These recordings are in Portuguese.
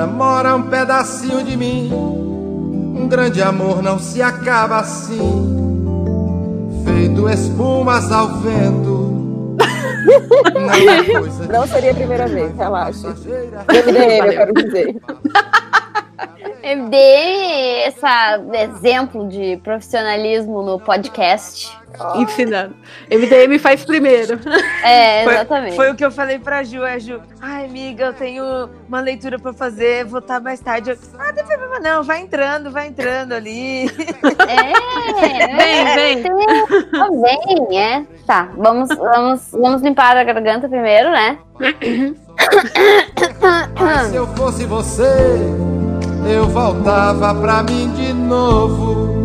ainda mora um pedacinho de mim. Um grande amor não se acaba assim, feito espumas ao vento. Não, é não seria a primeira vez, relaxa. MDM, eu quero dizer. MDM, esse exemplo de profissionalismo no podcast ensinando. MDM faz primeiro. É, exatamente. Foi, foi, o que eu falei pra Ju, é Ju, ai amiga, eu tenho uma leitura pra fazer, vou estar mais tarde. Eu, ah, não tem problema não, vai entrando, vai entrando ali. É, vem, vem. Vem, é. Tá, vamos, vamos, vamos limpar a garganta primeiro, né? Se eu fosse você, eu voltava pra mim de novo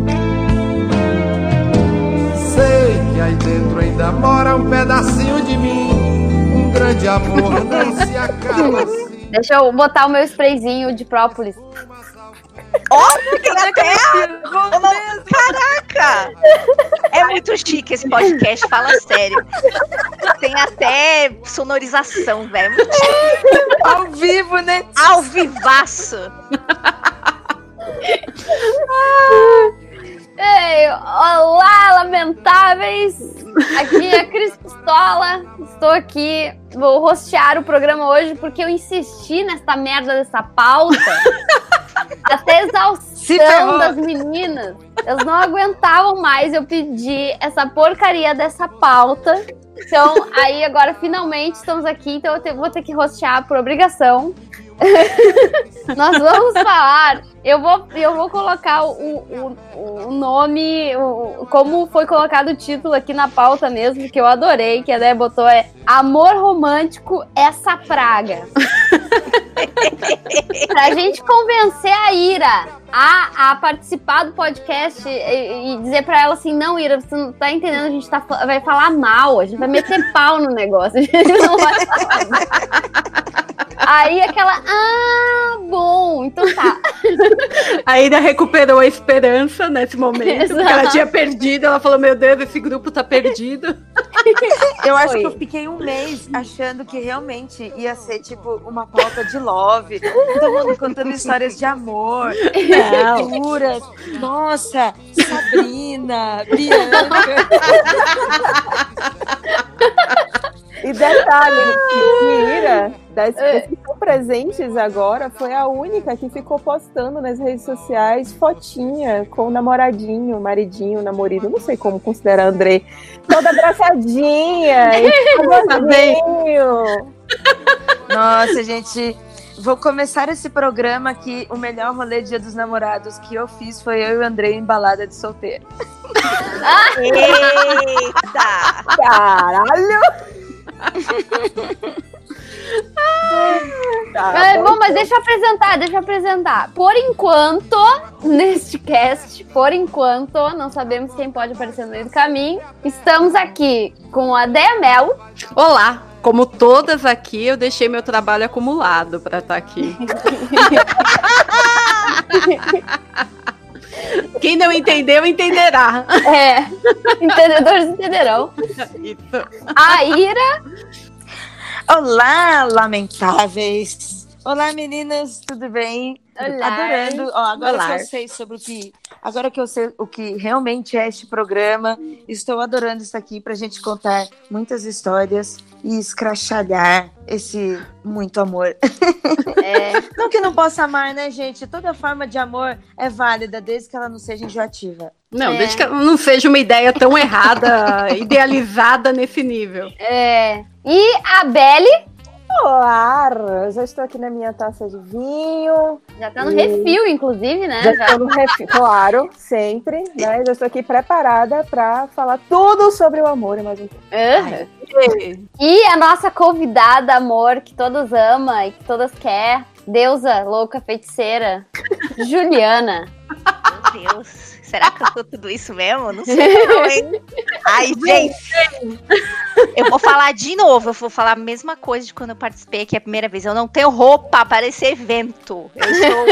sei que aí dentro ainda mora um pedacinho de mim. Um grande amor não se acaba assim. Deixa eu botar o meu sprayzinho de própolis. Óbvio que até... Caraca! É muito chique esse podcast, fala sério. Tem até sonorização, velho. Ao vivo, né? Ao vivaço. Ei, olá, lamentáveis! Aqui é a Cris Pistola. Estou aqui, vou rostear o programa hoje porque eu insisti nessa merda dessa pauta. Até exaustão das meninas. Elas não aguentavam mais eu pedir essa porcaria dessa pauta. Então, aí agora finalmente estamos aqui, então eu vou ter que rostear por obrigação. Nós vamos falar. Eu vou, eu vou colocar o, o, o nome, o, como foi colocado o título aqui na pauta mesmo, que eu adorei, que a Dé botou é Amor Romântico, essa praga. pra gente convencer a Ira a, a participar do podcast e, e dizer pra ela assim: não, Ira, você não tá entendendo, a gente tá, vai falar mal, a gente vai meter pau no negócio, a gente não vai falar. Aí aquela, ah, bom, então tá. A ainda recuperou a esperança nesse momento, Exato. porque ela tinha perdido. Ela falou: Meu Deus, esse grupo tá perdido. Eu acho Foi. que eu fiquei um mês achando que realmente ia ser tipo uma pauta de love, todo mundo contando histórias de amor, aventuras. Nossa, Sabrina, Bianca. E detalhe, Mira, das é. que estão presentes agora, foi a única que ficou postando nas redes sociais fotinha com o namoradinho, maridinho, namorido, não sei como considerar André, toda abraçadinha, e Nossa, gente, vou começar esse programa aqui. O melhor rolê Dia dos Namorados que eu fiz foi eu e o André em balada de solteiro. Eita! Caralho! tá, é, bom, mas deixa eu apresentar, deixa eu apresentar. Por enquanto, neste cast, por enquanto, não sabemos quem pode aparecer no meio do caminho. Estamos aqui com a Dea Mel. Olá! Como todas aqui, eu deixei meu trabalho acumulado para estar tá aqui. Quem não entendeu, entenderá. É. Entendedores entenderão. Isso. A Ira Olá, lamentáveis! Olá, meninas, tudo bem? Olá. Adorando. Ó, agora Olá. que eu sei sobre o que. Agora que eu sei o que realmente é este programa, estou adorando estar aqui para a gente contar muitas histórias e escrachalhar esse muito amor. É. não que não possa amar, né, gente? Toda forma de amor é válida, desde que ela não seja enjoativa. Não, é. desde que ela não seja uma ideia tão errada, idealizada nesse nível. É. E a Belle Olá, já estou aqui na minha taça de vinho. Já está no e... refil, inclusive, né? Já, já. estou no refil, claro, sempre. Né? Já estou aqui preparada para falar tudo sobre o amor mais um Uhum. E a nossa convidada, amor, que todos amam e que todas quer, deusa louca feiticeira, Juliana. Meu Deus. Será que eu sou tudo isso mesmo? Não sei não, hein? Ai, gente. Eu vou falar de novo, eu vou falar a mesma coisa de quando eu participei aqui a primeira vez. Eu não tenho roupa para esse evento. Eu estou...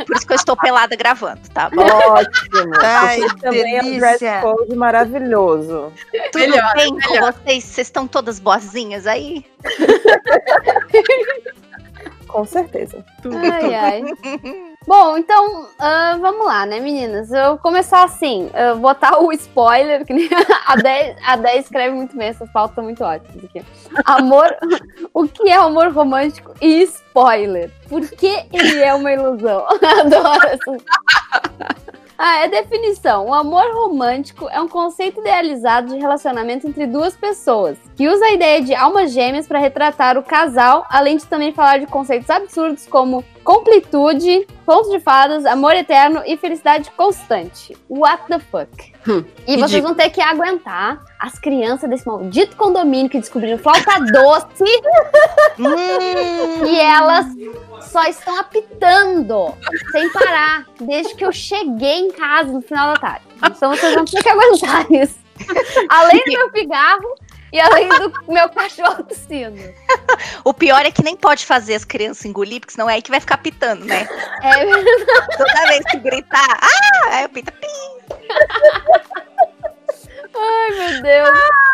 Por isso que eu estou pelada gravando, tá bom? Ótimo. Ai, também é um dress code maravilhoso. Tudo melhor, bem melhor. com vocês? Vocês estão todas boazinhas aí? Com certeza. Ai, ai. Bom, então, uh, vamos lá, né, meninas? Eu vou começar assim, vou botar o spoiler, que a 10, a 10 escreve muito bem, essas pautas são muito ótimas aqui. Amor, o que é amor romântico e spoiler? Por que ele é uma ilusão? Adoro essas... Ah, é definição. O amor romântico é um conceito idealizado de relacionamento entre duas pessoas, que usa a ideia de almas gêmeas para retratar o casal, além de também falar de conceitos absurdos como completude, pontos de fadas, amor eterno e felicidade constante. What the fuck? Hum, e vocês vão ter que aguentar as crianças desse maldito condomínio que descobriram flauta doce hum. e elas só estão apitando sem parar desde que eu cheguei em casa no final da tarde. Então vocês vão ter que aguentar isso. Além do meu cigarro e além do meu cachorro tossindo. o pior é que nem pode fazer as crianças engolir, porque senão é aí que vai ficar pitando, né? É verdade. Toda vez que gritar, ah, aí eu pita pim. Ai, meu Deus.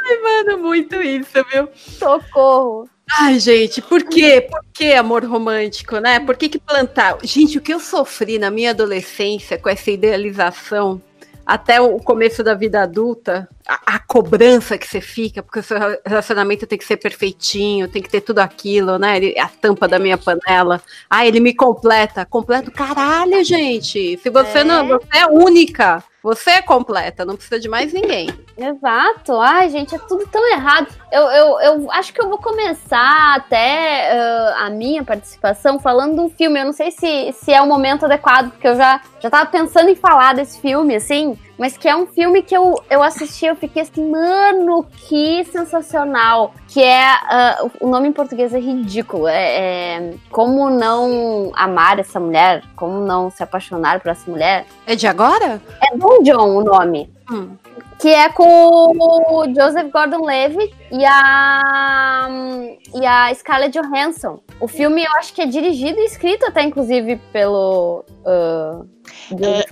Ai, mano, muito isso, viu? Socorro. Ai, gente, por quê? Por que amor romântico, né? Por que, que plantar? Gente, o que eu sofri na minha adolescência com essa idealização até o começo da vida adulta, a, a, cobrança que você fica, porque o seu relacionamento tem que ser perfeitinho, tem que ter tudo aquilo, né? Ele, a tampa da minha panela. Ah, ele me completa. Completo, caralho, gente. Se você é. não. Você é única. Você é completa, não precisa de mais ninguém. Exato. Ai, gente, é tudo tão errado. Eu, eu, eu acho que eu vou começar até uh, a minha participação falando do filme. Eu não sei se, se é o momento adequado, porque eu já, já tava pensando em falar desse filme, assim mas que é um filme que eu, eu assisti, eu fiquei assim, mano, que sensacional. Que é, uh, o nome em português é ridículo, é, é, Como Não Amar Essa Mulher, Como Não Se Apaixonar por Essa Mulher. É de agora? É do John o nome. Hum. Que é com o Joseph Gordon-Levitt e a, e a Scarlett Johansson. O filme eu acho que é dirigido e escrito até, inclusive, pelo... Uh, é,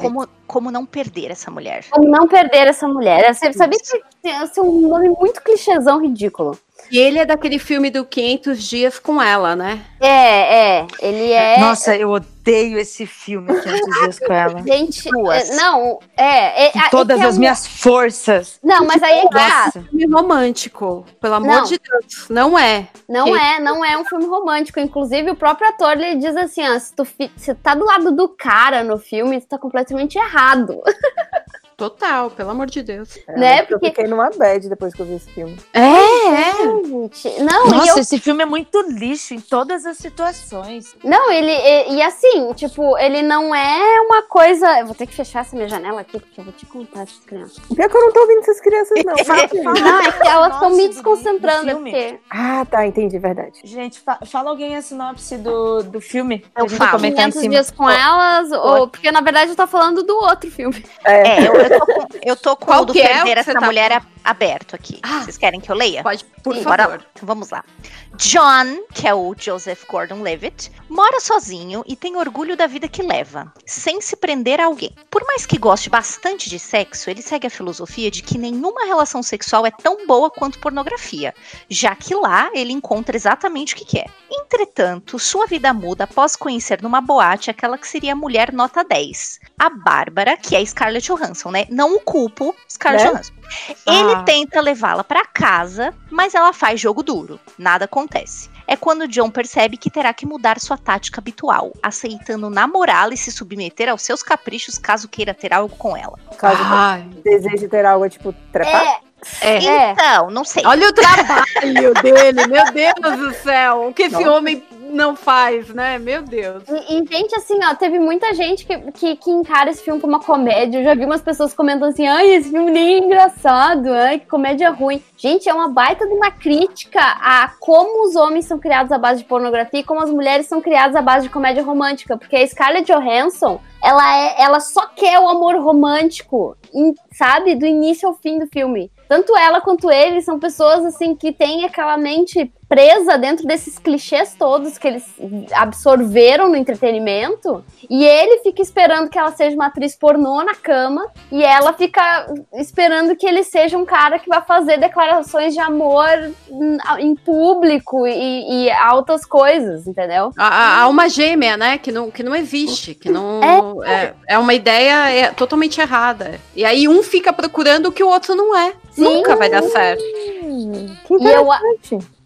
como, como não perder essa mulher. Como não perder essa mulher. Você sabia que tem um nome muito clichêzão ridículo. E ele é daquele filme do 500 Dias com ela, né? É, é. Ele é. Nossa, eu odeio esse filme 500 Dias com ela. Gente, Duas. É, não, é. é, é todas é as um... minhas forças. Não, mas aí é que tá. filme romântico, pelo amor não. de Deus. Não é. Não que... é, não é um filme romântico. Inclusive, o próprio ator ele diz assim: ó, se tu, se tá do lado do cara no filme, tu tá completamente errado. Total, pelo amor de Deus. É, né? Porque... Eu fiquei numa bad depois que eu vi esse filme. É, é. Gente. Não, Nossa, eu... esse filme é muito lixo em todas as situações. Não, ele. E, e, assim, tipo, ele não é uma coisa. Eu vou ter que fechar essa minha janela aqui, porque eu vou te contar essas crianças. Pior que eu não tô ouvindo essas crianças, não. não, é que elas estão me desconcentrando. Do, porque... Ah, tá, entendi, verdade. Gente, fa fala alguém a sinopse do, do filme. Eu falo. 500 dias com elas, ou, porque na verdade eu tô falando do outro filme. É, é eu, tô com, eu tô com Qual o do é perder essa tá mulher aberto aqui. Ah, Vocês querem que eu leia? Pode, por Sim, favor. Bora, então vamos lá. John, que é o Joseph Gordon-Levitt, mora sozinho e tem orgulho da vida que leva, sem se prender a alguém. Por mais que goste bastante de sexo, ele segue a filosofia de que nenhuma relação sexual é tão boa quanto pornografia, já que lá ele encontra exatamente o que quer. Entretanto, sua vida muda após conhecer numa boate aquela que seria a mulher nota 10, a Bárbara, que é Scarlett Johansson, né? Não o culpo Scarlett né? Johansson. Ele ah. tenta levá-la para casa, mas ela faz jogo duro. Nada acontece. É quando John percebe que terá que mudar sua tática habitual, aceitando namorá-la e se submeter aos seus caprichos caso queira ter algo com ela. Caso deseje ter algo, tipo, trepar? É. É. Então, não sei. Olha o trabalho dele, meu Deus do céu. O que esse homem não faz, né? Meu Deus. E, e, gente, assim, ó, teve muita gente que, que, que, encara esse filme como uma comédia. Eu já vi umas pessoas comentando assim, ai, esse filme nem é engraçado, ai, que comédia ruim. Gente, é uma baita de uma crítica a como os homens são criados à base de pornografia e como as mulheres são criadas à base de comédia romântica. Porque a Scarlett Johansson, ela, é, ela só quer o amor romântico, sabe? Do início ao fim do filme. Tanto ela quanto ele são pessoas, assim, que têm aquela mente presa dentro desses clichês todos que eles absorveram no entretenimento. E ele fica esperando que ela seja uma atriz pornô na cama. E ela fica esperando que ele seja um cara que vai fazer declarações de amor em público e, e altas coisas, entendeu? A, a, alma gêmea, né? Que não, que não existe. Que não. É, é, é uma ideia é, totalmente errada. E aí um fica procurando o que o outro não é. Sim. Nunca vai dar certo. Que e eu,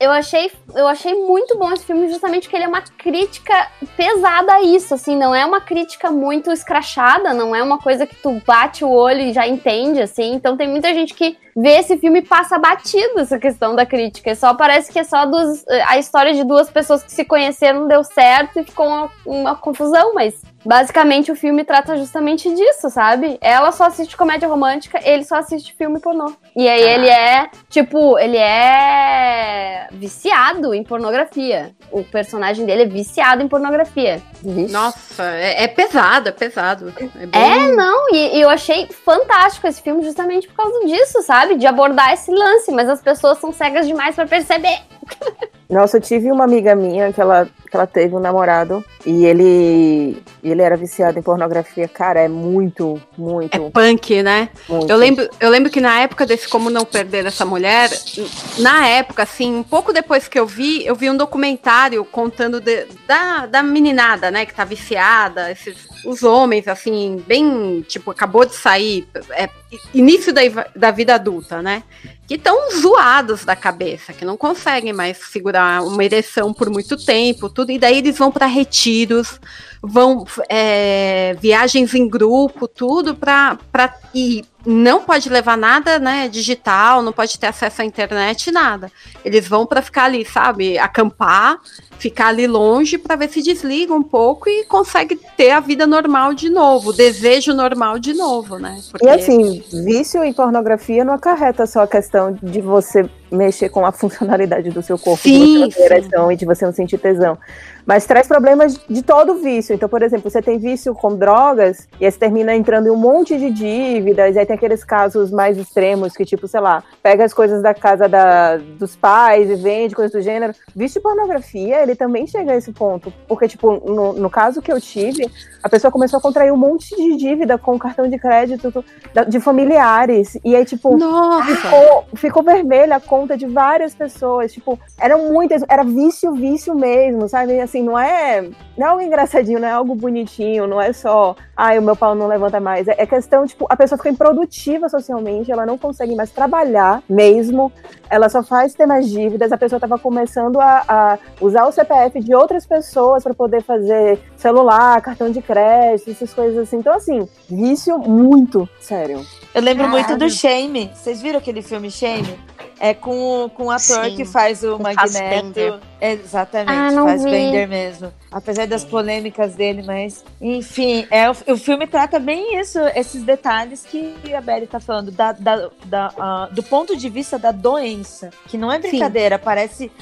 eu achei, eu achei muito bom esse filme justamente porque ele é uma crítica pesada a isso, assim, não é uma crítica muito escrachada, não é uma coisa que tu bate o olho e já entende, assim. Então tem muita gente que vê esse filme passa batido essa questão da crítica. Só parece que é só dos, a história de duas pessoas que se conheceram deu certo e ficou uma, uma confusão, mas basicamente o filme trata justamente disso, sabe? Ela só assiste comédia romântica, ele só assiste filme pornô. E aí ah. ele é, tipo, ele é viciado em pornografia. O personagem dele é viciado em pornografia. Nossa, é, é pesado, é pesado. É, bem... é não, e, e, eu achei fantástico esse filme justamente por causa disso, sabe? De abordar esse lance, mas as pessoas são cegas demais para perceber. Nossa, eu tive uma amiga minha que ela, que ela teve um namorado e ele, ele era viciado em pornografia. Cara, é muito, muito. É punk, né? Muito. Eu lembro, eu lembro que na época desse Como Não Perder Essa Mulher, na época, assim, um pouco depois que eu vi, eu vi um documentário contando de, da, da meninada, né, que tá viciada, esses, os homens, assim, bem, tipo, acabou de sair, é, início da, da vida adulta, né? Que estão zoados da cabeça, que não conseguem mais segurar uma ereção por muito tempo, tudo, e daí eles vão para retiros, vão é, viagens em grupo, tudo para e não pode levar nada, né, digital, não pode ter acesso à internet, nada. Eles vão para ficar ali, sabe, acampar, ficar ali longe para ver se desliga um pouco e consegue ter a vida normal de novo, o desejo normal de novo, né? Porque... E assim, vício em pornografia não acarreta só a questão de você mexer com a funcionalidade do seu corpo, sim, de e de você não sentir tesão. Mas traz problemas de todo vício. Então, por exemplo, você tem vício com drogas e aí você termina entrando em um monte de dívidas, e aí tem aqueles casos mais extremos que, tipo, sei lá, pega as coisas da casa da, dos pais e vende, coisas do gênero. Vício de pornografia, ele também chega a esse ponto. Porque, tipo, no, no caso que eu tive, a pessoa começou a contrair um monte de dívida com cartão de crédito de familiares. E aí, tipo, ficou, ficou vermelha a conta de várias pessoas. Tipo, eram muitas, era vício, vício mesmo, sabe? Assim, não é, não é algo engraçadinho, não é algo bonitinho, não é só, ai, o meu pau não levanta mais. É, é questão, tipo, a pessoa fica improdutiva socialmente, ela não consegue mais trabalhar mesmo, ela só faz ter mais dívidas, a pessoa estava começando a, a, usar o CPF de outras pessoas para poder fazer celular, cartão de crédito, essas coisas assim. Então, assim, vício muito sério. Eu lembro Caralho. muito do Shame. Vocês viram aquele filme Shame? É com, com o ator Sim, que faz o Magneto. Exatamente, ah, faz Bender mesmo. Apesar das polêmicas dele, mas enfim, é, o, o filme trata bem isso, esses detalhes que a Belly tá falando, da, da, da uh, do ponto de vista da doença, que não é brincadeira, Sim. parece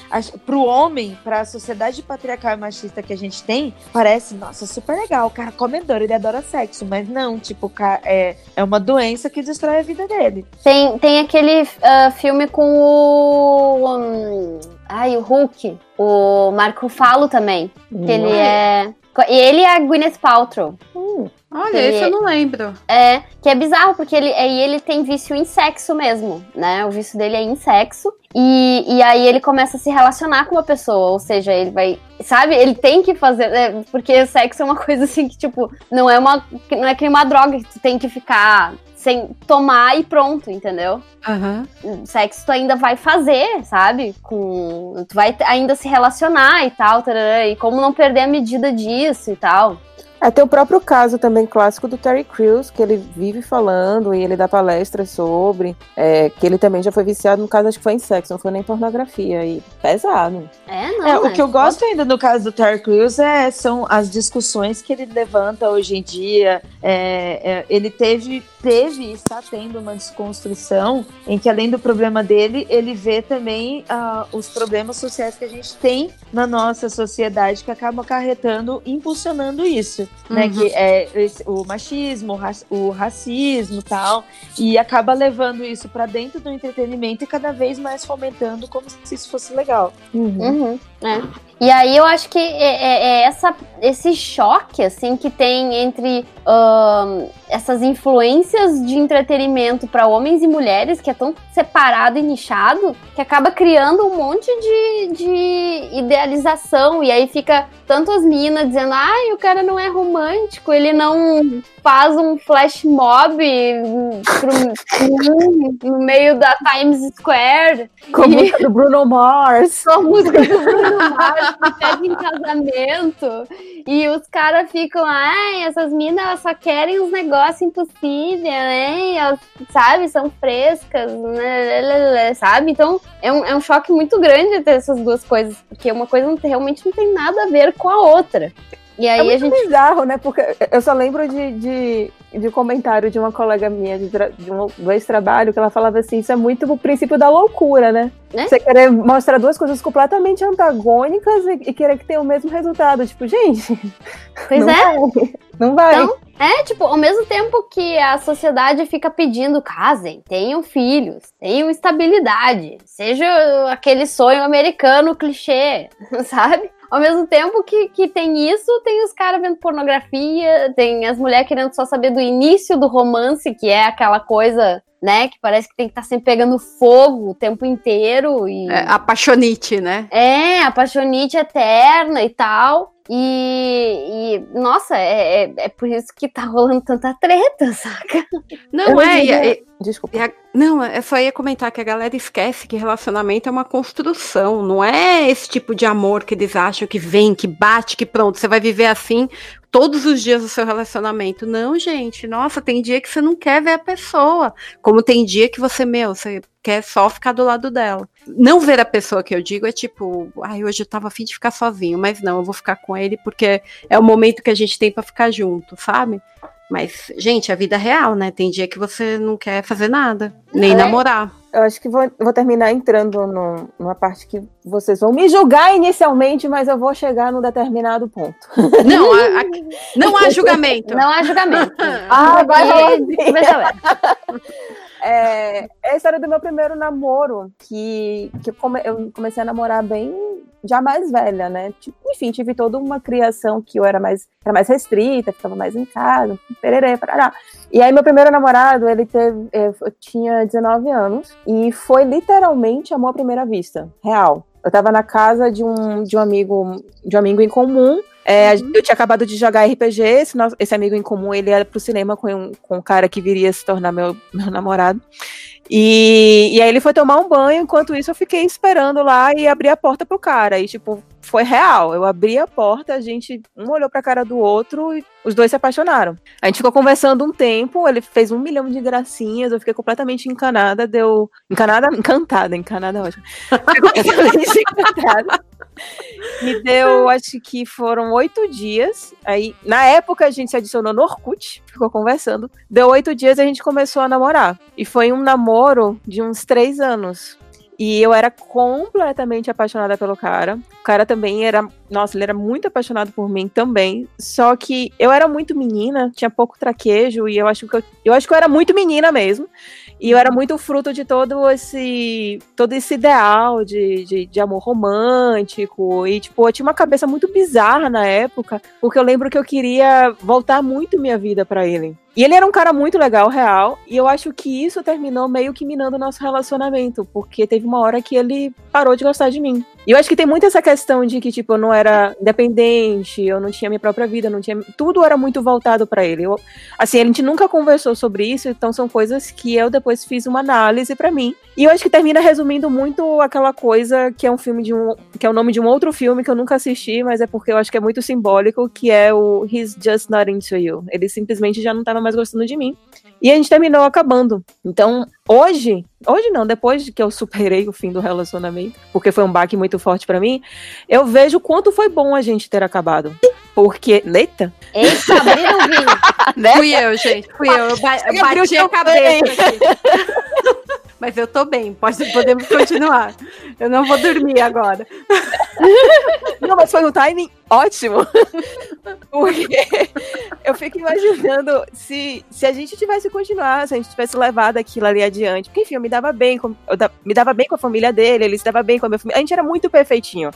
pro homem, pra sociedade patriarcal e machista que a gente tem, parece, nossa, super legal, o cara comedor, ele adora sexo, mas não, tipo, é, é uma doença que destrói a vida dele. Tem, tem aquele uh, filme com o. Um, ai, o Hulk. O Marco Falo também. Que ele é. E ele é a Gwyneth Paltrow. Hum. Olha, esse eu não lembro. É, que é bizarro, porque ele, aí ele tem vício em sexo mesmo, né? O vício dele é em sexo. E, e aí ele começa a se relacionar com uma pessoa, ou seja, ele vai. Sabe, ele tem que fazer. É, porque sexo é uma coisa assim que, tipo, não é uma. Não é que uma droga que tu tem que ficar sem tomar e pronto, entendeu? Uhum. Sexo tu ainda vai fazer, sabe? Com, tu vai ainda se relacionar e tal, tarará, e como não perder a medida disso e tal. É, tem o próprio caso também clássico do Terry Crews, que ele vive falando e ele dá palestras sobre, é, que ele também já foi viciado, no caso acho que foi em sexo, não foi nem pornografia, e pesado. É, não. É, o que eu gosto ainda no caso do Terry Crews é, são as discussões que ele levanta hoje em dia. É, é, ele teve, teve e está tendo uma desconstrução em que além do problema dele, ele vê também uh, os problemas sociais que a gente tem na nossa sociedade que acabam acarretando, impulsionando isso. Né? Que é esse, o machismo, o, ra o racismo e tal. E acaba levando isso para dentro do entretenimento e cada vez mais fomentando como se isso fosse legal. Uhum. É. E aí eu acho que é, é, é essa, esse choque assim que tem entre uh, essas influências de entretenimento para homens e mulheres, que é tão separado e nichado, que acaba criando um monte de, de idealização. E aí fica tanto as meninas dizendo, ai, o cara não é romântico, ele não faz um flash mob pro, no meio da Times Square. Com a música do Bruno Mars. Com a música do Bruno Mars, que pede em casamento. E os caras ficam, ai, essas minas só querem uns negócios impossíveis, né? Elas, sabe, são frescas, né? sabe? Então é um, é um choque muito grande ter essas duas coisas, porque uma coisa realmente não tem nada a ver com a outra. E aí é muito a gente. bizarro, né? Porque eu só lembro de, de, de comentário de uma colega minha de, de um, do ex-trabalho que ela falava assim: isso é muito o princípio da loucura, né? né? Você querer mostrar duas coisas completamente antagônicas e, e, querer que tenha o mesmo resultado. Tipo, gente. Pois não é. Vai, não vai. Então, é, tipo, ao mesmo tempo que a sociedade fica pedindo casem, tenham filhos, tenham estabilidade, seja aquele sonho americano clichê, sabe? Ao mesmo tempo que, que tem isso, tem os caras vendo pornografia, tem as mulheres querendo só saber do início do romance, que é aquela coisa né? Que parece que tem que estar tá sempre pegando fogo o tempo inteiro. E... É, apaixonite, né? É, apaixonite eterna e tal. E, e nossa, é, é, é, por isso que tá rolando tanta treta, saca? Não, é. E, Desculpa. A, não, é só ia comentar que a galera esquece que relacionamento é uma construção, não é esse tipo de amor que eles acham que vem, que bate, que pronto, você vai viver assim todos os dias do seu relacionamento. Não, gente, nossa, tem dia que você não quer ver a pessoa, como tem dia que você, meu, você quer só ficar do lado dela. Não ver a pessoa que eu digo é tipo, ai, hoje eu tava afim de ficar sozinho, mas não, eu vou ficar com ele porque é o momento que a gente tem para ficar junto, sabe? Mas, gente, a vida é real, né? Tem dia que você não quer fazer nada, nem é. namorar. Eu acho que vou, vou terminar entrando no, numa parte que vocês vão me julgar inicialmente, mas eu vou chegar num determinado ponto. Não, a, a, não há julgamento. Não há julgamento. ah, agora é, é a história do meu primeiro namoro, que, que eu, come, eu comecei a namorar bem já mais velha, né? Tipo, enfim, tive toda uma criação que eu era mais, era mais restrita, ficava mais em casa, pererê, parará. E aí meu primeiro namorado, ele teve, eu tinha 19 anos, e foi literalmente amor à primeira vista, real. Eu tava na casa de um, de um amigo, de um amigo em comum, é, uhum. Eu tinha acabado de jogar RPG, esse, nosso, esse amigo em comum, ele ia pro cinema com um, com um cara que viria se tornar meu, meu namorado. E, e aí ele foi tomar um banho, enquanto isso eu fiquei esperando lá e abri a porta pro cara. E, tipo, foi real. Eu abri a porta, a gente, um olhou pra cara do outro e os dois se apaixonaram. A gente ficou conversando um tempo, ele fez um milhão de gracinhas, eu fiquei completamente encanada, deu. Encanada? Encantada, encanada é ótimo. Fiquei completamente encantada. Me deu, acho que foram oito dias. Aí, na época, a gente se adicionou no Orkut, ficou conversando. Deu oito dias e a gente começou a namorar. E foi um namoro de uns três anos. E eu era completamente apaixonada pelo cara. O cara também era. Nossa, ele era muito apaixonado por mim também. Só que eu era muito menina, tinha pouco traquejo, e eu acho que eu, eu acho que eu era muito menina mesmo. E eu era muito fruto de todo esse todo esse ideal de, de, de, amor romântico. E, tipo, eu tinha uma cabeça muito bizarra na época, porque eu lembro que eu queria voltar muito minha vida para ele. E ele era um cara muito legal, real, e eu acho que isso terminou meio que minando o nosso relacionamento, porque teve uma hora que ele parou de gostar de mim. E eu acho que tem muito essa questão de que, tipo, eu não era independente, eu não tinha minha própria vida, não tinha. Tudo era muito voltado para ele. Eu, assim, a gente nunca conversou sobre isso, então são coisas que eu depois fiz uma análise para mim. E eu acho que termina resumindo muito aquela coisa que é um filme de um. que é o nome de um outro filme que eu nunca assisti, mas é porque eu acho que é muito simbólico, que é o He's Just Not Into You. Ele simplesmente já não tava mais gostando de mim. E a gente terminou acabando. Então, hoje, hoje não, depois que eu superei o fim do relacionamento, porque foi um baque muito forte para mim, eu vejo quanto foi bom a gente ter acabado. Porque. Eita! Eita, abriram o vinho. né? Fui eu, gente. Fui eu. Eu, ba eu bati a cabeça aqui. Mas eu tô bem, pode, podemos continuar. Eu não vou dormir agora. Não, mas foi um timing ótimo. Porque imaginando se, se a gente tivesse continuado, se a gente tivesse levado aquilo ali adiante. Porque, enfim, eu me dava bem com, eu me dava bem com a família dele, ele se dava bem com a minha família. A gente era muito perfeitinho.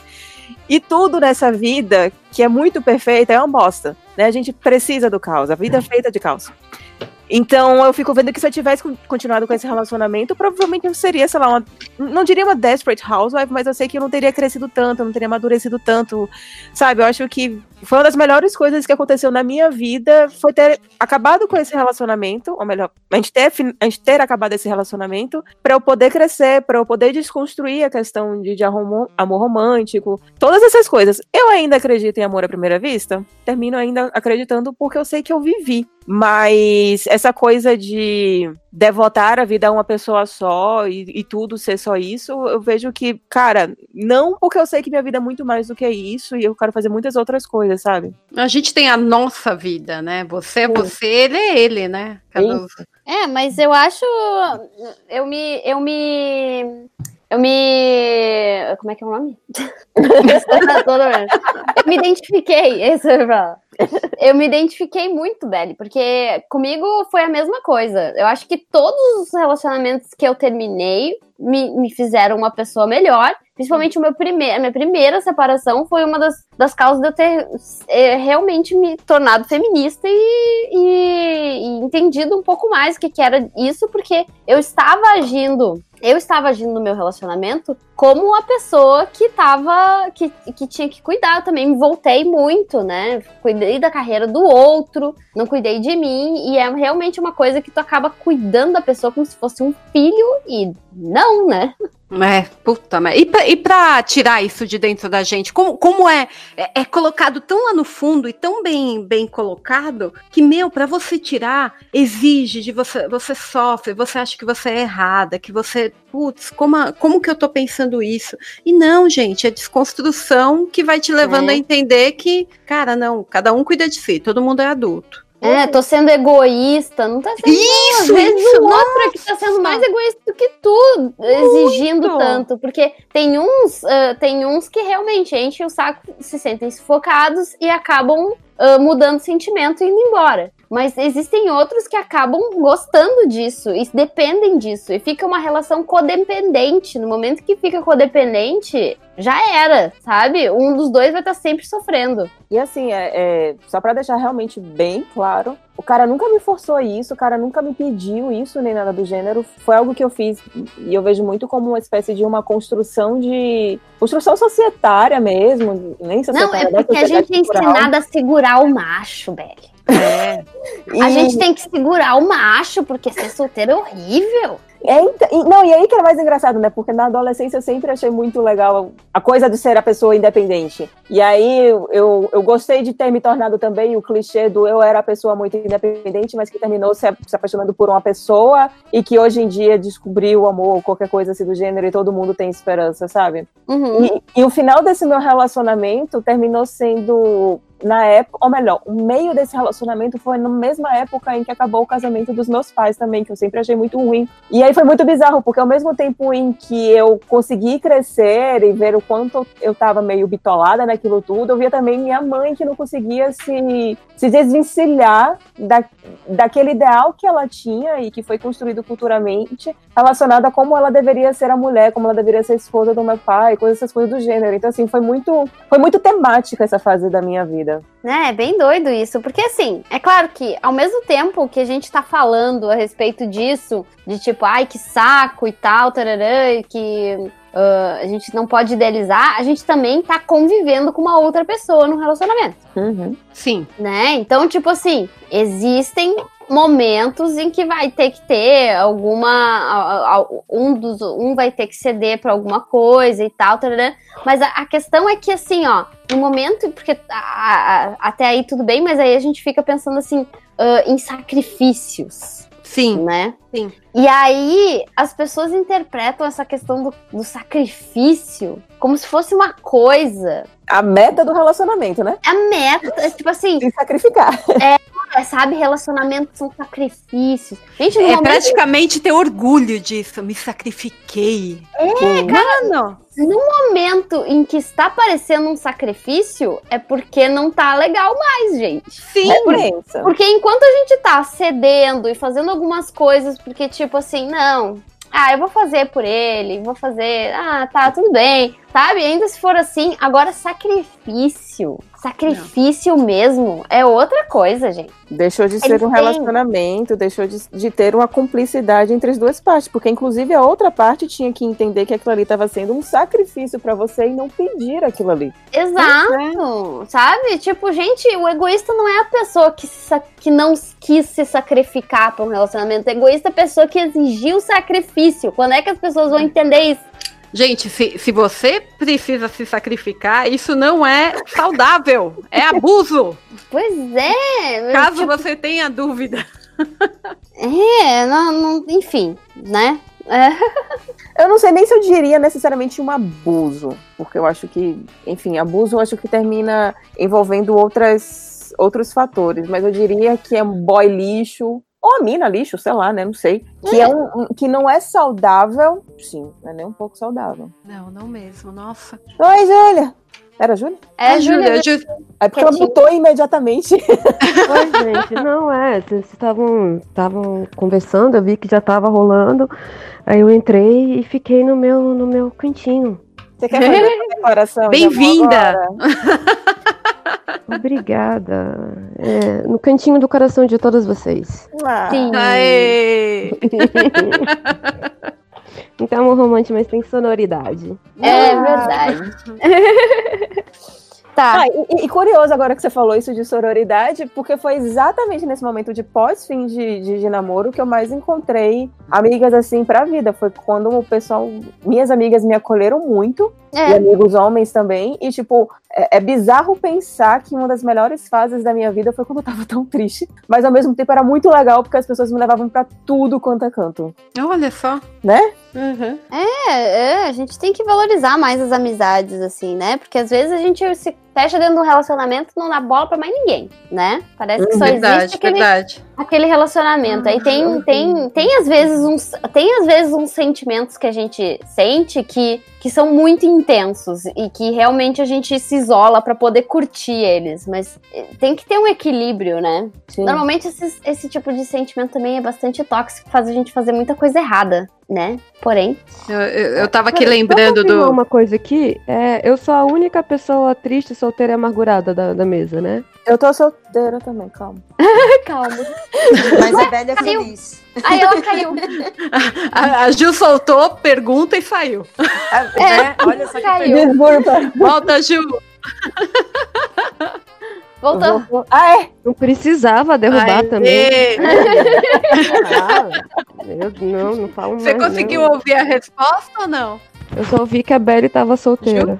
E tudo nessa vida, que é muito perfeita, é uma bosta. Né? A gente precisa do caos. A vida é feita de caos. Então eu fico vendo que se eu tivesse continuado com esse relacionamento, provavelmente eu seria, sei lá, uma, não diria uma desperate housewife, mas eu sei que eu não teria crescido tanto, não teria amadurecido tanto, sabe? Eu acho que foi uma das melhores coisas que aconteceu na minha vida, foi ter acabado com esse relacionamento, ou melhor, a gente ter, a gente ter acabado esse relacionamento, para eu poder crescer, para eu poder desconstruir a questão de, de amor, romântico, todas essas coisas. Eu ainda acredito em amor à primeira vista, termino ainda acreditando porque eu sei que eu vivi. Mas essa coisa de devotar a vida a uma pessoa só e, e, tudo ser só isso, eu vejo que, cara, não porque eu sei que minha vida é muito mais do que isso e eu quero fazer muitas outras coisas, sabe? A gente tem a nossa vida, né? Você é você, ele é ele, né? Cada... É, mas eu acho. Eu me. Eu me eu me. Como é que é o nome? eu me identifiquei, esse eu me identifiquei muito, Belly, porque comigo foi a mesma coisa. Eu acho que todos os relacionamentos que eu terminei me, me fizeram uma pessoa melhor. Principalmente o meu primeiro, a minha primeira separação foi uma das, das causas de eu ter é, realmente me tornado feminista e, e, e entendido um pouco mais o que, que era isso, porque eu estava agindo eu estava agindo no meu relacionamento como a pessoa que tava. Que, que tinha que cuidar. Também me voltei muito, né? Cuidei da carreira do outro, não cuidei de mim. E é realmente uma coisa que tu acaba cuidando da pessoa como se fosse um filho, e não, né? É, puta, mas e pra, e pra tirar isso de dentro da gente? Como, como é, é, é colocado tão lá no fundo e tão bem, bem colocado que, meu, para você tirar, exige de você, você sofre, você acha que você é errada, que você, putz, como, como que eu tô pensando isso? E não, gente, é desconstrução que vai te levando é. a entender que, cara, não, cada um cuida de si, todo mundo é adulto. É, tô sendo egoísta, não tá sendo. Isso, às vezes isso, o outro que tá sendo mais egoísta do que tu, exigindo Muito. tanto. Porque tem uns, uh, tem uns que realmente enchem o saco, se sentem sufocados e acabam uh, mudando sentimento e indo embora. Mas existem outros que acabam gostando disso e dependem disso. E fica uma relação codependente. No momento que fica codependente, já era, sabe? Um dos dois vai estar tá sempre sofrendo. E assim, é, é só para deixar realmente bem claro, o cara nunca me forçou isso, o cara nunca me pediu isso, nem nada do gênero. Foi algo que eu fiz e eu vejo muito como uma espécie de uma construção de. construção societária mesmo, nem societária. Não, é porque a gente é ensinado a segurar o macho, Belly. É. E... A gente tem que segurar o macho, porque ser solteiro é horrível. É, e, não, e aí que é mais engraçado, né? Porque na adolescência eu sempre achei muito legal a coisa de ser a pessoa independente. E aí eu, eu gostei de ter me tornado também o clichê do eu era a pessoa muito independente, mas que terminou se, se apaixonando por uma pessoa e que hoje em dia descobriu o amor, qualquer coisa assim do gênero, e todo mundo tem esperança, sabe? Uhum. E, e o final desse meu relacionamento terminou sendo na época, ou melhor, o meio desse relacionamento foi na mesma época em que acabou o casamento dos meus pais também, que eu sempre achei muito ruim. E aí foi muito bizarro, porque ao mesmo tempo em que eu consegui crescer e ver o quanto eu tava meio bitolada naquilo tudo, eu via também minha mãe que não conseguia se, se desvencilhar da, daquele ideal que ela tinha e que foi construído culturalmente, relacionado a como ela deveria ser a mulher, como ela deveria ser esposa do meu pai, coisas essas coisas do gênero. Então assim, foi muito foi muito temática essa fase da minha vida vida. É, é bem doido isso, porque assim, é claro que ao mesmo tempo que a gente tá falando a respeito disso, de tipo, ai que saco e tal, tararã, que Uh, a gente não pode idealizar, a gente também tá convivendo com uma outra pessoa no relacionamento. Uhum. Sim. Né? Então, tipo assim, existem momentos em que vai ter que ter alguma. Um, dos, um vai ter que ceder para alguma coisa e tal, tarará. mas a, a, questão é que, assim, ó, no momento, porque a, a, até aí tudo bem, mas aí a gente fica pensando assim, uh, em sacrifícios. Sim. Né? Sim. E aí as pessoas interpretam essa questão do, do sacrifício como se fosse uma coisa. A meta do relacionamento, né? A meta, tipo assim. Se sacrificar. É É, sabe, relacionamentos são sacrifícios. Gente, É praticamente ter orgulho disso. Me sacrifiquei. É, cara, Mano, no momento em que está parecendo um sacrifício, é porque não tá legal mais, gente. sim. Repensa. Porque enquanto a gente tá cedendo e fazendo algumas coisas, porque tipo assim, não, ah, eu vou fazer por ele, vou fazer, ah, tá, tudo bem, sabe? Ainda se for assim, agora sacrifício, sacrifício mesmo, é outra coisa, gente. Deixou de ser um têm- relacionamento, deixou de, de ter uma cumplicidade entre as duas partes, porque inclusive a outra parte tinha que entender que aquilo ali estava sendo um sacrifício pra você e não pedir aquilo ali. Exato, sabe? Tipo, gente, o egoísta não é a pessoa que, que não quis se sacrificar para um relacionamento. O egoísta é a pessoa que exigiu sacrifício. Quando é que as pessoas vão entender isso? Gente, se, se você precisa se sacrificar, isso não é saudável. É abuso. Pois é. Caso tipo, você tenha dúvida. É, não, não- enfim, né? É, Eu não sei nem se eu diria necessariamente um abuso, porque eu acho que, enfim, abuso eu acho que termina envolvendo outras, outros fatores, mas eu diria que é um boy lixo, ou a mina lixo, sei lá, né? Não sei. Que, é um, um- que não é saudável, sim, não é nem um pouco saudável. Não, não mesmo. Nossa. Oi, Júlia! Era a Júlia? é A Júlia. Ju- É porque ela mutou imediatamente. Oi, gente. Não, é. Vocês estavam estavam conversando, eu vi que já tava rolando. Aí eu entrei e fiquei no meu, no meu cantinho. Você quer fazer uma declaração? de Bem-vinda! Obrigada. É, no cantinho do coração de todas vocês. Ah, Sim. Aê! Então, amor romântico, mas tem sonoridade. É verdade. tá. Ah, e, e curioso agora que você falou isso de sororidade, porque foi exatamente nesse momento de pós-fim de, de, de namoro que eu mais encontrei amigas assim pra vida. Foi quando o pessoal, minhas amigas me acolheram muito, e É, amigos homens também, e tipo, é, é bizarro pensar que uma das melhores fases da minha vida foi quando eu tava tão triste, mas ao mesmo tempo era muito legal porque as pessoas me levavam pra tudo quanto é canto, Olha só. né? Uhum. é, é, a gente tem que valorizar mais as amizades, assim, né? Porque às vezes a gente se fecha dentro de um relacionamento e não dá bola pra mais ninguém, né? Parece que só existe Verdade, aquele, verdade. aquele relacionamento. Aí tem, tem, tem às vezes uns, tem às vezes uns sentimentos que a gente sente que, que são muito intensos e que realmente a gente se isola pra poder curtir eles, mas eh, tem que ter um equilíbrio, né? Sim. Normalmente esse, esse tipo de sentimento também é bastante tóxico, faz a gente fazer muita coisa errada, né? Porém, Eu, eu, eu tava aqui lembrando do. uma coisa aqui. É, eu sou a única pessoa triste, solteira e amargurada da, da mesa, né? Eu tô solteira também, calma. calma. Mas a velha é Caiu. feliz. Aí ela caiu. A, a Gil soltou, pergunta e saiu. Ah, né? Olha só que Caiu. Desculpa. Volta, Gil. Voltou. Vou- Ah, é? Não precisava derrubar Aê! também. Ah, eu não, não falo Você mais, conseguiu não. ouvir a resposta ou não? Eu só ouvi que a Belly tava solteira.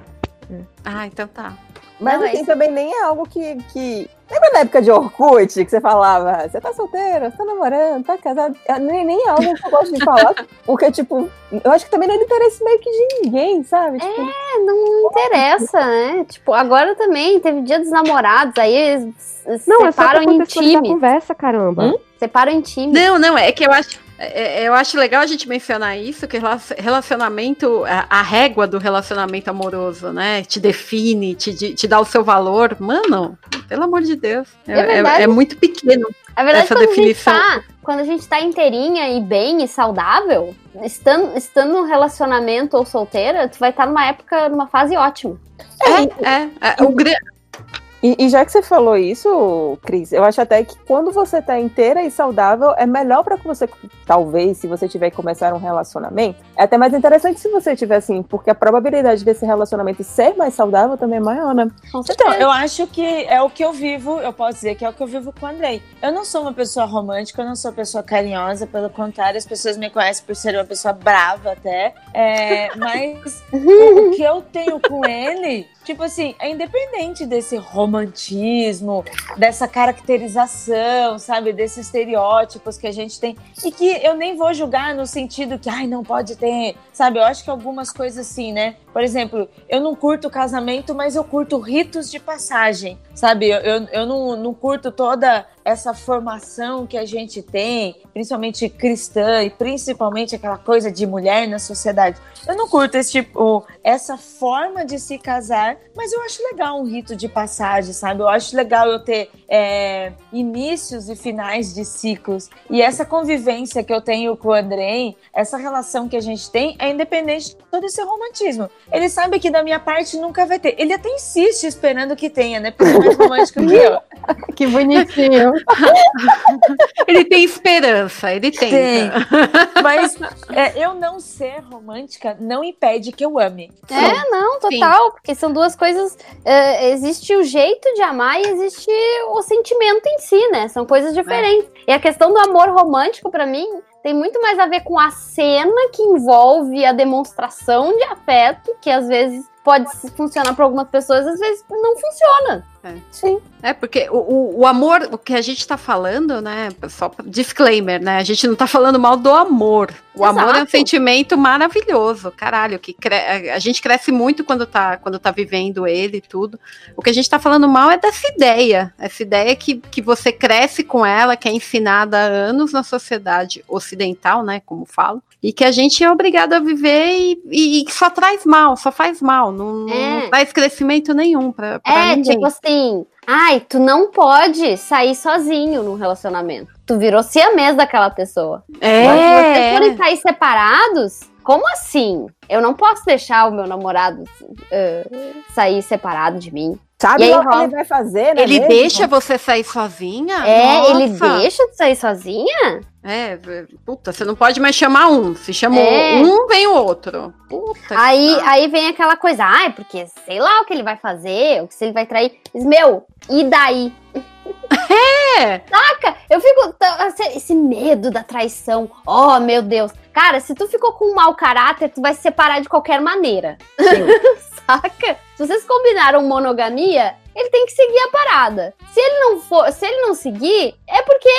Ah, então tá. Mas Não, é assim, isso. também nem é algo que, que. Lembra na época de Orkut que você falava, você tá solteira, você tá namorando, tá casado? É, Nem, nem é algo que eu gosto de falar, porque, tipo, eu acho que também não é interesse meio que de ninguém, sabe? Tipo, É, não interessa, né? Tipo, agora também teve dia dos namorados, aí eles Não, é só separam em time. conversa, caramba. Hum? Separam em time. Não, não, é que eu acho. É- é- Eu acho legal a gente mencionar isso, que rela- relacionamento, a, régua do relacionamento amoroso, né? Te define, te, te dá o seu valor. Mano, pelo amor de Deus. É, É verdade. é- é muito pequeno. A verdade, essa quando definição. a gente tá, quando a gente tá inteirinha e bem e saudável, estando, estando num relacionamento ou solteira, tu vai estar numa época, numa fase ótima. É, é. é, o gra- E, e já que você falou isso, Cris, eu acho até que quando você tá inteira e saudável, é melhor pra que você, talvez, se você tiver que começar um relacionamento, é até mais interessante se você tiver assim, porque a probabilidade desse relacionamento ser mais saudável também é maior, né? Então, eu acho que é o que eu vivo, eu posso dizer que é o que eu vivo com o Andrei. Eu não sou uma pessoa romântica, eu não sou uma pessoa carinhosa, pelo contrário, as pessoas me conhecem por ser uma pessoa brava até. É, mas o, o que eu tenho com ele, tipo assim, é independente desse romantismo, dessa caracterização, sabe, desses estereótipos que a gente tem. E que eu nem vou julgar no sentido que, ai, não pode ter, sabe? Eu acho que algumas coisas assim, né? Por exemplo, eu não curto casamento, mas eu curto ritos de passagem, sabe? Eu, eu, eu não, não curto toda essa formação que a gente tem, principalmente cristã e principalmente aquela coisa de mulher na sociedade. Eu não curto esse tipo, essa forma de se casar, mas eu acho legal um rito de passagem, sabe? Eu acho legal eu ter é, inícios e finais de ciclos. E essa convivência que eu tenho com o Andrei, essa relação que a gente tem, é independente de todo esse romantismo. Ele sabe que da minha parte nunca vai ter. Ele até insiste esperando que tenha, né? Porque é mais romântico que eu. que bonitinho. ele tem esperança, ele tem. Tem. Mas é, eu não ser romântica não impede que eu ame. É, não, total. Sim. Porque são duas coisas. É, existe o jeito de amar e existe o sentimento em si, né? São coisas diferentes. É. E a questão do amor romântico, para mim, tem muito mais a ver com a cena que envolve a demonstração de afeto, que às vezes pode funcionar para algumas pessoas, às vezes não funciona. É. Sim. É, porque o, o, o, amor, o que a gente está falando, né? Só disclaimer, né? A gente não está falando mal do amor. O Exato. amor é um sentimento maravilhoso, caralho. Que cre... A gente cresce muito quando tá, quando tá vivendo ele e tudo. O que a gente está falando mal é dessa ideia. Essa ideia que, que você cresce com ela, que é ensinada há anos na sociedade ocidental, né? Como falo e que a gente é obrigado a viver e, e só traz mal, só faz mal, não, é. não traz crescimento nenhum pra, pra é, ninguém. tipo assim, ai, tu não pode sair sozinho num relacionamento. Tu virou siamês daquela pessoa. É. Mas se vocês forem sair separados, como assim? Eu não posso deixar o meu namorado uh, sair separado de mim. Sabe o que ele vai fazer, né? Ele mesmo? deixa você sair sozinha? É, Nossa. ele deixa de sair sozinha? É, puta, você não pode mais chamar um. Se chamou é. um, vem o outro. Puta aí, aí vem aquela coisa, ai, porque sei lá o que ele vai fazer, o que se ele vai trair. Meu, e daí? É! Saca? Eu fico. Esse medo da traição. Oh, meu Deus. Cara, se tu ficou com um mau caráter, tu vai se separar de qualquer maneira. Saca? Se vocês combinaram monogamia, ele tem que seguir a parada. Se ele não for, se ele não seguir, é porque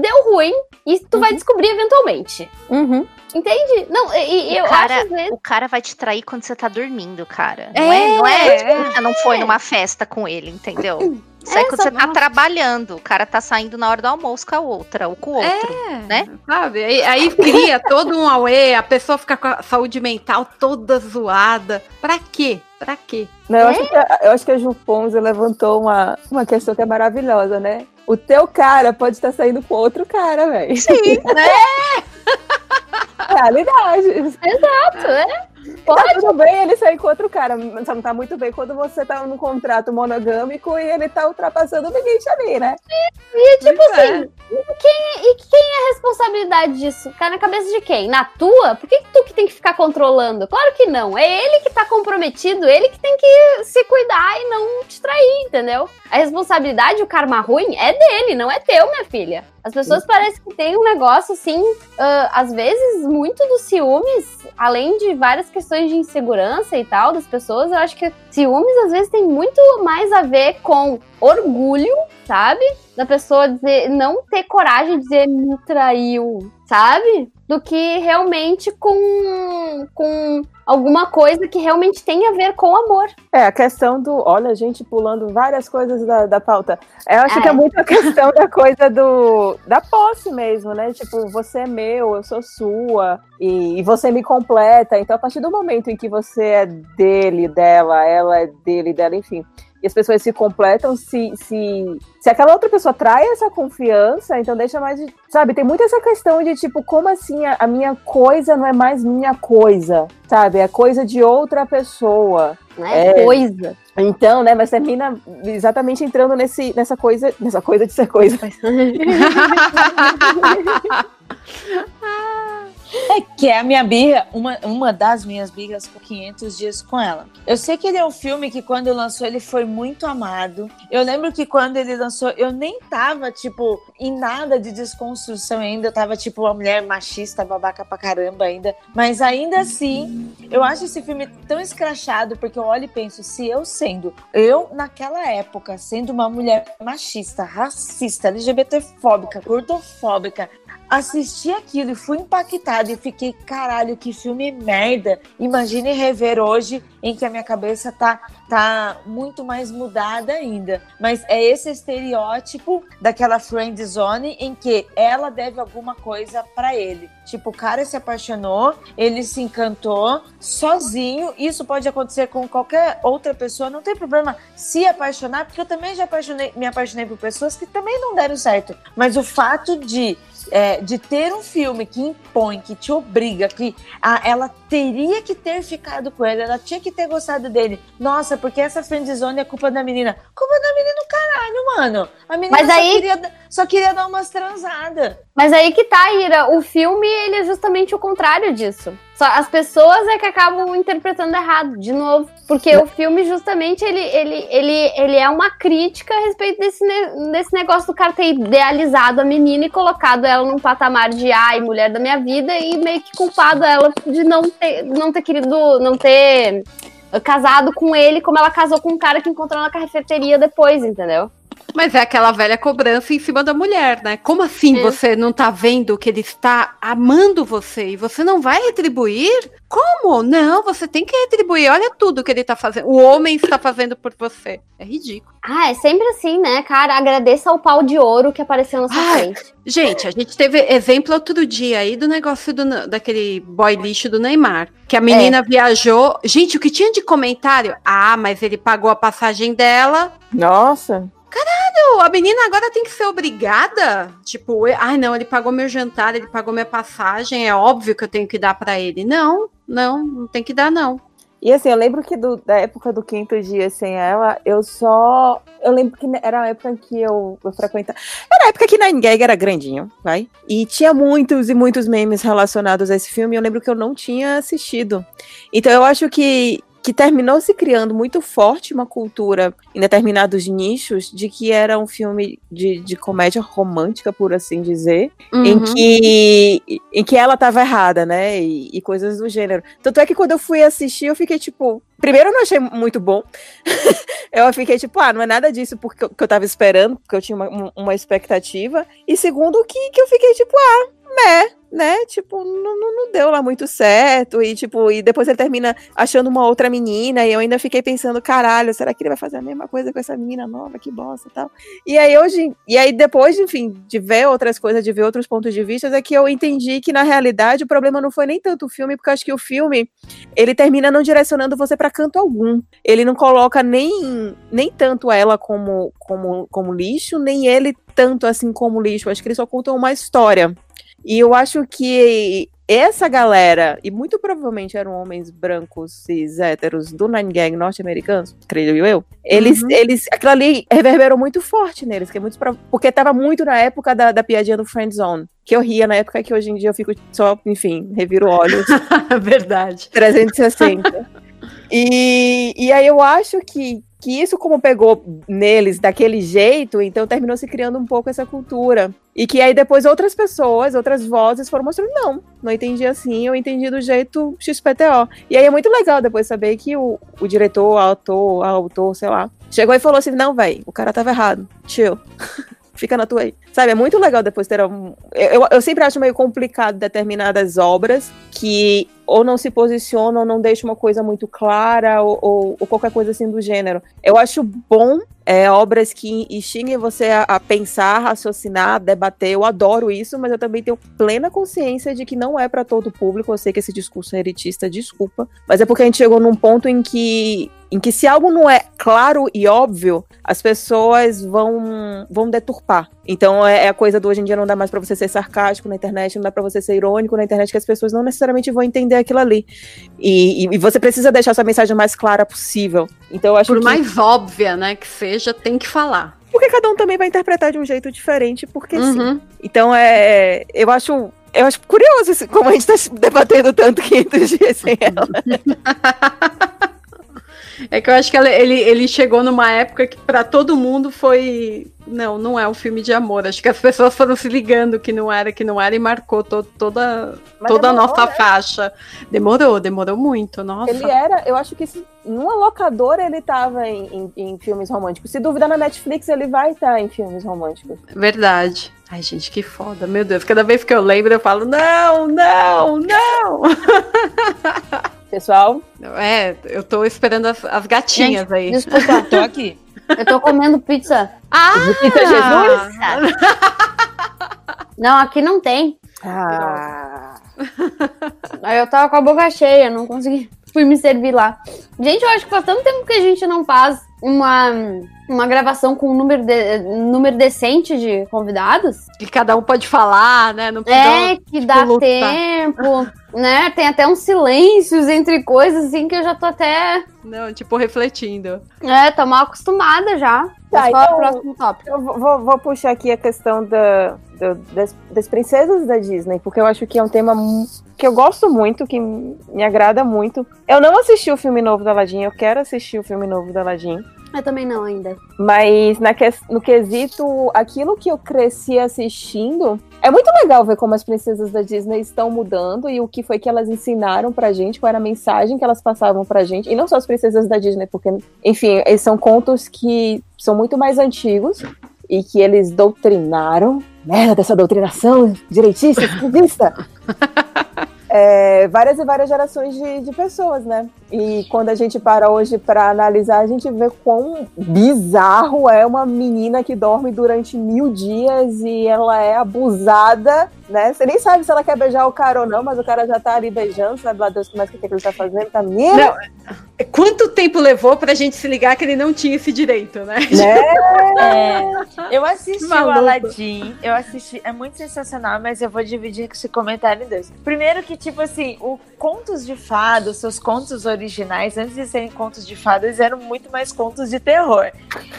deu ruim e tu uhum. vai descobrir eventualmente. Uhum. Entende? Não, e, e eu cara, acho vezes... O cara vai te trair quando você tá dormindo, cara. Não é, é não é, tipo, você não foi numa festa com ele, entendeu? Isso é, quando você tá trabalhando, o cara tá saindo na hora do almoço com a outra, ou com o outro, é, né? Sabe? Aí, aí cria todo um auê, a pessoa fica com a saúde mental toda zoada. Pra quê? Pra quê? Não, eu, é? acho que, eu acho que a Ju Ponzi levantou uma, uma questão que é maravilhosa, né? O teu cara pode estar saindo com outro cara, velho. Sim, né? Realidade. Exato, é. Pode. Tá tudo bem ele sair com outro cara, mas não tá muito bem quando você tá num contrato monogâmico e ele tá ultrapassando o limite ali, né? E, e tipo Isso assim, é. quem, e quem é a responsabilidade disso? Cai na cabeça de quem? Na tua? Por que, que tu que tem que ficar controlando? Claro que não. É ele que tá comprometido, ele que tem que se cuidar e não te trair, entendeu? A responsabilidade, o karma ruim, é dele, não é teu, minha filha. As pessoas parecem que tem um negócio assim, uh, às vezes, muito dos ciúmes, além de várias questões de insegurança e tal das pessoas, eu acho que ciúmes às vezes tem muito mais a ver com orgulho, sabe? Da pessoa dizer, não ter coragem de dizer me traiu, sabe? Do que realmente com, com alguma coisa que realmente tem a ver com amor. É, a questão do. Olha, a gente pulando várias coisas da, da pauta. Eu acho é. que é muito a questão da coisa do da posse mesmo, né? Tipo, você é meu, eu sou sua, e, e você me completa. Então, a partir do momento em que você é dele, dela, ela é dele, dela, enfim e as pessoas se completam, se, se, se aquela outra pessoa trai essa confiança, então deixa mais de. Sabe, tem muito essa questão de tipo, como assim a, a minha coisa não é mais minha coisa? Sabe? É coisa de outra pessoa. Não é, é coisa. Então, né, mas termina exatamente entrando nesse, nessa coisa, nessa coisa de ser coisa. É que é a minha birra, uma, uma das minhas birras por 500 dias com ela. Eu sei que ele é um filme que quando lançou ele foi muito amado. Eu lembro que quando ele lançou, eu nem tava, tipo, em nada de desconstrução ainda. Eu tava, tipo, uma mulher machista, babaca pra caramba ainda. Mas ainda assim, eu acho esse filme tão escrachado, porque eu olho e penso, se eu sendo, eu naquela época, sendo uma mulher machista, racista, LGBTfóbica, gordofóbica, assisti aquilo e fui impactada e fiquei, caralho, que filme merda. Imagine rever hoje em que a minha cabeça tá, tá muito mais mudada ainda. Mas é esse estereótipo daquela friend zone em que ela deve alguma coisa para ele. Tipo, o cara se apaixonou, ele se encantou sozinho. Isso pode acontecer com qualquer outra pessoa, não tem problema se apaixonar, porque eu também já apaixonei, me apaixonei por pessoas que também não deram certo. Mas o fato de é, de ter um filme que impõe, que te obriga, que a, ela teria que ter ficado com ele, ela tinha que ter gostado dele. Nossa, porque essa friendzone é culpa da menina. Culpa da menina do caralho, mano. A menina Mas só, aí... queria, só queria dar umas transadas. Mas aí que tá, Ira. O filme, ele é justamente o contrário disso. Só as pessoas é que acabam interpretando errado, de novo. Porque o filme, justamente, ele, ele, ele, ele é uma crítica a respeito desse, desse negócio do cara ter idealizado a menina e colocado ela num patamar de ai, mulher da minha vida, e meio que culpado ela de não ter, não ter querido, não ter casado com ele como ela casou com um cara que encontrou na cafeteria depois, entendeu? Mas é aquela velha cobrança em cima da mulher, né? Como assim é. você não tá vendo que ele está amando você e você não vai retribuir? Como? Não, você tem que retribuir. Olha tudo que ele tá fazendo. O homem está fazendo por você. É ridículo. Ah, é sempre assim, né, cara? Agradeça ao pau de ouro que apareceu na sua Ai, frente. Gente, a gente teve exemplo outro dia aí do negócio do, daquele boy lixo do Neymar. Que a menina é. viajou. Gente, o que tinha de comentário? Ah, mas ele pagou a passagem dela. Nossa. Caralho, a menina agora tem que ser obrigada? Tipo, ai não, ele pagou meu jantar, ele pagou minha passagem, é óbvio que eu tenho que dar para ele. Não, não, não tem que dar não. E assim, eu lembro que do, da época do quinto dia sem ela, eu só. Eu lembro que era a época que eu, eu frequentava. Era a época que Nine Gag era grandinho, vai? E tinha muitos e muitos memes relacionados a esse filme. Eu lembro que eu não tinha assistido. Então eu acho que que terminou se criando muito forte uma cultura em determinados nichos de que era um filme de, de comédia romântica, por assim dizer, uhum. em, que, em que ela estava errada, né? E, e, coisas do gênero. Tanto é que quando eu fui assistir, eu fiquei tipo. Primeiro, eu não achei muito bom. eu fiquei tipo, ah, não é nada disso porque eu, que eu tava esperando, porque eu tinha uma, uma expectativa. E segundo, que, que eu fiquei tipo, ah, né? né, tipo, não, não, deu lá muito certo, e tipo, e depois ele termina achando uma outra menina, e eu ainda fiquei pensando, caralho, será que ele vai fazer a mesma coisa com essa menina nova, que bosta e tal. E aí hoje, e aí depois, enfim, de ver outras coisas, de ver outros pontos de vista, é que eu entendi que na realidade o problema não foi nem tanto o filme, porque acho que o filme, ele termina não direcionando você para canto algum. Ele não coloca nem, nem tanto ela como, como, como lixo, nem ele tanto assim como lixo. Acho que ele só conta uma história. E eu acho que essa galera, e muito provavelmente eram homens brancos, cis, héteros do Nine Gang norte-americanos, creio eu, eles, uhum. eles, aquilo ali reverberou muito forte neles, que é muito porque tava muito na época da, da piadinha do Friend Zone, que eu ria na época que hoje em dia eu fico só, enfim, reviro olhos. Verdade. 360. e, e aí eu acho que, que isso, como pegou neles daquele jeito, então terminou se criando um pouco essa cultura. E que aí depois outras pessoas, outras vozes foram mostrando, não, não entendi assim, eu entendi do jeito XPTO. E aí é muito legal depois saber que o, o diretor, o autor, autor, sei lá, chegou e falou assim, não, velho, o cara tava errado, chill. Fica na tua aí. Sabe, é muito legal depois ter um. Eu, eu sempre acho meio complicado determinadas obras que ou não se posicionam, ou não deixam uma coisa muito clara, ou, ou, ou qualquer coisa assim do gênero. Eu acho bom é, obras que instigam você a, a, pensar, raciocinar, debater. Eu adoro isso, mas eu também tenho plena consciência de que não é para todo público. Eu sei que esse discurso é elitista, desculpa, mas é porque a gente chegou num ponto em que em que se algo não é claro e óbvio, as pessoas vão vão deturpar. Então é, é a coisa do hoje em dia não dá mais para você ser sarcástico na internet, não dá para você ser irônico na internet, que as pessoas não necessariamente vão entender aquilo ali. E, e, e você precisa deixar sua mensagem mais clara possível. Então eu acho Por que... mais óbvia, né, que seja, tem que falar. Porque cada um também vai interpretar de um jeito diferente, porque uhum. sim. Então é, eu acho eu acho curioso como a gente está debatendo tanto 500 dias sem ela. É que eu acho que ele, ele chegou numa época que para todo mundo foi. Não, não é um filme de amor. Acho que as pessoas foram se ligando que não era, que não era, e marcou to, toda, toda a nossa né? faixa. Demorou, demorou muito. Nossa. Ele era, eu acho que numa locadora ele estava em, em, em, filmes românticos. Se duvidar na Netflix, ele vai estar em filmes românticos. Verdade. Ai, gente, que foda. Meu Deus, cada vez que eu lembro, eu falo, não, não, não. Pessoal? É, eu tô esperando as, as gatinhas gente, aí. Desculpa, tô aqui. Eu tô comendo pizza. Ah! De pizza Jesus? Não, aqui não tem. Ah. Aí eu tava com a boca cheia, não consegui. Fui me servir lá. Gente, eu acho que faz tanto tempo que a gente não faz uma, uma gravação com um número, de, número decente de convidados. Que cada um pode falar, né? Não é, que tipo, dá lutar. tempo, né? Tem até uns silêncios entre coisas, assim, que eu já tô até. Não, tipo, refletindo. É, tô mal acostumada já. Tá, então, o próximo tópico. Eu vou, vou, puxar aqui a questão da, da das, das, princesas da Disney, porque eu acho que é um tema que eu gosto muito, que me agrada muito. Eu não assisti o filme novo da Aladdin, eu quero assistir o filme novo da Aladdin. Eu também não ainda. Mas na que, no quesito, aquilo que eu cresci assistindo, é muito legal ver como as princesas da Disney estão mudando e o que foi que elas ensinaram pra gente, qual era a mensagem que elas passavam pra gente. E não só as princesas da Disney, porque, enfim, esses são contos que são muito mais antigos e que eles doutrinaram. Merda dessa doutrinação direitista, esquerdista! é, várias e várias gerações de, de pessoas, né? E quando a gente para hoje para analisar, a gente vê quão bizarro é uma menina que dorme durante mil dias e ela é abusada, né? Você nem sabe se ela quer beijar o cara ou não, mas o cara já tá ali beijando, sabe lá Deus mais o que, que ele tá fazendo, tá? Não. Quanto tempo levou pra gente se ligar que ele não tinha esse direito, né? né? É. Eu assisti Maluco. o Aladdin, eu assisti, é muito sensacional, mas eu vou dividir esse comentário em dois. Primeiro que, tipo assim, o contos de fadas, seus contos originais, antes de serem contos de fadas, eram muito mais contos de terror.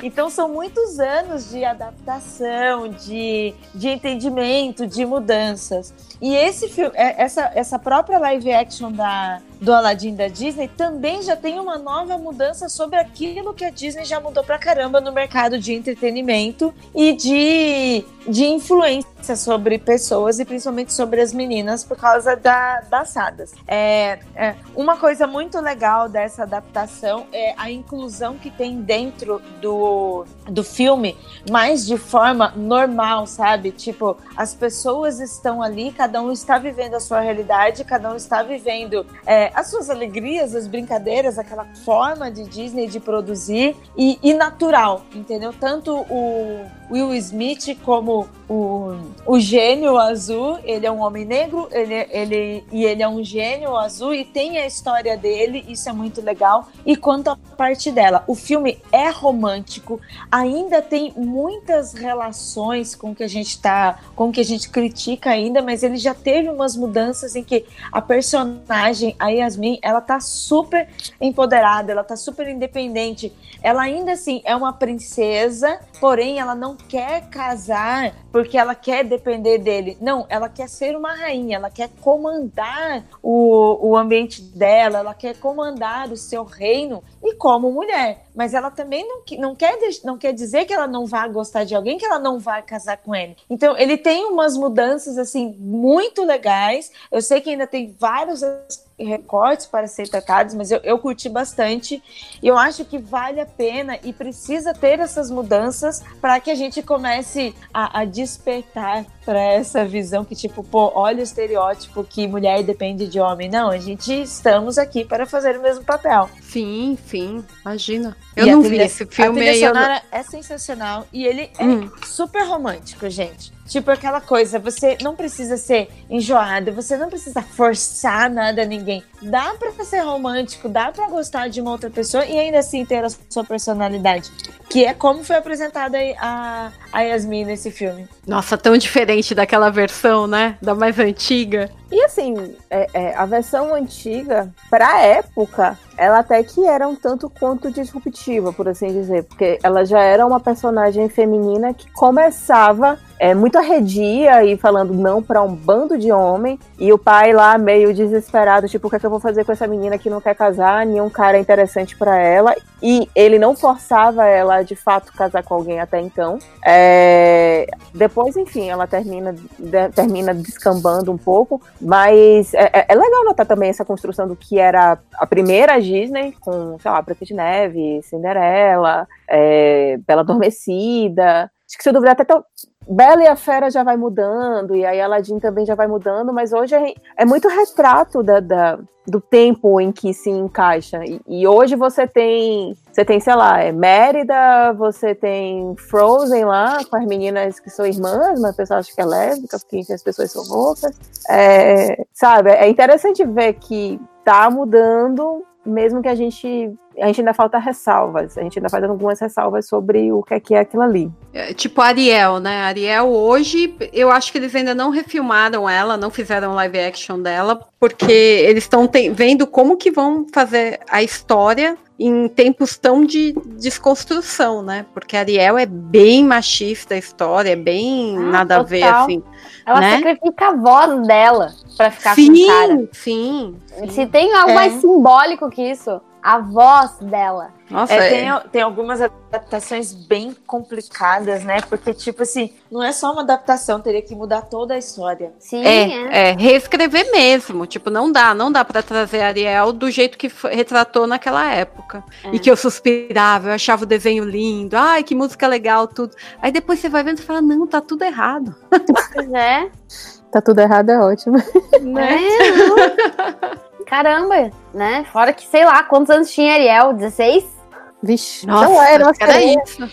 Então são muitos anos de adaptação, de, de entendimento, de mudanças. E esse filme, é, essa, essa própria live action da, do Aladdin da Disney também já tem uma nova mudança sobre aquilo que a Disney já mudou pra caramba no mercado de entretenimento e de, de influência sobre pessoas e principalmente sobre as meninas por causa da, das hadas. É, é, uma coisa muito legal dessa adaptação é a inclusão que tem dentro do, do filme, mas de forma normal, sabe? Tipo, as pessoas estão ali, cada um está vivendo a sua realidade, cada um está vivendo é, as suas alegrias, as brincadeiras, aquela forma de Disney de produzir e, e natural, entendeu? Tanto o Will Smith como o, o gênio azul, ele é um homem negro, ele, ele, e ele é um gênio azul e tem a história dele, isso é muito legal. E quanto à parte dela, o filme é romântico, ainda tem muitas relações com que a gente tá, com que a gente critica ainda, mas ele já teve umas mudanças em que a personagem, a Yasmin, ela tá super empoderada, ela tá super independente. Ela ainda assim é uma princesa, porém ela não quer casar porque ela quer depender dele. Não, ela quer ser uma rainha, ela quer comandar o, o ambiente dela, ela quer comandar o seu reino e como mulher. Mas ela também não, não, quer, não quer dizer que ela não vai gostar de alguém, que ela não vai casar com ele. Então, ele tem umas mudanças, assim, muito legais. Eu sei que ainda tem vários recortes para ser tratados, mas eu, eu curti bastante. E eu acho que vale a pena e precisa ter essas mudanças para que a gente comece a, a despertar para essa visão que, tipo, pô, olha o estereótipo que mulher depende de homem. Não, a gente estamos aqui para fazer o mesmo papel. Sim, sim, imagina. Eu e não vi esse filme. A trilha sonora é sensacional e ele é hum. super romântico, gente. Tipo aquela coisa, você não precisa ser enjoado, você não precisa forçar nada a ninguém. Dá pra ser romântico, dá pra gostar de uma outra pessoa e ainda assim ter a sua personalidade. Que é como foi apresentada a, a Yasmin nesse filme. Nossa, tão diferente daquela versão, né? Da mais antiga. E assim, é, é, a versão antiga, pra época, ela até que era um tanto quanto disruptiva, por assim dizer, porque ela já era uma personagem feminina que começava é, muito arredia e falando não para um bando de homem, e o pai lá meio desesperado, tipo, o que é que eu vou fazer com essa menina que não quer casar, nenhum cara interessante para ela, e ele não forçava ela de fato casar com alguém até então. É, depois, enfim, ela termina, de, termina descambando um pouco, mas é, é, é, legal notar também essa construção do que era a primeira Disney, com, sei lá, Branca de Neve, Cinderela, é, Bela Adormecida. Acho que se eu duvidar, até Bela e a Fera já vai mudando, e aí Aladdin também já vai mudando, mas hoje é, é muito retrato da, da, do tempo em que se encaixa. E, e, hoje você tem, você tem, sei lá, é Mérida, você tem Frozen lá, com as meninas que são irmãs, mas o pessoal acha que é lésbica, porque as pessoas são loucas. É, sabe, é interessante ver que tá mudando, mesmo que a gente a gente ainda falta ressalvas, a gente ainda faz algumas ressalvas sobre o que é, que é aquilo ali. É, tipo Ariel, né? Ariel hoje, eu acho que eles ainda não refilmaram ela, não fizeram live action dela, porque eles estão vendo como que vão fazer a história em tempos tão de desconstrução, né? Porque Ariel é bem machista a história, é bem ah, nada total. a ver, assim. Ela né? sacrifica a voz dela para ficar sim, com o cara. Sim, sim. Se tem algo é. mais simbólico que isso a voz dela. Nossa, é, tem, tem algumas adaptações bem complicadas, né? Porque, tipo assim, não é só uma adaptação, teria que mudar toda a história. Sim, é, é. é reescrever mesmo. Tipo, não dá, não dá para trazer Ariel do jeito que foi, retratou naquela época. É. E que eu suspirava, eu achava o desenho lindo, ai, que música legal, tudo. Aí depois você vai vendo e fala, não, tá tudo errado. Pois é. Tá tudo errado, é ótimo. Né? Caramba, né? Fora que, sei lá, quantos anos tinha Ariel? 16? Vixe, Nossa, não era, mas era isso.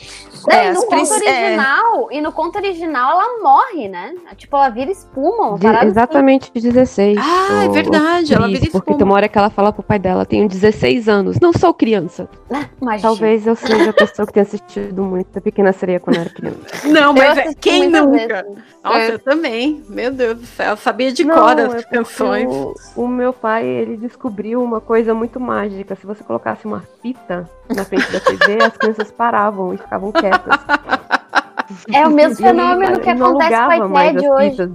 Não, é, e no conto original, é... e no conto original ela morre, né? Tipo, ela vira espuma. De, exatamente assim. 16. Ah, é verdade, ela vira espuma. Porque tem uma hora que ela fala pro pai dela, tenho 16 anos, não sou criança. Imagina. Talvez eu seja a pessoa que tenha assistido muito a Pequena Sereia quando era criança. Não, mas é, quem nunca? Vezes. Nossa, é. eu também. Meu Deus do céu, eu sabia de cor as é canções. O, o meu pai, ele descobriu uma coisa muito mágica. Se você colocasse uma fita na frente da TV, as crianças paravam e ficavam quietas. É o mesmo fenômeno que acontece com o iPad hoje.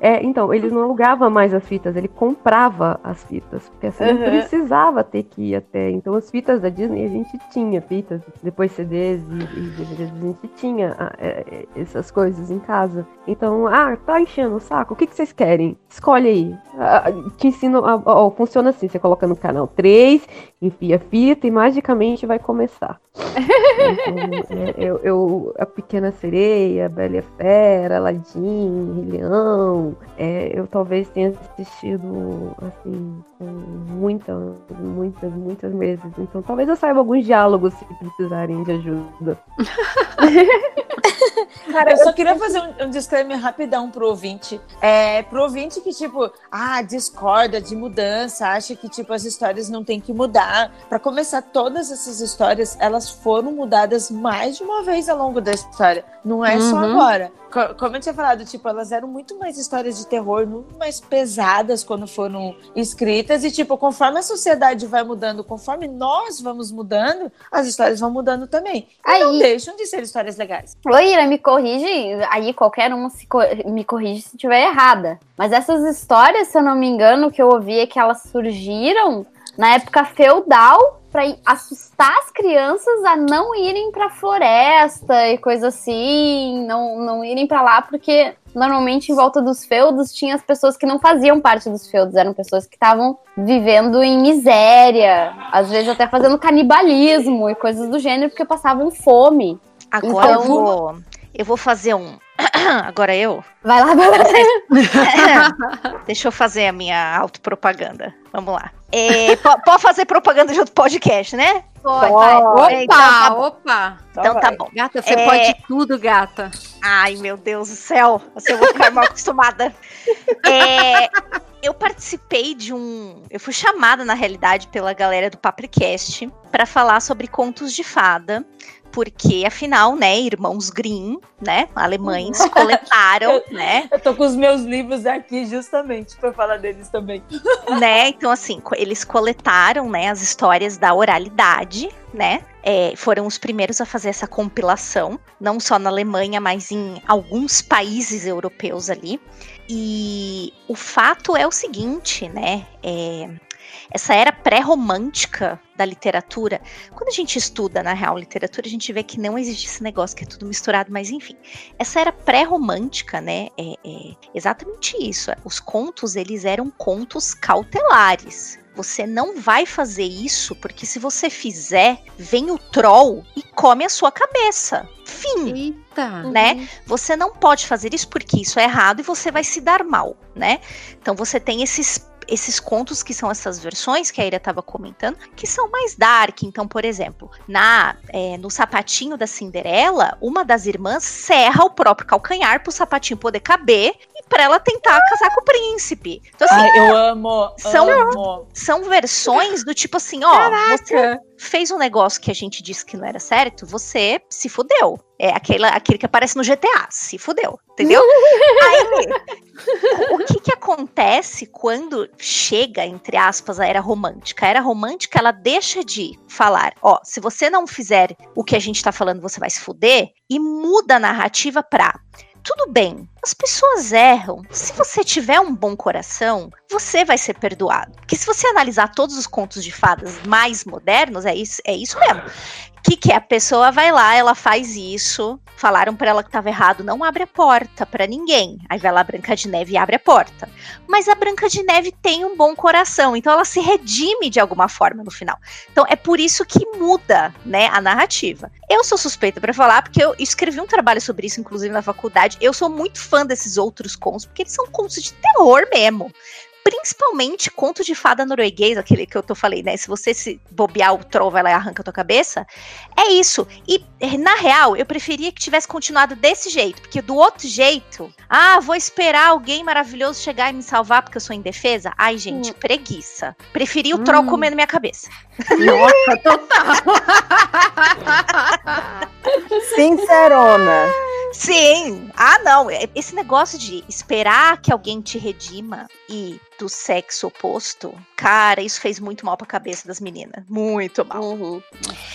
É, então, ele não alugava mais as fitas, ele comprava as fitas, porque assim, uhum. não precisava ter que ir até. Então, as fitas da Disney a gente tinha fitas, depois CDs e, e DVDs, a gente tinha ah, é, é, essas coisas em casa. Então, ah, tá enchendo o saco, o que, que vocês querem? Escolhe aí. Ah, te ensino, ah, ó, funciona assim, você coloca no canal 3, enfia fita e magicamente vai começar. então, é, eu, eu, a Pequena Sereia, a Bela e a Fera, Aladdin, Leão, é, eu talvez tenha assistido assim muitas, muitas, muitas vezes. Então talvez eu saiba alguns diálogos se precisarem de ajuda. Cara, eu só queria fazer um, um disclaimer rapidão pro ouvinte. É, pro ouvinte que, tipo, ah, discorda de mudança, acha que, tipo, as histórias não tem que mudar. Para começar, todas essas histórias, elas foram mudadas mais de uma vez ao longo da história. Não é uhum. só agora. Como eu tinha falado, tipo, elas eram muito mais histórias de terror, muito mais pesadas quando foram escritas. E, tipo, conforme a sociedade vai mudando, conforme nós vamos mudando, as histórias vão mudando também. E aí, não deixam de ser histórias legais. Oi, Ira, me corrige. Aí qualquer um co me corrige se estiver errada. Mas essas histórias, se eu não me engano, que eu ouvi é que elas surgiram na época feudal para assustar as crianças a não irem para floresta e coisa assim, não, não irem para lá porque normalmente em volta dos feudos tinha as pessoas que não faziam parte dos feudos, eram pessoas que estavam vivendo em miséria, às vezes até fazendo canibalismo e coisas do gênero porque passavam fome. Agora então, eu vou eu vou fazer um Agora eu? Vai lá, vai lá. Deixa eu fazer a minha autopropaganda. Vamos lá. É, pode fazer propaganda de outro podcast, né? Pode. Opa, então, tá opa. Então tá bom. Gata, você é... pode tudo, gata. Ai, meu Deus do céu. Assim eu vou ficar mal acostumada. É, eu participei de um. Eu fui chamada, na realidade, pela galera do Papricast para falar sobre contos de fada porque afinal, né, irmãos Grimm, né, alemães, coletaram, eu, né? Eu tô com os meus livros aqui justamente para falar deles também. Né, então assim, eles coletaram, né, as histórias da oralidade, né? É, foram os primeiros a fazer essa compilação, não só na Alemanha, mas em alguns países europeus ali. E o fato é o seguinte, né? É, essa era pré-romântica da literatura, quando a gente estuda, na real, literatura, a gente vê que não existe esse negócio, que é tudo misturado, mas enfim. Essa era pré-romântica, né? É, é exatamente isso. Os contos, eles eram contos cautelares. Você não vai fazer isso, porque se você fizer, vem o troll e come a sua cabeça. Fim. Eita. Né? Você não pode fazer isso porque isso é errado e você vai se dar mal, né? Então você tem esses esses contos que são essas versões que a Ira estava comentando, que são mais dark. Então, por exemplo, na é, no sapatinho da Cinderela, uma das irmãs serra o próprio calcanhar para o sapatinho poder caber para ela tentar casar com o príncipe. Então, assim, Ai, eu amo. São, amo. são versões do tipo assim, ó, Caraca. você fez um negócio que a gente disse que não era certo, você se fudeu. É aquele, aquele que aparece no GTA, se fudeu, entendeu? Aí, o que que acontece quando chega, entre aspas, a era romântica? A era romântica, ela deixa de falar, ó, se você não fizer o que a gente tá falando, você vai se fuder, e muda a narrativa pra tudo bem, as pessoas erram. Se você tiver um bom coração, você vai ser perdoado. Porque se você analisar todos os contos de fadas mais modernos, é isso, é isso mesmo que, que é? A pessoa vai lá, ela faz isso. Falaram para ela que estava errado, não abre a porta para ninguém. Aí vai lá a Branca de Neve e abre a porta. Mas a Branca de Neve tem um bom coração, então ela se redime de alguma forma no final. Então é por isso que muda, né, a narrativa. Eu sou suspeita para falar porque eu escrevi um trabalho sobre isso inclusive na faculdade. Eu sou muito fã desses outros contos porque eles são contos de terror mesmo principalmente conto de fada norueguês, aquele que eu tô falei, né? Se você se bobear o troll vai lá e arranca a tua cabeça. É isso. E na real, eu preferia que tivesse continuado desse jeito, porque do outro jeito, ah, vou esperar alguém maravilhoso chegar e me salvar porque eu sou indefesa. Ai, gente, hum. preguiça. Preferi o troll hum. comendo minha cabeça. Nossa, total. Sincerona. Sim. Ah, não. É, esse negócio de esperar que alguém te redima e do sexo oposto, cara, isso fez muito mal pra cabeça das meninas. Muito mal. Uhum.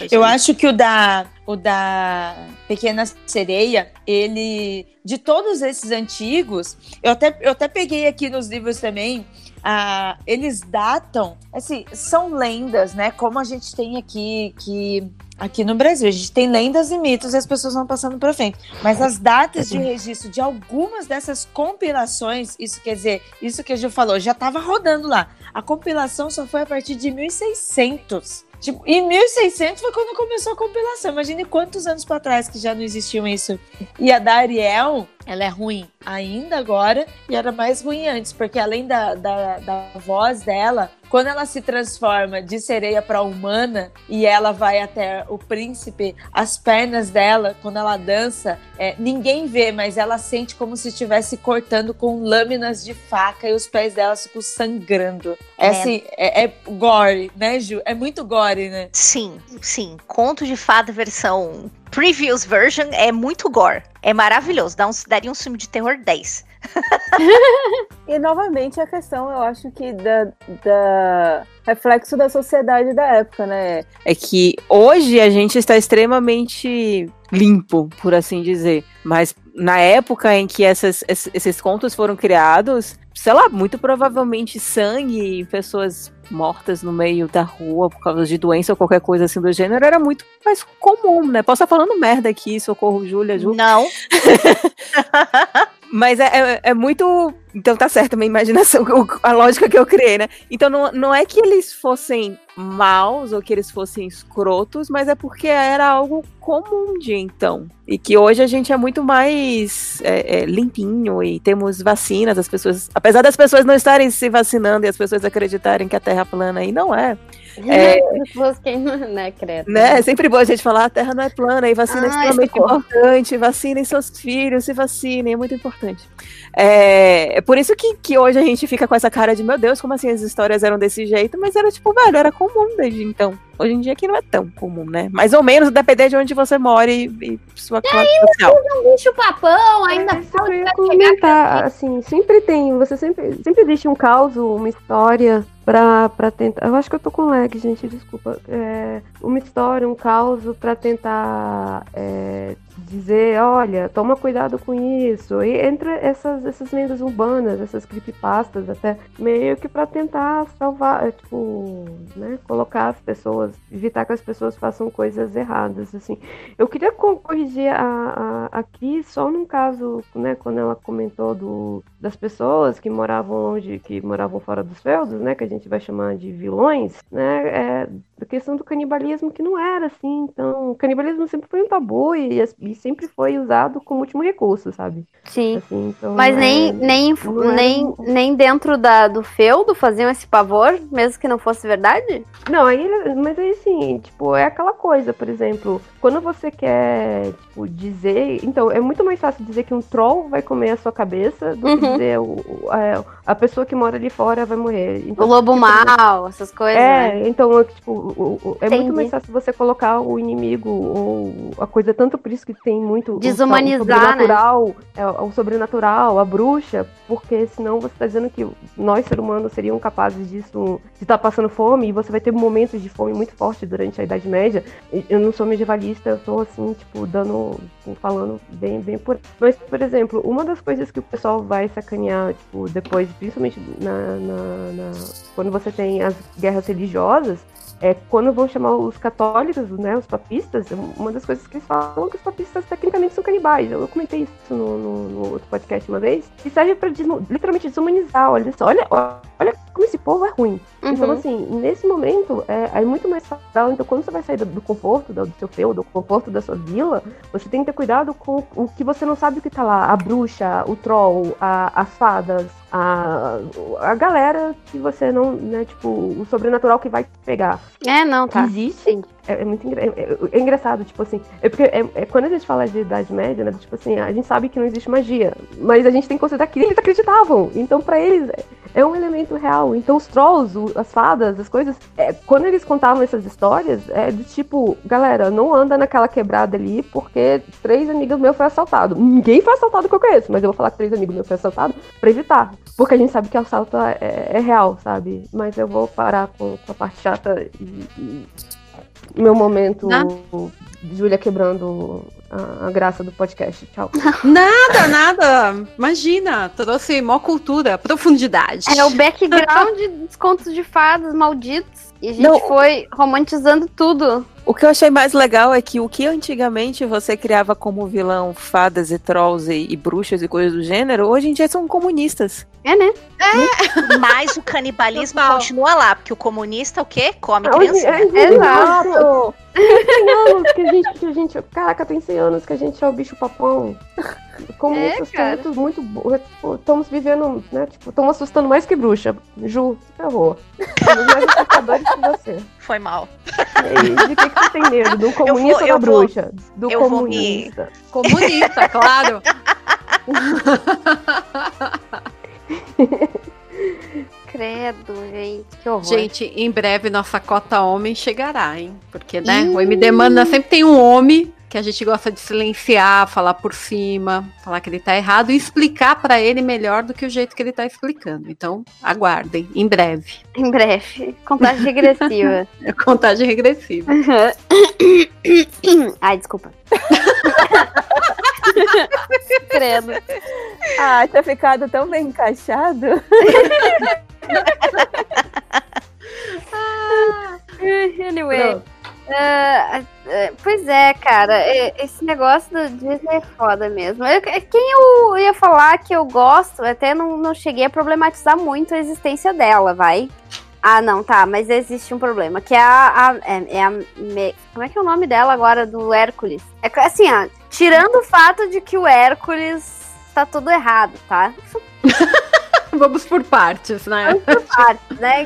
Eu acho que o da, o da Pequena Sereia, ele. De todos esses antigos, eu até, eu até peguei aqui nos livros também. Ah, eles datam, assim, são lendas, né? Como a gente tem aqui que aqui no Brasil. A gente tem lendas e mitos e as pessoas vão passando para frente. Mas as datas de registro de algumas dessas compilações, isso quer dizer, isso que a Ju falou, já estava rodando lá. A compilação só foi a partir de 1600. Tipo, em 1600 foi quando começou a compilação. Imagine quantos anos para trás que já não existiam isso. E a da Ariel, ela é ruim ainda agora e era mais ruim antes, porque além da, da, da voz dela, quando ela se transforma de sereia para humana e ela vai até o príncipe, as pernas dela, quando ela dança, é, ninguém vê, mas ela sente como se estivesse cortando com lâminas de faca e os pés dela ficam sangrando. É, é. assim, é, é gore, né, Ju? É muito gore, né? Sim, sim. Conto de fada versão previous version é muito gore. É maravilhoso. Dá um, daria um filme de terror 10. e novamente a questão, eu acho que da, da reflexo da sociedade da época, né? É que hoje a gente está extremamente limpo, por assim dizer. Mas na época em que essas, esses contos foram criados, sei lá, muito provavelmente sangue, pessoas mortas no meio da rua por causa de doença ou qualquer coisa assim do gênero era muito mais comum, né? Posso estar falando merda aqui, socorro, Júlia, Ju. Não. Mas é, é, é, muito. Então tá certo a minha imaginação, a lógica que eu criei, né? Então não, não é que eles fossem maus ou que eles fossem escrotos, mas é porque era algo comum de então. E que hoje a gente é muito mais é, é, limpinho e temos vacinas, as pessoas. Apesar das pessoas não estarem se vacinando e as pessoas acreditarem que a Terra é plana e não é. É, né, credo. Né? É sempre bom a gente falar, a Terra não é plana e vacina é extremamente importante. Vacinem seus filhos, se vacinem, é muito importante. É, é por isso que, que hoje a gente fica com essa cara de, meu Deus, como assim as histórias eram desse jeito? Mas era tipo, velho, era comum desde então. hoje em dia que não é tão comum, né? Mais ou menos, depender de onde você mora e, e sua classe social. Um bicho papão, ainda É, comentar, assim, sempre tem, você sempre, sempre deixa um caos, uma história pra, pra tentar. Eu acho que eu tô com lag, gente, desculpa. É, uma história, um caos pra tentar é, dizer, olha, toma cuidado com isso. E entra essas, essas lendas urbanas, essas creepypastas, até meio que pra tentar salvar, é, tipo, né, colocar as pessoas, evitar que as pessoas façam coisas erradas, assim. Eu queria co- corrigir a, a, aqui só num caso, né, quando ela comentou do, das pessoas que moravam longe, que moravam fora dos feudos, né, que a gente vai chamar de vilões, né, é, a questão do canibalismo que não era assim, então, o canibalismo sempre foi um tabu e, e sempre foi usado como último recurso, sabe? Sim. Assim, então, Mas é, nem, nem, era nem, nem dentro da, do feudo faziam esse pavor, mesmo que não fosse verdade? Não, aí, mas aí sim, tipo, é aquela coisa, por exemplo, quando você quer, tipo, dizer. Então, é muito mais fácil dizer que um troll vai comer a sua cabeça do que. Dizer o, o- a, a pessoa que mora ali fora vai morrer. O Então, lobo tipo, mal, essas coisas. né? É, então, é que, tipo, o- o- é Entendi. muito mais fácil você colocar o inimigo ou a coisa, tanto por isso que tem muito o- Desumanizar, o sobrenatural, é, o sobrenatural, a bruxa, porque senão você tá dizendo que nós, seres humanos, seriam capazes disso, de estar passando fome, e você vai ter momentos de fome muito forte durante a Idade Média. Eu não sou medievalista, eu tô assim, tipo, dando, falando bem, bem por. Mas, por exemplo, uma das coisas que o pessoal vai sacanear, tipo, depois, principalmente na, na- na- quando você tem as guerras religiosas, é quando vão chamar os católicos, né, os papistas, uma das coisas que eles falam é que os papistas tecnicamente são canibais. Eu comentei isso no, no- no outro podcast uma vez, que serve pra desmo- literalmente desumanizar. Olha só, olha, olha como esse povo é ruim. Então, Uhum. assim, nesse momento, é, é muito mais fácil. Então, quando você vai sair do, do conforto do, do seu feudo, do conforto da sua vila, você tem que ter cuidado com o que você não sabe o que tá lá. A bruxa, o troll, a- as fadas, a, a galera que você não, né, tipo, o sobrenatural que vai pegar. É, não, tá. Existe. É, é muito engra- é, é- é engraçado, tipo assim. É porque é, é quando a gente fala de Idade Média, né? Tipo assim, a gente sabe que não existe magia. Mas a gente tem que considerar que eles acreditavam. Então, pra eles, é, um elemento real. Então, os trolls, as fadas, as coisas. é, quando eles contavam essas histórias, é do tipo, galera, não anda naquela quebrada ali, porque três amigos meus foram assaltados. Ninguém foi assaltado que eu conheço, mas eu vou falar que três amigos meus foram assaltados pra evitar. Porque a gente sabe que assalto é, é real, sabe? Mas eu vou parar com, com a parte chata e- e meu momento, Nada. Júlia quebrando a, a graça do podcast. Tchau. Nada, nada. Imagina, trouxe mó cultura, profundidade. É o background dos contos de fadas malditos. E a gente Não. foi romantizando tudo. O que eu achei mais legal é que o que antigamente você criava como vilão fadas e trolls e, e bruxas e coisas do gênero, hoje em dia são comunistas. É, né? Mas o canibalismo Total. continua lá, porque o comunista o quê? Come Hoje, criança. é, exato! Tem anos que a gente, que a gente. Caraca, tem 100 anos que a gente é o bicho papão. Comunistas É, cara. estão muito, Tipo, estamos vivendo, né? Tipo, estamos assustando mais que bruxa. Ju, por favor. Somos mais assustadores que você. Foi mal. E aí, de que, que você tem medo? Do comunista eu ou da vou- bruxa? Do eu vou me- comunista. Comunista, claro. Credo, gente. Que horror. Gente, em breve nossa cota homem chegará, hein? Porque, né, o MD Mana sempre tem um homem que a gente gosta de silenciar, falar por cima, falar que ele tá errado e explicar pra ele melhor do que o jeito que ele tá explicando. Então, aguardem, em breve. Em breve. Contagem regressiva. É contagem regressiva. Ai, desculpa. Credo. Ah, tinha ficado tão bem encaixado. Anyway. ah, ah, pois é, cara. é- Esse negócio da Disney é foda mesmo. Eu- quem eu ia falar que eu gosto, até não, não cheguei a problematizar muito a existência dela, vai. Ah, não, tá, mas existe um problema, que é a. a- é, é a me- como é que é o nome dela agora, do Hércules? É assim, ó, tirando o fato de que o Hércules tá tudo errado, tá? Vamos por partes, né? Vamos por partes, né?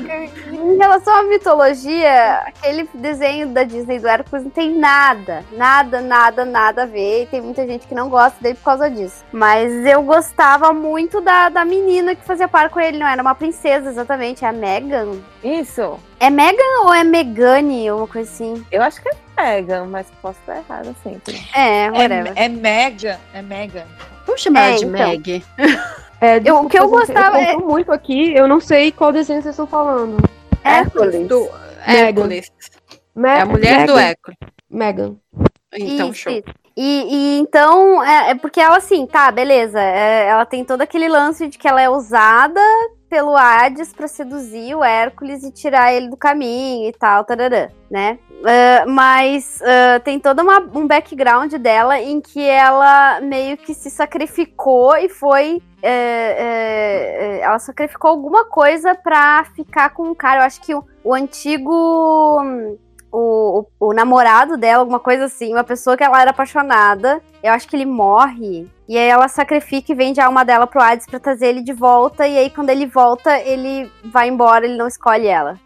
Em relação à mitologia, aquele desenho da Disney do Hércules não tem nada, nada, nada, nada a ver. E tem muita gente que não gosta dele por causa disso. Mas eu gostava muito da, da menina que fazia par com ele, não era uma princesa exatamente, é a Megan. Isso. É Megan ou é Megane ou uma coisa assim? Eu acho que é Megan, mas posso estar errada sempre. É, whatever. É, é Mega, é Mega. Vamos chamar É, de então. Meg. É, Eu- o que eu desculpa, gostava é- Eu conto muito aqui, eu não sei qual desenho vocês estão falando. Hércules. Do Hércules. Me- É a mulher do Megan. Hércules. Megan. Então, Isso, show. isso. E, e então, é, é porque ela assim, tá, beleza. é, ela tem todo aquele lance de que ela é usada pelo Hades pra seduzir o Hércules e tirar ele do caminho e tal, tararã, né? Ah, mas ah, tem todo uma- um background dela em que ela meio que se sacrificou e foi. É, é, é, ela sacrificou alguma coisa pra ficar com o cara. Eu acho que o, o antigo o, o, o namorado dela, alguma coisa assim, uma pessoa que ela era apaixonada. Eu acho que ele morre. E aí ela sacrifica e vende a alma dela pro Hades pra trazer ele de volta. E aí quando ele volta, ele vai embora, ele não escolhe ela.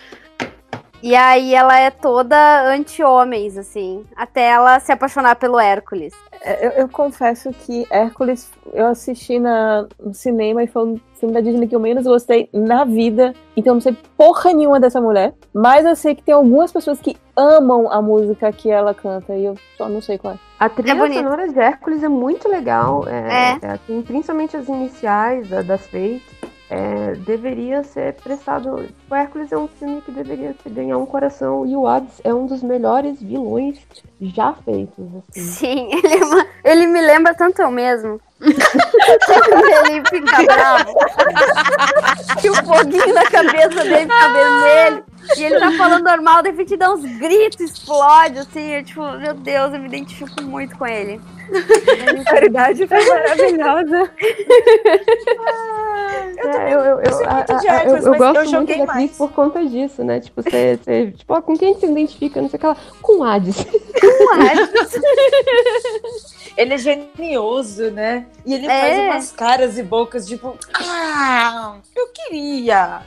E aí ela é toda anti-homens, assim. Até ela se apaixonar pelo Hércules. É, Eu, eu confesso que Hércules eu assisti na, no cinema e foi um filme da Disney que eu menos gostei na vida. Então eu não sei porra nenhuma dessa mulher. Mas eu sei que tem algumas pessoas que amam a música que ela canta e eu só não sei qual é. A trilha bonito. sonora de Hércules é muito legal. É, É. é, assim, principalmente as iniciais da- das Fates. É, deveria ser prestado. O Hércules é um filme que deveria ganhar um coração. E o Hades é um dos melhores vilões já feitos. Assim. Sim, ele, é uma- ele me lembra tanto eu mesmo. ele fica bravo. que o foguinho na cabeça dele fica vermelho. E ele tá falando normal, de repente dá uns gritos, explode, assim. Eu, tipo, meu Deus, eu me identifico muito com ele. A verdade foi maravilhosa. É, eu, eu, eu, a- de a- eu- eu eu gosto muito joguei da Cris mais. por conta disso, né? Tipo, você, você- tipo, ó, com quem você se identifica? Não sei o que lá. Com o Hades. Ele é genioso, né? E ele É. faz umas caras e bocas, tipo, ah, eu queria.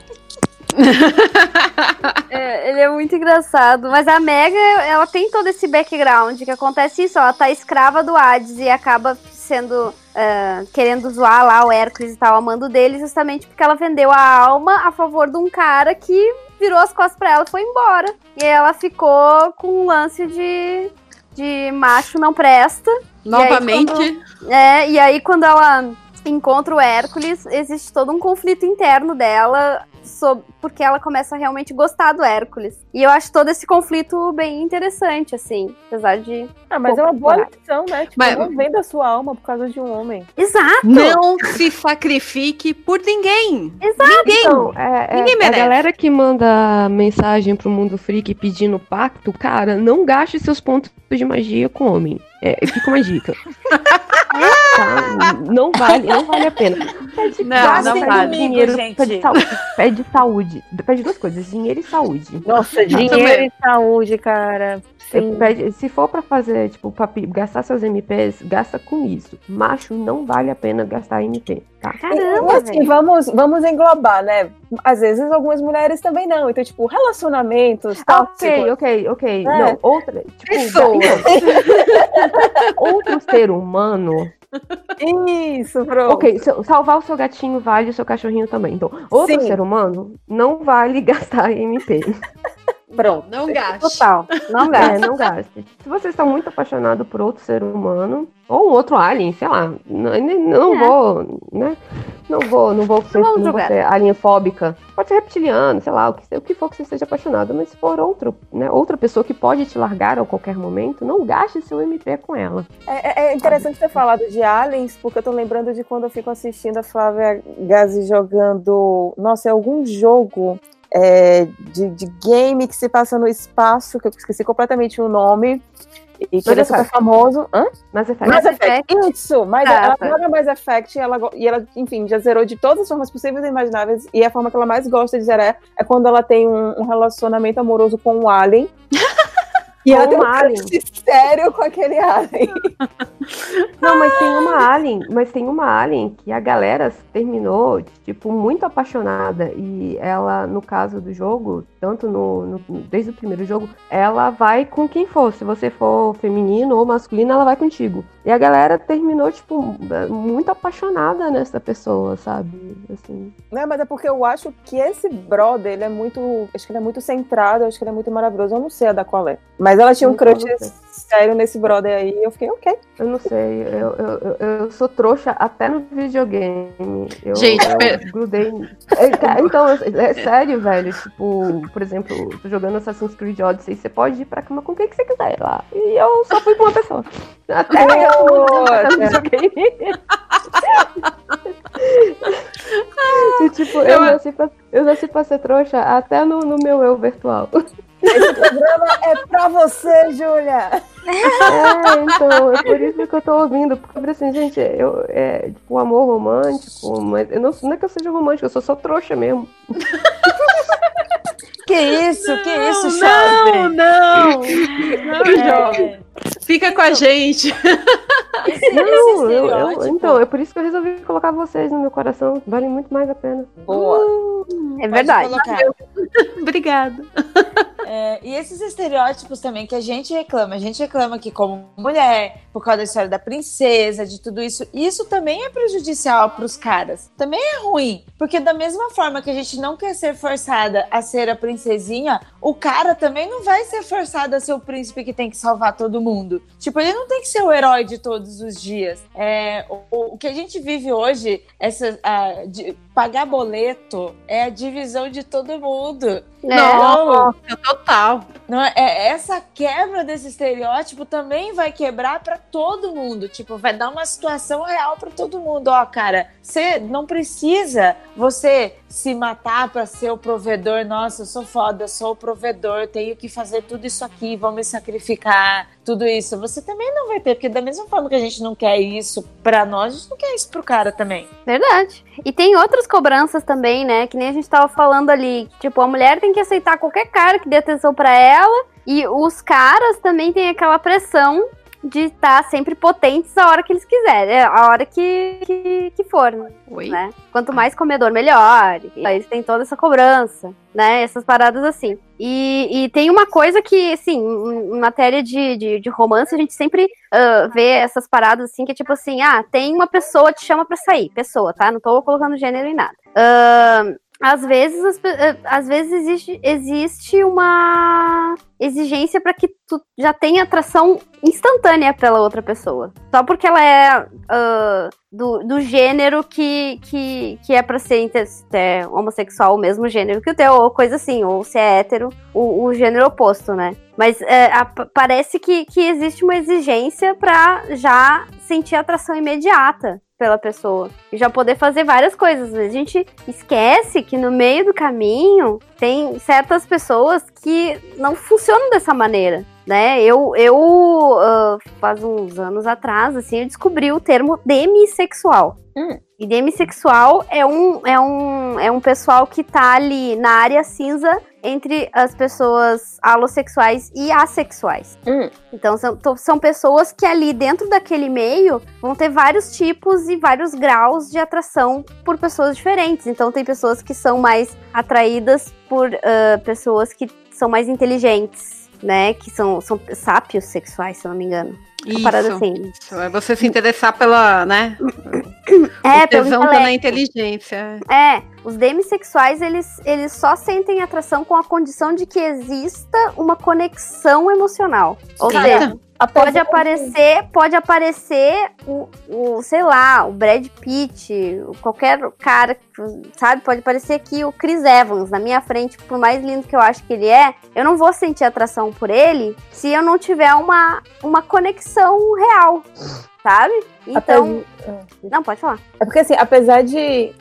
É, ele é muito engraçado. Mas a Mega, ela tem todo esse background que acontece isso. Ela tá escrava do Hades e acaba sendo. ah, querendo zoar lá o Hércules e tal, amando dele, justamente porque ela vendeu a alma a favor de um cara que virou as costas pra ela e foi embora. E aí ela ficou com um lance de, de macho não presta. E aí, Novamente, É, e aí quando ela encontra o Hércules, existe todo um conflito interno dela, sob- porque ela começa a realmente gostar do Hércules. E eu acho todo esse conflito bem interessante, assim, apesar de. Ah, mas é uma boa lição, né? Tipo, Mas- não venda sua alma por causa de um homem. Exato! não se sacrifique por ninguém. Exato! Ninguém. Então, é, é, Ninguém a merece. galera que manda mensagem pro mundo freak pedindo pacto, cara, não gaste seus pontos de magia com homem. É, fica uma dica. Tá? Não vale, não vale a pena. Pede, Não, não vale. dinheiro, gente. Pede saúde, pede saúde. Pede duas coisas, dinheiro e saúde. Nossa, dinheiro e saúde, cara. Pede- se for pra fazer, tipo, pra gastar seus MPs, gasta com isso. Macho não vale a pena gastar MP, tá? Caramba, assim, velho. vamos, vamos englobar, né? Às vezes algumas mulheres também não. Então, tipo, relacionamentos Ah, tóxicos. ok, ok, ok. É. Não, outra. Tipo, Pessoas. outro ser humano. Isso, pronto. Ok, salvar o seu gatinho vale o seu cachorrinho também. Então, outro Sim. ser humano não vale gastar MP. Pronto. Não gaste. Total. Não É, gasto. não gaste. Se você está muito apaixonado por outro ser humano, ou outro alien, sei lá, não, não É. vou, né? Não vou, não vou ser, não vou ser alienfóbica. Pode ser reptiliano, sei lá, o que, o que for que você esteja apaixonado. Mas se for outro, né, outra pessoa que pode te largar a qualquer momento, não gaste seu MP com ela. É, é interessante ter falado de aliens, porque eu tô lembrando de quando eu fico assistindo a Flávia Gazi jogando. Nossa, é algum jogo é, de, de game que se passa no espaço, que eu esqueci completamente o nome. E que Mass ele é super Effect. famoso. Hã? Mas é Mass Mass Effect. Isso! Mas Ah, ela tá. joga Mass Effect e ela, e ela, enfim, já zerou de todas as formas possíveis e imagináveis. E a forma que ela mais gosta de zerar é quando ela tem um, um relacionamento amoroso com um alien. E ela tem um alien. sério com aquele alien. Não, mas tem uma alien, mas tem uma alien que a galera terminou, tipo, muito apaixonada. E ela, no caso do jogo, tanto no, no, desde o primeiro jogo, ela vai com quem for. Se você for feminino ou masculino, ela vai contigo. E a galera terminou, tipo, muito apaixonada nessa pessoa, sabe? Assim. Não, mas é porque eu acho que esse brother, ele é muito. Acho que ele é muito centrado, acho que ele é muito maravilhoso. Eu não sei a da qual é. Mas ela tinha um crush sério nesse brother aí. Eu fiquei, ok. Eu não sei. Eu, eu, eu, eu sou trouxa até no videogame. Eu, Gente, eu per... grudei. Então, é sério, velho. Tipo, por exemplo, tô jogando Assassin's Creed Odyssey. Você pode ir pra cama com quem que você quiser lá. E eu só fui com uma pessoa. Até eu no videogame. e, tipo, eu, nasci pra, eu nasci pra ser trouxa até no, no meu eu virtual. Esse programa é pra você, Júlia! É, então, é por isso que eu tô ouvindo. Porque assim, gente, eu, é tipo, amor romântico, mas eu não, não é que eu seja romântico, eu sou só trouxa mesmo. Que isso, não, que isso, Chave? Não, não, não, é. jovem. Fica com a gente. Esse, não, esse eu, eu, então, é por isso que eu resolvi colocar vocês no meu coração. Vale muito mais a pena. Boa. Uh, é verdade. Obrigada. É, e esses estereótipos também que a gente reclama. A gente reclama que, como mulher, por causa da história da princesa, de tudo isso, isso também é prejudicial para os caras. Também é ruim. Porque, da mesma forma que a gente não quer ser forçada a ser a princesinha, o cara também não vai ser forçado a ser o príncipe que tem que salvar todo mundo. Tipo, ele não tem que ser o herói de todos os dias. É, o, o que a gente vive hoje, essa, a, de, pagar boleto é a divisão de todo mundo. É. Não, total. Não, é, é, essa quebra desse estereótipo também vai quebrar para todo mundo. Tipo, vai dar uma situação real para todo mundo. Ó, cara, você não precisa você se matar para ser o provedor. Nossa, eu sou foda, eu sou o provedor, tenho que fazer tudo isso aqui, vou me sacrificar, tudo isso. Você também não vai ter, porque da mesma forma que a gente não quer isso para nós, a gente não quer isso pro cara também. Verdade. E tem outras cobranças também, né? Que nem a gente tava falando ali. Tipo, a mulher tem que aceitar qualquer cara que dê atenção para ela. E os caras também têm aquela pressão de estar sempre potentes a hora que eles quiserem, é, a hora que, que, que for, Oi? né? Quanto mais comedor, melhor. Eles têm toda essa cobrança, né? Essas paradas assim. E, e tem uma coisa que, assim, em matéria de, de, de romance, a gente sempre uh, vê essas paradas assim, que é tipo assim, ah, tem uma pessoa que te chama pra sair. Pessoa, tá? Não tô colocando gênero em nada. Uh, às vezes, eh, às vezes existe, existe uma exigência para que tu já tenha atração instantânea pela outra pessoa. Só porque ela é uh, do, do gênero que, que, que é para ser é homossexual, o mesmo gênero que o teu, ou coisa assim, ou se é hétero, o, o gênero oposto, né? Mas é, a, parece que, que existe uma exigência para já sentir atração imediata pela pessoa e já poder fazer várias coisas. A gente esquece que no meio do caminho tem certas pessoas que não funcionam dessa maneira. Né? Eu, eu uh, faz uns anos atrás, assim, eu descobri o termo demissexual. Hum. E demissexual é um, é, um, é um pessoal que tá ali na área cinza entre as pessoas alossexuais e assexuais. Hum. Então são, são pessoas que ali dentro daquele meio vão ter vários tipos e vários graus de atração por pessoas diferentes. Então tem pessoas que são mais atraídas por uh, pessoas que são mais inteligentes, né? Que são, são sápios sexuais, se eu não me engano. Isso, parada assim. Isso. É você se interessar pela, né? É, pelo pela inteligência. É, os demissexuais, eles, eles só sentem atração com a condição de que exista uma conexão emocional. Ou seja, Pode aparecer, pode aparecer o, o, sei lá, o Brad Pitt, qualquer cara, sabe? Pode aparecer aqui o Chris Evans na minha frente, por mais lindo que eu acho que ele é, eu não vou sentir atração por ele se eu não tiver uma, uma conexão real, sabe? Então. Não, pode falar. É porque assim, apesar de.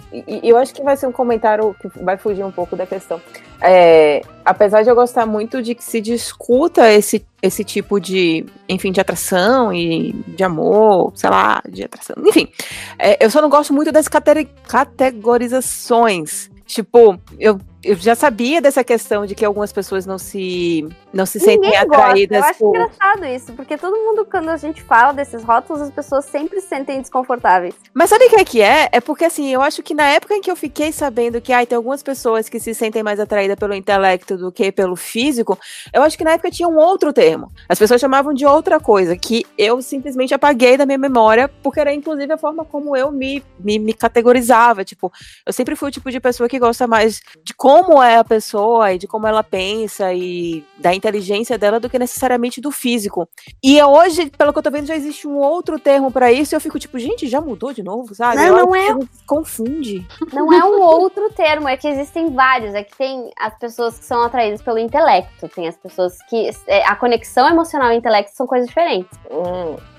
Eu acho que vai ser um comentário que vai fugir um pouco da questão. É, apesar de eu gostar muito de que se discuta esse, esse tipo de, enfim, de atração e de amor, sei lá, de atração. Enfim, é, eu só não gosto muito das categorizações. Tipo, eu eu já sabia dessa questão de que algumas pessoas não se não se sentem Ninguém gosta. atraídas Eu acho por... engraçado isso, porque todo mundo, quando a gente fala desses rótulos, as pessoas sempre se sentem desconfortáveis. Mas sabe o que é que é? É porque assim, eu acho que na época em que eu fiquei sabendo que ai, tem algumas pessoas que se sentem mais atraídas pelo intelecto do que pelo físico, eu acho que na época tinha um outro termo. As pessoas chamavam de outra coisa, que eu simplesmente apaguei da minha memória, porque era inclusive a forma como eu me, me, me categorizava. Tipo, eu sempre fui o tipo de pessoa que gosta mais de como é a pessoa e de como ela pensa e da inteligência dela do que necessariamente do físico. E hoje, pelo que eu tô vendo, já existe um outro termo pra isso e eu fico tipo, gente, já mudou de novo, sabe? Não, Eu não é. Confunde. Não é um outro termo, é que existem vários. É que tem as pessoas que são atraídas pelo intelecto, tem as pessoas que. é, a conexão emocional e intelecto são coisas diferentes.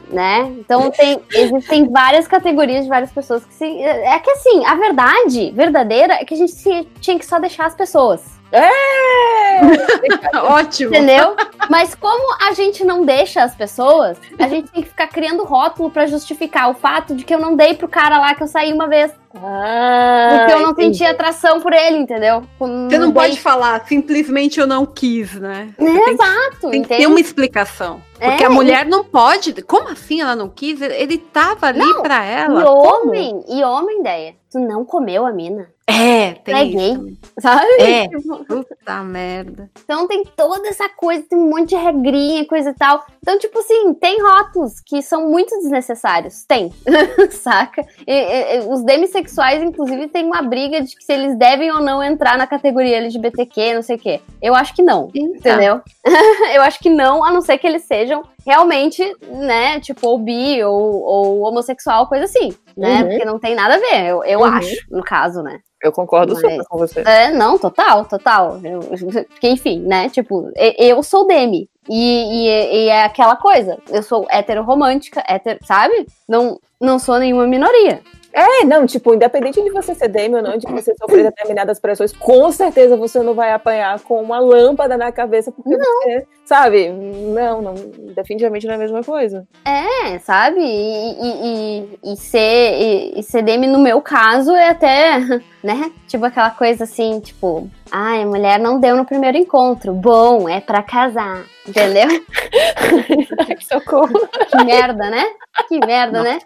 Né? Então tem, existem várias categorias de várias pessoas que se. É que assim, a verdade verdadeira é que a gente se- tinha que só deixar as pessoas. Ótimo. Entendeu? Mas como a gente não deixa as pessoas, a gente tem que ficar criando rótulo pra justificar o fato de que eu não dei pro cara lá que eu saí uma vez. Ah, Porque eu não entendi. senti atração por ele, entendeu? Você não pode falar simplesmente eu não quis, né? Você tem que- Exato, Tem que ter entende? uma explicação. Porque É, a mulher não pode. Como assim ela não quis? Ele tava ali Não, pra E ela. Como? homem, e homem, ideia. Tu não comeu a mina, É, tem É isso. gay. também. sabe? É. Tipo, Puta merda. Então tem toda essa coisa, tem um monte de regrinha, coisa e tal. Então, tipo assim, tem rótulos que são muito desnecessários. Tem. Saca? E, e, e os demissexuais, inclusive, tem uma briga de que se eles devem ou não entrar na categoria LGBTQ, não sei o quê. Eu acho que não. Entendeu? eu acho que não, a não ser que eles sejam realmente, né, tipo, ou bi ou, ou homossexual, coisa assim, né? Uhum. Porque não tem nada a ver, eu, eu Uhum. acho, no caso, né? Eu concordo Mas- super com você. É, não, total, total. Eu- porque, enfim, né? Tipo, eu sou Demi. E, e- e é aquela coisa. Eu sou hétero romântica, hétero, sabe? Não, não sou nenhuma minoria. É, não, tipo, independente de você ser demi ou não, de você sofrer determinadas pressões, com certeza você não vai apanhar com uma lâmpada na cabeça, porque você, sabe? Não, não, definitivamente não é a mesma coisa. É, sabe? E, e, e, e ser, e, e ser no meu caso, é até, né? Tipo aquela coisa assim, tipo, ai, a mulher não deu no primeiro encontro. Bom, é pra casar. Entendeu? Socorro. Que merda, né? Que merda, né?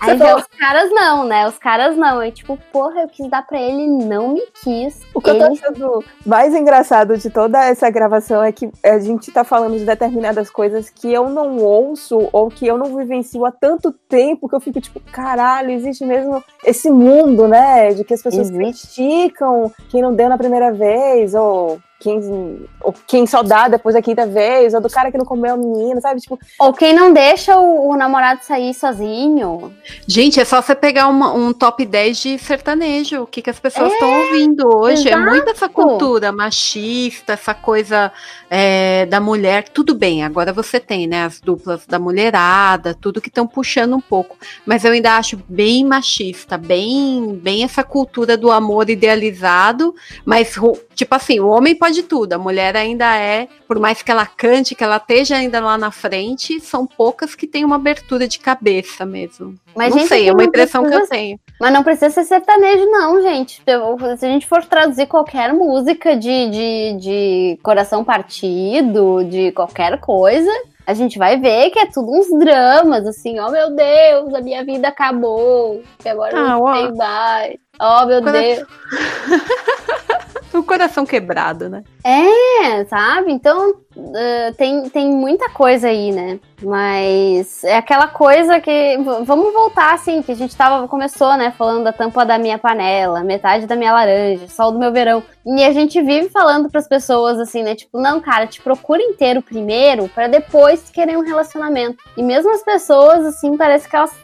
Aí Você já falou- os caras não, né? Os caras não. É tipo, porra, eu quis dar pra ele não me quis. O que eu tô Ele- achando mais engraçado de toda essa gravação é que a gente tá falando de determinadas coisas que eu não ouço ou que eu não vivencio há tanto tempo que eu fico tipo, caralho, existe mesmo esse mundo, né? De que as pessoas Existe. criticam quem não deu na primeira vez, ou quem, ou quem só dá depois da quinta vez, ou do cara que não comeu a menina, sabe? Tipo, Ou quem não deixa o, o namorado sair sozinho. Gente, é só você pegar uma- um top 10 de sertanejo. O que, que as pessoas estão ouvindo hoje. É exato. muito essa cultura machista, essa coisa é, da mulher. Tudo bem, agora você tem, né? As duplas da mulherada, tudo que estão puxando um pouco. Mas eu ainda acho bem machista, bem, bem essa cultura do amor idealizado. Mas, tipo assim, o homem pode tudo. A mulher ainda é, por mais que ela cante, que ela esteja ainda lá na frente, são poucas que têm uma abertura de cabeça mesmo. Mas, não sei, é uma impressão que eu precisa- tenho. Mas não precisa ser sertanejo, não, gente. Se a gente for traduzir qualquer música de, de, de coração partido, de qualquer coisa, a gente vai ver que é tudo uns dramas, assim, oh meu Deus, a minha vida acabou, que agora Ah, eu ó. não sei mais. Oh meu Quando- Deus. O coração quebrado, né? É, sabe? Então eh, tem, tem muita coisa aí, né? Mas é aquela coisa que. Vamos voltar, assim, que a gente tava, começou, né? Falando da tampa da minha panela, metade da minha laranja, sol do meu verão. E a gente vive falando pras pessoas assim, né? Tipo, não, cara, te procura inteiro primeiro pra depois querer um relacionamento. E mesmo as pessoas, assim, parece que elas.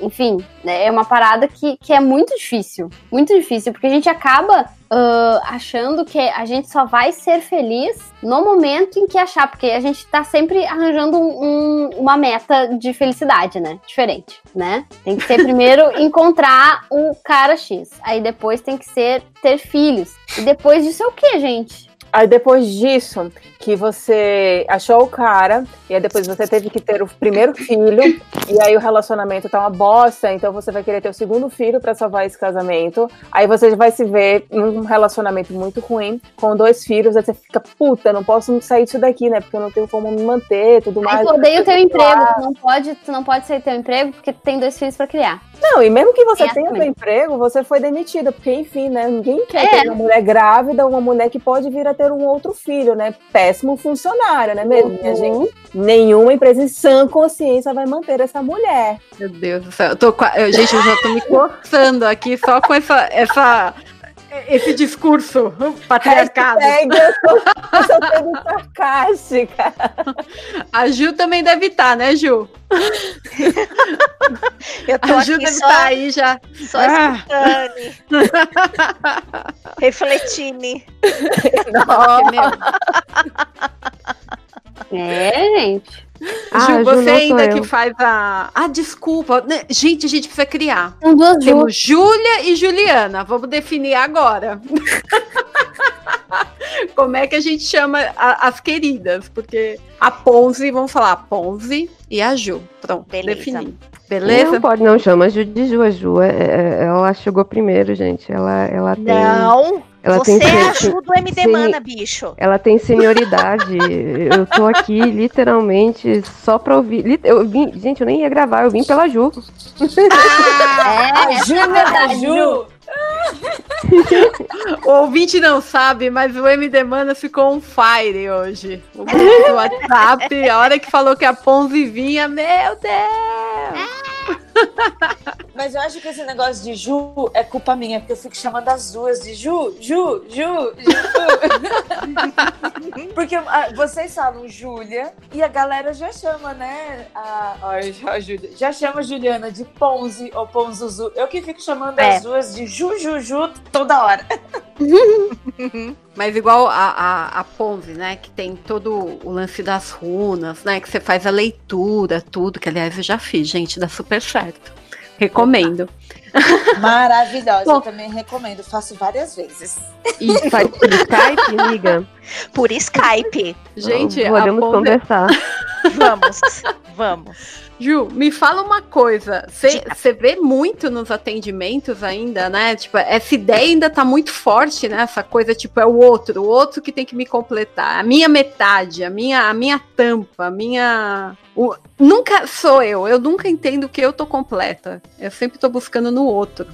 Enfim, né, é uma parada que, que é muito difícil. Muito difícil, porque a gente acaba ah, achando que a gente só vai ser feliz no momento em que achar, porque a gente tá sempre arranjando um- um- uma meta de felicidade, né? Diferente, né? Tem que ser primeiro encontrar o cara X, aí depois tem que ser ter filhos. E depois disso é o que, gente? Aí depois disso, que você achou o cara, e aí depois você teve que ter o primeiro filho, e aí o relacionamento tá uma bosta, então você vai querer ter o segundo filho para salvar esse casamento. Aí você vai se ver em um relacionamento muito ruim, com dois filhos, aí você fica, puta, não posso sair disso daqui, né? Porque eu não tenho como me manter, tudo mais. Aí tu odeia o teu emprego, tu não pode, tu não pode sair do teu emprego porque tu tem dois filhos para criar. Não, e mesmo que você É tenha assim. seu emprego, você foi demitida, porque enfim, né? Ninguém quer É. ter uma mulher grávida, uma mulher que pode vir a ter um outro filho, né? Péssimo funcionário, né mesmo, Uhum. gente? Nenhuma empresa em sã consciência vai manter essa mulher. Meu Deus do céu. Eu tô, eu- gente, eu já tô me coçando aqui só com essa, essa, esse discurso patriarcado. Hashtag, eu tô, eu tô sendo sarcástica. A Ju também deve estar, né, Ju? Eu tô A Ju aqui deve só, estar aí já. só Ah. escutando. Refletindo. Porque, meu, É, gente. Ah, Ju, Ju, você sou ainda eu. que faz a. Ah, desculpa. né, Gente, a gente precisa criar. São duas Ju. Temos Júlia e Juliana. Vamos definir agora. Como é que a gente chama a- as queridas? Porque a Ponzi, vamos falar a Ponzi e a Ju. Pronto, Beleza. defini. Beleza? Não pode, não, chama Ju de Ju. A Ju, é- é- ela chegou primeiro, gente. Ela, ela tem. Não, ela você tem é sen- a Ju do MD sim. Mana, bicho. Ela tem senioridade. eu tô aqui literalmente só pra ouvir. Eu vim, gente, eu nem ia gravar, eu vim pela Ju. É, essa é a verdade, Ju. O ouvinte não sabe, mas o MD Mana ficou on fire hoje. O grupo do WhatsApp, a hora que falou que a Ponzi vinha, meu Deus! Mas eu acho que esse negócio de Ju é culpa minha, porque eu fico chamando as duas de Ju, Ju, Ju, Ju. porque ah, vocês falam Júlia e a galera já chama, né? A, a, a Júlia, já chama Juliana de Ponzi ou Ponzuzu. Eu que fico chamando É. as duas de Ju, Ju, Ju toda hora. Mas igual a, a, a Ponzi, né? Que tem todo o lance das runas, né? Que você faz a leitura, tudo, que aliás eu já fiz, gente, dá super certo. Recomendo. Maravilhosa, Bom. eu também recomendo, faço várias vezes. E faz por Skype, amiga. Por Skype. Gente, Podemos conversar. Vamos, vamos. Ju, me fala uma coisa. Você vê muito nos atendimentos ainda, né? Tipo, essa ideia ainda tá muito forte, né? Essa coisa, tipo, é o outro, o outro que tem que me completar. A minha metade, a minha, a minha tampa, a minha. o- Nunca sou eu, eu nunca entendo que eu tô completa. Eu sempre tô buscando no outro.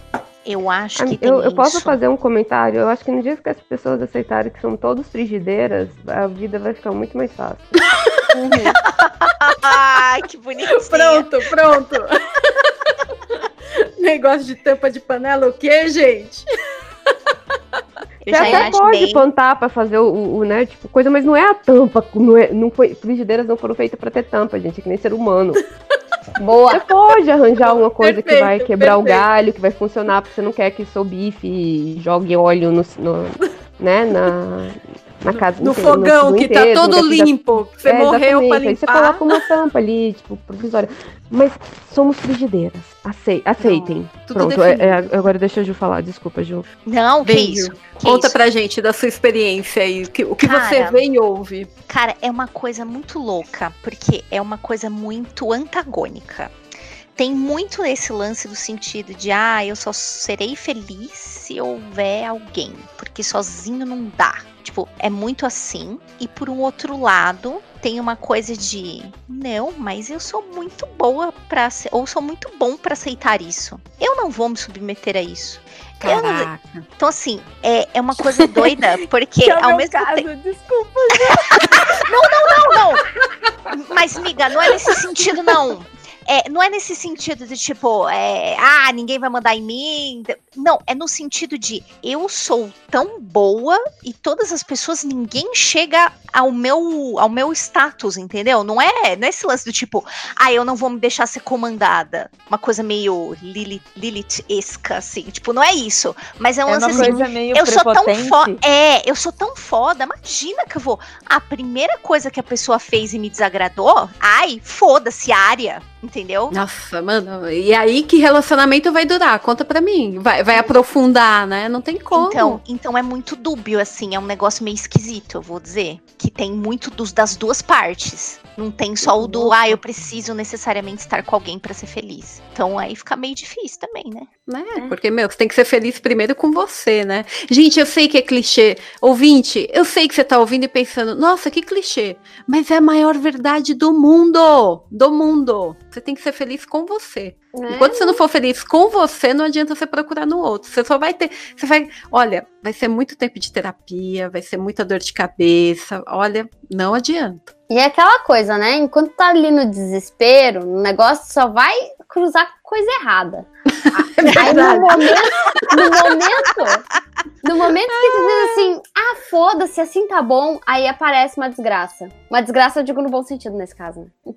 Eu acho que tem Eu, eu posso isso. fazer um comentário? Eu acho que no dia que as pessoas aceitarem que são todos frigideiras, a vida vai ficar muito mais fácil. Ai, que bonitinho. Pronto, pronto. Negócio de tampa de panela, o quê, gente? Eu Você até pode plantar pra fazer o, o- o, né, tipo, coisa, mas não é a tampa. Não, é, não foi, frigideiras não foram feitas pra ter tampa, gente, é que nem ser humano. Boa. Você pode arranjar uma coisa que Perfeito, vai quebrar o perfeito. galho, que vai funcionar, porque você não quer que seu bife jogue óleo no, no- né, na, na casa. No enfim, fogão que tá inteiro, todo não quer que já- limpo. Você É, morreu pra exatamente. Aí você limpar. coloca uma tampa ali, tipo, provisória. Mas somos frigideiras. Acei- aceitem. tudo Pronto, é- é, agora deixa a Ju falar. Desculpa, Ju. Não, que Vem, isso? Que Conta isso? pra gente da sua experiência aí. que- o que você Cara. vê e ouve. Cara, é uma coisa muito louca, porque é uma coisa muito antagônica. Tem muito esse lance do sentido de, ah, eu só serei feliz se houver alguém, porque sozinho não dá. Tipo, é muito assim. E por um outro lado, tem uma coisa de, não, mas eu sou muito boa pra, ace- ou sou muito bom pra aceitar isso. Eu não vou me submeter a isso. Não-. Então, assim, é, é uma coisa doida, porque Que é ao mesmo tempo. desculpa. Não, não. Mas, miga, não é nesse sentido, não. É, não é nesse sentido de tipo, é, ah, ninguém vai mandar em mim. Não, é no sentido de eu sou tão boa e todas as pessoas, ninguém chega ao meu, ao meu status, entendeu? Não é, não é esse lance do tipo, ah, eu não vou me deixar ser comandada. Uma coisa meio Lilith- Lilith-esca, assim. Tipo, não é isso. Mas é um É lance uma assim. coisa meio Eu sou tão foda. É, eu sou tão foda. Imagina que eu vou. A primeira coisa que a pessoa fez e me desagradou, ai, foda-se, área. Entendeu? Nossa, mano. E aí, que relacionamento vai durar? Conta pra mim. Vai, vai, aprofundar, né? Não tem como. Então, então é muito dúbio, assim, é um negócio meio esquisito, eu vou dizer. Que tem muito dos, das duas partes. Não tem só o do, ah, eu preciso necessariamente estar com alguém para ser feliz. Então aí fica meio difícil também, né? Né? Porque, meu, você tem que ser feliz primeiro com você, né? Gente, eu sei que é clichê. Ouvinte, eu sei que você tá ouvindo e pensando, nossa, que clichê. Mas é a maior verdade do mundo. Do mundo. Você tem que ser feliz com você. Né? Enquanto você não for feliz com você, não adianta você procurar no outro. Você só vai ter. Você vai. Olha, vai ser muito tempo de terapia, vai ser muita dor de cabeça. Olha, não adianta. E é aquela coisa, né? Enquanto tá ali no desespero, o negócio só vai cruzar com coisa errada. Aí no momento, no momento, no momento que tu diz assim, ah, foda-se, assim tá bom, aí aparece uma desgraça. Uma desgraça, eu digo no bom sentido nesse caso. né?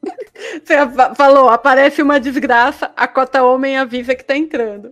Você fa- falou, aparece uma desgraça, a cota homem avisa que tá entrando.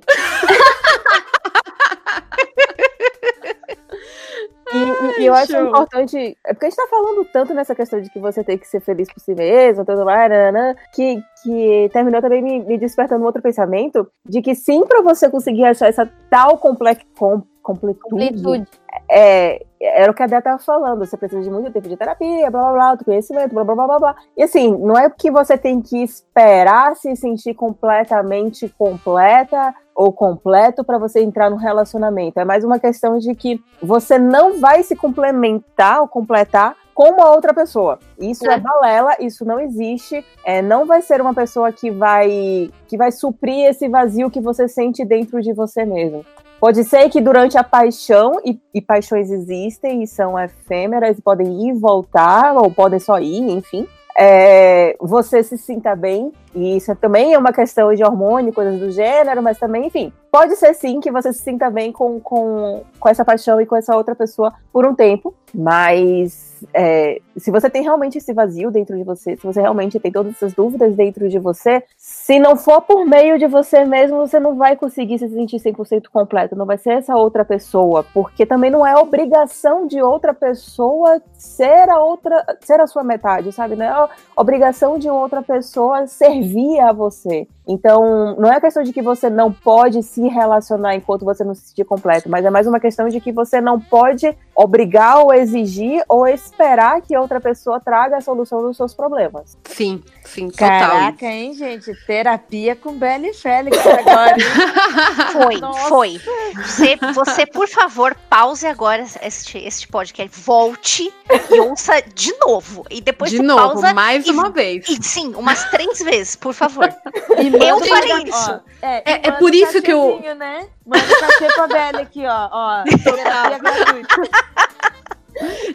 E, e- e eu acho show. importante. É porque a gente tá falando tanto nessa questão de que você tem que ser feliz por si mesmo, tudo mais, nananã, que, que terminou também me, me despertando um outro pensamento de que sim, pra você conseguir achar essa tal comple com, completude, Amplitude. é, era o que a Dé tava falando. Você precisa de muito tempo de terapia, blá blá blá, autoconhecimento, blá blá blá blá blá. E assim, não é que você tem que esperar se sentir completamente completa ou completo para você entrar no relacionamento. É mais uma questão de que você não vai se complementar ou completar com uma outra pessoa. Isso é, É. balela, isso não existe. É, não vai ser uma pessoa que vai que vai suprir esse vazio que você sente dentro de você mesmo. Pode ser que durante a paixão, e, e paixões existem e são efêmeras, podem ir e voltar, ou podem só ir, enfim. é, você se sinta bem, e isso também é uma questão de hormônio, coisas do gênero, mas também, enfim, pode ser sim que você se sinta bem com, com, com essa paixão e com essa outra pessoa por um tempo, mas é, se você tem realmente esse vazio dentro de você, se você realmente tem todas essas dúvidas dentro de você, se não for por meio de você mesmo, você não vai conseguir se sentir 100% completo, não vai ser essa outra pessoa, porque também não é obrigação de outra pessoa ser a outra, ser a sua metade, sabe? Não é obrigação de outra pessoa servir a você. Então, não é questão de que você não pode se relacionar enquanto você não se sentir completo, mas é mais uma questão de que você não pode obrigar ou exigir ou esperar que outra pessoa traga a solução dos seus problemas. Sim, sim, total. Caraca, hein, gente? Terapia com Bela e Félix agora. Foi, Nossa. foi. Você, você, por favor, pause agora este, este podcast, volte e ouça de novo. E depois De você novo, pausa. mais e- uma vez. E sim, umas três vezes, por favor. E Eu cachê- isso. ó, é, É- é por isso que eu- Né? Manda cachê pra Bela aqui, ó. ó terapia gratuita.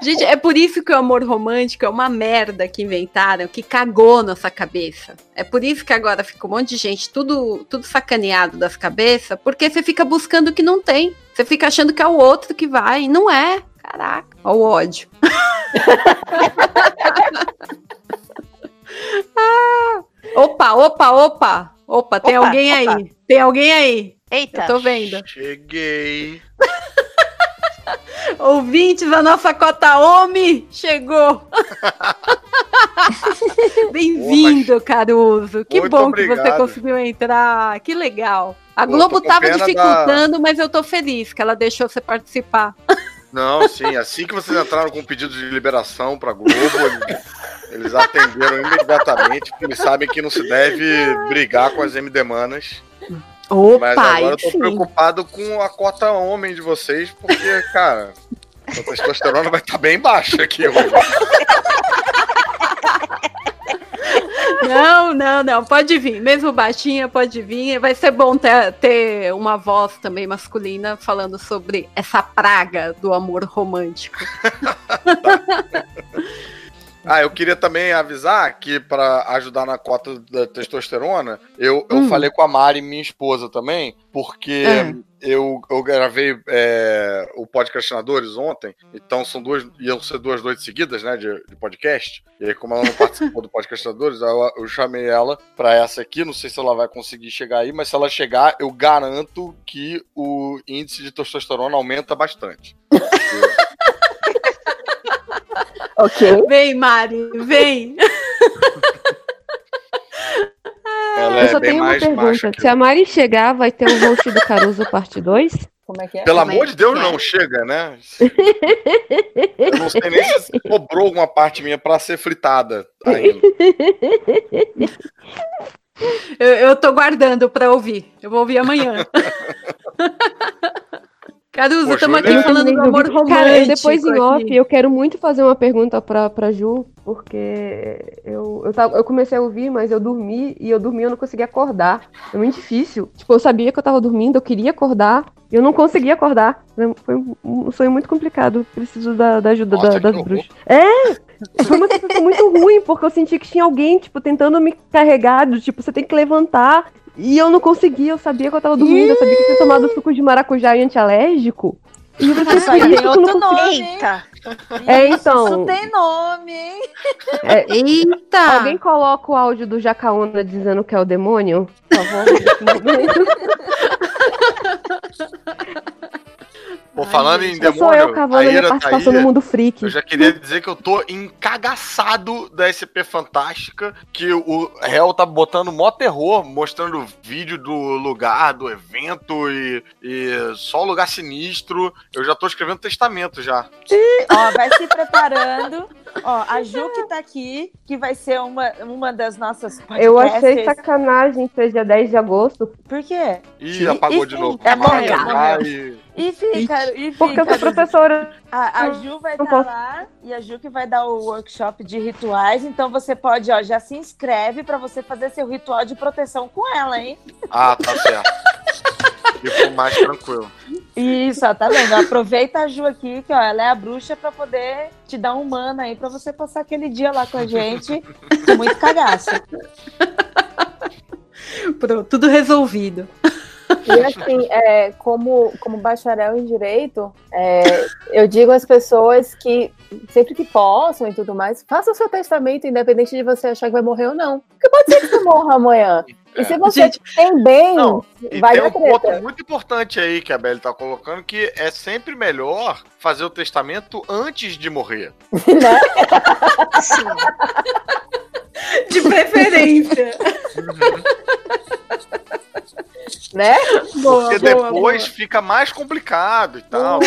Gente, é por isso que o amor romântico é uma merda que inventaram, que cagou nossa cabeça. É por isso que agora fica um monte de gente tudo, tudo sacaneado das cabeças, porque você fica buscando o que não tem. Você fica achando que é o outro que vai, e não é. Caraca, ó o ódio. Ah, opa, opa, opa. Opa, tem Opa, alguém opa. aí. Tem alguém aí. Eita. Eu tô vendo. Cheguei. Ouvintes, a nossa cota OMI chegou. Bem-vindo, Caruso. Que Muito bom que você obrigado. conseguiu entrar. Que legal. A Pô, Globo tava dificultando, mas eu tô feliz que ela deixou você participar. Não, sim, assim que vocês entraram com o pedido de liberação pra Globo, eles, atenderam imediatamente, porque eles sabem que não se deve brigar com as MD Manas. Opa, Mas agora eu tô sim. preocupado com a cota homem de vocês, porque, cara, a testosterona vai estar bem baixa aqui hoje. Não, não, não. Pode vir. Mesmo baixinha, pode vir. Vai ser bom ter, ter uma voz também masculina falando sobre essa praga do amor romântico. Ah, eu queria também avisar que para ajudar na cota da testosterona, eu, eu Hum. falei com a Mari, minha esposa também, porque eu, eu gravei é, o Podcastinadores ontem, então são duas, iam ser duas noites seguidas, né, de, de podcast. E aí, como ela não participou do Podcastinadores, eu, eu chamei ela para essa aqui, não sei se ela vai conseguir chegar aí, mas se ela chegar, eu garanto que o índice de testosterona aumenta bastante. Ok? Vem, Mari, vem. É Ela Eu é só bem tenho uma pergunta. Se a Mari chegar, vai ter o host do Caruso parte 2? Como é que é? Pelo Como é amor de que Deus, é? não, chega, né? Eu não sei nem se sobrou alguma parte minha pra ser fritada ainda. Eu, eu tô guardando pra ouvir. Eu vou ouvir amanhã. Caruso, estamos aqui falando do amor romântico. Cara, depois em aqui. off, eu quero muito fazer uma pergunta pra, pra Ju, porque eu, eu, tava, eu comecei a ouvir, mas eu dormi, e eu dormi eu não conseguia acordar. É muito difícil. Tipo, eu sabia que eu tava dormindo, eu queria acordar, e eu não conseguia acordar. Foi um, sonho muito complicado. Preciso da, da ajuda Nossa, da- das bruxas. É! Foi uma sensação muito ruim, porque eu senti que tinha alguém, tipo, tentando me carregar, do tipo, você tem que levantar. E eu não conseguia, eu sabia que eu tava dormindo, eu sabia que eu tinha tomado suco de maracujá e antialérgico. E eu falei, Isso aí "Por tem outro consigo?" nome, hein? Eita! É, então. Isso tem nome, hein? Eita! Alguém coloca o áudio do Jacaúna dizendo que é o demônio? Por favor, nesse momento. Pô, falando em Só sou eu demônio, a cavando minha tá participação no aí. mundo freak. Eu já queria dizer que eu tô encagaçado da SP Fantástica, que o réu tá botando mó terror, mostrando vídeo do lugar, do evento e, e só lugar sinistro. Eu já tô escrevendo testamento já. Ó, vai se preparando. Ó, a Ju que tá aqui, que vai ser uma, uma das nossas Eu achei sacanagem ser dia 10 de agosto, Por quê? Ih, apagou de Ih, novo. é morreu, vai. E fica, e fica. porque eu sou professora. A, a Ju vai estar posso. lá e a Ju que vai dar o workshop de rituais. Então você pode, ó, já se inscreve pra você fazer seu ritual de proteção com ela, hein? Ah, tá certo. Fico mais tranquilo. Isso, ó, tá vendo? Aproveita a Ju aqui, que ó, ela é a bruxa pra poder te dar um mana aí pra você passar aquele dia lá com a gente com muito cagaço. Pronto, tudo resolvido. E assim, é, como, como bacharel em direito, é, eu digo às pessoas que sempre que possam e tudo mais, faça o seu testamento, independente de você achar que vai morrer ou não. Porque pode ser que você morra amanhã. E se você Gente, tem bem, Não, E vai tem dar um ponto muito importante aí que a Belle tá colocando, que é sempre melhor fazer o testamento antes de morrer. né? Sim. De preferência. né? boa, Porque boa, depois boa. fica mais complicado e tal.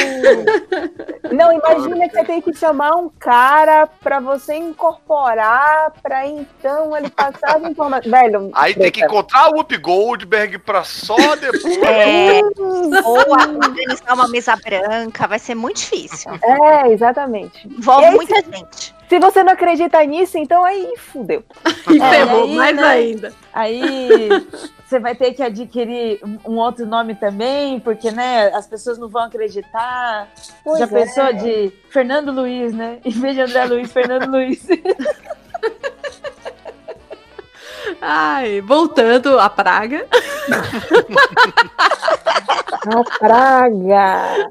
Não, imagina que você tem que chamar um cara pra você incorporar, pra então ele passar as informações. Velho, Aí tem que encontrar o Whoop Goldberg pra só depois. É, ou organizar uma mesa branca, vai ser muito difícil. É, exatamente. Envolve Esse- muita gente. Se você não acredita nisso, então aí fudeu. E É, ferrou aí, mais né? ainda. Aí você vai ter que adquirir um- outro nome também, porque né, as pessoas não vão acreditar. Pois Já é. pensou de Fernando Luiz, né? Em vez de André Luiz, Fernando Luiz. Ai, voltando à praga. Não, praga.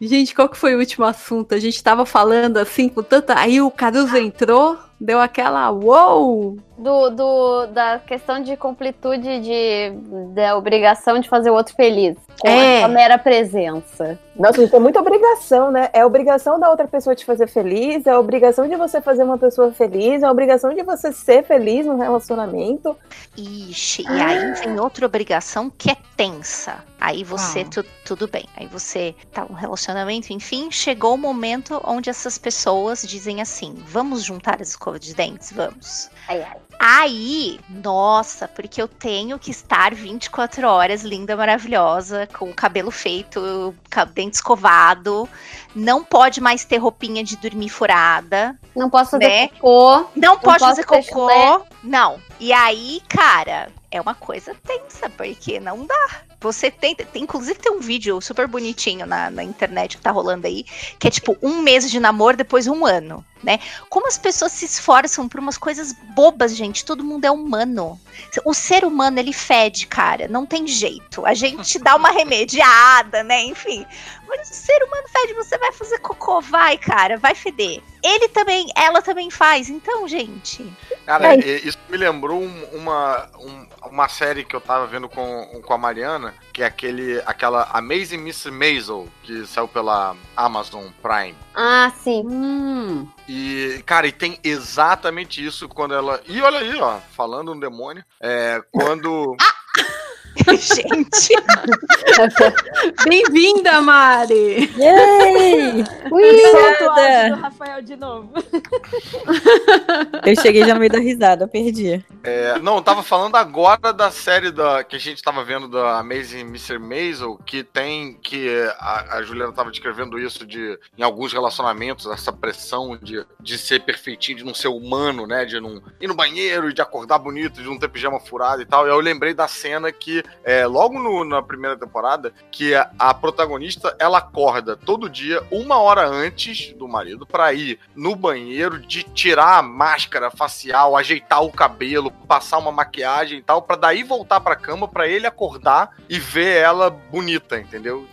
Gente, qual que foi o último assunto? A gente tava falando assim com tanta. Aí o Caruso entrou, deu aquela uou! Do, do- da questão de completude de, da obrigação de fazer o outro feliz. Com É. a mera presença. Nossa, gente, é muita obrigação, né? É obrigação da outra pessoa te fazer feliz, é obrigação de você fazer uma pessoa feliz, é obrigação de você ser feliz no relacionamento. Ixi, e aí vem outra obrigação que é tensa. Aí você, tu- tudo bem. Aí você tá num relacionamento, enfim, chegou o momento onde essas pessoas dizem assim: vamos juntar as escovas de dentes? Vamos. Ai, ai. Aí, nossa, porque eu tenho que estar 24 horas linda, maravilhosa, com o cabelo feito, dente escovado. Não pode mais ter roupinha de dormir furada. Não posso fazer Né? cocô. Não, pode posso fazer cocô. Não. E aí, cara, é uma coisa tensa, porque não dá. Você tem, tem inclusive tem um vídeo super bonitinho na, na internet que tá rolando aí, que é tipo um mês de namoro, depois um ano, né? Como as pessoas se esforçam por umas coisas bobas, gente. Todo mundo é humano. O ser humano, ele fede, cara. Não tem jeito. A gente dá uma remediada, né? Enfim. Mas o ser humano fede, você vai fazer cocô, vai, cara, vai feder. ele também, ela também faz. Então, gente. Cara, é. isso me lembrou uma, um, uma série que eu tava vendo com, com a Mariana, que é aquele, aquela Amazing Miss Maisel, que saiu pela Amazon Prime. Ah, sim. Hum. E, cara, e tem exatamente isso quando ela. E olha aí, ó, falando um demônio. É, quando. ah! Gente. Bem-vinda, Mari. Yay! Ui, do Rafael de novo. Eu cheguei já no meio da risada, perdi. É, não, eu tava falando agora da série da, que a gente tava vendo da Amazing Mr. Maisel, que tem que a, a Juliana tava descrevendo isso de em alguns relacionamentos, essa pressão de, de ser perfeitinho, de não ser humano, né? De não ir no banheiro, de acordar bonito, de não ter pijama furado e tal. E eu lembrei da cena que é, logo no, na primeira temporada, que a, a, protagonista ela acorda todo dia, uma hora antes do marido, para ir no banheiro, de tirar a máscara facial, ajeitar o cabelo, passar uma maquiagem e tal, para daí voltar pra cama para ele acordar e ver ela bonita, entendeu?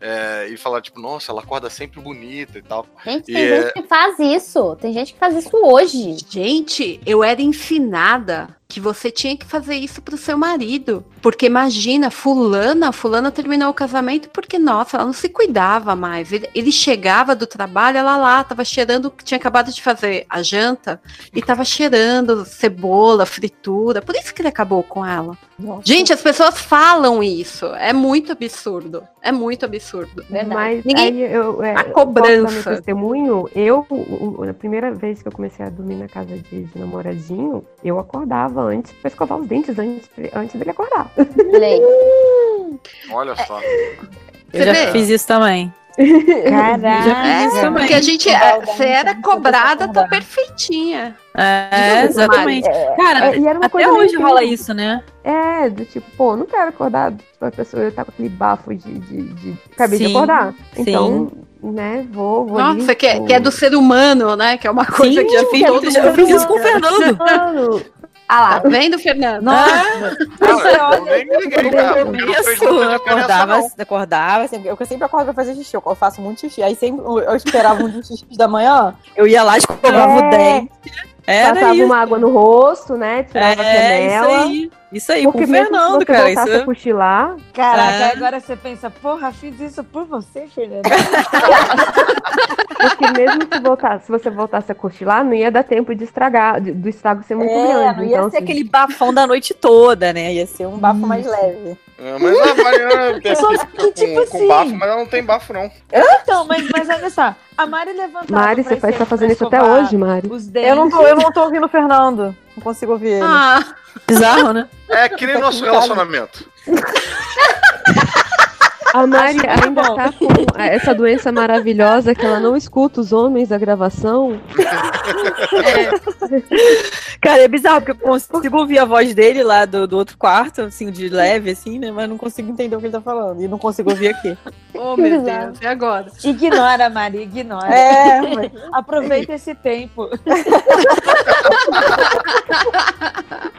É, e falar, tipo, nossa, ela acorda sempre bonita e tal. Gente, e tem é... gente que faz isso. Tem gente que faz isso hoje. Gente, eu era ensinada que você tinha que fazer isso pro seu marido. Porque imagina, fulana, fulana terminou o casamento porque, nossa, ela não se cuidava mais. Ele, ele chegava do trabalho, ela lá, tava cheirando, tinha acabado de fazer a janta, e tava cheirando cebola, fritura. Por isso que ele acabou com ela. Nossa. Gente, as pessoas falam isso. É muito absurdo. É muito absurdo. Verdade. Mas Ninguém... aí eu, é, a cobrança. testemunho, eu, na primeira vez que eu comecei a dormir na casa de, de namoradinho, eu acordava antes pra escovar os dentes antes, antes dele acordar. Olha só. Eu já vê? fiz isso também. Caraca. É, porque a gente você era cobrada, tá perfeitinha. É, exatamente. É, Cara, é, até hoje rola isso, né? É, do tipo, pô, não quero acordar, tipo, a pessoa tá com aquele bafo de, de, de... acabei sim, de acordar. Então, sim. né, vou, vou Nossa, que, é, que é do ser humano, né? Que é uma coisa sim, que já fiz, eu, fiz isso com o Fernando. Ah lá, tá vendo, Fernando? Nossa, ah, eu nem me liguei, cara. Eu acordava, acordava, eu sempre acordo pra fazer xixi, eu faço muito xixi. Aí sempre eu esperava um xixi da manhã, eu ia lá, escovava é. o dente. Era Passava isso. uma água no rosto, né? Tirava é, a canela. Isso aí. Isso aí, Porque com o Fernando, cara. Isso... a cochilar. Caraca, é. agora você pensa, porra, fiz isso por você, Fernando. Porque mesmo se, voltar, se você voltasse a cochilar, não ia dar tempo de estragar, de, do estrago ser muito é, grande. Não ia então, ser assim... aquele bafão da noite toda, né? Ia ser um bafo mais leve. É, mas a Mariana tem Só que, tipo com, assim... com bafo, mas ela não tem bafo, não. Então, mas, mas olha só, a Mari levantou. Mari, você faz, tá fazendo isso até hoje, Mari. Eu não, tô, eu não tô ouvindo o Fernando. Não consigo ouvir ele. Ah. Bizarro, né? É que nem nosso relacionamento. A Mari ainda tá com essa doença maravilhosa que ela não escuta os homens da gravação. É. Cara, é bizarro, porque eu consigo ouvir a voz dele lá do, do outro quarto, assim, de leve, assim, né? Mas não consigo entender o que ele tá falando. E não consigo ouvir aqui. oh, meu Deus, e agora? Ignora, Mari, ignora. É, aproveita esse tempo.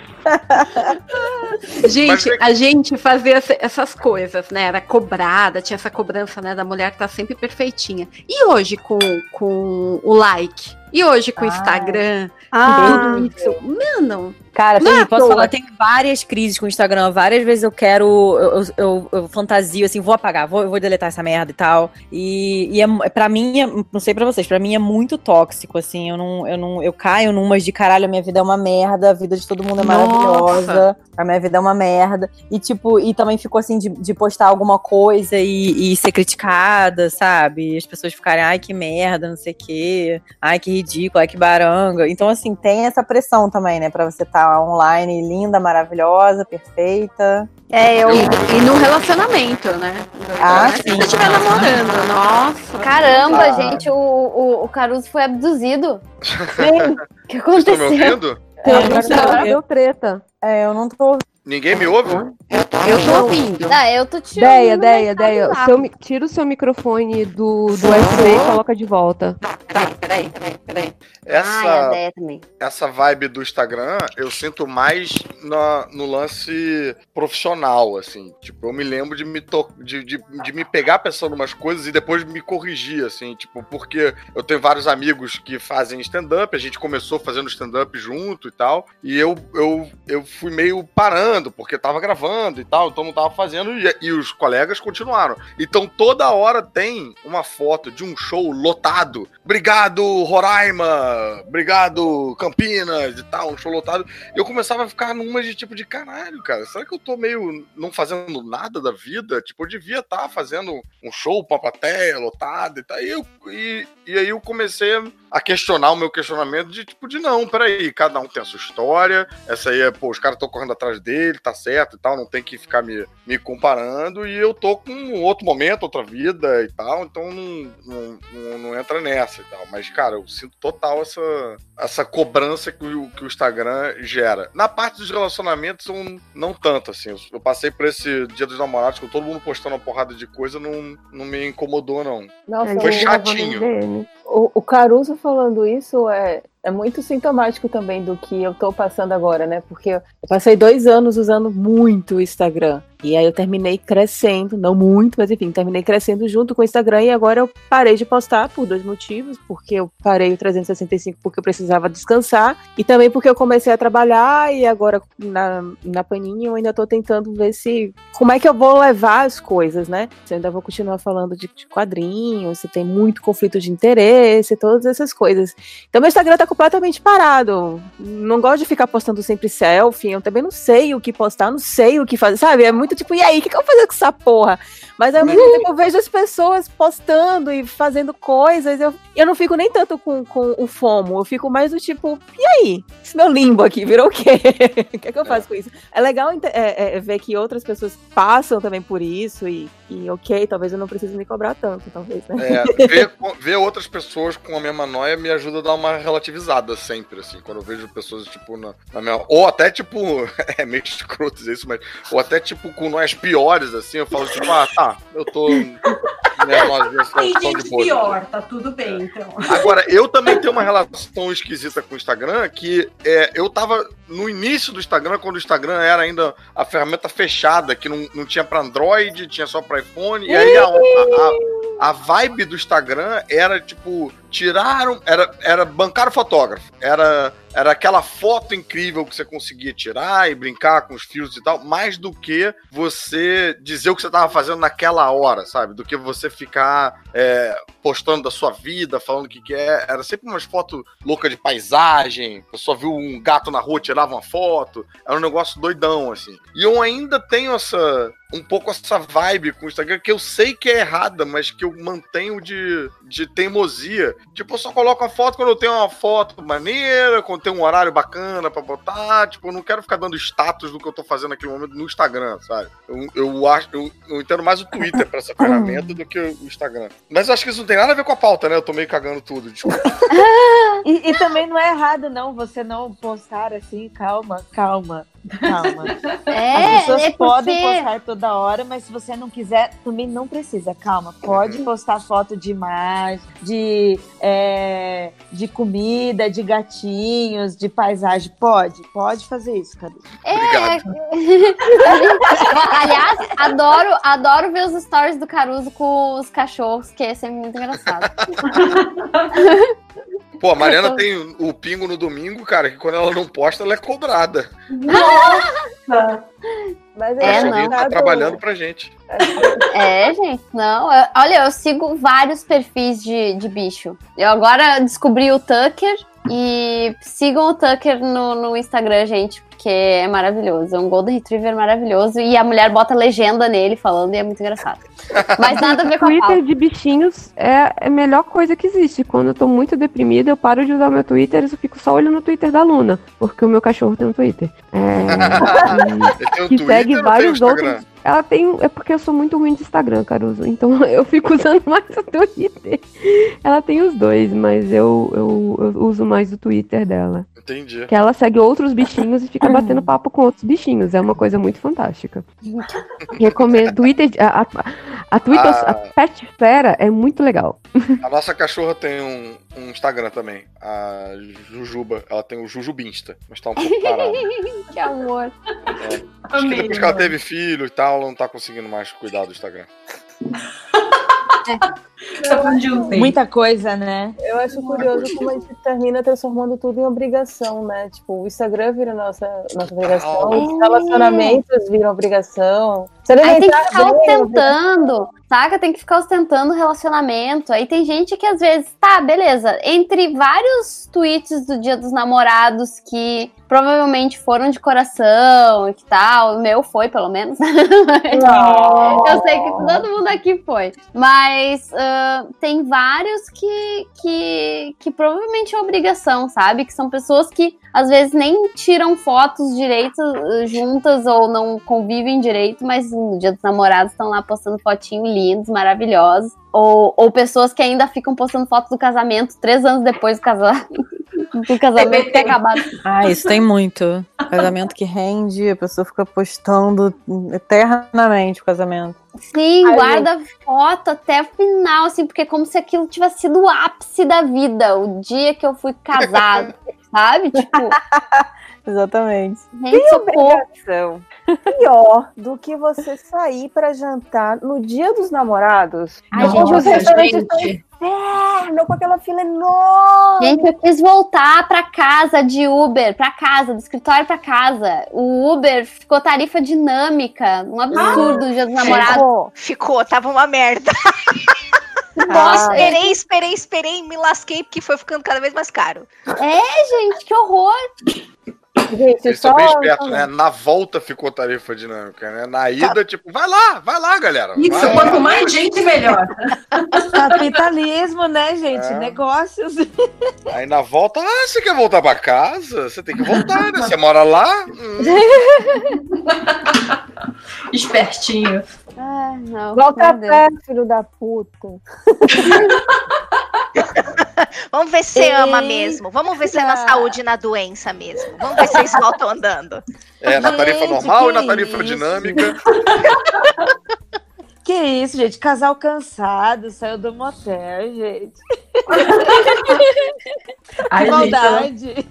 gente, a gente fazia essas coisas, né? Era cobrada, tinha essa cobrança, né, da mulher que tá sempre perfeitinha. E hoje com, com o like? E hoje com o ah. Instagram, ah, tudo isso. Mano, Cara, tem, posso falar, tem várias crises com o Instagram. Várias vezes eu quero, eu, eu, eu fantasio assim, vou apagar, vou, vou deletar essa merda e tal. E, e é, pra mim, é, não sei pra vocês, pra mim é muito tóxico, assim. Eu não, eu não, eu caio numas de caralho, a minha vida é uma merda, a vida de todo mundo é maravilhosa, Nossa. a minha vida é uma merda. E tipo, e também ficou assim de, de postar alguma coisa e, e ser criticada, sabe? E as pessoas ficarem, ai que merda, não sei o quê, ai que ridículo, ai que baranga. Então, assim, tem essa pressão também, né, pra você estar tá online linda, maravilhosa, perfeita. É, eu. E, e no relacionamento, né? Ah, sim. Se você estiver namorando, nossa. Caramba, ah. gente, o, o, o Caruso foi abduzido. Sim. O que aconteceu? Estão me ouvindo? É, deu treta. É, eu não tô Ninguém me ouve? Eu tô ouvindo. Ah, eu tô tirando. Deia, Deia, Deia. Seu, tira o seu microfone do, do USB e coloca de volta. Peraí, peraí, peraí. Essa, Ah, essa vibe do Instagram eu sinto mais na- no lance profissional, assim. Tipo, eu me lembro de me, to de, de, de me pegar pensando umas coisas e depois me corrigir, assim. Tipo, porque eu tenho vários amigos que fazem stand-up, a gente começou fazendo stand-up junto e tal. E eu, eu, eu fui meio parando, porque tava gravando e tal, então não tava fazendo. E, e os colegas continuaram. Então toda hora tem uma foto de um show lotado. Obrigado, Roraima! Obrigado, Campinas e tal, um show lotado. Eu começava a ficar numa de tipo de caralho, cara. Será que eu tô meio não fazendo nada da vida? Tipo, eu devia estar fazendo um show pra plateia lotada e tal. E, eu, e, e aí eu comecei a questionar o meu questionamento de tipo, de não, peraí, cada um tem a sua história. Essa aí é, pô, os caras estão correndo atrás dele, tá certo e tal, não tem que ficar me, me comparando. E eu tô com um outro momento, outra vida e tal, então não, não, não, não entra nessa e tal. Mas, cara, eu sinto total essa, essa cobrança que o, que o Instagram gera. Na parte dos relacionamentos, eu não tanto, assim. Eu, passei por esse dia dos namorados com todo mundo postando uma porrada de coisa, não, não me incomodou, não. Nossa, Foi chatinho. O, o Caruso falando isso é, é muito sintomático também do que eu tô passando agora, né? Porque eu passei dois anos usando muito o Instagram. E aí eu terminei crescendo, não muito, mas enfim, terminei crescendo junto com o Instagram e agora eu parei de postar por dois motivos, porque eu parei o 365 porque eu precisava descansar e também porque eu comecei a trabalhar e agora na, na Panini eu ainda tô tentando ver se como é que eu vou levar as coisas, né? Se eu ainda vou continuar falando de, de quadrinhos, se tem muito conflito de interesse, todas essas coisas. Então meu Instagram tá completamente parado. Não gosto de ficar postando sempre selfie, eu também não sei o que postar, não sei o que fazer, sabe? É muito tipo, e aí, o que, que eu vou fazer com essa porra? Mas ao mesmo tempo eu vejo as pessoas postando e fazendo coisas, eu, eu não fico nem tanto com, com o FOMO, eu fico mais do tipo, e aí? Esse meu limbo aqui virou o quê? O que, é que eu faço com isso? É legal ente- é, é, ver que outras pessoas passam também por isso e, e ok, talvez eu não precise me cobrar tanto, talvez, né? É, ver, ver outras pessoas com a mesma noia me ajuda a dar uma relativizada sempre, assim, quando eu vejo pessoas, tipo, na, na minha. Ou até, tipo, é meio escroto dizer isso, mas. Ou até, tipo, com noias piores, assim, eu falo, tipo, ah, tá, eu tô. Né, nós, Tem gente boa. pior, tá tudo bem, então. Agora, eu também tenho uma relação esquisita com o Instagram, que é, eu tava no início do Instagram, quando o Instagram era ainda a ferramenta fechada, que não, não tinha pra Android, tinha só pra iPhone, e aí a, a, a- a vibe do Instagram era, tipo, tiraram, era, era bancar o fotógrafo, era, era aquela foto incrível que você conseguia tirar e brincar com os fios e tal, mais do que você dizer o que você tava fazendo naquela hora, sabe? Do que você ficar é, postando da sua vida, falando o que, que é. Era sempre umas fotos loucas de paisagem. Eu só viu um gato na rua, tirava uma foto. Era um negócio doidão, assim. E eu ainda tenho essa. Um pouco essa vibe com o Instagram, que eu sei que é errada, mas que eu mantenho de, de teimosia. Tipo, eu só coloco a foto quando eu tenho uma foto maneira, quando tem um horário bacana pra botar. Tipo, eu não quero ficar dando status do que eu tô fazendo naquele momento no Instagram, sabe? Eu, eu acho. Eu, eu entendo mais o Twitter pra essa ferramenta do que o Instagram. Mas eu acho que isso não tem nada a ver com a pauta, né? Eu tô meio cagando tudo, desculpa. E, e também não é errado, não, você não postar assim, calma, calma, calma. É, As pessoas é podem postar toda hora, mas se você não quiser, também não precisa. Calma, pode postar foto de imagem, de, é, de comida, de gatinhos, de paisagem. Pode, pode fazer isso, Cadu. É. Aliás, adoro, adoro ver os stories do Caruso com os cachorros, que é sempre muito engraçado. Pô, a Mariana tem o pingo no domingo, cara, que quando ela não posta, ela é cobrada. Mas É, que não. tá trabalhando pra gente. É, gente, não. eu- olha, eu sigo vários perfis de, de bicho. Eu agora descobri o Tucker e sigam o Tucker no, no Instagram, gente, porque é maravilhoso. É um Golden Retriever maravilhoso e a mulher bota legenda nele falando e é muito engraçado. Mas nada a ver com a Twitter de bichinhos é a melhor coisa que existe. Quando eu tô muito deprimida, eu paro de usar meu Twitter e eu fico só olhando no Twitter da Luna, porque o meu cachorro tem um Twitter. É, o que Twitter segue o vários Instagram? outros. Ela tem. É porque eu sou muito ruim de Instagram, Caruso. Então eu fico usando mais o Twitter. Ela tem os dois, mas eu, eu, eu uso mais o Twitter dela. Entendi. Que ela segue outros bichinhos e fica batendo papo com outros bichinhos. É uma coisa muito fantástica. Recomendo. Twitter. A, a- A Twitter, Ah. a Petfera é muito legal. A nossa cachorra tem um, um Instagram também. A Jujuba. Ela tem o Jujubinsta. Mas tá um pouco parada. que amor. Acho que depois que ela teve filho e tal, ela não tá conseguindo mais cuidar do Instagram. Muita coisa, né? Eu acho curioso como a gente termina transformando tudo em obrigação, né? Tipo, o Instagram vira nossa, nossa obrigação, os relacionamentos viram obrigação. Se Aí tem que ficar bem, ostentando, saca? Tem que ficar ostentando o relacionamento. Aí tem gente que às vezes, tá, beleza. Entre vários tweets do Dia dos Namorados que provavelmente foram de coração e que tal, o meu foi, pelo menos. Eu sei que todo mundo aqui foi. Mas ah, tem vários que, que, que provavelmente é obrigação, sabe? Que são pessoas que às vezes nem tiram fotos direito eh, juntas ou não convivem direito, mas no dia dos namorados estão lá postando fotinhos lindos, maravilhosos. Ou, ou pessoas que ainda ficam postando fotos do casamento três anos depois do, casa... do casamento ter acabado. Ah, isso tem muito. Casamento que rende, a pessoa fica postando eternamente o casamento. Sim, Ai, guarda foto até o final, assim, porque é como se aquilo tivesse sido o ápice da vida, o dia que eu fui casado, sabe? Tipo, Exatamente. gente, obrigação pior do que você sair pra jantar no dia dos namorados. Ai, gente, os restaurantes gente. inferno, com aquela fila enorme. Gente, eu quis voltar pra casa de Uber, pra casa, do escritório pra casa. O Uber ficou tarifa dinâmica, um absurdo o dia dos namorados. Ficou, ficou, tava uma merda. Nossa, Esperei, esperei, esperei, me lasquei porque foi ficando cada vez mais caro. É, gente, que horror. Gente, Eles só... bem espertos, né? Na volta ficou tarifa dinâmica, né? Na ida, tipo, vai lá, vai lá, galera. Isso, vai. quanto mais gente, melhor. Capitalismo, né, gente? É. Negócios. Aí na volta, ah, você quer voltar pra casa? Você tem que voltar, né? Você mora lá? Hum. Espertinho. Ah, não. Volta pé, filho da puta. Vamos ver se você ama mesmo. Vamos ver se é na saúde e na doença mesmo. Vamos ver se vocês voltam andando. É, na tarifa Gente, normal e na tarifa isso? dinâmica. Que isso, gente? Casal cansado, saiu do motel, gente. Ai, Que gente, maldade.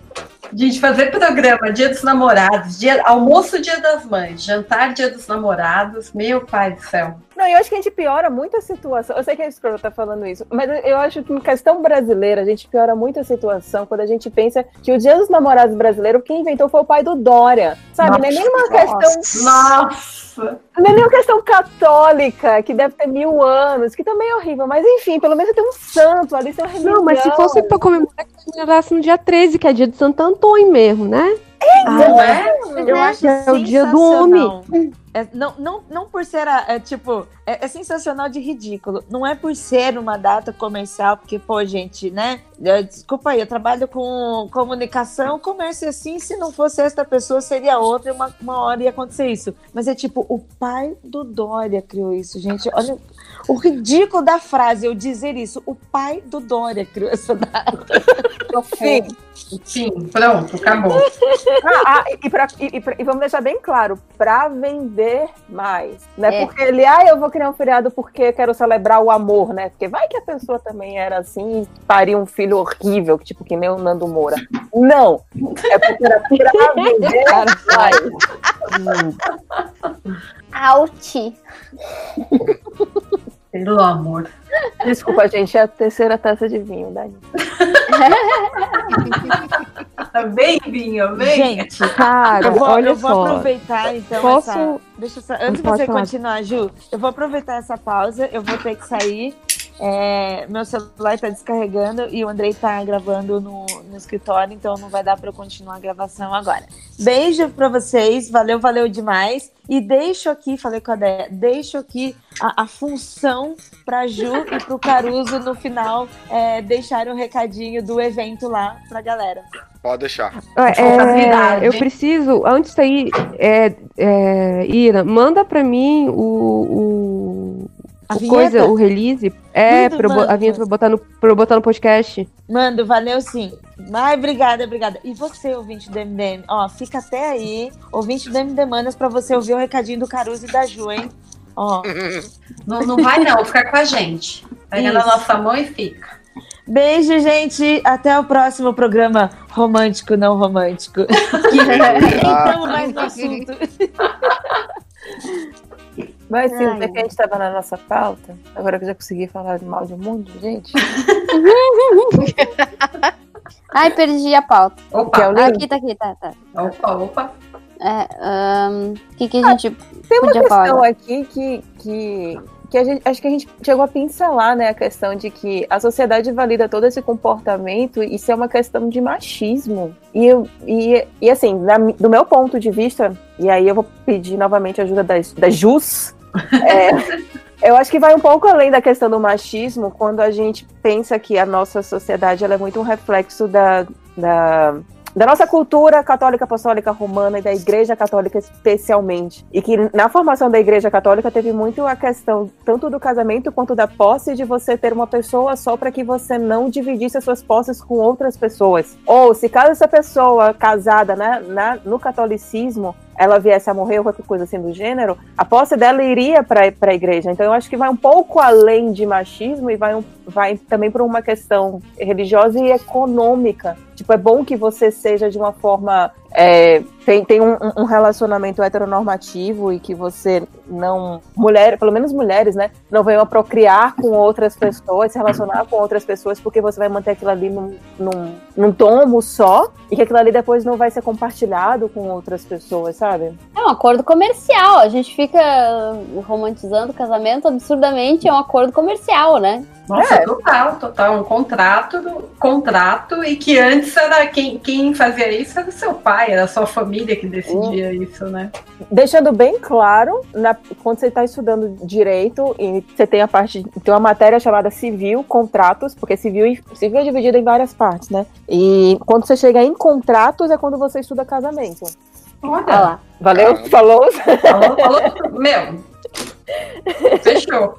Gente, fazer programa Dia dos Namorados, dia, almoço Dia das Mães, jantar Dia dos Namorados, meu pai do céu. Não, eu acho que a gente piora muito a situação. Eu sei que a escrota tá falando isso, mas eu acho que em questão brasileira, a gente piora muito a situação quando a gente pensa que o Dia dos Namorados brasileiro, quem inventou foi o pai do Dória. Sabe? não é nenhuma questão. Nossa! Não é nenhuma questão católica, que deve ter mil anos, que também é horrível. Mas enfim, pelo menos tem um santo ali, tem uma religião. Não, mas se fosse pra comemorar, que comemorasse no dia 13, que é dia de Santo Antônio mesmo, né? Não é? Eu acho É o dia do sensacional. É, não, não, não por ser, a- é, tipo, é, é sensacional de ridículo. Não é por ser uma data comercial, porque, pô, gente, né? é, Desculpa aí, eu trabalho com comunicação, comércio assim, se não fosse esta pessoa, seria outra, uma, uma hora ia acontecer isso. Mas é tipo, o pai do Dória criou isso, gente. Olha o ridículo da frase, eu dizer isso. O pai do Dória criou essa data. Sim. Sim, pronto, acabou. Ah, ah, e, pra- e- e pra- e vamos deixar bem claro, pra vender mais. Não é, porque ele, ah, eu vou criar um feriado porque eu quero celebrar o amor, né? Porque vai que a pessoa também era assim e paria um filho horrível, tipo que nem o Nando Moura. Não! É porque era pra vender mais. Out. Pelo amor. Desculpa, gente, é a terceira taça de vinho, Dani. Vem, Vinho, vem. Gente, Cara, eu vou, olha eu vou só. aproveitar então Posso- essa. Deixa eu só, antes de você falar. continuar, Ju, eu vou aproveitar essa pausa, eu vou ter que sair. É, meu celular tá descarregando e o Andrei tá gravando no, no escritório, então não vai dar para eu continuar a gravação agora. Beijo para vocês, valeu, valeu demais. E deixo aqui, falei com a Déia, deixo aqui a, a função pra Ju e pro Caruso no final é, deixarem o recadinho do evento lá pra galera. Pode deixar. É, eu preciso, antes daí, é, é, Ira, manda pra mim o, o, A o vinheta? coisa, o release. É, pra eu a vinheta pra eu botar no, pra eu botar no podcast. Mando, valeu sim. Ai, obrigada, obrigada. E você, ouvinte do MDM? Ó, fica até aí, ouvinte do MD Manas, pra você ouvir o recadinho do Caruso e da Ju, hein? Ó. Não, não vai não, fica com a gente. Pega na nossa mão e fica. Beijo, gente. Até o próximo programa romântico, não romântico. Entramos mais no assunto. Mas sim, é que a gente tava na nossa pauta. Agora que eu já consegui falar mal de um monte de gente. Ai, perdi a pauta. É Opa, Ah, link. aqui, tá aqui, tá, tá. opa, opa. É, O que, que a gente Tem uma podia falar? questão agora? aqui que, que, que a gente, acho que a gente chegou a pincelar, né? A questão de que a sociedade valida todo esse comportamento, e isso é uma questão de machismo. E, eu- e, e assim, na do meu ponto de vista, e aí eu vou pedir novamente a ajuda da, da Jus, é, eu acho que vai um pouco além da questão do machismo quando a gente pensa que a nossa sociedade é muito um reflexo da, da, da nossa cultura católica apostólica romana e da Igreja Católica especialmente. E que na formação da Igreja Católica teve muito a questão tanto do casamento quanto da posse de você ter uma pessoa só para que você não dividisse as suas posses com outras pessoas. Ou se caso essa pessoa casada né, na, no catolicismo ela viesse a morrer ou qualquer coisa assim do gênero, a posse dela iria para a igreja. Então eu acho que vai um pouco além de machismo e vai, um, vai também por uma questão religiosa e econômica. Tipo, é bom que você seja de uma forma. É, tem tem um, um relacionamento heteronormativo e que você não. Mulher, pelo menos mulheres, né? Não venham a procriar com outras pessoas, se relacionar com outras pessoas, porque você vai manter aquilo ali num, num, num tomo só e que aquilo ali depois não vai ser compartilhado com outras pessoas, sabe? É um acordo comercial. A gente fica romantizando o casamento absurdamente. É um acordo comercial, né? Nossa, É. total, total. Um contrato, contrato, e que antes era quem, quem fazia isso era o seu pai, era a sua família que decidia isso, né? Deixando bem claro, na- quando você está estudando direito e você tem a parte, tem uma matéria chamada civil, contratos, porque civil, e- civil é dividido em várias partes, né? E quando você chega em contratos é quando você estuda casamento. Olha Olha, lá. Valeu? Caramba. Falou? falou, falou, meu. Fechou.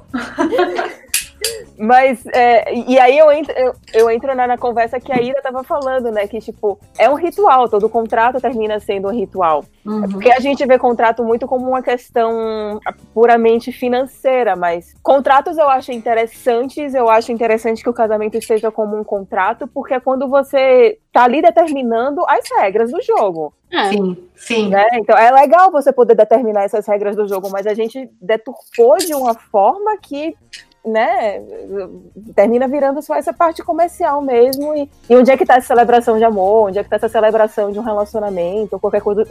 Mas, é, e aí eu entro, eu, eu entro na, na conversa que a Ira tava falando, né? Que, tipo, é um ritual, todo contrato termina sendo um ritual. Uhum. Porque a gente vê contrato muito como uma questão puramente financeira, mas contratos eu acho interessantes, eu acho interessante que o casamento esteja como um contrato, porque é quando você tá ali determinando as regras do jogo, É. Sim, sim. né? Então é legal você poder determinar essas regras do jogo, mas a gente deturpou de uma forma que né, termina virando só essa parte comercial mesmo. E, e onde é que tá essa celebração de amor? Onde é que tá essa celebração de um relacionamento? Ou qualquer coisa.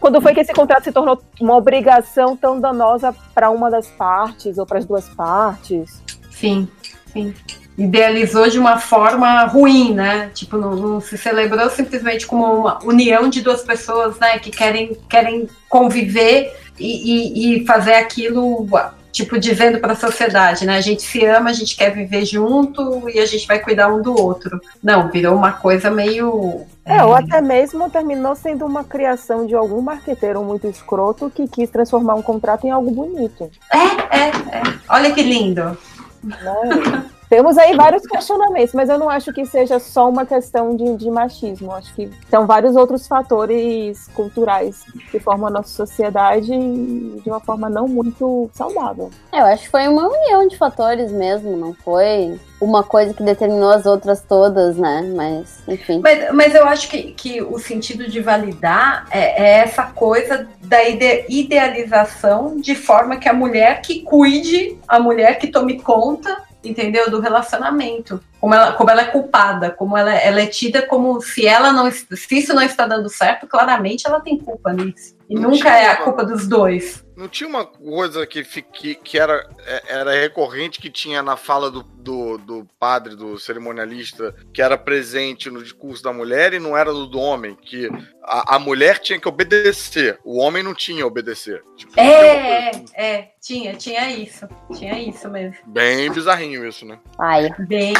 Quando foi que esse contrato se tornou uma obrigação tão danosa para uma das partes ou para as duas partes? Sim, sim. Idealizou de uma forma ruim, né? Tipo, não, não se celebrou simplesmente como uma união de duas pessoas, né? Que querem, querem conviver e, e, e fazer aquilo, tipo, dizendo para a sociedade, né? A gente se ama, a gente quer viver junto e a gente vai cuidar um do outro. Não, virou uma coisa meio. É, ou até mesmo terminou sendo uma criação de algum marqueteiro muito escroto que quis transformar um contrato em algo bonito. É, é, é. Olha que lindo. né? Temos aí vários questionamentos, mas eu não acho que seja só uma questão de, de machismo. Eu Acho que são vários outros fatores culturais que formam a nossa sociedade de uma forma não muito saudável. É, eu acho que foi uma união de fatores mesmo, não foi uma coisa que determinou as outras todas, né? Mas, enfim. Mas, mas eu acho que, que o sentido de validar é, é essa coisa da ide- idealização de forma que a mulher que cuide, a mulher que tome conta, entendeu? Do relacionamento. Como ela, como ela é culpada, como ela, ela é tida como se ela não se isso não está dando certo, claramente ela tem culpa nisso. E Não nunca tinha é a uma- culpa dos dois. Não tinha uma coisa que, que, que era, é- era recorrente que tinha na fala do, do, do padre, do cerimonialista, que era presente no discurso da mulher e não era do, do homem, que a, a mulher tinha que obedecer, o homem não tinha que obedecer. Tipo, tinha É, coisa é, é, tinha, tinha isso. Tinha isso mesmo. Bem bizarrinho isso, né? Ai, Bem.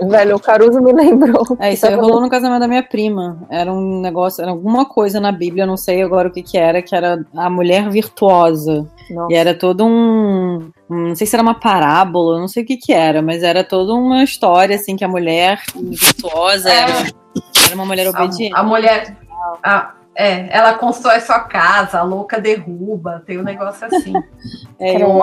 Velho, o Caruso me lembrou. É, isso aí rolou no casamento da minha prima. Era um negócio, era alguma coisa na Bíblia, não sei agora o que que era, que era a mulher virtuosa. Nossa. E era todo um, um- Não sei se era uma parábola, não sei o que que era, mas era toda uma história, assim, que a mulher virtuosa É. era, era uma mulher obediente. A, a mulher. A, É, ela constrói sua casa, a louca derruba, tem um negócio assim. É, eu não,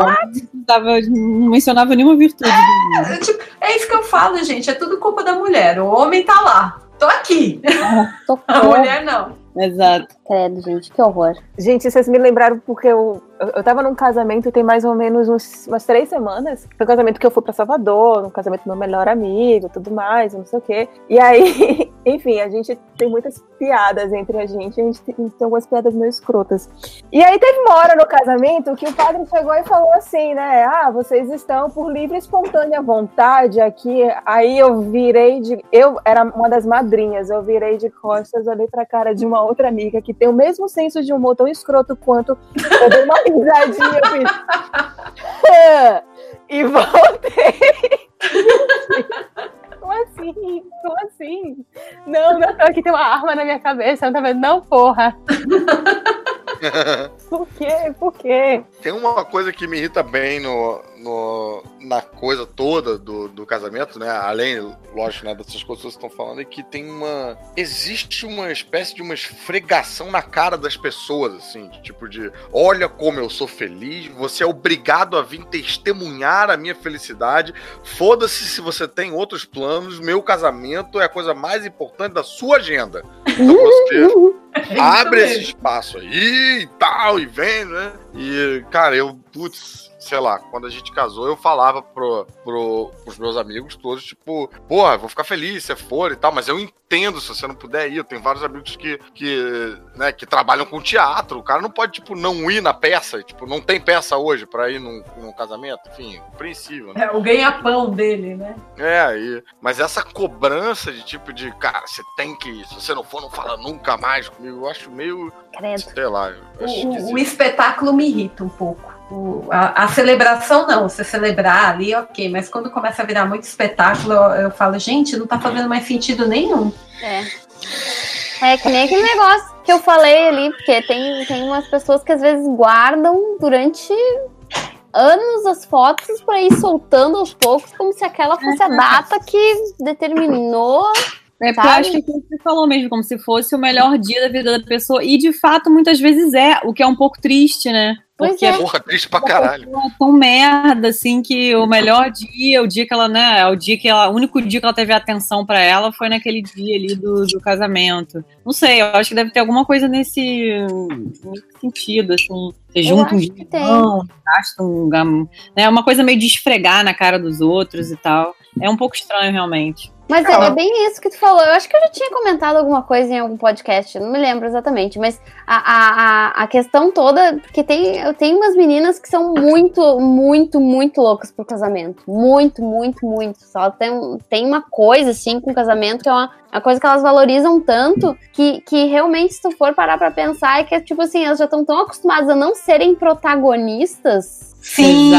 não mencionava nenhuma virtude. É, tipo, é isso que eu falo, gente. É tudo culpa da mulher. O homem tá lá. Tô aqui. a mulher não. Exato. Credo, gente, que horror. Gente, vocês me lembraram porque eu, eu, eu tava num casamento tem mais ou menos uns, umas três semanas. Foi um casamento que eu fui pra Salvador, um casamento do meu melhor amigo, tudo mais, não sei o quê. E aí, enfim, a gente tem muitas piadas entre a gente, a gente tem, tem algumas piadas meio escrotas. E aí teve uma hora no casamento que o padre chegou e falou assim, né? Ah, vocês estão por livre e espontânea vontade aqui. Aí eu virei de. Eu era uma das madrinhas, eu virei de costas, olhei pra cara de uma outra amiga que tem o mesmo senso de humor tão escroto quanto eu dei uma risadinha, eu fiz. e voltei. Como assim? Como assim? Não, não aqui, tem uma arma na minha cabeça, não tá vendo? Não, porra. Por quê? Por quê? Tem uma coisa que me irrita bem no, no, na coisa toda do, do casamento, né? Além, lógico, né, dessas coisas que vocês estão falando, é que tem uma. Existe uma espécie de uma esfregação na cara das pessoas, assim, de, tipo de olha como eu sou feliz, você é obrigado a vir testemunhar a minha felicidade. Foda-se se você tem outros planos, meu casamento é a coisa mais importante da sua agenda. Então você abre esse espaço aí e tal, e vem, né? E, cara, eu, putz, sei lá, quando a gente casou, eu falava pro, pro, pros meus amigos todos, tipo, porra, vou ficar feliz se for e tal, mas eu entendo se você não puder ir. Eu tenho vários amigos que, que, né, que trabalham com teatro. O cara não pode, tipo, não ir na peça. Tipo, não tem peça hoje pra ir num, num casamento. Enfim, compreensível. Né? É o ganha-pão dele, né? É, aí. Mas essa cobrança de tipo de, cara, você tem que ir. Se você não for, não fala nunca mais comigo. Eu acho meio. Credo. Sei lá. O, o espetáculo me irrita um pouco. O, a, a, celebração não, você celebrar ali, ok, mas quando começa a virar muito espetáculo, eu, eu falo, gente, não tá fazendo mais sentido nenhum. É. É que nem aquele negócio que eu falei ali, porque tem, tem umas pessoas que às vezes guardam durante anos as fotos para ir soltando aos poucos, como se aquela fosse a data que determinou é porque eu acho que você falou mesmo, como se fosse o melhor dia da vida da pessoa. E de fato, muitas vezes é, o que é um pouco triste, né? Porque é. Porra, triste pra caralho. É tão merda, assim, que o melhor dia, o dia que ela, né, é o dia que ela, o único dia que ela teve atenção para ela foi naquele dia ali do, do casamento. Não sei, eu acho que deve ter alguma coisa nesse, nesse sentido, assim. Você junta um gestão, gasta um, né, uma coisa meio de esfregar na cara dos outros e tal. É um pouco estranho, realmente. Mas é, é, bem isso que tu falou. Eu acho que eu já tinha comentado alguma coisa em algum podcast, não me lembro exatamente, mas a, a, a questão toda, porque tem, eu tenho umas meninas que são muito, muito, muito loucas pro casamento. Muito, muito, muito. Só tem, tem uma coisa, assim, com o casamento que é uma, uma coisa que elas valorizam tanto que, que realmente, se tu for parar pra pensar, é que, tipo assim, elas já estão tão acostumadas a não serem protagonistas Sim,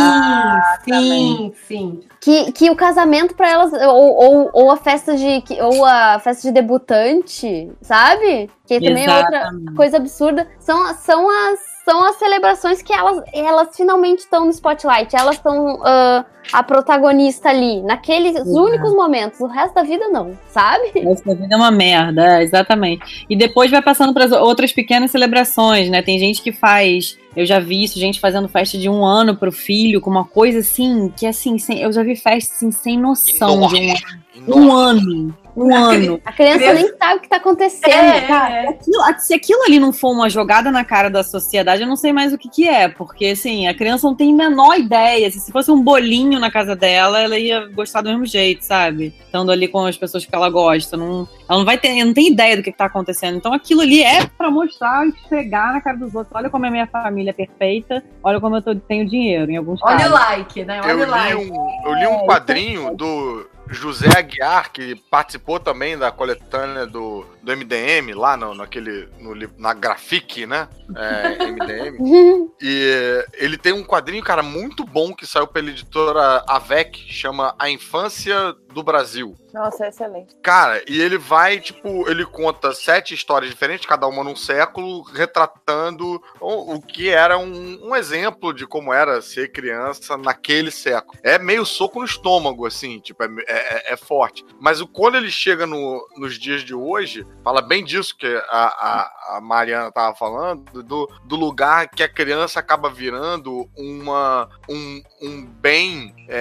sim, sim. Que, que o casamento para elas, ou, ou, ou, a festa de. Ou a festa de debutante, sabe? Que também Exatamente. é outra coisa absurda. São, são as são as celebrações que elas, elas finalmente estão no spotlight. Elas são uh, a protagonista ali, naqueles únicos momentos. O resto da vida não, sabe? O resto da vida é uma merda, é, exatamente. E depois vai passando para outras pequenas celebrações, né? Tem gente que faz. Eu já vi isso, gente fazendo festa de um ano pro filho, com uma coisa assim, que assim, sem, eu já vi festa assim, sem noção de um, um ano um a ano. A criança, criança, nem sabe o que tá acontecendo. É, cara, é. Aquilo, se aquilo ali não for uma jogada na cara da sociedade, eu não sei mais o que que é. Porque, assim, a criança não tem a menor ideia. Se fosse um bolinho na casa dela, ela ia gostar do mesmo jeito, sabe? Estando ali com as pessoas que ela gosta. Não, ela não vai ter, não tem ideia do que, que tá acontecendo. Então aquilo ali é para mostrar, esfregar na cara dos outros. Olha como é a minha família é perfeita. Olha como eu tô, tenho dinheiro, em alguns Olha casos. o like, né? Olha eu o like. Um, eu li um quadrinho do José Aguiar, que participou também da coletânea do, do MDM, lá no, naquele, no, na Grafique, né? É, MDM. e ele tem um quadrinho, cara, muito bom que saiu pela editora Avec, chama A Infância do Brasil. Nossa, excelente. Cara, e ele vai, tipo, ele conta sete histórias diferentes, cada uma num século, retratando o, o que era um, um, exemplo de como era ser criança naquele século. É meio soco no estômago, assim, tipo, é, é, é forte. Mas o, quando ele chega no, nos dias de hoje, fala bem disso que a, a, a Mariana tava falando, do, do lugar que a criança acaba virando uma, um, um bem é,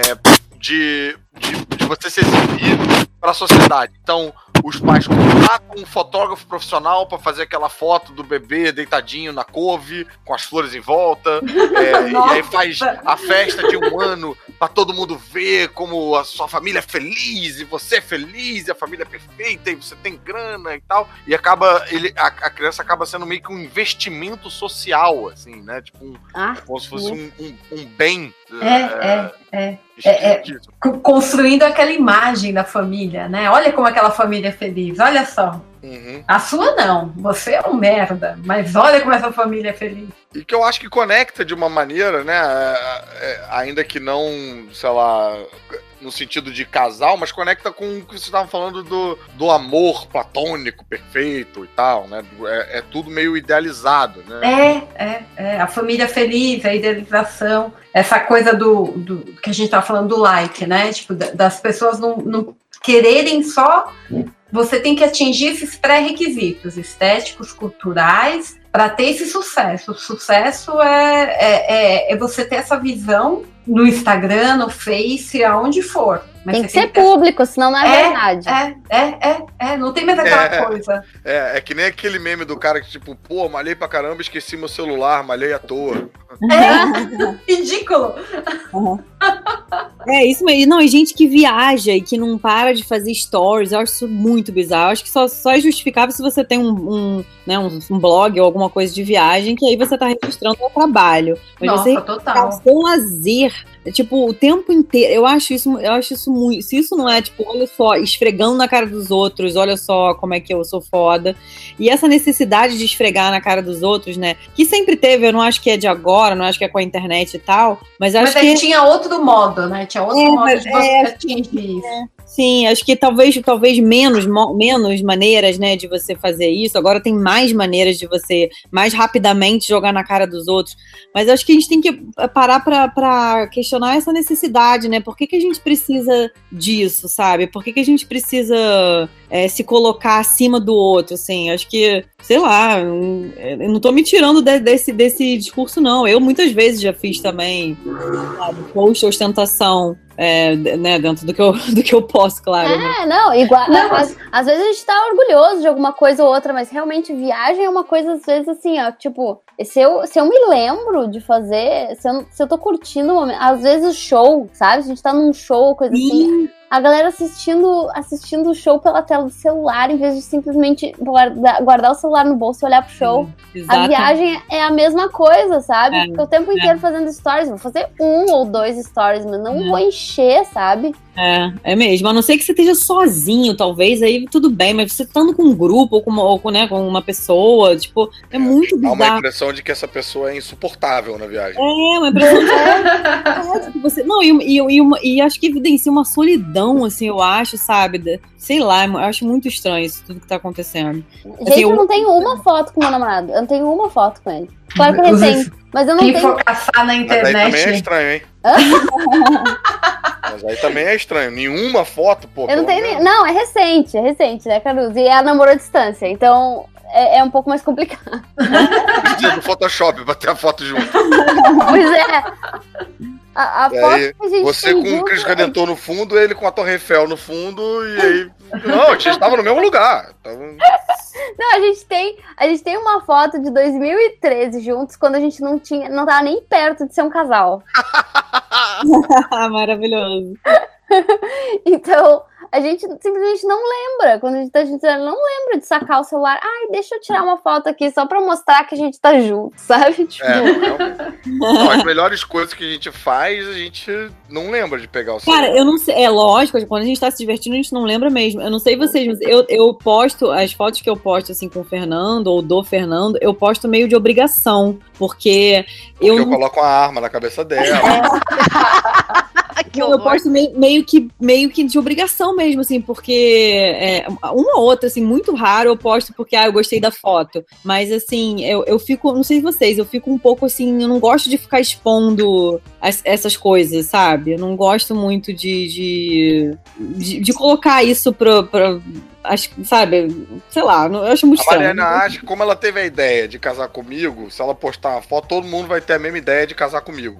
de, de, de você ser exibido para a sociedade. Então, os pais contratam um fotógrafo profissional para fazer aquela foto do bebê deitadinho na couve, com as flores em volta, é, e aí faz a festa de um ano para todo mundo ver como a sua família é feliz, e você é feliz, e a família é perfeita, e você tem grana e tal. E acaba, ele, a, a criança acaba sendo meio que um investimento social, assim, né? Tipo, um, ah, como se fosse um, um, um, bem. É, é, é. é, é construindo aquela imagem da família, né? Olha como aquela família é feliz, olha só. Uhum. A sua não, você é um merda, mas olha como essa família é feliz. E que eu acho que conecta de uma maneira, né? É, é, ainda que não, sei lá, no sentido de casal, mas conecta com o que você estava falando do, do amor platônico perfeito e tal, né? É, é, tudo meio idealizado, né? É, é, é. A família feliz, a idealização, essa coisa do, do que a gente tá falando do like, né? Tipo, das pessoas não, não quererem só você tem que atingir esses pré-requisitos estéticos, culturais, para ter esse sucesso. O sucesso é, é, é, é, você ter essa visão no Instagram, no Face, aonde for. Mas tem que ser público, senão não é, é, verdade. É, é, é, é, não tem mais aquela é, coisa. É, é que nem aquele meme do cara que, tipo, pô, malhei pra caramba, esqueci meu celular, malhei à toa. É, ridículo. Uhum. É isso mesmo. Não, e gente que viaja e que não para de fazer stories, eu acho isso muito bizarro. Eu acho que só, só é justificável se você tem um, um, né, um, um, blog ou alguma coisa de viagem, que aí você tá registrando o trabalho. Mas Nossa, você total. um lazer Tipo, o tempo inteiro. Eu acho isso, eu acho isso muito. Se isso não é, tipo, olha só, esfregando na cara dos outros, olha só como é que eu sou foda. E essa necessidade de esfregar na cara dos outros, né? Que sempre teve, eu não acho que é de agora, não acho que é com a internet e tal. Mas acho mas que. tinha outro modo, né? Tinha outro é, modo de você é, atingir isso. Sim, acho que talvez, talvez menos, menos maneiras, né, de você fazer isso. Agora tem mais maneiras de você mais rapidamente jogar na cara dos outros. Mas acho que a gente tem que parar para questionar essa necessidade, né? Por que, que a gente precisa disso, sabe? Por que, que a gente precisa é, se colocar acima do outro, assim? Acho que, sei lá, eu não tô me tirando de, desse, desse discurso, não. Eu muitas vezes já fiz também, sabe, post ostentação é, né, dentro do que, eu, do que eu posso, claro. É, né? não, igual. Não, às, às, vezes a gente tá orgulhoso de alguma coisa ou outra, mas realmente viagem é uma coisa, às vezes, assim, ó, tipo, se eu, se eu me lembro de fazer, se eu, se eu tô curtindo o momento, às vezes o show, sabe? A gente tá num show, coisa Sim. assim a galera assistindo assistindo o show pela tela do celular, em vez de simplesmente guardar, guardar o celular no bolso e olhar pro show. a viagem é a mesma coisa, sabe? É, o tempo é. inteiro fazendo stories. Vou fazer um ou dois stories, mas não é. vou encher, sabe? É, é mesmo. A não ser que você esteja sozinho, talvez, aí tudo bem, mas você estando com um grupo ou com uma, ou com, né, com uma pessoa, tipo, é, é muito bizarro. Há uma impressão de que essa pessoa é insuportável na viagem. É, uma impressão de é, você. Não, e, e, e, uma, e acho que evidencia uma solidão, assim, eu acho, sabe? Sei lá, eu acho muito estranho isso tudo que tá acontecendo. Gente, assim, eu, eu não tenho uma foto com meu namorado. Eu não tenho uma foto com ele. Claro que eu tenho. Mas eu não tenho. for caçar na internet. Mas aí também é estranho, hein? Mas aí também é estranho. Nenhuma foto, pô. Eu não tenho nem... Não, é recente, é recente, né, Caruso? E ela namorou à distância, então é, é um pouco mais complicado. Precisa do Photoshop pra ter a foto junto. pois é. A, a foto aí, que a gente Você com o Cristo Redentor no fundo, ele com a Torre Eiffel no fundo, e aí. Não, a gente estava no mesmo lugar. Tava... Não, a gente tem, a gente tem uma foto de 2013 juntos, quando a gente não tinha, não tava nem perto de ser um casal. Maravilhoso. então, a gente simplesmente não lembra. Quando a gente tá gente não lembra de sacar o celular. Ai, deixa eu tirar uma foto aqui só pra mostrar que a gente tá junto, sabe? Tipo... É, não, as melhores coisas que a gente faz, a gente não lembra de pegar o celular. Cara, eu não sei. É lógico, quando a gente tá se divertindo, a gente não lembra mesmo. Eu não sei vocês, mas eu, eu posto, as fotos que eu posto assim com o Fernando ou do Fernando, eu posto meio de obrigação. Porque, porque eu. Eu coloco uma arma na cabeça dela. que eu posto meio, meio que, meio que de obrigação mesmo, assim, porque é, uma ou outra, assim, muito raro eu posto porque, ah, eu gostei da foto. Mas, assim, eu, eu fico, não sei vocês, eu fico um pouco assim, eu não gosto de ficar expondo as- essas coisas, sabe? Eu não gosto muito de, de, de, de colocar isso pra, pra acho, sabe, sei lá, eu acho muito A estranho. Mariana acha que como ela teve a ideia de casar comigo, se ela postar uma foto, todo mundo vai ter a mesma ideia de casar comigo.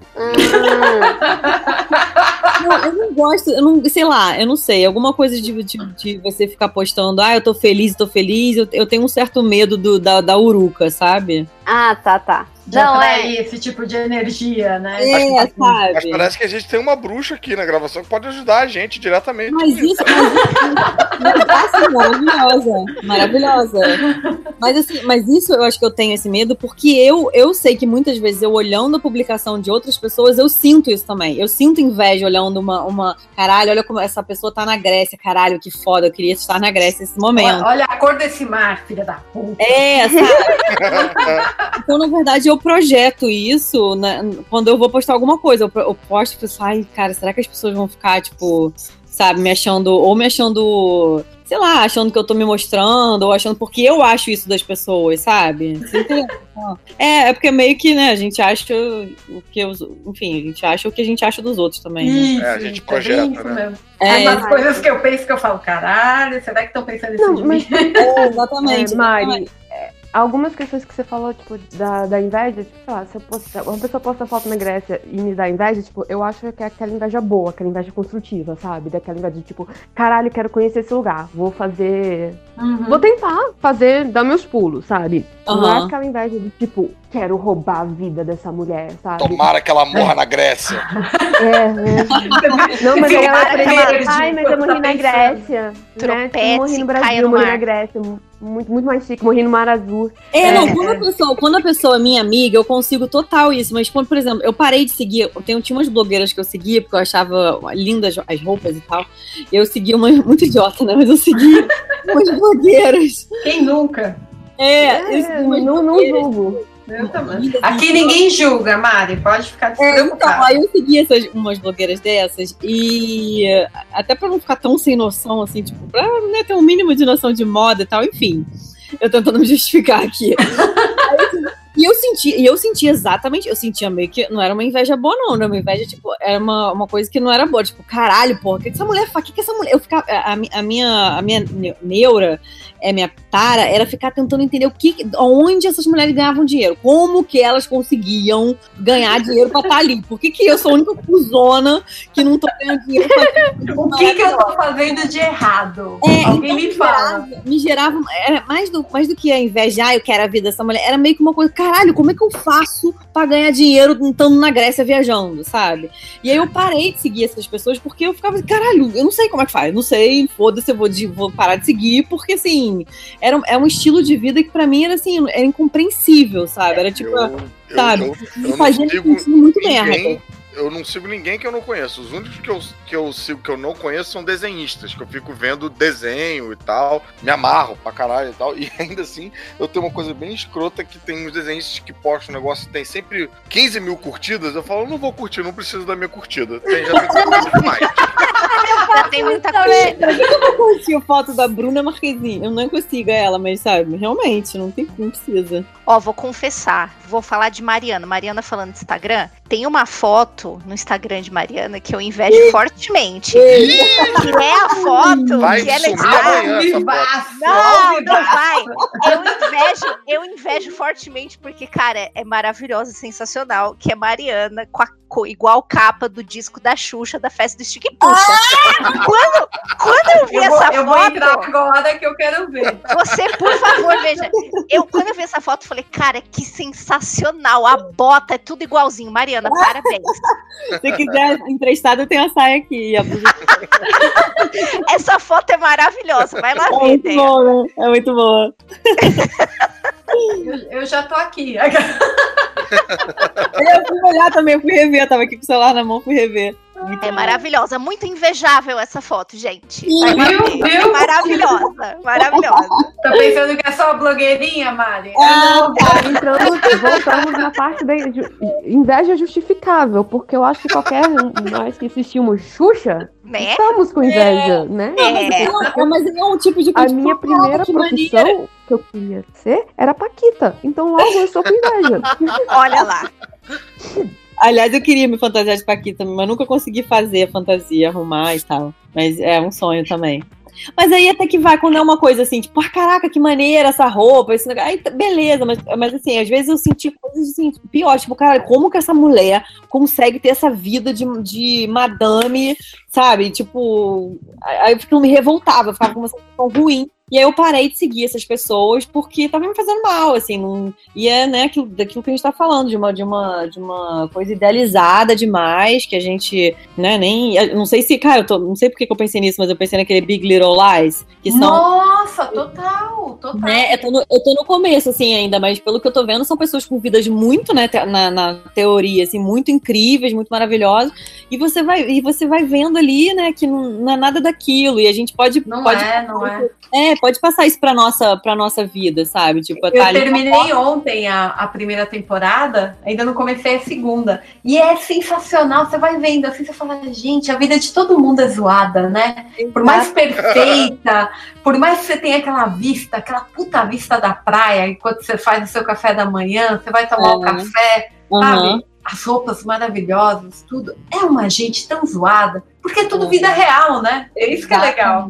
Não, eu não gosto, eu não, sei lá, eu não sei, alguma coisa de, de, de você ficar postando, ah, eu tô feliz, tô feliz, eu, eu tenho um certo medo do, da, da uruca, sabe? Ah, tá, tá. De Não, é. esse tipo de energia, né? É, Mas sabe? parece que a gente tem uma bruxa aqui na gravação que pode ajudar a gente diretamente. Mas isso, mas isso assim, maravilhosa, maravilhosa. Mas assim, mas isso eu acho que eu tenho esse medo porque eu, eu sei que muitas vezes eu olhando a publicação de outras pessoas, eu sinto isso também. Eu sinto inveja olhando uma, uma caralho, olha como essa pessoa tá na Grécia, caralho, que foda, eu queria estar na Grécia nesse momento. Olha, olha a cor desse mar, filha da puta. É, sabe? então, na verdade, eu projeto isso né, quando eu vou postar alguma coisa. Eu, eu posto e penso, ai, cara, será que as pessoas vão ficar, tipo, sabe, me achando, ou me achando, sei lá, achando que eu tô me mostrando, ou achando, porque eu acho isso das pessoas, sabe? Entende? É, é porque meio que, né, a gente acha o que os, enfim, a gente acha o que a gente acha dos outros também. né? É, a gente isso, projeta, né? É, É umas coisas que eu penso que eu falo, caralho, será que estão pensando isso Não, de mas- mim? é, exatamente. É, Mari, é, algumas questões que você falou, tipo, da, da inveja, tipo, sei lá, se eu postar, uma pessoa posta foto na Grécia e me dá inveja, tipo, eu acho que é aquela inveja boa, aquela inveja construtiva, sabe? Daquela inveja de, tipo, caralho, quero conhecer esse lugar, vou fazer. Uhum. Vou tentar fazer, dar meus pulos, sabe? Não é aquela inveja de, tipo, quero roubar a vida dessa mulher, sabe? Tomara que ela morra na Grécia. É, né? Não, mas aí ela pensa, ai, mas eu morri na Grécia. Né? Tropece Tipo, morri no Brasil, no morri na Grécia. Muito, muito mais chique, morri no Mar Azul. É, não, quando a, pessoa, quando a pessoa é minha amiga, eu consigo total isso. Mas, quando, por exemplo, eu parei de seguir. Eu tenho, tinha umas blogueiras que eu seguia, porque eu achava lindas as roupas e tal. Eu segui uma muito idiota, né? Mas eu segui umas blogueiras. Quem nunca? É, eu segui umas não, não julgo. Eu. Aqui ninguém julga, Mari, pode ficar É, então, despreocupada. aí eu segui essas, umas blogueiras dessas e até pra não ficar tão sem noção, assim, tipo, pra né, ter um mínimo de noção de moda e tal, enfim. Eu tentando me justificar aqui. E eu senti, e eu senti exatamente, eu sentia meio que não era uma inveja boa, não, era uma inveja, tipo, era uma, uma coisa que não era boa, tipo, caralho, porra, o que que essa mulher faz? O que, que essa mulher. Eu ficava, a, a minha, a minha ne- neura, é, minha tara, era ficar tentando entender o que, onde essas mulheres ganhavam dinheiro, como que elas conseguiam ganhar dinheiro pra estar ali. Por que, que eu sou a única cuzona que não tô ganhando dinheiro pra O que, que eu tô fazendo de errado? É, Alguém então me fala. me gerava era mais do, mais do que a inveja, ah, eu quero a vida dessa mulher, era meio que uma coisa, caralho, como é que eu faço pra ganhar dinheiro estando na Grécia viajando, sabe? E aí eu parei de seguir essas pessoas porque eu ficava, caralho, eu não sei como é que faz, eu não sei, foda-se, eu vou, de- vou parar de seguir, porque assim, era, é um estilo de vida que pra mim era assim, era incompreensível, sabe? Era tipo, Eu, sabe? eu, eu não fazia muito ninguém, merda. Eu não sigo ninguém que eu não conheço. Os únicos que eu, que eu sigo que eu não conheço são desenhistas, que eu fico vendo desenho e tal, me amarro pra caralho e tal. E ainda assim, eu tenho uma coisa bem escrota que tem uns desenhistas que postam um negócio que tem sempre 15 mil curtidas. Eu falo, eu não vou curtir, não preciso da minha curtida. Tem, já tem curtidas demais. Já tem muita curtida. Por que eu não curti a foto da Bruna Marquezine? Eu não consigo ela, mas sabe, realmente, não tem não precisa. Ó, vou confessar, vou falar de Mariana. Mariana falando do Instagram, tem uma foto no Instagram de Mariana que eu invejo fortemente. Que é a foto Vai que ela está... Não, não vai. Eu invejo, eu invejo fortemente porque, cara, é maravilhosa, sensacional, que é Mariana com a igual capa do disco da Xuxa da festa do Stick Puxa. Quando, quando eu vi Eu vou, essa eu vou foto, entrar agora que eu quero ver. você, por favor, veja. Eu, quando eu vi essa foto, falei, cara, que sensacional. A bota é tudo igualzinho. Mariana, parabéns. Se quiser emprestado, eu tenho a saia aqui. Essa foto é maravilhosa. Vai lá É ver, muito boa, né? É muito boa. Eu, eu já tô aqui. Eu fui olhar também, eu fui rever. Eu tava aqui com o celular na mão, fui rever. É maravilhosa, muito invejável essa foto, gente. Viu? É Viu? maravilhosa, maravilhosa. Tá pensando que é só blogueirinha, Mari? Ah, entramos, voltamos na parte da inveja justificável, porque eu acho que qualquer um- nós que assistimos Xuxa, Né? estamos com inveja, né? É. Não, mas é um tipo de A minha tipo, "Caraca, primeira profissão maneiro." que eu queria ser era Paquita. Então logo eu estou com inveja. Olha lá. Aliás, eu queria me fantasiar de Paquita, mas nunca consegui fazer a fantasia, arrumar e tal. Mas é um sonho também. Mas aí até que vai, quando é uma coisa assim, tipo, ah, caraca, que maneira essa roupa, esse negócio. Aí, tá- beleza, mas, mas assim, às vezes eu senti coisas assim, pior, tipo, cara, como que essa mulher consegue ter essa vida de, de madame, sabe? Tipo, aí eu me revoltava, ficava com uma sensação ruim. E aí eu parei de seguir essas pessoas porque tava me fazendo mal, assim, não, e é, né, aquilo, daquilo que a gente tá falando, de uma, de uma, de uma coisa idealizada demais, que a gente, né, nem, não sei se, cara, eu tô, não sei porque que eu pensei nisso, mas eu pensei naquele Big Little Lies, que são, Nossa, total, total. né, eu tô, no, eu tô no começo, assim, ainda, mas pelo que eu tô vendo, são pessoas com vidas muito, né, te- na, na teoria, assim, muito incríveis, muito maravilhosas, e você vai, e você vai vendo ali, né, que não, não é nada daquilo, e a gente pode, Não pode é, não é. é, pode passar isso pra nossa, pra nossa vida, sabe? Tipo, Eu tá terminei ontem a, a primeira temporada, ainda não comecei a segunda. E é sensacional, você vai vendo assim, você fala, gente, a vida de todo mundo é zoada, né? Por mais perfeita, por mais que você tenha aquela vista, aquela puta vista da praia, enquanto você faz o seu café da manhã, você vai tomar o É. café, Aham. sabe? As roupas maravilhosas, tudo. É uma gente tão zoada, porque é tudo vida real, né? É isso que é legal.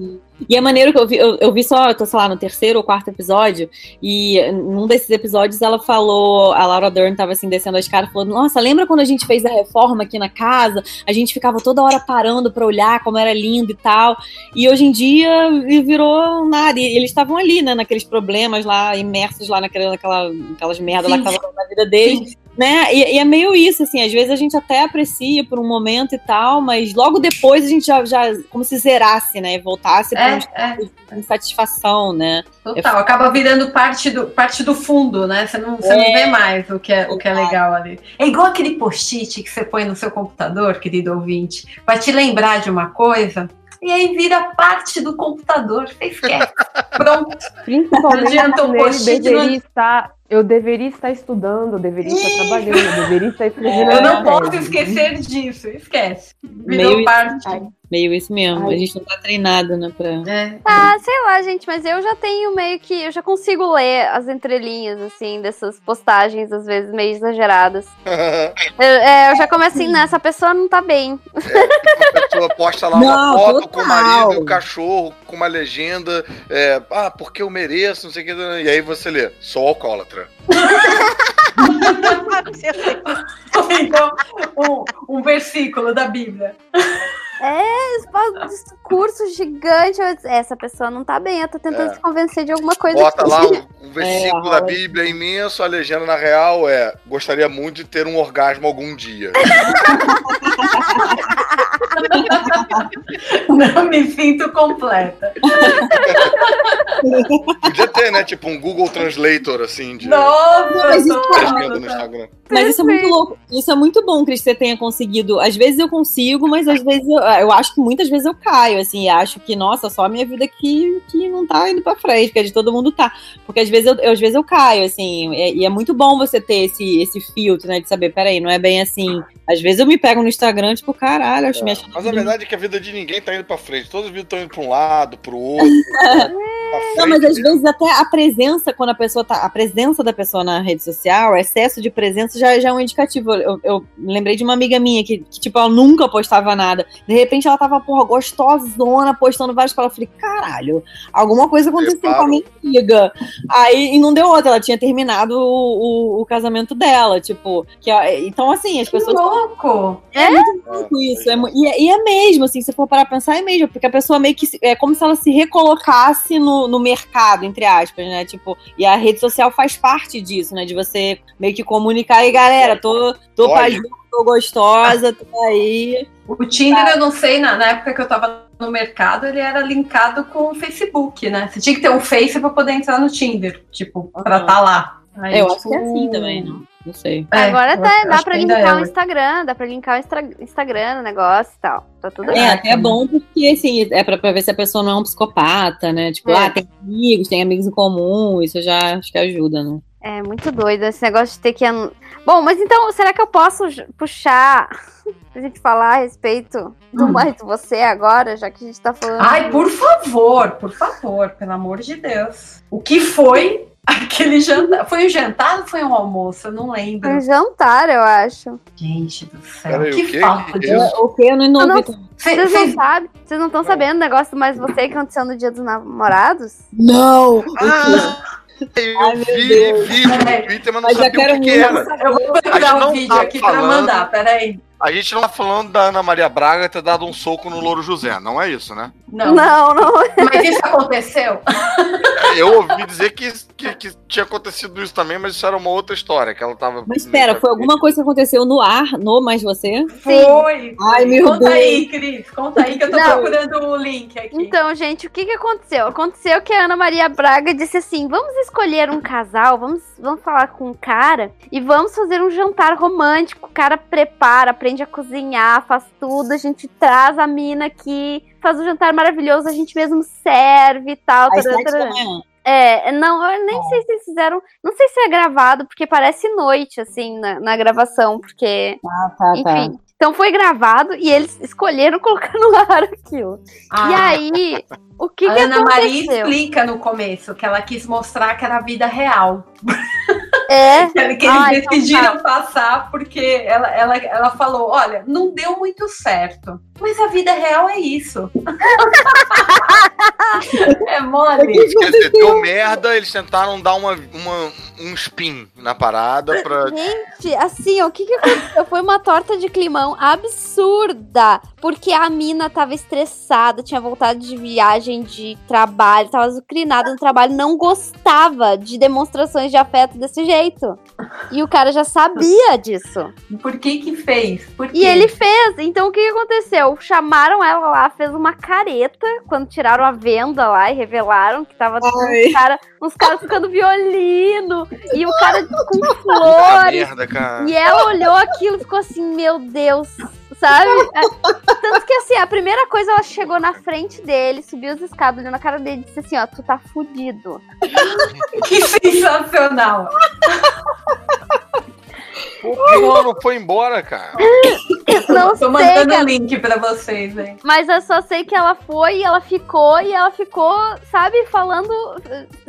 E é maneiro que eu vi, eu, eu vi só, eu tô, sei lá, no terceiro ou quarto episódio, e num desses episódios ela falou, a Laura Dern tava assim, descendo a escada, falou, nossa, lembra quando a gente fez a reforma aqui na casa? A gente ficava toda hora parando pra olhar como era lindo e tal, e hoje em dia virou nada, e eles estavam ali, né, naqueles problemas lá, imersos lá naquela, naquela, naquelas merdas lá que Sim. estavam na vida deles, né? E, e é meio isso, assim, às vezes a gente até aprecia por um momento e tal, mas logo depois a gente já, já como se zerasse, né? E voltasse pra É, estado de insatisfação, né? Total, acaba virando parte do, parte do fundo, né? Você não, você não É. vê mais o que, é, o que é legal ali. É igual aquele post-it que você põe no seu computador, querido ouvinte, vai te lembrar de uma coisa, e aí vira parte do computador. Você esquece. Pronto. Principalmente Não um ele post-it, deveria não- estar. Eu deveria estar estudando, eu deveria estar trabalhando, eu deveria estar escrevendo. Eu não posso esquecer disso. Esquece. Virou Meio parte. Meio isso mesmo. A gente não tá treinado, né? Pra... É. Ah, sei lá, gente, mas eu já tenho meio que. Eu já consigo ler as entrelinhas, assim, dessas postagens, às vezes meio exageradas. Eu, é, eu já começo assim, nessa pessoa não tá bem. A pessoa posta lá uma Não, foto com o total. marido o cachorro, com uma legenda, é, ah, porque eu mereço, não sei o que. E aí você lê, sou alcoólatra. Ou então, um, um versículo da Bíblia. É, discurso gigante. Essa pessoa não tá bem, eu tô tentando É. se convencer de alguma coisa. Bota aqui. lá um, um versículo É, da. Bíblia imenso, a legenda na real é gostaria muito de ter um orgasmo algum dia. Não me sinto completa. Podia ter, né? Tipo um Google Translator, assim, de Nossa, Mas isso tô- legenda no Instagram. Mas isso é muito louco. Isso é muito bom, Cris, que você tenha conseguido. Às vezes eu consigo, mas às vezes eu, eu acho que muitas vezes eu caio, assim, e acho que, nossa, só a minha vida que, que não tá indo pra frente, que a de todo mundo tá. Porque às vezes eu, eu- às vezes eu caio, assim, e, e é muito bom você ter esse, esse filtro, né, de saber, peraí, não é bem assim. Às vezes eu me pego no Instagram, tipo, caralho, acho me achando. Mas a verdade é que a vida de ninguém tá indo pra frente. Todas as vidas estão indo pra um lado, pro outro. Não, mas às vezes até a presença, quando a pessoa tá. A presença da pessoa na rede social, o excesso de presença já, já é um indicativo. Eu, eu lembrei de uma amiga minha que, que, tipo, ela nunca postava nada. De repente ela tava, porra, gostosona, postando várias coisas. Eu falei, caralho, alguma coisa aconteceu com a minha amiga. Aí, e não deu outra, ela tinha terminado o, o, o casamento dela, tipo. Que, então, assim, as Que pessoas. louco! É muito louco isso. É, e, é, e é mesmo, assim, se for parar pra pensar, é mesmo, porque a pessoa meio que. É como se ela se recolocasse no, no mercado, entre aspas, né? Tipo, e a rede social faz parte disso, né? De você meio que comunicar aí, galera, tô, tô pajuda, tô gostosa, tô aí. O Tinder, eu não sei, na, na época que eu tava no mercado, ele era linkado com o Facebook, né? Você tinha que ter um Face pra poder entrar no Tinder, tipo, pra estar lá. Aí, eu tipo... acho que é assim também, não? Não sei. É, Agora tá, dá pra linkar o Instagram, dá pra linkar o Instagram no negócio e tal. Tá tudo É, até é bom porque, assim, é pra, pra, ver se a pessoa não é um psicopata, né? Tipo, é. ah, tem amigos, tem amigos em comum, isso já acho que ajuda, né? É muito doido esse negócio de ter que. Bom, mas então, será que eu posso puxar pra gente falar a respeito do hum. mais você agora, já que a gente tá falando. Ai, por favor, por favor, pelo amor de Deus. O que foi Aquele jantar. Foi um jantar ou foi um almoço? Eu não lembro. Foi um jantar, eu acho. Gente do céu. Peraí, que, que falta de. O que? Eu não, não, não Vocês não sabem? Vocês não estão sabendo o negócio mais você que aconteceu no dia dos namorados? Não! Ah, eu Ai, vi, vi Twitter, mas não mas sabia o que, que era. Eu vou procurar um vídeo tá aqui falando... pra mandar, peraí. A gente não tá falando da Ana Maria Braga ter dado um soco no Louro José, não é isso, né? Não, não. não. Mas isso aconteceu? É, eu ouvi dizer que, que, que, tinha acontecido isso também, mas isso era uma outra história, que ela tava... Mas espera, foi alguma coisa que aconteceu no ar, no Mais Você? Foi! Ai, meu conta Deus. aí, Cris, conta aí que eu tô não. procurando o link aqui. Então, gente, o que que aconteceu? Aconteceu que a Ana Maria Braga disse assim, vamos escolher um casal, vamos, vamos falar com um cara e vamos fazer um jantar romântico. O cara prepara, aprende a cozinhar, faz tudo, a gente traz a mina aqui, faz um jantar maravilhoso, a gente mesmo serve e tal. É, não, eu nem sei se eles fizeram. Não sei se é gravado, porque parece noite, assim, na, na gravação, porque. Ah, tá, tá. enfim. Tá. Então foi gravado e eles escolheram colocar no ar aquilo. Ah. E aí, o que, a que Ana aconteceu? Maria explica no começo que ela quis mostrar que era a vida real. É. que eles ah, decidiram então tá. passar porque ela, ela, ela falou: olha, não deu muito certo. Mas a vida real é isso. é mole. Quer dizer, deu merda, eles tentaram dar uma, uma, um spin na parada pra. Gente, assim, o que, que aconteceu? Foi uma torta de climão absurda. Porque a mina tava estressada, tinha voltado de viagem de trabalho, tava zucrinada no trabalho, não gostava de demonstrações de afeto desse jeito. E o cara já sabia disso. Por que que fez? E ele fez. Então o que, que aconteceu? Chamaram ela lá, fez uma careta quando tiraram a venda lá e revelaram que tava uns, cara, uns caras ficando violino e o cara com flores. Merda, e ela olhou aquilo e ficou assim, meu Deus, sabe? É, tanto que assim, a primeira coisa ela chegou na frente dele, subiu os escadas, olhou na cara dele e disse assim, ó, tu tá fudido. que sensacional! Ela não foi embora, cara? Não Tô mandando o link pra vocês, hein? Mas eu só sei que ela foi e ela ficou, e ela ficou, sabe, falando,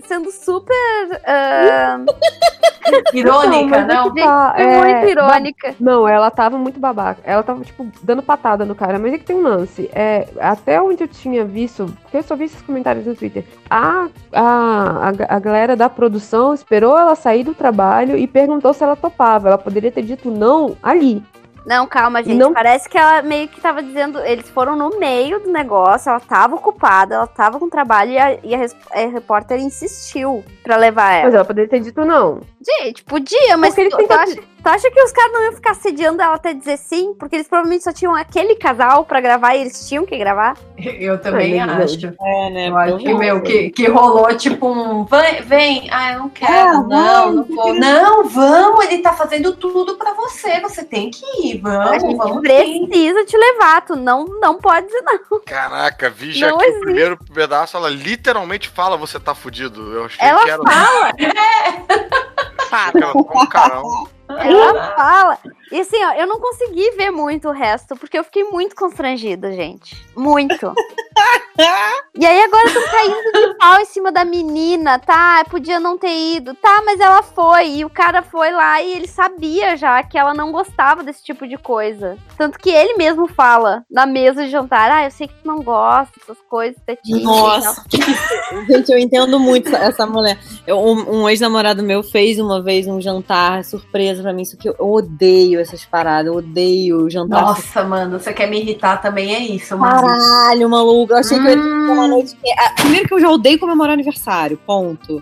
sendo super. Uh... irônica, não? Tá, é, muito irônica. Não, ela tava muito babaca. Ela tava, tipo, dando patada no cara. Mas é que tem um lance. É, até onde eu tinha visto, porque eu só vi esses comentários no Twitter, a, a, a, a galera da produção esperou ela sair do trabalho e perguntou se ela topava. Ela poderia ter dito não ali. Não, calma, gente. Não... Parece que ela meio que tava dizendo. Eles foram no meio do negócio, ela tava ocupada, ela tava com trabalho e a, e a, a repórter insistiu pra levar ela. Mas ela poderia ter dito não. Gente, podia, mas tu, tu, acha, tu, acha, que os caras não iam ficar sediando ela até dizer sim? Porque eles provavelmente só tinham aquele casal pra gravar e eles tinham que gravar? Eu também acho. É, né? Eu acho que, meu, que, que rolou tipo um. Vem, vem. Ah, eu não quero. Ah, não, não vou. Não, vamos, ele tá fazendo tudo pra você. Você tem que ir. Vamos, a gente vamos. Precisa sim. te levar. Tu não, não pode dizer não. Caraca, vi já não que existe. o primeiro pedaço, ela literalmente fala: você tá fudido. Eu achei ela que era. Fala. É. Ela um carão. Ela fala. E assim, ó, eu não consegui ver muito o resto, porque eu fiquei muito constrangida, gente. Muito. e aí agora tô caindo de pau em cima da menina, tá? Podia não ter ido. Tá, mas ela foi. E o cara foi lá e ele sabia já que ela não gostava desse tipo de coisa. Tanto que ele mesmo fala na mesa de jantar: Ah, eu sei que tu não gosta dessas coisas, tetinha. Nossa. gente, eu entendo muito essa mulher. Eu, um, um ex-namorado meu fez uma vez um jantar surpresa pra mim, isso que eu odeio essas paradas, eu odeio jantar. Nossa, mano, você quer me irritar também é isso, mano. Caralho, maluco, eu achei hum. que eu ia ter uma hum. noite. Primeiro que eu já odeio comemorar aniversário, ponto.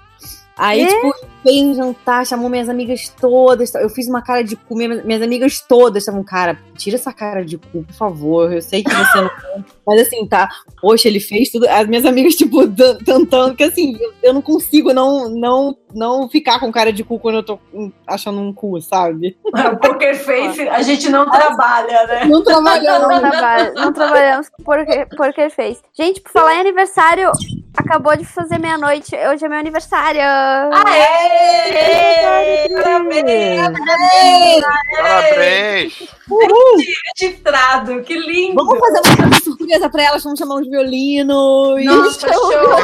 Aí, É? tipo, um jantar, chamou minhas amigas todas. Eu fiz uma cara de cu, minhas, minhas amigas todas estavam, cara, tira essa cara de cu, por favor. Eu sei que você não. Mas assim, tá. Poxa, ele fez tudo. As minhas amigas, tipo, tentando, que assim, eu, eu não consigo não, não, não ficar com cara de cu quando eu tô achando um cu, sabe? O Poker Face, a gente não trabalha, né? Não trabalhando. Não, traba- não trabalhamos com porque, porque fez. Gente, por falar em aniversário, acabou de fazer meia-noite. Hoje é meu aniversário. Aê! Parabéns! Parabéns! Registrado, que lindo! Vamos fazer uma surpresa pra elas, vamos chamar uns violinos. Nossa, show, show.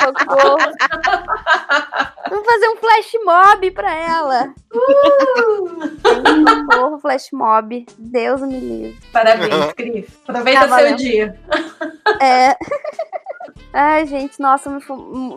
Socorro. Vamos fazer um flash mob pra ela. Uh! Socorro, flash mob. Deus me livre. Parabéns, Cris. Aproveita Tá seu dia. É. Ai, gente, nossa,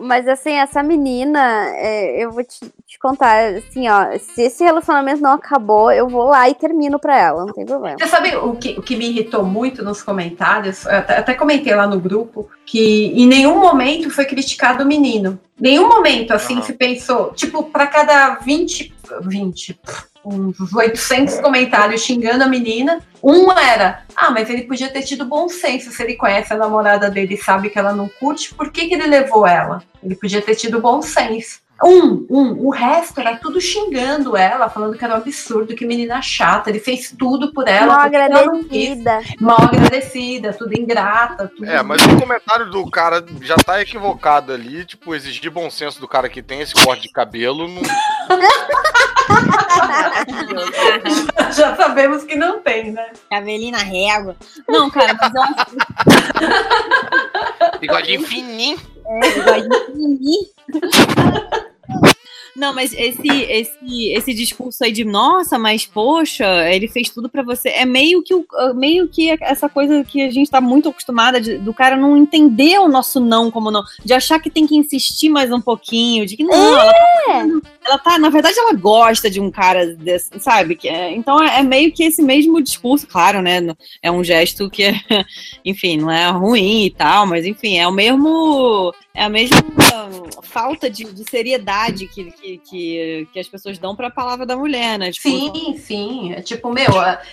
mas assim, essa menina, é, eu vou te, te contar, assim, ó, se esse relacionamento não acabou, eu vou lá e termino pra ela, não tem problema. Você sabe o que, o que me irritou muito nos comentários? Eu até, até comentei lá no grupo que em nenhum momento foi criticado o menino. Nenhum momento, assim, Aham. se pensou. Tipo, para cada 20, 20, uns 800 comentários xingando a menina, um era: ah, mas ele podia ter tido bom senso. Se ele conhece a namorada dele e sabe que ela não curte, por que, que ele levou ela? Ele podia ter tido bom senso. Um, um, o resto era tudo xingando ela, falando que era um absurdo, que menina chata, ele fez tudo por ela. Mal agradecida. Mal agradecida, tudo ingrata, tudo. É, mas o comentário do cara já tá equivocado ali. Tipo, exigir bom senso do cara que tem esse corte de cabelo não. Já sabemos que não tem, né? Cabelinho na régua. Não, cara, mas eu acho Bigodinho fininho. É, bigodinho fininho. Não, mas esse, esse, esse discurso aí de nossa, mas poxa, ele fez tudo pra você. É meio que, o- meio que essa coisa que a gente tá muito acostumada de- do cara não entender o nosso não como não, de achar que tem que insistir mais um pouquinho, de que não, ela, tá, ela tá, na verdade, ela gosta de um cara desse, sabe? Que é- então é, é meio que esse mesmo discurso, claro, né? É um gesto que, é, enfim, não é ruim e tal, mas enfim, é o mesmo. É a mesma falta de, de seriedade que, que, que, que as pessoas dão pra palavra da mulher, né? Tipo, Sim, sim. É tipo, meu,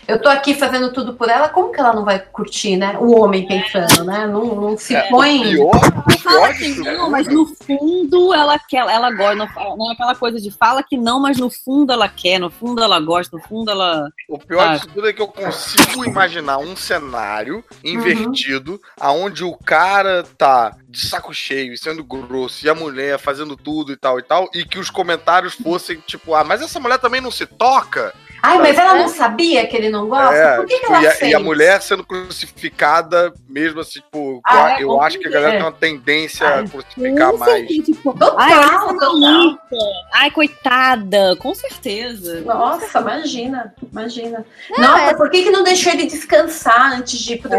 eu tô aqui fazendo tudo por ela, como que ela não vai curtir, né? O homem pensando, né? Não, não se É, põe. o pior, o fala que não, mas no fundo ela quer, ela gosta. Não, não é aquela coisa de fala que não, mas no fundo ela quer, no fundo ela gosta, no fundo ela. O pior Ah. disso tudo é que eu consigo imaginar um cenário invertido aonde o cara tá de saco cheio sendo grosso e a mulher fazendo tudo e tal e tal, e que os comentários fossem tipo, ah, mas essa mulher também não se toca? Ai, mas ela não sabia que ele não gosta? É, Por que, que tipo, ela e, a, fez? e a mulher sendo crucificada, mesmo assim, tipo, Ah, é eu acho que a galera é. tem uma tendência a crucificar mais. certeza, tipo, Total, ai, total. Ai, coitada, com certeza. Nossa, imagina, imagina. Não, Nossa, é- por que, que não deixou ele descansar antes de ir pro...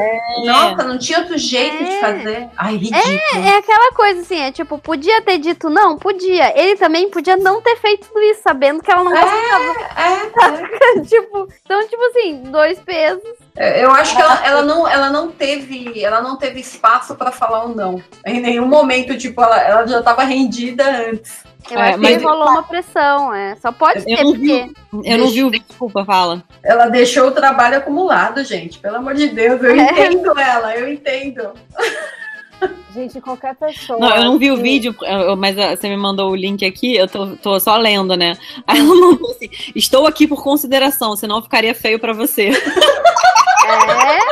Nossa, não tinha outro jeito de É. fazer. Ai, ridículo. É aquela coisa assim, é tipo, podia ter dito não? Podia. Ele também podia não ter feito tudo isso, sabendo que ela não gostava. É, tipo, então, tipo assim, dois pesos. é. Eu acho que ela, ela não, ela não teve, ela não teve espaço pra falar um não. Em nenhum momento, tipo, ela, ela já tava rendida antes. Eu É, acho que rolou uma pressão, é. Só pode Eu ser, não vi. porque. Eu não vi o desculpa, fala. Ela deixou o trabalho acumulado, gente. Pelo amor de Deus, eu É. entendo ela, eu entendo. Gente, qualquer pessoa. Não, eu não vi o que- vídeo, eu- mas ah, você me mandou o link aqui, eu tô, tô só lendo, né? Aí ela mandou assim: estou aqui por consideração, senão ficaria feio pra você. É,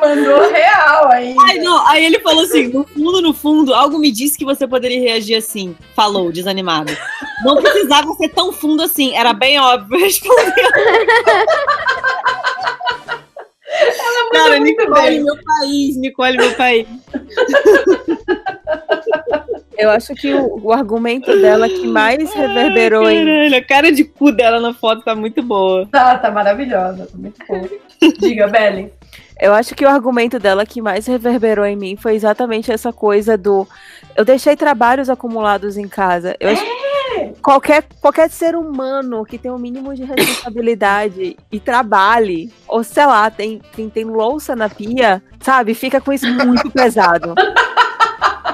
Mandou real aí. Ai, não, aí ele falou assim: no fundo, no fundo, algo me disse que você poderia reagir assim. Falou, desanimado. Não precisava ser tão fundo assim, era bem óbvio responder. Cara, muito Nicole, bem. meu país, Nicole, meu país. Eu acho que o, o argumento dela que mais reverberou em. Caralho, a cara de cu dela na foto tá muito boa. Tá, tá maravilhosa, tá muito boa. Diga, Belly. Eu acho que o argumento dela que mais reverberou em mim foi exatamente essa coisa do. Eu deixei trabalhos acumulados em casa. Eu acho que qualquer, qualquer ser humano que tem um mínimo de responsabilidade e trabalhe, ou sei lá, tem, tem, tem louça na pia, sabe? Fica com isso muito pesado.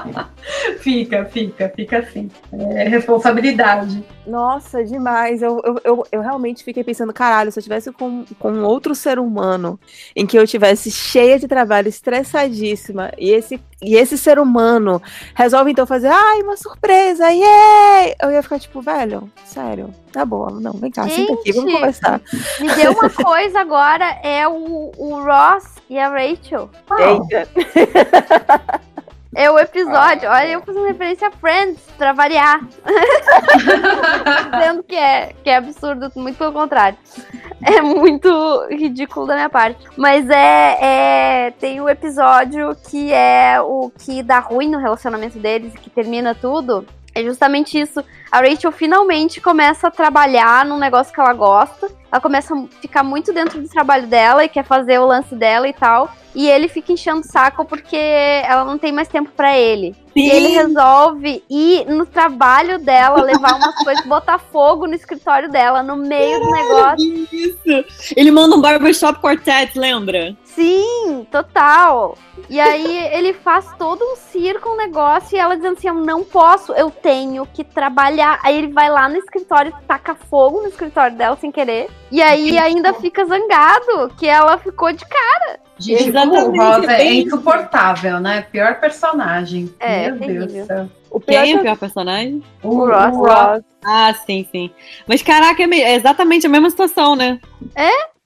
fica, fica, fica assim. É responsabilidade. Nossa, demais. Eu, eu, eu, eu, realmente fiquei pensando, caralho, se eu tivesse com, com outro ser humano em que eu tivesse cheia de trabalho, estressadíssima, e esse, e esse ser humano resolve então fazer, ai, uma surpresa, yeah! Eu ia ficar tipo, velho, sério, tá bom, não, vem cá, Gente, senta aqui, vamos conversar. Me deu uma coisa agora, é o, o Ross e a Rachel. Eita. É o episódio. Olha, eu fazendo referência a Friends, pra variar. Dizendo que é, que é absurdo, muito pelo contrário. É muito ridículo da minha parte. Mas é, é. Tem o episódio que é o que dá ruim no relacionamento deles, que termina tudo. É justamente isso. A Rachel finalmente começa a trabalhar num negócio que ela gosta. Ela começa a ficar muito dentro do trabalho dela e quer fazer o lance dela e tal. E ele fica enchendo o saco porque ela não tem mais tempo para ele. Sim. E ele resolve ir no trabalho dela, levar umas coisas, botar fogo no escritório dela, no meio do negócio. Isso. Ele manda um barbershop quartet, lembra? Sim, total. E aí ele faz todo um circo, um negócio, e ela dizendo assim: Eu não posso, eu tenho que trabalhar. Aí ele vai lá no escritório, taca fogo no escritório dela sem querer. E aí ainda fica zangado que ela ficou de cara. Gente, Exatamente, o Rosa é bem- insuportável, né? Pior personagem. É, Meu terrível. Deus do céu. O pior Quem é o pior personagem? O, O Ross. o Ross. Ah, sim, sim. Mas caraca, é, é exatamente a mesma situação, né?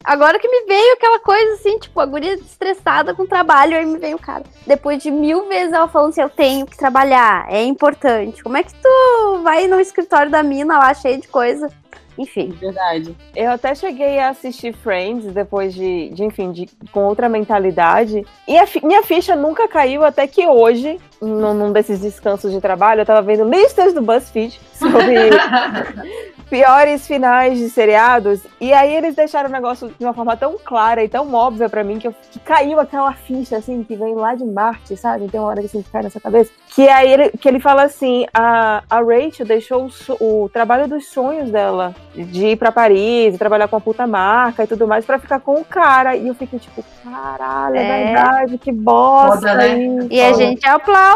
Agora que me veio aquela coisa assim, tipo, a guria estressada com o trabalho, aí me veio o cara. Depois de mil vezes ela falando assim, eu tenho que trabalhar, é importante. Como é que tu vai no escritório da mina lá, cheio de coisa? Enfim. Verdade. Eu até cheguei a assistir Friends depois de, de enfim, de, com outra mentalidade. E a minha ficha nunca caiu até que hoje, num, num desses descansos de trabalho, eu tava vendo listas do BuzzFeed sobre piores finais de seriados. E aí eles deixaram o negócio de uma forma tão clara e tão óbvia pra mim que, eu, que caiu aquela ficha, assim, que vem lá de Marte, sabe? Tem uma hora que assim, cai nessa cabeça. Que aí ele, que ele fala assim: a, a Rachel deixou o, o trabalho dos sonhos dela de ir pra Paris, trabalhar com a puta marca e tudo mais pra ficar com o cara. E eu fiquei tipo, caralho, é, É. verdade, que bosta. Foda, né? E a gente aplaude.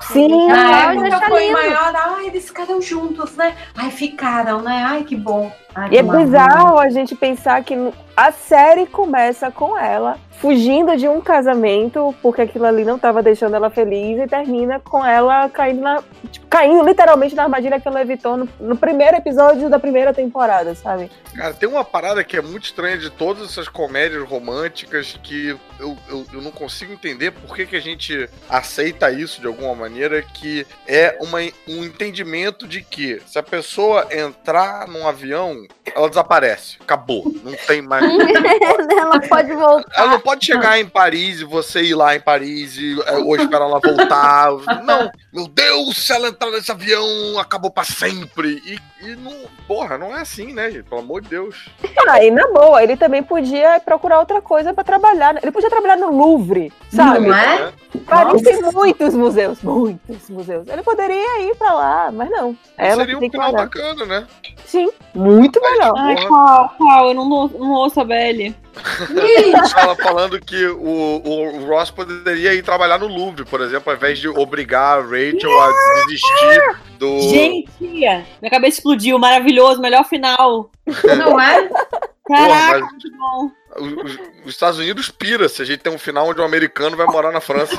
Sim, Ah, Na época acha foi lindo. maior. Ai, eles ficaram juntos, né? Ai, ficaram, né? Ai, que bom. Ai, E é que maravilha. bizarro a gente pensar que a série começa com ela fugindo de um casamento, porque aquilo ali não estava deixando ela feliz, e termina com ela caindo na. tipo, caindo literalmente na armadilha que ela evitou no, no primeiro episódio da primeira temporada, sabe? Cara, tem uma parada que é muito estranha de todas essas comédias românticas que eu, eu, eu não consigo entender por que, que a gente aceita isso de alguma maneira, que é uma, um entendimento de que se a pessoa entrar num avião, ela desaparece. Acabou. Não tem mais. Ela pode voltar. Ela não pode chegar em Paris e você ir lá em Paris e é, ou esperar ela voltar. Não, meu Deus, se ela entrar nesse avião, acabou pra sempre. E, e não, porra, não é assim, né, gente? Pelo amor de Deus. Ah, e na boa, ele também podia procurar outra coisa pra trabalhar. Ele podia trabalhar no Louvre, sabe? Não é? Paris tem muitos museus, muitos museus. Ele poderia ir pra lá, mas não. Ela Seria um final bacana, né? Sim, muito melhor. Ai, qual, qual? Eu não, não, ouço a Belly. Ela falando que o, o Ross poderia ir trabalhar no Louvre, por exemplo, ao invés de obrigar a Rachel a desistir do. Gente, minha cabeça explodiu. Maravilhoso, melhor final. Não é? Caraca, mas- muito bom. Os, os- os Estados Unidos pira se a gente tem um final onde um americano vai morar na França.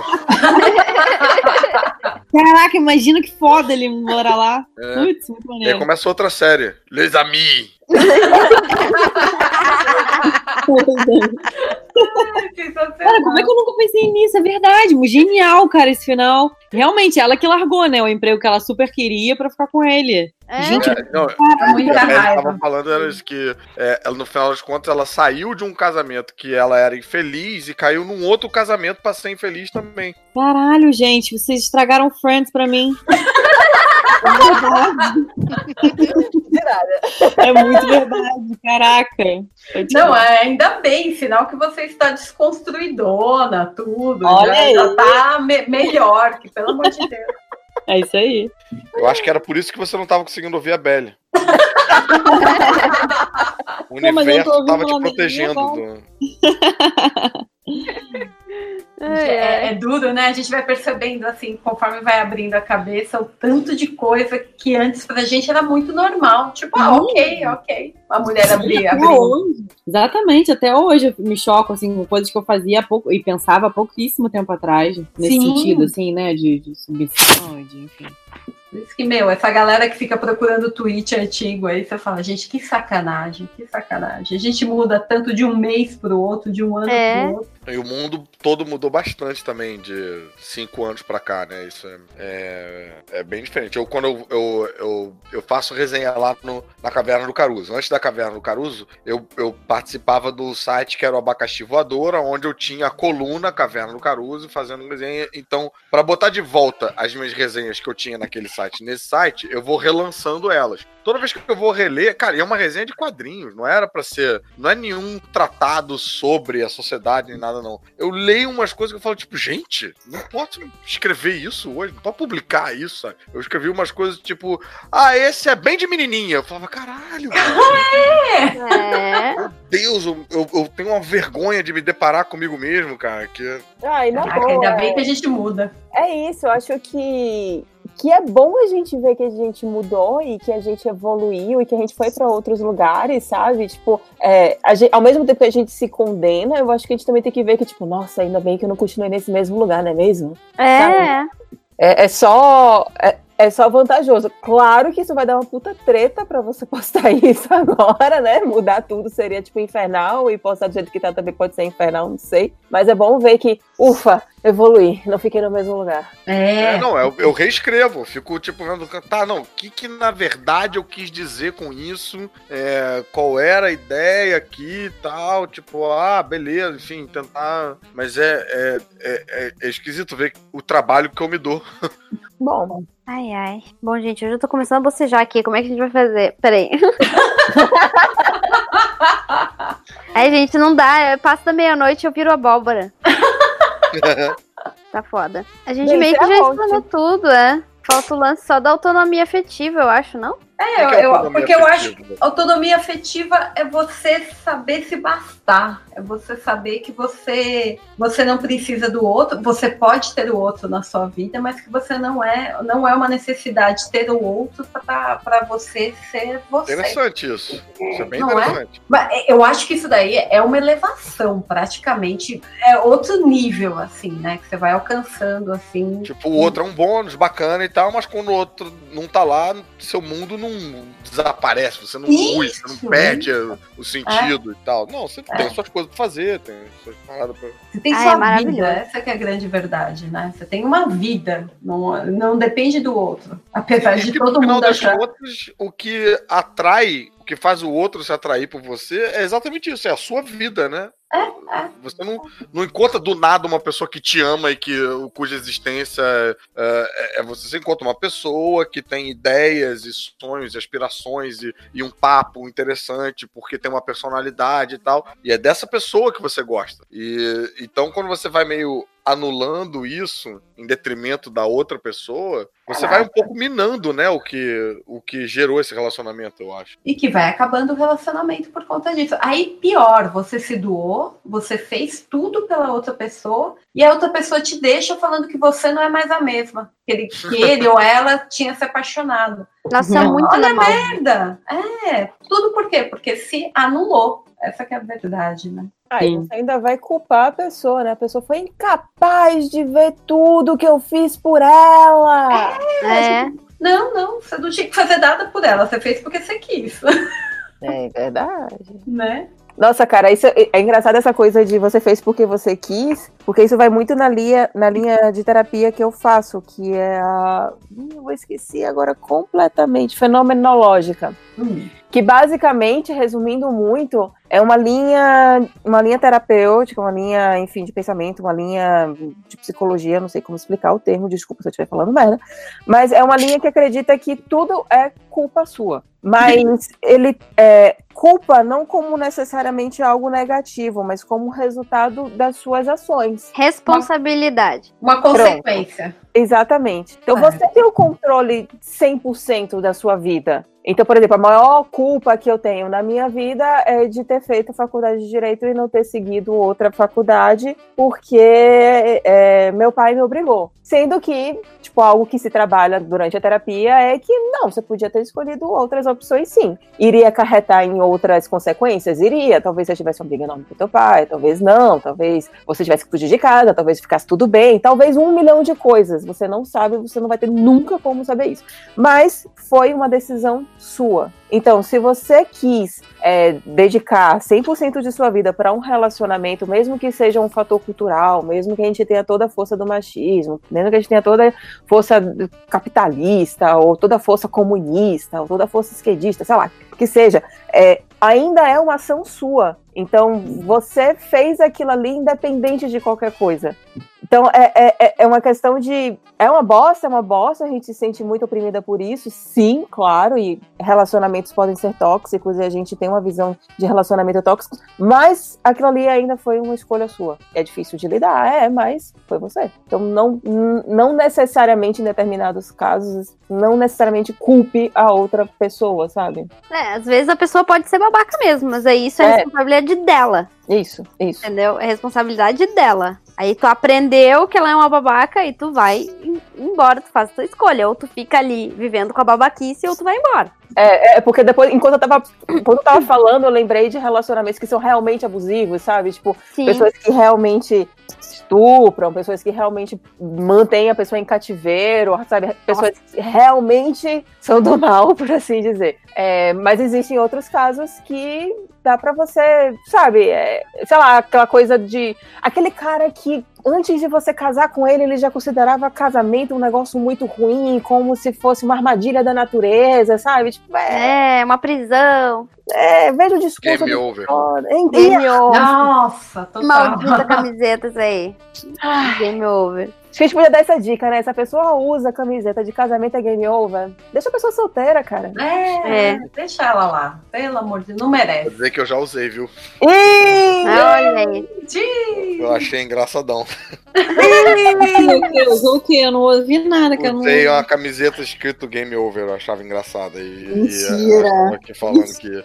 Caraca, imagina que foda ele morar lá. É. Putz, muito E aí maneiro. começa outra série. Les Amis. Cara, como é que eu nunca pensei nisso? É verdade, genial, cara, esse final. Realmente, ela que largou, né, o emprego que ela super queria pra ficar com ele. É. Gente, É, não, Muita a Beth raiva. tava falando era isso, que é, ela, no final das contas ela saiu de um casamento que ela era infeliz e caiu num outro casamento pra ser infeliz também. caralho, gente, vocês estragaram Friends pra mim. É muito verdade, caraca. Não, é, ainda bem, sinal que você está desconstruidona, tudo. Olha já, aí. já tá me- melhor, que pelo amor de Deus. É isso aí. Eu acho que era por isso que você não tava conseguindo ouvir a Belly. O universo ouvindo tava te protegendo. É, é, duro, né? A gente vai percebendo, assim, conforme vai abrindo a cabeça, o tanto de coisa que antes pra gente era muito normal. Tipo, ah, ok, ok. A mulher abrir, abrir. Exatamente, até hoje eu me choco, assim, com coisas que eu fazia há pouco, e pensava há pouquíssimo tempo atrás, nesse Sim. sentido, assim, né, de, de submissão, de, enfim. Por isso que, meu, essa galera que fica procurando tweet antigo aí, você fala, gente, que sacanagem, que sacanagem. A gente muda tanto de um mês pro outro, de um ano É. pro outro. E o mundo todo mudou bastante também de cinco anos pra cá, né? Isso é, é, é bem diferente. Eu, quando eu, eu, eu, eu faço resenha lá no, na Caverna do Caruso. Antes da Caverna do Caruso, eu, eu participava do site que era o Abacaxi Voadora, onde eu tinha a coluna Caverna do Caruso fazendo resenha. Então, pra botar de volta as minhas resenhas que eu tinha naquele site nesse site, eu vou relançando elas. Toda vez que eu vou reler, cara, e é uma resenha de quadrinhos, não era pra ser. Não é nenhum tratado sobre a sociedade nem nada, não. Eu leio umas coisas que eu falo, tipo, gente, não posso escrever isso hoje, não posso publicar isso, sabe? Eu escrevi umas coisas tipo, ah, esse é bem de menininha. Eu falava, caralho, É. meu Deus, eu, eu, eu tenho uma vergonha de me deparar comigo mesmo, cara. Que Ai, na Caraca, boa, ainda bem que a gente muda. É isso, eu acho que, que é bom a gente ver que a gente mudou e que a gente evoluiu e que a gente foi para outros lugares, sabe? Tipo, é, a gente- ao mesmo tempo que a gente se condena, eu acho que a gente também tem que ver que, tipo, nossa, ainda bem que eu não continuei nesse mesmo lugar, não é mesmo? É. É, é só. É, é só vantajoso. Claro que isso vai dar uma puta treta pra você postar isso agora, né? Mudar tudo seria tipo infernal e postar do jeito que tá também pode ser infernal, não sei. Mas é bom ver que, ufa, evoluí, não fiquei no mesmo lugar. É, não, eu, eu reescrevo, fico tipo vendo, tá, não, o que que na verdade eu quis dizer com isso, é, qual era a ideia aqui e tal, tipo, ah, beleza, enfim, tentar, mas é, é, é, é- é esquisito ver o trabalho que eu me dou. Bom, Ai, ai. Bom, gente, hoje eu tô começando a bocejar aqui. Como é que a gente vai fazer? Peraí. Ai, gente, não dá. é- Passa da meia-noite e eu viro abóbora. Tá foda. A gente meio que é já ótimo. explanou tudo, é. Falta o lance só da autonomia afetiva, eu acho, não? É, eu, que é eu- autonomia porque eu acho que autonomia afetiva é você saber se bastar. É você saber que você, você não precisa do outro. Você pode ter o outro na sua vida, mas que você não é, não é uma necessidade ter o outro para você ser você. Interessante isso. Isso é bem Não é? interessante. Mas eu acho que isso daí é uma elevação, praticamente. É outro nível, assim, né? Que você vai alcançando, assim. Tipo, o outro é um bônus bacana e tal, mas quando o outro não tá lá, seu mundo não desaparece, você não Isso, rui, você não perde o- o sentido e tal. Não, você É. tem suas coisas pra fazer, tem suas paradas pra. Você tem Ah, é sua maravilhoso. vida, essa que é a grande verdade, né? Você tem uma vida, não, não depende do outro. Apesar de E que, todo mundo das achar. contas, o que atrai, o que faz o outro se atrair por você é exatamente isso, é a sua vida, né? É, Você não, não encontra do nada uma pessoa que te ama e que cuja existência é, é- é você. Você encontra uma pessoa que tem ideias e sonhos e aspirações e, e um papo interessante porque tem uma personalidade e tal. E é dessa pessoa que você gosta. E então quando você vai meio anulando isso em detrimento da outra pessoa, você vai um pouco minando, né, o que o que gerou esse relacionamento, eu acho. E que vai acabando o relacionamento por conta disso. Aí, pior, você se doou, você fez tudo pela outra pessoa, e a outra pessoa te deixa falando que você não é mais a mesma. Que ele, que ele ou ela tinha se apaixonado. Nossa, é muito Olha normal. merda! É, tudo por quê? Porque se anulou. Essa que é a verdade, né? Aí Sim. você ainda vai culpar a pessoa, né? A pessoa foi incapaz de ver tudo que eu fiz por ela. É. Não, não, você não tinha que fazer nada por ela, você fez porque você quis, É verdade. né? Nossa, cara, isso é, é engraçado essa coisa de você fez porque você quis, porque isso vai muito na linha, na linha de terapia que eu faço, que é a. Eu esqueci agora completamente, fenomenológica. Hum. Que basicamente, resumindo muito, é uma linha, uma linha terapêutica, uma linha, enfim, de pensamento, uma linha de psicologia, não sei como explicar o termo, desculpa se eu estiver falando merda, mas é uma linha que acredita que tudo é culpa sua. Mas ele é culpa não como necessariamente algo negativo, mas como resultado das suas ações. Responsabilidade. Uma consequência. Exatamente. Então você tem o controle 100% da sua vida. Então, por exemplo, a maior culpa que eu tenho na minha vida é de ter feito faculdade de direito e não ter seguido outra faculdade, porque é, meu pai me obrigou. Sendo que, tipo, algo que se trabalha durante a terapia é que não, você podia ter escolhido outras opções, sim. Iria acarretar em outras consequências? Iria. Talvez você tivesse uma briga enorme com teu pai, talvez não, talvez você tivesse que fugir de casa, talvez ficasse tudo bem, talvez um milhão de coisas. Você não sabe, você não vai ter nunca como saber isso. Mas foi uma decisão sua. Então, se você quis é, dedicar 100% de sua vida para um relacionamento, mesmo que seja um fator cultural, mesmo que a gente tenha toda a força do machismo, mesmo que a gente tenha toda a força capitalista, ou toda a força comunista, ou toda a força esquerdista, sei lá, que seja, é, ainda é uma ação sua. Então, você fez aquilo ali independente de qualquer coisa. Então, é, é, é, é uma questão de. É uma bosta, é uma bosta, a gente se sente muito oprimida por isso, sim, claro, e relacionamentos podem ser tóxicos e a gente tem uma visão de relacionamento tóxico, mas aquilo ali ainda foi uma escolha sua. É difícil de lidar, é, mas foi você. Então, não, não necessariamente em determinados casos, não necessariamente culpe a outra pessoa, sabe? É, às vezes a pessoa pode ser babaca mesmo, mas aí isso é, é. responsabilidade dela. Isso, isso. Entendeu? É responsabilidade dela. Aí tu aprendeu que ela é uma babaca e tu vai embora, tu faz a tua escolha. Ou tu fica ali vivendo com a babaquice ou tu vai embora. É, é porque depois, enquanto eu tava, enquanto eu tava falando, eu lembrei de relacionamentos que são realmente abusivos, sabe? Tipo, Sim. pessoas que realmente estupram, pessoas que realmente mantêm a pessoa em cativeiro, sabe? Pessoas Nossa. que realmente são do mal, por assim dizer. É, mas existem outros casos que dá para você, sabe, é, sei lá, aquela coisa de aquele cara que antes de você casar com ele, ele já considerava casamento um negócio muito ruim, como se fosse uma armadilha da natureza, sabe? Tipo, é, é uma prisão. É, veja o discurso. Game over. Game over. Nossa, total. Maldita camiseta isso aí. Game over. Acho que a gente podia dar essa dica, né? Se a pessoa usa camiseta de casamento é game over, deixa a pessoa solteira, cara. É, é. deixa ela lá. Pelo amor de Deus, não merece. Vou dizer que eu já usei, viu? Ih! Olha aí. Eu achei engraçadão. Usou o quê? Eu não ouvi nada. Que Usei eu não... uma camiseta escrito game over, eu achava engraçada. E, Mentira. E, aqui falando que.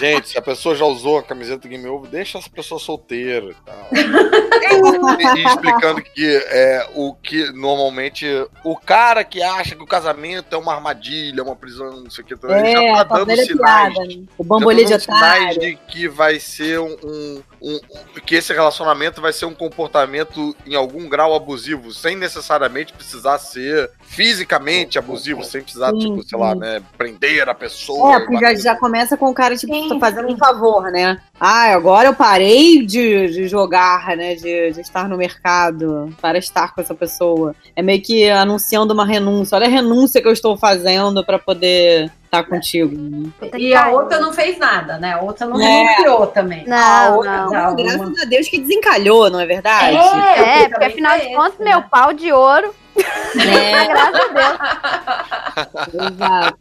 Gente, se a pessoa já usou a camiseta game over, deixa essa pessoa solteira e tal. e, e explicando que é, o que normalmente o cara que acha que o casamento é uma armadilha, uma prisão, não sei o que, é, ele já tá dando sinais, piada, né? o bambolê de sinais de que vai ser um, um, um, que esse relacionamento vai ser um comportamento em algum grau abusivo, sem necessariamente precisar ser fisicamente abusivo, sem precisar, sim, tipo, sei sim. lá, né, prender a pessoa. É, porque já, já começa com o cara, tipo, sim, fazendo um favor, né? Ah, agora eu parei de, de jogar, né, de, de estar no mercado para estar com essa pessoa. É meio que anunciando uma renúncia. Olha a renúncia que eu estou fazendo para poder estar contigo. E a outra não fez nada, né? A outra não é. também. Não, a outra, não. não. Graças a Deus que desencalhou, não é verdade? É, é porque afinal de contas, né? meu pau de ouro. É. Graças a Deus. Exato.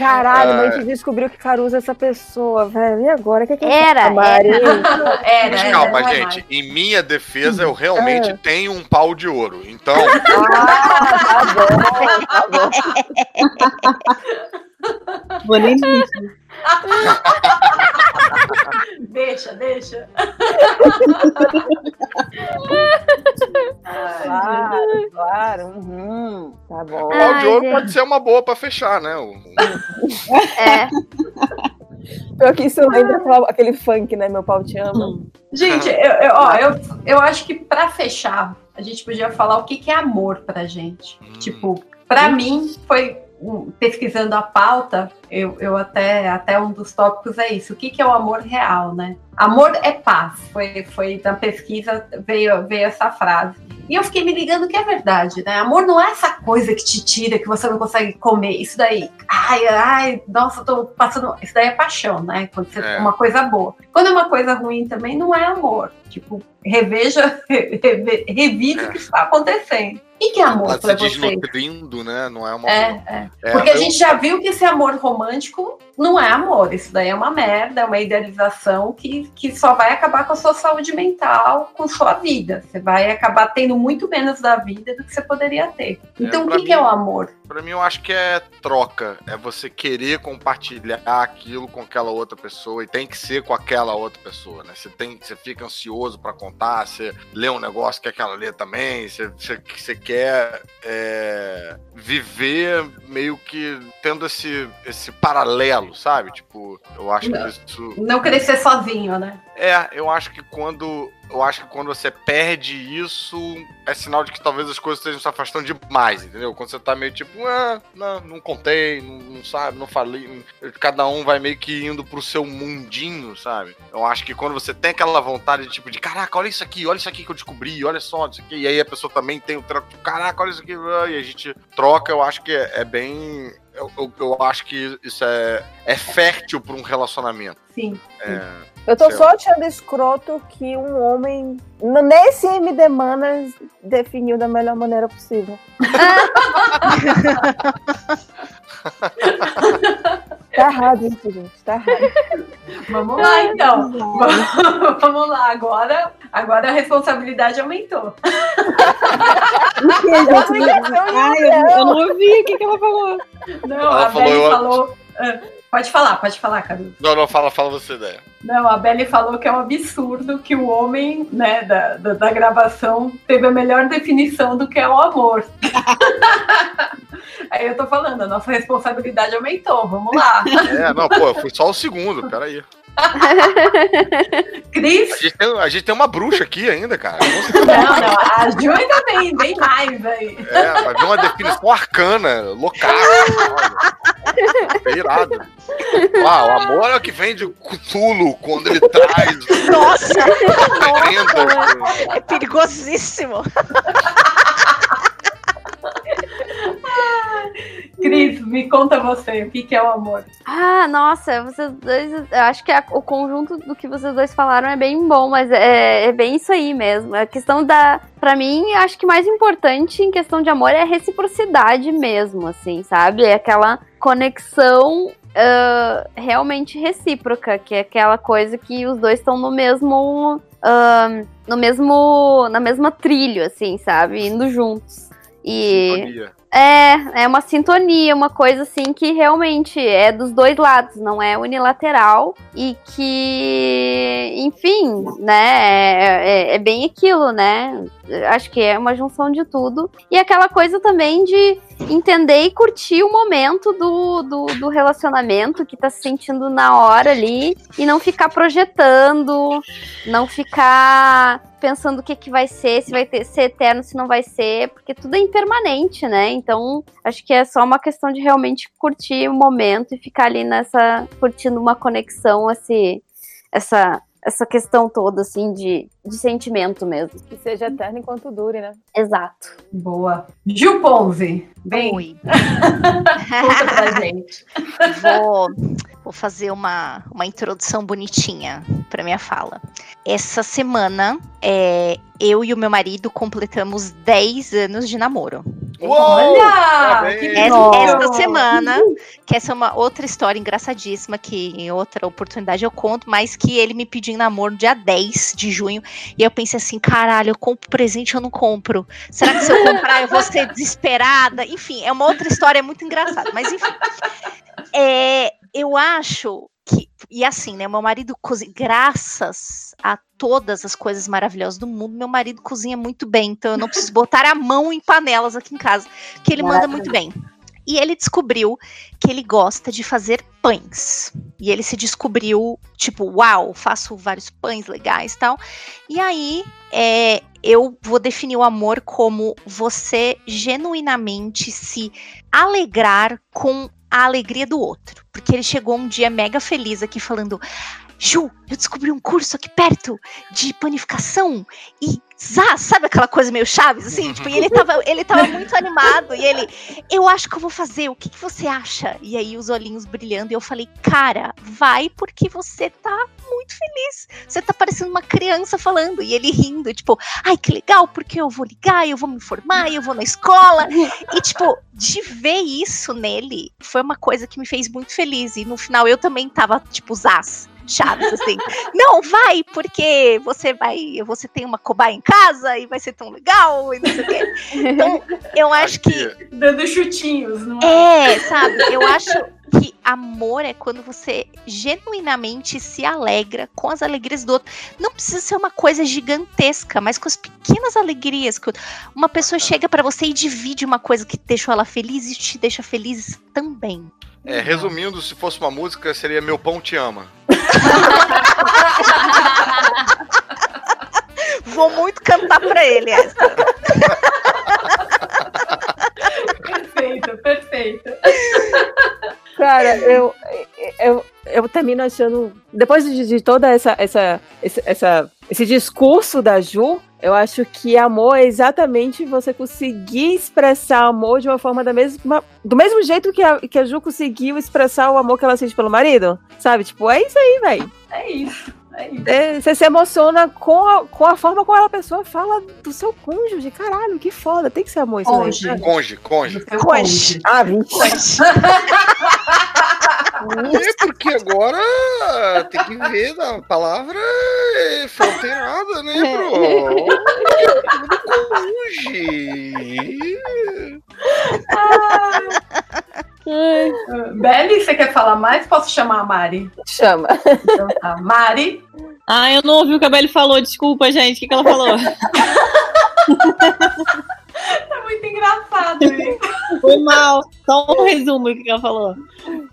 Caralho, mas a gente descobriu que Caruso é essa pessoa, velho. E agora? O que, é que era, era, era. Mas calma, era, gente. Em minha defesa, eu realmente é. tenho um pau de ouro. Então. Ah, tá bom, tá bom. Vou nem. deixa, deixa. claro, claro. Uhum, tá bom. O gente. pode ser uma boa pra fechar, né? É. Pior que isso lembra aquele funk, né? Meu pau te ama. Gente, eu, eu, ó, eu, eu acho que pra fechar, a gente podia falar o que, que é amor pra gente. Hum. Tipo, pra hum. mim, foi pesquisando a pauta, eu, eu até, até um dos tópicos é isso. O que, que é o amor real, né? Amor é paz. Foi, foi na pesquisa veio, veio essa frase. E eu fiquei me ligando que é verdade, né? Amor não é essa coisa que te tira, que você não consegue comer. Isso daí, ai, ai, nossa, tô passando. Isso daí é paixão, né? Quando você é uma coisa boa. Quando é uma coisa ruim também, não é amor. Tipo, reveja, revise é. o que está acontecendo. E que é amor para você? desnutrindo, né? Não é uma. É, é. é Porque a gente já viu que esse amor romântico não é amor. Isso daí é uma merda, é uma idealização que, que só vai acabar com a sua saúde mental, com sua vida. Você vai acabar tendo muito menos da vida do que você poderia ter. Então, o pra que, que é mim- o amor? Pra mim, eu acho que é troca. É você querer compartilhar aquilo com aquela outra pessoa e tem que ser com aquela outra pessoa, né? Você, tem, você fica ansioso pra contar, você lê um negócio que aquela lê também, você, você, você quer é, viver meio que tendo esse, esse paralelo, sabe? Tipo, eu acho Não. que isso. Não crescer sozinho, né? É, eu acho que quando. Eu acho que quando você perde isso, é sinal de que talvez as coisas estejam se afastando demais, entendeu? Quando você tá meio tipo, ah, não, não contei, não, não sabe, não falei. não- Cada um vai meio que indo pro seu mundinho, sabe? Eu acho que quando você tem aquela vontade de tipo, de caraca, olha isso aqui, olha isso aqui que eu descobri, olha só isso aqui. E aí a pessoa também tem o troco, tipo, caraca, olha isso aqui, e a gente troca, eu acho que é, é bem. Eu, eu, eu acho que isso é, é fértil pra um relacionamento. Sim. É, Eu tô só achando escroto que um homem, nesse MD Manas, definiu da melhor maneira possível. tá errado isso, gente. Tá errado. Vamos lá, então. Vamos lá, agora, agora a responsabilidade aumentou. Ai, eu, eu não ouvi o que, que ela falou. Não, Ela a falou, Belle eu- falou. Pode falar, pode falar, Carol. Não, não, fala, fala você ideia. Não, a Belle falou que é um absurdo que o homem, né, da, da, da gravação teve a melhor definição do que é o amor. Aí eu tô falando, a nossa responsabilidade aumentou, vamos lá. É, não, pô, foi só o segundo, peraí. Cris? A gente, tem, a gente tem uma bruxa aqui ainda, cara. Não, não, a Ju ainda tem, bem mais aí. É, vai ver uma definição arcana, local. É irado. Ah, o amor é o que vem de Cthulhu quando ele traz. Nossa! Lenda. É perigosíssimo. Cris, me conta você, o que, que é o amor? Ah, nossa, vocês dois. Eu acho que a- o conjunto do que vocês dois falaram é bem bom, mas é, é bem isso aí mesmo. A questão da. Pra mim, acho que mais importante em questão de amor é a reciprocidade mesmo, assim, sabe? É aquela conexão. ah, realmente recíproca, que é aquela coisa que os dois estão no mesmo. ah, no mesmo. na mesma trilho, assim, sabe? Indo juntos. E. Sintonia. É, é uma sintonia, uma coisa assim que realmente é dos dois lados, não é unilateral e que, enfim, né, é, é- é bem aquilo, né? Acho que é uma junção de tudo. E aquela coisa também de entender e curtir o momento do, do, do relacionamento que tá se sentindo na hora ali e não ficar projetando, não ficar pensando o que, que vai ser, se vai ter, ser eterno, se não vai ser, porque tudo é impermanente, né? Então, acho que é só uma questão de realmente curtir o momento e ficar ali nessa, curtindo uma conexão, esse, essa, essa questão toda, assim, de, de sentimento mesmo. Que seja eterno enquanto dure, né? Exato. Boa. Gil Ponzi, bem, Oi. conta pra gente. Vou, vou fazer uma, uma introdução bonitinha para minha fala. Essa semana, é, eu e o meu marido completamos 10 anos de namoro. Uou! Olha! Essa, essa semana, que essa é uma outra história engraçadíssima, que em outra oportunidade eu conto, mas que ele me pediu em namoro dia 10 de junho. E eu pensei assim: caralho, eu compro presente ou não compro? Será que se eu comprar eu vou ser desesperada? Enfim, é uma outra história muito engraçada. Mas enfim. É, eu acho que. E assim, né? Meu marido cozinha. Graças a todas as coisas maravilhosas do mundo, meu marido cozinha muito bem. Então eu não preciso botar a mão em panelas aqui em casa, que ele manda muito bem. E ele descobriu que ele gosta de fazer pães. E ele se descobriu, tipo, uau, faço vários pães legais e tal. E aí, é, eu vou definir o amor como você genuinamente se alegrar com a alegria do outro. Porque ele chegou um dia mega feliz aqui falando. Ju, eu descobri um curso aqui perto de panificação e zá, sabe aquela coisa meio chaves, assim? Tipo, e ele tava, ele tava muito animado e ele, eu acho que eu vou fazer, o que, que você acha? E aí os olhinhos brilhando e eu falei, cara, vai porque você tá muito feliz. Você tá parecendo uma criança falando. E ele rindo, tipo, ai, que legal, porque eu vou ligar, eu vou me informar, eu vou na escola. E, tipo, de ver isso nele foi uma coisa que me fez muito feliz. E no final eu também tava, tipo, zaz. Chaves, assim. Não, vai, porque você vai, você tem uma cobaia em casa e vai ser tão legal e não sei o quê. Então, eu acho que. Dando chutinhos, não é? É, sabe? Eu acho que amor é quando você genuinamente se alegra com as alegrias do outro. Não precisa ser uma coisa gigantesca, mas com as pequenas alegrias que uma pessoa chega para você e divide uma coisa que deixou ela feliz e te deixa feliz também. É, resumindo, se fosse uma música, seria Meu Pão Te Ama. Vou muito cantar pra ele essa. perfeito, perfeito. Cara, eu, eu, eu termino achando. Depois de, de toda essa, essa, essa, esse discurso da Ju, eu acho que amor é exatamente você conseguir expressar amor de uma forma da mesma. Do mesmo jeito que a, que a Ju conseguiu expressar o amor que ela sente pelo marido. Sabe? Tipo, é isso aí, velho. É isso. É, você se emociona com a, com a forma como a pessoa fala do seu cônjuge. Caralho, que foda. Tem que ser amor isso Conge. aí. Conge, conge. Conge. Ah, 20. É porque agora tem que ver a palavra foi alterada, né, bro? Conge. Ah. Beli, você quer falar mais? Posso chamar a Mari? Chama. Então tá. Mari. Ah, eu não ouvi o que a Beli falou. Desculpa, gente. O que, que ela falou? tá muito engraçado isso. Foi mal. Só um resumo do que ela falou.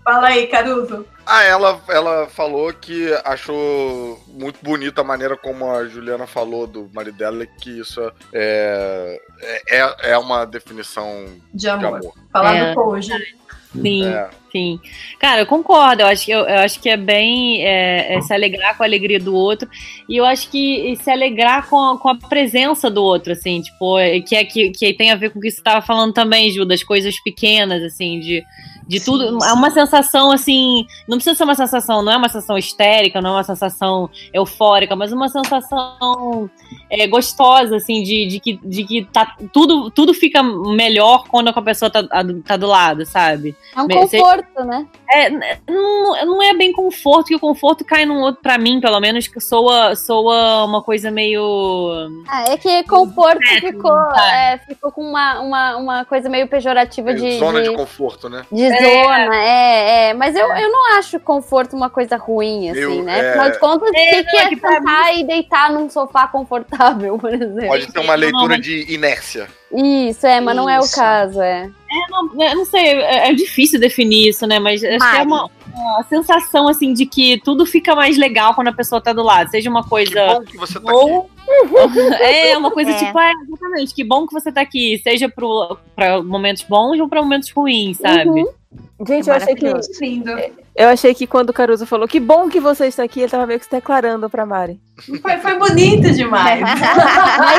Fala aí, Caruso. Ah, ela, ela falou que achou muito bonita a maneira como a Juliana falou do marido dela, que isso é, é, é uma definição de amor. De amor. Falar é. do cônjuge. Sim, é. sim. Cara, eu concordo. Eu acho que, eu, eu acho que é bem é, é se alegrar com a alegria do outro. E eu acho que se alegrar com, com a presença do outro, assim, tipo, que, é, que, que tem a ver com o que você estava falando também, Ju, das coisas pequenas, assim, de de tudo. É uma sensação assim. Não precisa ser uma sensação, não é uma sensação histérica, não é uma sensação eufórica, mas uma sensação é, gostosa, assim, de, de, que, de que tá, tudo, tudo fica melhor quando a pessoa tá, tá do lado, sabe? É um conforto, né? É, não, não é bem conforto, que o conforto cai num outro, pra mim, pelo menos, que soa, soa uma coisa meio. Ah, é que conforto é, ficou, é, ficou com uma, uma, uma coisa meio pejorativa de. Zona de, de conforto, né? De zona, é, é. Mas eu, eu não acho conforto uma coisa ruim, assim, eu, né? Afinal de contas, o que, que é sentar e deitar num sofá confortável, por exemplo? Pode ter uma leitura de inércia. Isso, é, mas isso. não é o caso, é. É, não, eu não sei, é, é, difícil definir isso, né? Mas acho que é uma, uma, sensação, assim, de que tudo fica mais legal quando a pessoa tá do lado. Seja uma coisa. Que bom que você tá aqui. é, uma coisa é. tipo, é, exatamente, que bom que você tá aqui. Seja pro, pra momentos bons ou pra momentos ruins, sabe? Uhum. Gente, é eu achei que. Lindo. Eu achei que quando o Caruso falou que bom que você está aqui, ele tava meio que se declarando pra Mari. Foi, foi bonito demais.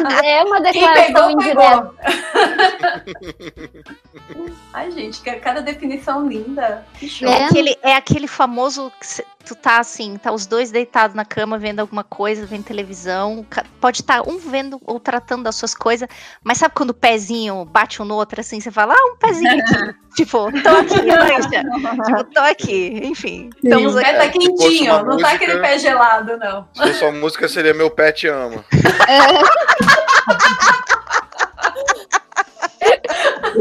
Mas é uma declaração indireta. Ai, gente, cada definição linda. É aquele, é aquele famoso que tu tá assim, tá os dois deitados na cama vendo alguma coisa, vendo televisão. Pode estar tá um vendo ou tratando das suas coisas, mas sabe quando o pezinho bate um no outro assim, você fala, ah, um pezinho aqui. tipo, tô aqui, mancha. tipo, tô aqui. Enfim. Estamos aqui. O pé tá quentinho, não música, tá aquele pé gelado, não. Se fosse uma música, seria Meu Pé Te Ama. É.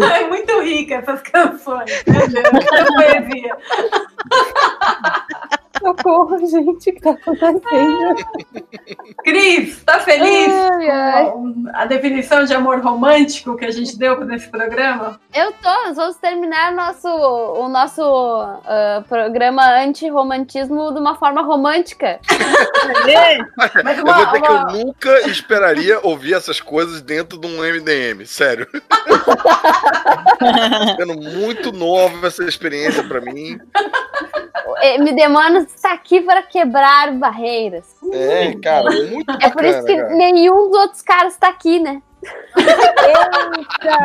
É muito rica essas canções. Meu Deus, poesia. Socorro, gente, o que tá acontecendo? Cris, tá feliz ai, ai. com a definição de amor romântico que a gente deu nesse programa? Eu tô, nós vamos terminar nosso, o nosso uh, programa anti-romantismo de uma forma romântica. Mas uma, eu vou dizer uma... que eu nunca esperaria ouvir essas coisas dentro de um MDM, sério. Sendo muito nova essa experiência para mim. É, me demanda está aqui para quebrar barreiras. É, cara, muito bacana, É por isso que cara. nenhum dos outros caras está aqui, né? Eita!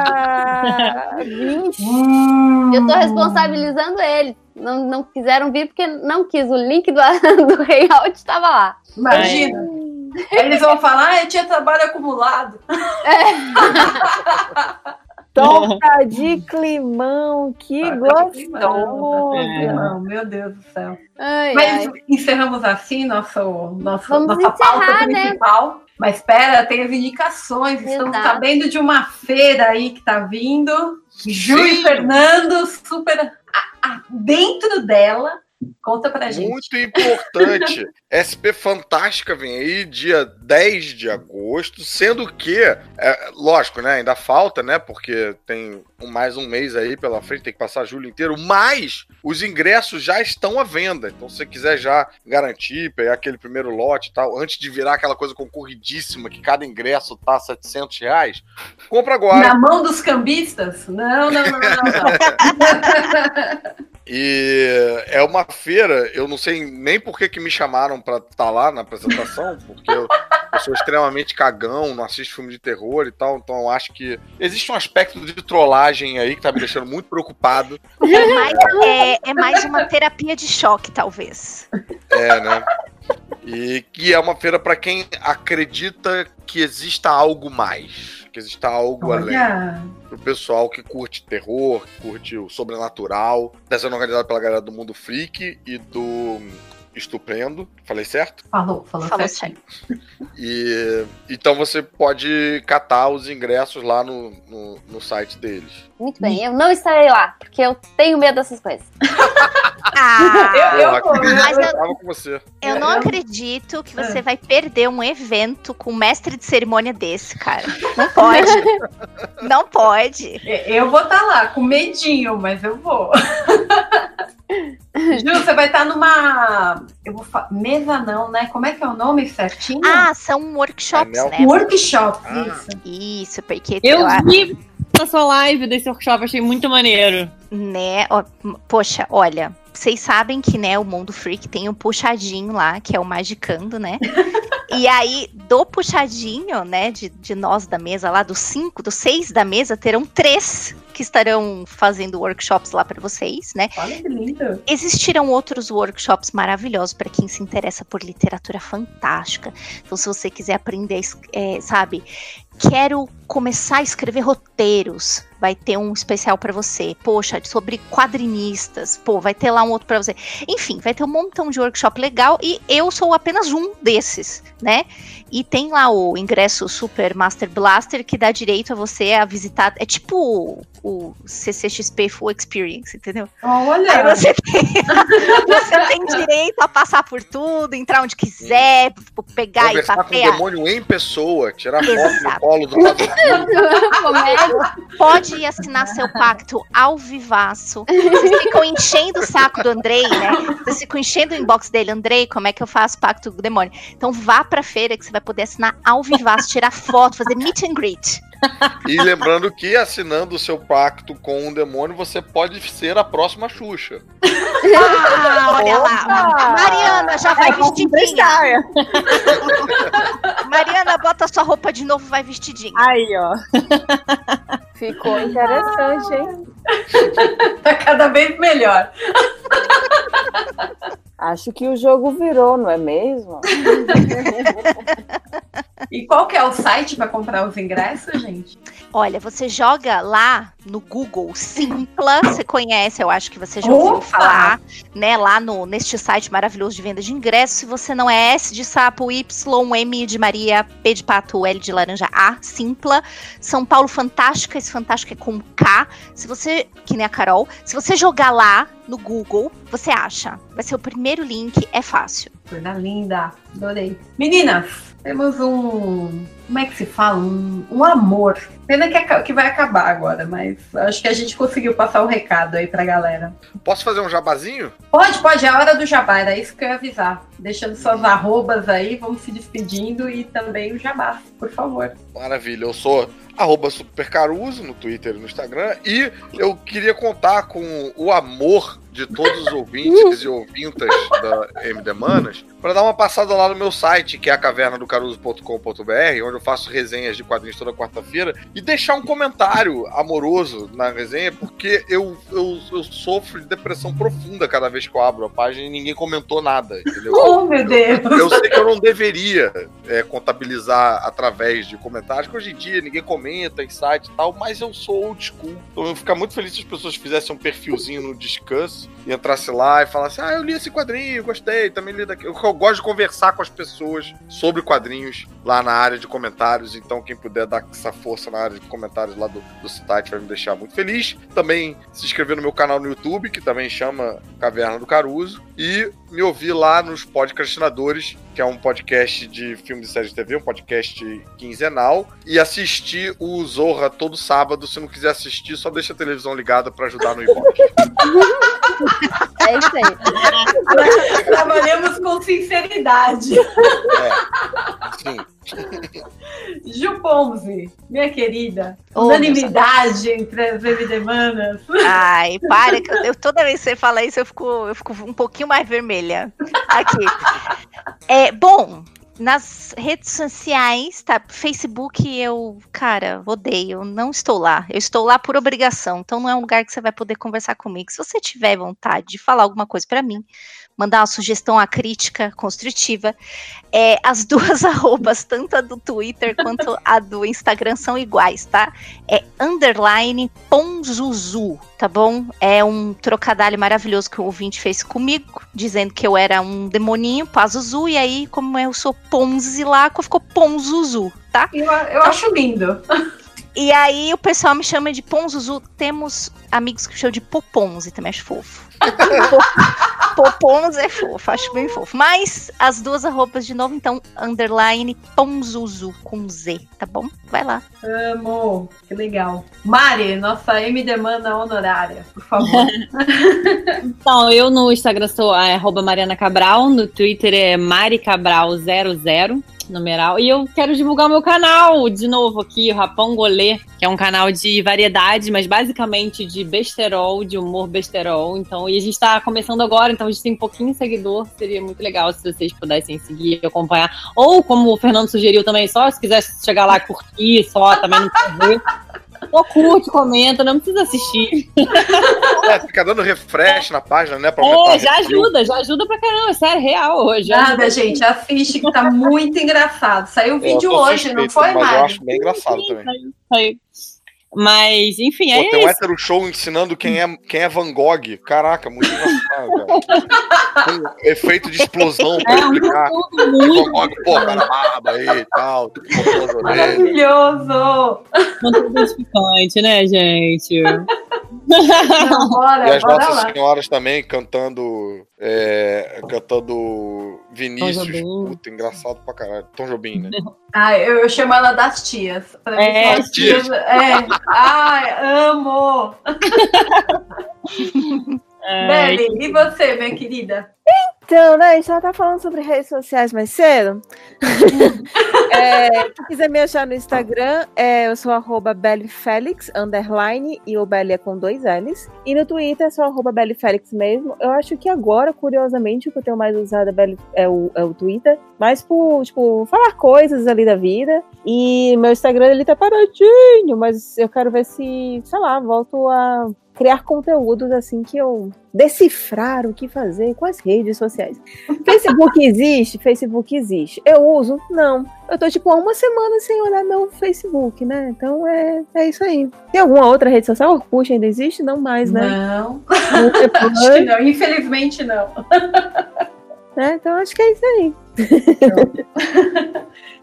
Eu tô responsabilizando ele. Não, não quiseram vir porque não quis. O link do, do Hangout estava lá. Imagina. Eles vão falar, ah, tinha trabalho acumulado. É. Torta de climão, que gostoso. Não, meu Deus do céu. Ai, Mas ai. encerramos assim nosso, nosso, Vamos nossa pauta né? principal. Mas espera, tem as indicações. Estamos Exato. sabendo de uma feira aí que tá vindo. Ju e. Fernando, super a- a- dentro dela. Conta pra gente. Muito importante. SP Fantástica vem aí dia 10 de agosto, sendo que, é, lógico, né? Ainda falta, né? Porque tem mais um mês aí pela frente, tem que passar julho inteiro, mas os ingressos já estão à venda. Então, se você quiser já garantir, pegar aquele primeiro lote e tal, antes de virar aquela coisa concorridíssima, que cada ingresso tá 700 reais, compra agora. Na mão dos cambistas? Não, não, não, não. não. E é uma feira, eu não sei nem por que, que me chamaram pra estar lá na apresentação, porque eu, eu sou extremamente cagão, não assisto filme de terror e tal, então eu acho que existe um aspecto de trollagem aí que tá me deixando muito preocupado. É mais, é- é mais uma terapia de choque, talvez. É, né? E que é uma feira pra quem acredita que exista algo mais, que exista algo além. Olha, Pro pessoal que curte terror, que curte o sobrenatural. Tá sendo organizado pela galera do Mundo Freak e do Estuprendo. Falei certo? falou, falou, Falou certinho. E então você pode catar os ingressos lá no, no, no site deles. Muito bem, eu não estarei lá, porque eu tenho medo dessas coisas. Ah, Eu- eu mas eu eu- tava com você. eu não eu- acredito que você vai perder um evento com um mestre de cerimônia desse, cara. Não pode. Não pode. Eu vou estar lá, com medinho, mas eu vou. Ju, você vai estar numa. Eu vou fa... Mesa não, né? Como é que é o nome certinho? Ah, são workshops, Anel. né? Workshop, Ah. isso. Isso, porque Eu vi a sua live desse workshop, achei muito maneiro. né? ó, poxa, olha, vocês sabem que, né, o Mundo Freak tem um puxadinho lá, que é o Magicando, né? e aí, do puxadinho, né, de, de nós da mesa lá, dos cinco, dos seis da mesa, terão três que estarão fazendo workshops lá para vocês, né? Olha que lindo. Existirão outros workshops maravilhosos para quem se interessa por literatura fantástica. Então, se você quiser aprender, é, sabe, quero começar a escrever roteiros, vai ter um especial para você. Poxa, sobre quadrinistas, pô, vai ter lá um outro para você. Enfim, vai ter um montão de workshop legal e eu sou apenas um desses, né? E tem lá o ingresso Super Master Blaster que dá direito a você a visitar. É tipo o, o CCXP Full Experience, entendeu? Aí Olha. você tem, você tem direito a passar por tudo, entrar onde quiser, pegar e Conversar com o papear. demônio em pessoa, tirar foto no colo do lado Pode assinar seu pacto ao vivaço. Vocês ficam enchendo o saco do Andrei, né? Vocês ficam enchendo o inbox dele, Andrei, como é que eu faço pacto com o demônio? Então vá pra feira que você vai poder assinar ao vivaço, tirar foto, fazer meet and greet. E lembrando que assinando o seu pacto com um demônio, você pode ser a próxima Xuxa. Ah, olha lá. Mariana já vai vestidinha. Mariana, bota sua roupa de novo, vai vestidinha. Aí, ó. Ficou interessante, hein? Tá cada vez melhor. Acho que o jogo virou, não é mesmo? E qual que é o site para comprar os ingressos, gente? Olha, você joga lá no Google Simpla, você conhece, eu acho que você já ouviu Opa! falar, né? Lá no, neste site maravilhoso de venda de ingressos. Se você não é S de sapo, Y, M de Maria, P de pato, L de laranja, A, Simpla. São Paulo Fantástica, esse Fantástica é com K. Se você, que nem a Carol, se você jogar lá no Google, você acha. Vai ser o primeiro link, é fácil. Coisa linda. Adorei. Meninas, temos um. Como é que se fala? Um, um amor. Pena que, que vai acabar agora, mas acho que a gente conseguiu passar o recado aí pra galera. Posso fazer um jabazinho? Pode, pode, é a hora do jabá, era isso que eu ia avisar. Deixando suas arrobas aí, vamos se despedindo e também o jabá, por favor. Maravilha, eu sou arroba supercaruso no Twitter e no Instagram. E eu queria contar com o amor de todos os ouvintes e ouvintas da MD Manas para dar uma passada lá no meu site, que é a cavernadocaruso.com.br, onde onde eu faço resenhas de quadrinhos toda quarta-feira, e deixar um comentário amoroso na resenha, porque eu, eu, eu sofro de depressão profunda cada vez que eu abro a página e ninguém comentou nada, entendeu? Oh, meu Deus! Eu, eu sei que eu não deveria é, contabilizar através de comentários, que hoje em dia ninguém comenta em site e tal, mas eu sou old school. Então eu ia ficar muito feliz se as pessoas fizessem um perfilzinho no Discuss e entrasse lá e falasse: Ah, eu li esse quadrinho, gostei, também li daqui. Eu, eu gosto de conversar com as pessoas sobre quadrinhos lá na área de comentários, então quem puder dar essa força na área de comentários lá do, do site vai me deixar muito feliz. Também se inscrever no meu canal no YouTube, que também chama Caverna do Caruso, e me ouvir lá nos Podcastinadores, que é um podcast de filmes e séries de TV, um podcast quinzenal, e assistir o Zorra todo sábado. Se não quiser assistir, só deixa a televisão ligada para ajudar no Ibope. É isso aí. Trabalhamos com sinceridade. É, sim. Ju Ponzi, minha querida, Ô, unanimidade entre as MDmanas. Ai, para, que eu, eu- toda vez que você fala isso, eu fico, eu fico um pouquinho mais vermelha. Aqui. É, bom, nas redes sociais, tá? Facebook eu, cara, odeio, não estou lá. Eu estou lá por obrigação, então não é um lugar que você vai poder conversar comigo. Se você tiver vontade de falar alguma coisa pra mim, mandar uma sugestão, uma crítica construtiva, é, as duas arrobas, tanto a do Twitter quanto a do Instagram, são iguais, tá? É underline Ponzuzu, tá bom? É um trocadilho maravilhoso que o ouvinte fez comigo, dizendo que eu era um demoninho, Pazuzu, e aí, como eu sou Ponzi lá, ficou Ponzuzu, tá? Eu, eu acho lindo. E aí o pessoal me chama de Ponzuzu. Temos amigos que chamam de Poponzi, também acho fofo. Po- Poponzi é fofo, acho bem fofo. Mas as duas arrobas de novo, então, underline Ponzuzu com Z, tá bom? Vai lá. Amo, que legal. Mari, nossa MDmana honorária, por favor. Então, eu no Instagram sou arroba Mariana Cabral, no Twitter é Mari Cabral00, numeral. E eu quero divulgar meu canal de novo aqui, o Rapão Golê, que é um canal de variedade, mas basicamente de besterol, de humor besterol. Então, e a gente tá começando agora, então a gente tem um pouquinho de seguidor. Seria muito legal se vocês pudessem seguir e acompanhar. Ou, como o Fernando sugeriu também, só se quiser chegar lá curtir, só também não precisa Só curte, comenta, não precisa assistir. É, fica dando refresh na página, né? Pra É, já review. ajuda, já ajuda pra caramba, é sério, real hoje. Nada, gente, assiste que tá muito engraçado. Saiu o É, vídeo hoje, suspeito, não foi, Mas eu acho bem engraçado também. Aí. Mas, enfim, Pô, é tem um isso. hétero show ensinando quem é, quem é Van Gogh. Caraca, muito engraçado, cara. Com efeito de explosão pra É um explicar. conteúdo muito Van Gogh, pô, cara barba aí e tal. Maravilhoso! conteúdo edificante, né, gente? Não, bora, E as bora nossas lá. senhoras também cantando. é, cantando Vinícius. Jobim. Puta, engraçado pra caralho. Tom Jobim, né? Ah, eu, eu chamo ela das tias. Pra mim, É, as tias. É. Ai, amo! É, Beli, e você, minha querida? Então, né, a gente já tá falando sobre redes sociais mais cedo. é, quem quiser me achar no Instagram, é, eu sou arroba bellyfelix, underline, e o Belly é com dois L's. E no Twitter só arroba bellyfelix mesmo. Eu acho que agora, curiosamente, o que eu tenho mais usado é, Belly- é o, é o Twitter. Mas por, tipo, falar coisas ali da vida. E meu Instagram, ele tá paradinho, mas eu quero ver se, sei lá, volto a criar conteúdos assim que eu decifrar o que fazer com as redes sociais. Facebook existe? Facebook existe. Eu uso? Não. Eu tô tipo há uma semana sem olhar meu Facebook, né? Então é, é isso aí. Tem alguma outra rede social? Orkut ainda existe? Não mais, né? Não, acho que não. Infelizmente, não. né? Então acho que é isso aí.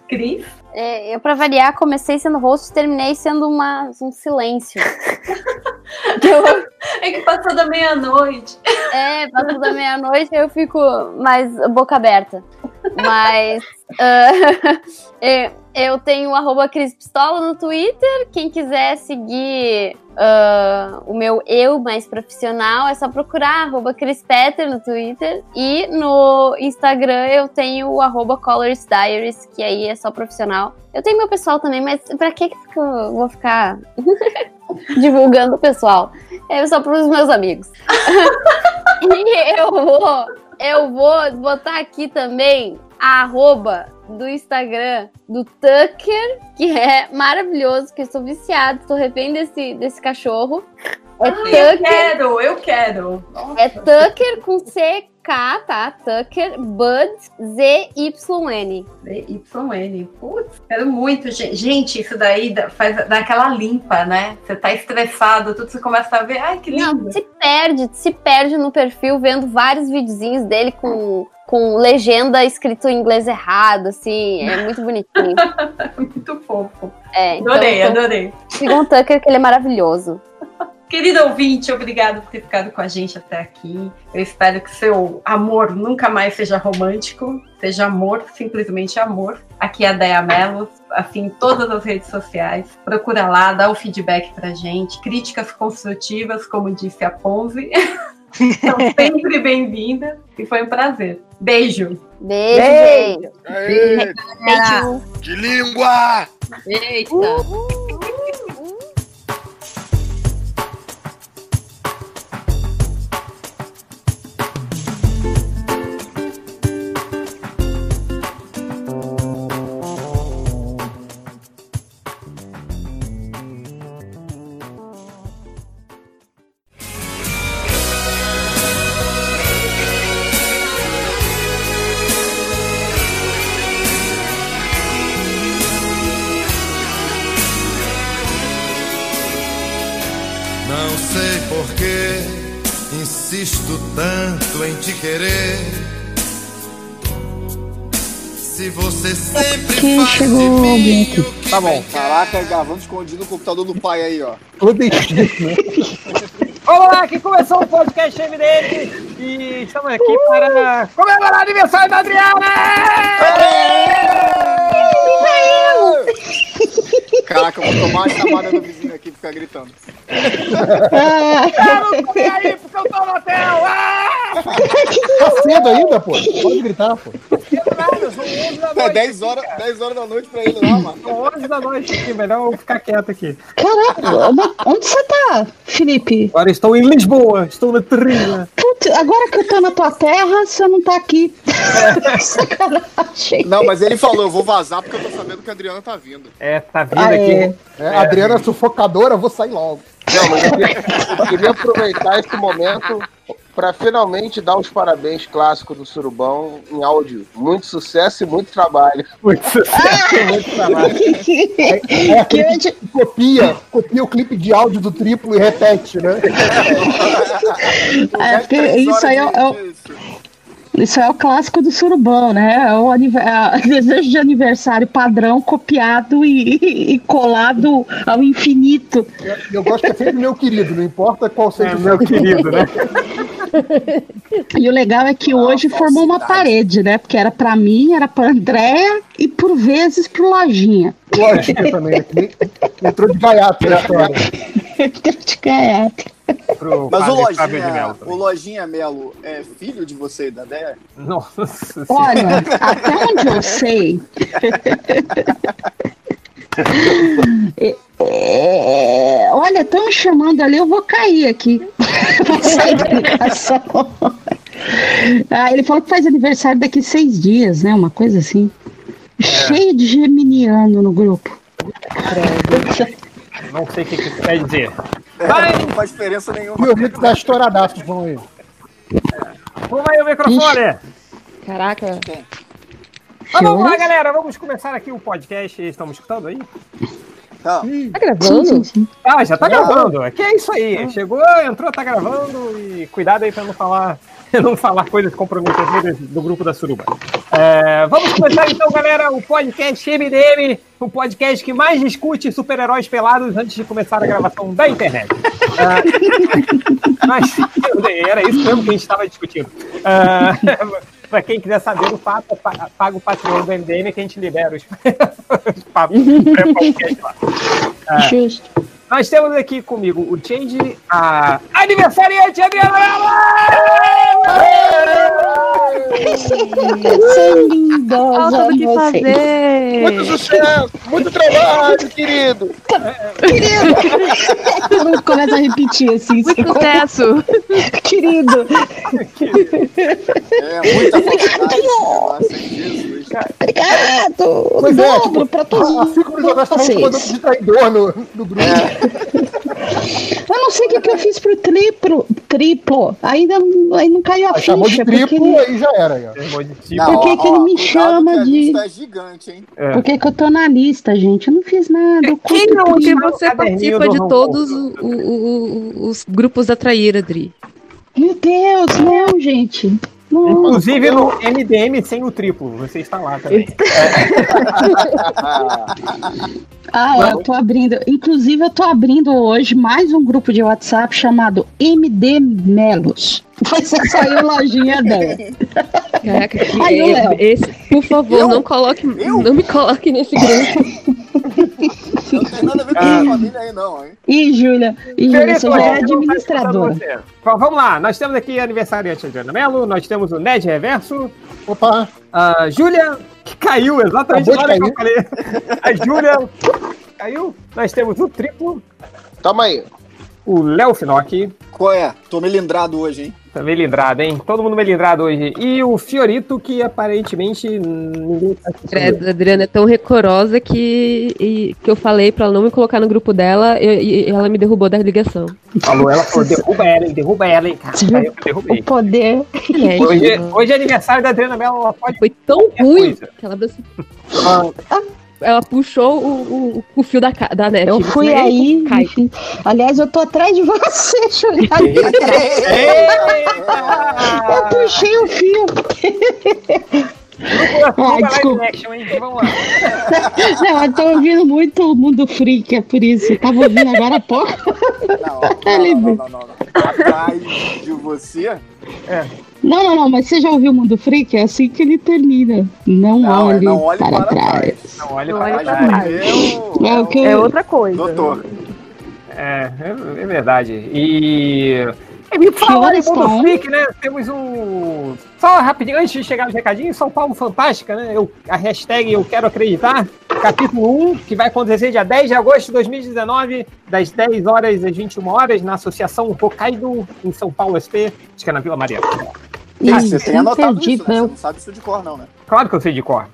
Cris? É, eu, pra variar, comecei sendo host e terminei sendo uma, um silêncio. É que passou da meia-noite. É, passou da meia-noite eu fico mais boca aberta. Mas ah, eu, eu tenho o arroba Cris Pistola no Twitter. Quem quiser seguir ah, o meu eu mais profissional, é só procurar arroba Cris Petter no Twitter. E no Instagram eu tenho o arroba Colors Diaries, que aí é só profissional. Eu tenho meu pessoal também, mas pra que, que eu vou ficar divulgando o pessoal? É só pros meus amigos. e eu vou, eu vou botar aqui também a arroba do Instagram do Tucker, que é maravilhoso, que eu sou viciada, estou refém desse, desse cachorro. É ah, Tucker. Eu quero, eu quero. Nossa. É Tucker com CK, tá? Tucker Bud Z-Y-N. Z-Y-N. Putz, quero muito. Gente, isso daí faz dá aquela limpa, né? Você tá estressado, tudo você começa a ver. Ai, que lindo. Não, se perde, se perde no perfil vendo vários videozinhos dele com com legenda escrito em inglês errado, assim, é muito bonitinho. muito fofo. É, então, adorei, adorei. Sigam o Tucker, que ele é maravilhoso. Querido ouvinte, obrigado por ter ficado com a gente até aqui. Eu espero que seu amor nunca mais seja romântico, seja amor, simplesmente amor. Aqui é a Deia Mello, assim, em todas as redes sociais. Procura lá, dá o feedback pra gente. Críticas construtivas, como disse a Ponzi. São sempre bem-vindas e foi um prazer. Beijo. Beijo. Beijo. Beijo. Beijo. De língua. Eita. Uhul. Faz chegou mim aqui? Tá bom, caraca, gravando escondido no computador do pai aí, ó. Escrito, né? Olá, aqui começou o podcast MDM e estamos aqui uh! para comemorar o aniversário da Adriana! Caraca, eu vou tomar a chamada do vizinho aqui e ficar gritando. Quero comer aí porque eu tô no hotel! Ah! Tá cedo ainda, pô. Pode gritar, pô. Nada, são 11 da noite. É 10 horas, 10 horas da noite pra ele lá, mano. São 11 da noite aqui, melhor eu ficar quieto aqui. Caraca, onde você tá, Felipe? Agora estou em Lisboa, estou na trilha. Putz, agora que eu tô na tua terra, você não tá aqui. Sacanagem. Não, mas ele falou, eu vou vazar porque eu tô sabendo que a Adriana tá vindo. É, tá vindo ah, aqui. É. É, a Adriana é sufocadora, eu vou sair logo. Não, mas eu queria, eu queria aproveitar esse momento para finalmente dar os parabéns clássicos do Surubão em áudio. Muito sucesso e muito trabalho. Muito sucesso e muito trabalho. É, é que copia, copia o clipe de áudio do triplo e repete, né? É, isso aí é, é, isso é o clássico do surubão, né? É o é desejo de aniversário padrão copiado e, e colado ao infinito. Eu, eu, gosto que é sempre meu querido, não importa qual seja é, o meu querido, né? E o legal é que hoje formou uma parede, né? Porque era para mim, era para Andréia e por vezes pro Lojinha. Lojinha também, entrou de gaiato na história. entrou de gaiato. Mas o Lojinha, o Lojinha Melo é filho de você e da Déia? Nossa Olha, até onde eu sei. é, é, olha, estão me chamando ali, eu vou cair aqui. ah, ele falou que faz aniversário daqui seis dias, né? Uma coisa assim. É. Cheio de geminiano no grupo. Não sei o que, que isso quer dizer. Vai! Não faz diferença nenhuma. E o Rico tá estouradaço, vamos aí. Vamos aí o microfone. Caraca. Mas vamos lá, galera. Vamos começar aqui o podcast. Estamos escutando aí? Tá. Tá gravando? Ah, já tá gravando. É que é isso aí. Chegou, entrou, tá gravando. E cuidado aí pra não falar, não falar coisas comprometedoras do grupo da Suruba. É, vamos começar então, galera, o podcast MDM, o podcast que mais discute super-heróis pelados antes de começar a gravação da internet. É, mas era isso mesmo que a gente estava discutindo. É, para quem quiser saber o fato, paga o Patreon do MDM que a gente libera os, os papos lá. É, Justo. Nós temos aqui comigo o Change, a aniversariante Adriana Mello! São lindos. Falta do que fazer. Muito sucesso, muito trabalho, querido. Querido. Começa a repetir assim. Muito sucesso. Querido. É, muita. Nossa, Jesus. Obrigado. Pois é, tipo, pra todos a de traidor no, no grupo. Eu não sei o que, que eu fiz pro triplo. Triplo. Ainda não- aí não caiu a Aí chamou de ficha. triplo, porque... aí já era. aí, ó. Por que, que ele me chama que a de. lista é gigante, hein? É. Por que, que eu tô na lista, gente? Eu não fiz nada. Eu Quem não que Porque você participa de todos o- o- o- os grupos da Traíra, Dri. Meu Deus, não, gente. Não. Inclusive no MDM sem o triplo, você está lá também. Ah, é, eu tô abrindo. Inclusive, eu tô abrindo hoje mais um grupo de WhatsApp chamado MD Melos. Vai ser saiu lojinha dela. Caraca, que- Aí, é- esse, por favor, não coloque, não me coloque nesse grupo. Não tem nada a ver com a família aí, não, hein? Ih, Júlia. Ih, Júlia, você já é administradora. Bom, vamos lá, nós temos aqui aniversariante Adriana Mello, nós temos o Ned Reverso, Opa, a Júlia, que caiu exatamente na hora que eu falei. A Júlia caiu. Nós temos o triplo, Toma aí. o Léo Finocchi, Qual é? Tô melindrado hoje, hein? Tá melindrado, hein? Todo mundo melindrado hoje. E o Fiorito, que aparentemente ninguém tá Credo, a Adriana é tão recorosa que, e- que eu falei pra ela não me colocar no grupo dela e, e ela me derrubou da ligação. Falou, ela falou, derruba ela, hein? Derruba ela, hein, cara. Aí eu derrubei. O poder. É, Hoje, hoje é aniversário da Adriana Mello, ela pode Foi tão ruim coisa. que ela, assim, ela puxou o, o, o fio da, da net. Eu fui Né? aí. Cai. enfim. Aliás, eu tô atrás de você, atrás. Eu puxei o fio. Ah, desculpa. Action, hein? Vamos lá. Não, eu tô ouvindo muito o Mundo Freak, é por isso. Eu tava ouvindo agora há pouco. Não, não, não, não, não, não. Atrás de você. Não, não, não, mas você já ouviu o Mundo Freak? É assim que ele termina. Não, Não, olhe, não olhe para, para trás. trás. Não, olha Não pra olha pra trás. trás. É o que É outra coisa. Doutor. É, é, é verdade. E. É, me falar em Fiona Mundo Stone. Freak, né? Temos um. Só rapidinho, antes de chegar nos recadinhos, São Paulo Fantástica, né? Eu, a hashtag Eu Quero Acreditar, capítulo 1, que vai acontecer dia 10 de agosto de 2019, das 10 horas às 21 horas, na Associação Hokkaido, em São Paulo SP, acho que é na Vila Maria. Ah, Ih, você tem anotado entendi, isso, né? Você eu- não sabe isso de cor, não, né? Claro que eu sei de cor.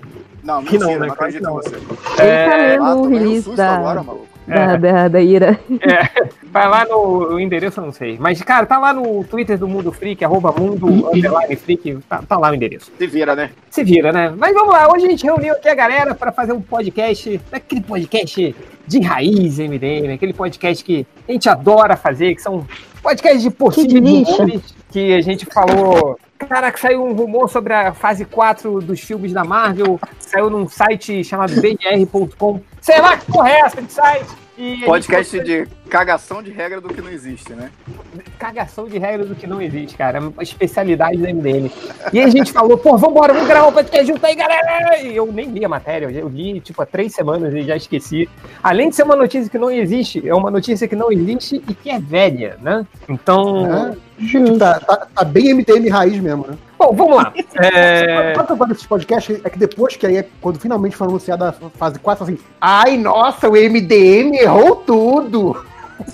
Não, Que mentira, não, não, né? acredito Claro em que você. Ele É, tá lendo ah, o um release da, agora, maluco. da, da, da Ira. É, vai lá no o endereço, eu não sei. Mas, cara, tá lá no Twitter do Mundo Freak, arroba mundo underline freak, tá, tá lá o endereço. Se vira, né? Se vira, né? Mas vamos lá, hoje a gente reuniu aqui a galera para fazer um podcast, aquele podcast de raiz MDM, aquele podcast que a gente adora fazer, que são podcasts de possíveis rumores, que a gente falou. Caraca, saiu um rumor sobre a fase 4 dos filmes da Marvel, saiu num site chamado br.com. Sei lá que porra é essa de site. E gente Podcast de cagação de regra do que não existe, né? cagação de regra do que não existe, cara. É uma especialidade do MDM. E aí a gente falou, pô, vambora, vamos gravar um podcast junto aí, galera! E eu nem li a matéria, eu li, tipo, há três semanas e já esqueci. Além de ser uma notícia que não existe, é uma notícia que não existe e que é velha, né? Então... tá, tá- tá bem MTM raiz mesmo, né? Bom, vamos lá. É... Quanto eu gosto desses podcasts é que depois que aí, quando finalmente foi anunciada a fase 4, assim, ai, nossa, o MDM errou tudo!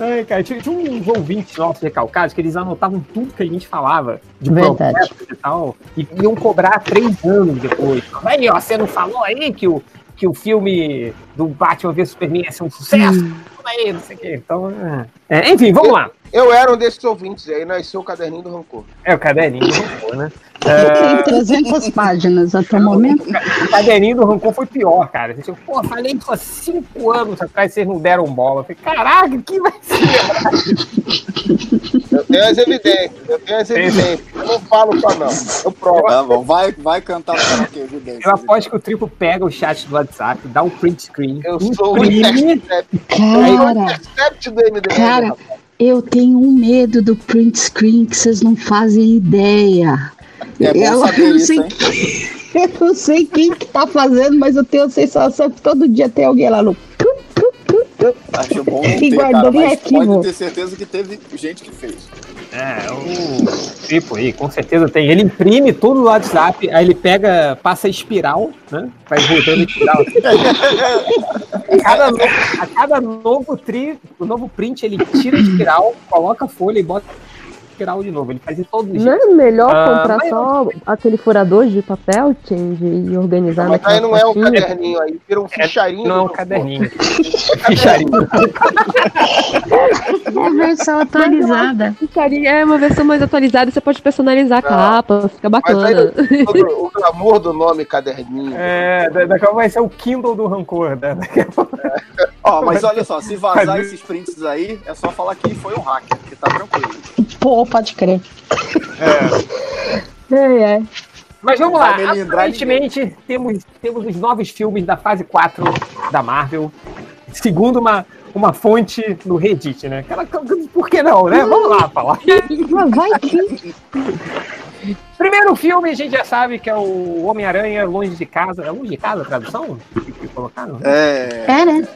Ai, cara, tinha, tinha uns ouvintes nossos recalcados que eles anotavam tudo que a gente falava de Verdade. projetos e tal, e iam cobrar três anos depois. Aí, ó, você não falou aí que o, que o filme do Batman vs Superman ia ser um sucesso? Fala aí, não sei o quê. Então, é. É, enfim, vamos lá. Eu era um desses ouvintes, aí nasceu o caderninho do rancor. É o caderninho do rancor, né? Tem 300 páginas até o momento. O caderninho do rancor foi pior, cara. Você, pô, falei isso há cinco anos atrás, vocês não deram bola. Eu falei, caraca, que vai ser? Eu tenho as evidências, eu tenho as evidências. Eu não falo só não, eu provo. Tá bom, vai, vai cantar no karaokê, evidência. Eu aposto que o Triplo pega o chat do WhatsApp, dá um print screen. Eu sou o imprime, intercept. Eu sou o Cara, intercept do MDM. cara, rapaz. Eu tenho um medo do print screen que vocês não fazem ideia. É eu, não isso, sei hein? eu não sei quem que tá fazendo, mas eu tenho a sensação que todo dia tem alguém lá no. Acho bom não E ter, guardou cara, mas arquivo. pode ter certeza que teve gente que fez. É, o tipo aí, com certeza tem. Ele imprime tudo no WhatsApp, aí ele pega, passa espiral, né? Vai voltando espiral. a, cada novo, a cada novo, tri, o novo print, ele tira a espiral, coloca a folha e bota espiral de novo. Ele faz isso todo Não é melhor ah, comprar mas... só aquele furador de papel, Change, e organizar Mas aí não é um caderninho, aí vira um ficharinho. É, não é um caderninho. ficharinho. uma versão atualizada. É uma versão mais atualizada, você pode personalizar a capa, fica bacana. Aí, o, o clamor do nome caderninho. É, daqui a pouco vai ser o Kindle do rancor, né? Ó, oh, mas olha só, se vazar esses prints aí, é só falar que foi um hacker, que tá tranquilo. Pô, pode crer. É. é, é. Mas vamos lá, aparentemente temos, temos os novos filmes da fase 4 da Marvel, segundo uma, uma fonte no Reddit, né? Aquela, por que não, né? Vamos lá falar. Vai que... Primeiro filme, a gente já sabe que é o Homem-Aranha Longe de Casa. É longe de casa a tradução? Que colocaram? É. É, né?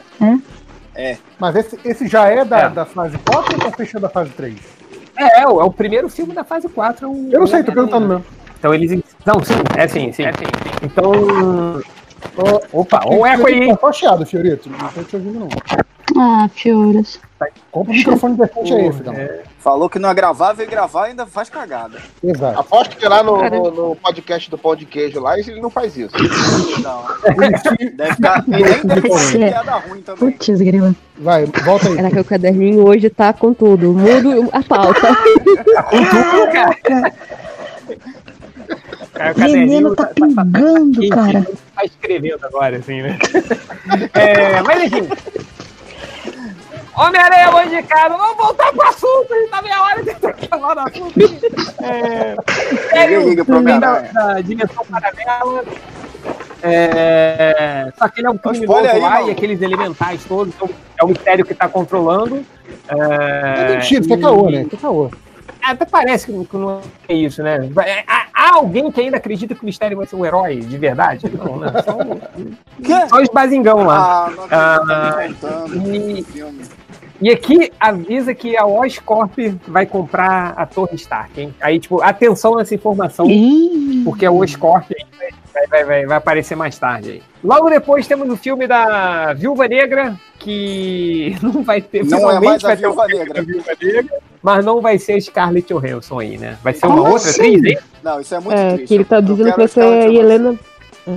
É. é. Mas esse, esse já é da, é. da fase 4 ou tá fechando a fase 3? É, é o, é o primeiro filme da fase 4. É Eu não sei, tô perguntando mesmo. Então eles. Não, sim, é sim, sim. É sim. Então. Opa, ou é aí. Tá fechado, Fiorito. Não tô te ouvindo, não. Ah, Fioras. Compra o microfone decente aí, filhão. É... Falou que não é gravar, veio gravar e ainda faz cagada. Exato. Aposto que lá no, no, no, podcast do Pão de Queijo lá, ele não faz isso. Não. deve ficar. E nem deve ser piada ruim também. Putz, grila. Vai, volta aí. Caraca, o caderninho hoje tá com tudo. Mudo a pauta. tá com tudo, cara. Cara, o Menino tá, tá pingando, tá, tá, cara. Tá escrevendo agora, assim, né? É, mas enfim. Homem-Aranha longe de casa, vamos voltar pro assunto, a gente tá meia hora tentando falar do assunto. É, sério, da, da dimensão paralela. É, só que ele é um criminoso aí, lá e aqueles elementais todos, então é o mistério que tá controlando. É, é mentira, isso é caô, né? Isso é caô. Até parece que não é isso, né? Há, há, alguém que ainda acredita que o mistério vai ser um herói de verdade? Não, né? Só, só os basingão lá. Ah, ah, e, e aqui avisa que a Oscorp vai comprar a Torre Stark, hein? Aí, tipo, atenção nessa informação, porque a Oscorp vai, vai, vai, vai, aparecer mais tarde aí. Logo depois temos o filme da Viúva Negra, que não vai ter. Não é mais a Viúva Negra. Viúva Negra. Mas não vai ser Scarlett Johansson aí, né? Vai ser uma Como outra assim? atriz, hein? Não, isso é muito é, triste. Que ele tá dizendo que vai ser a Helena.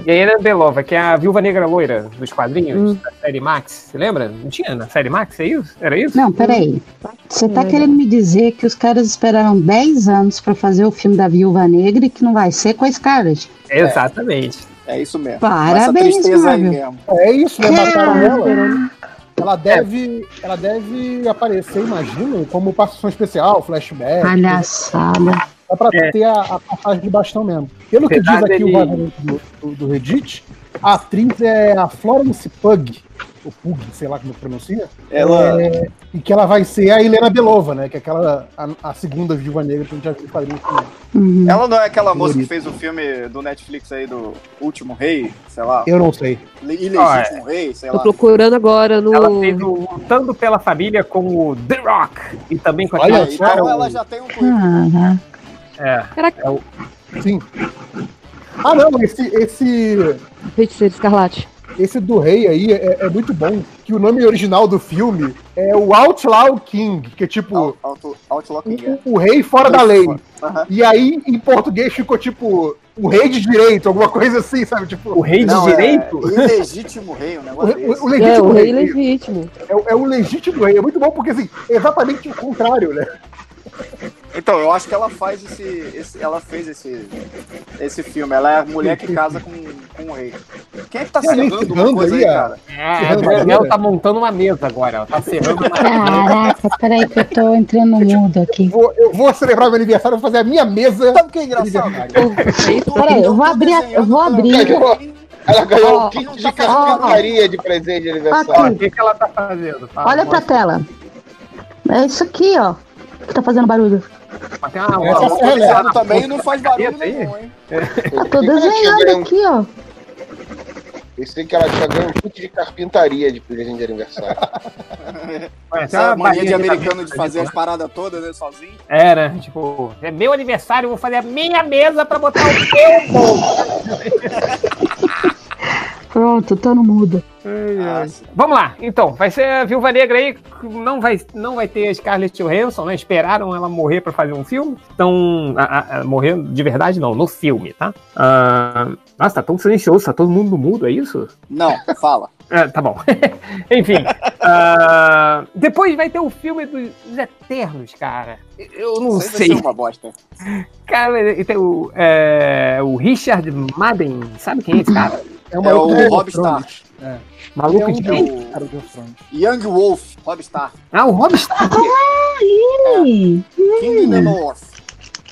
E a Helena Belova, que é a viúva negra loira dos quadrinhos hum. da série Max. Você lembra? Não tinha na série Max? É isso? Era isso? Não, peraí. Você tá querendo me dizer que os caras esperaram 10 anos para fazer o filme da viúva negra e que não vai ser com a Scarlett? É. Exatamente. É isso mesmo. Parabéns, mesmo. É isso, né? Mataram ela. Ela deve, é. ela deve aparecer, imagino, como participação especial, flashback. Palhaçada. Só pra é. ter a, a, passagem de bastão mesmo. Pelo que diz aqui ele... o do, do, do, Reddit, a atriz é a Florence Pug, ou Pug, sei lá como pronuncia. Ela... É, e que ela vai ser a Helena Belova, né? Que é aquela, a, a segunda viúva negra que a gente já viu quadrinhos. Uhum. Ela não é aquela moça que fez o filme do Netflix aí do Último Rei, sei lá? Eu não sei. Ilegítimo ah, é. Rei, sei Tô lá. Tô procurando agora no... Ela fez o Lutando pela Família com o The Rock. E também com Olha, aquela... Então ela já tem um currículo. Uhum. É. Caraca. É o... Sim. Ah, não, esse. esse... Feiticeiro Escarlate. Esse do rei aí é, é, muito bom. Que o nome original do filme é o Outlaw King, que é tipo. Out, Outlaw King. O, é. o rei fora da lei. Uhum. E aí, em português, ficou tipo. O rei de direito, alguma coisa assim, sabe? Tipo, o rei de não, direito? É ilegítimo rei, um negócio o, o, o legítimo é, o rei, rei legítimo. É, é o legítimo rei. É muito bom porque, assim, é exatamente o contrário, né? Então, eu acho que ela faz esse, esse, Ela fez esse, esse filme. Ela é a mulher que casa com, com o rei. Quem é que tá serrando uma coisa aí, cara? É, a Daniela tá montando uma mesa agora. Ela tá serrando uma Caraca, peraí que eu tô entrando no mudo aqui. Eu vou, eu vou celebrar meu aniversário, vou fazer a minha mesa. Sabe o que é engraçado? Peraí, eu vou abrir. Eu vou abrir. Ela ganhou um kit de carpintaria de presente de aniversário. O que, que ela tá fazendo? Tá? Olha pra tela. É isso aqui, ó que tá fazendo barulho. Mas tem uma, uma, uma também não faz barulho nenhum, hein? Eu tô desenhando aqui, ó. Pensei que ela tinha ganho um kit de carpintaria de presente de aniversário. Essa mania de americano de fazer as paradas todas, né, sozinho. É, né? Tipo, é meu aniversário, eu vou fazer a minha mesa pra botar o teu bolo. Pronto, tô no mudo. Vamos lá, então, vai ser a Viúva Negra aí, não vai, não vai ter a Scarlett Johansson, né? Esperaram ela morrer pra fazer um filme. Então, a, a- a- morrer de verdade não, no filme, tá? Ah, nossa, tá tão silencioso, tá todo mundo mudo, é isso? Não, fala. É, tá bom. Enfim. ah, depois vai ter o filme dos Eternos, cara. Eu não sei. ser uma bosta. Cara, e tem o, é, o Richard Madden, sabe quem é esse cara? É É o Rob Starr. É. Maluco é um de é quem? cara Game of Thrones. Young Wolf, Rob Starr. Ah, o Rob Starr. Ele! King North.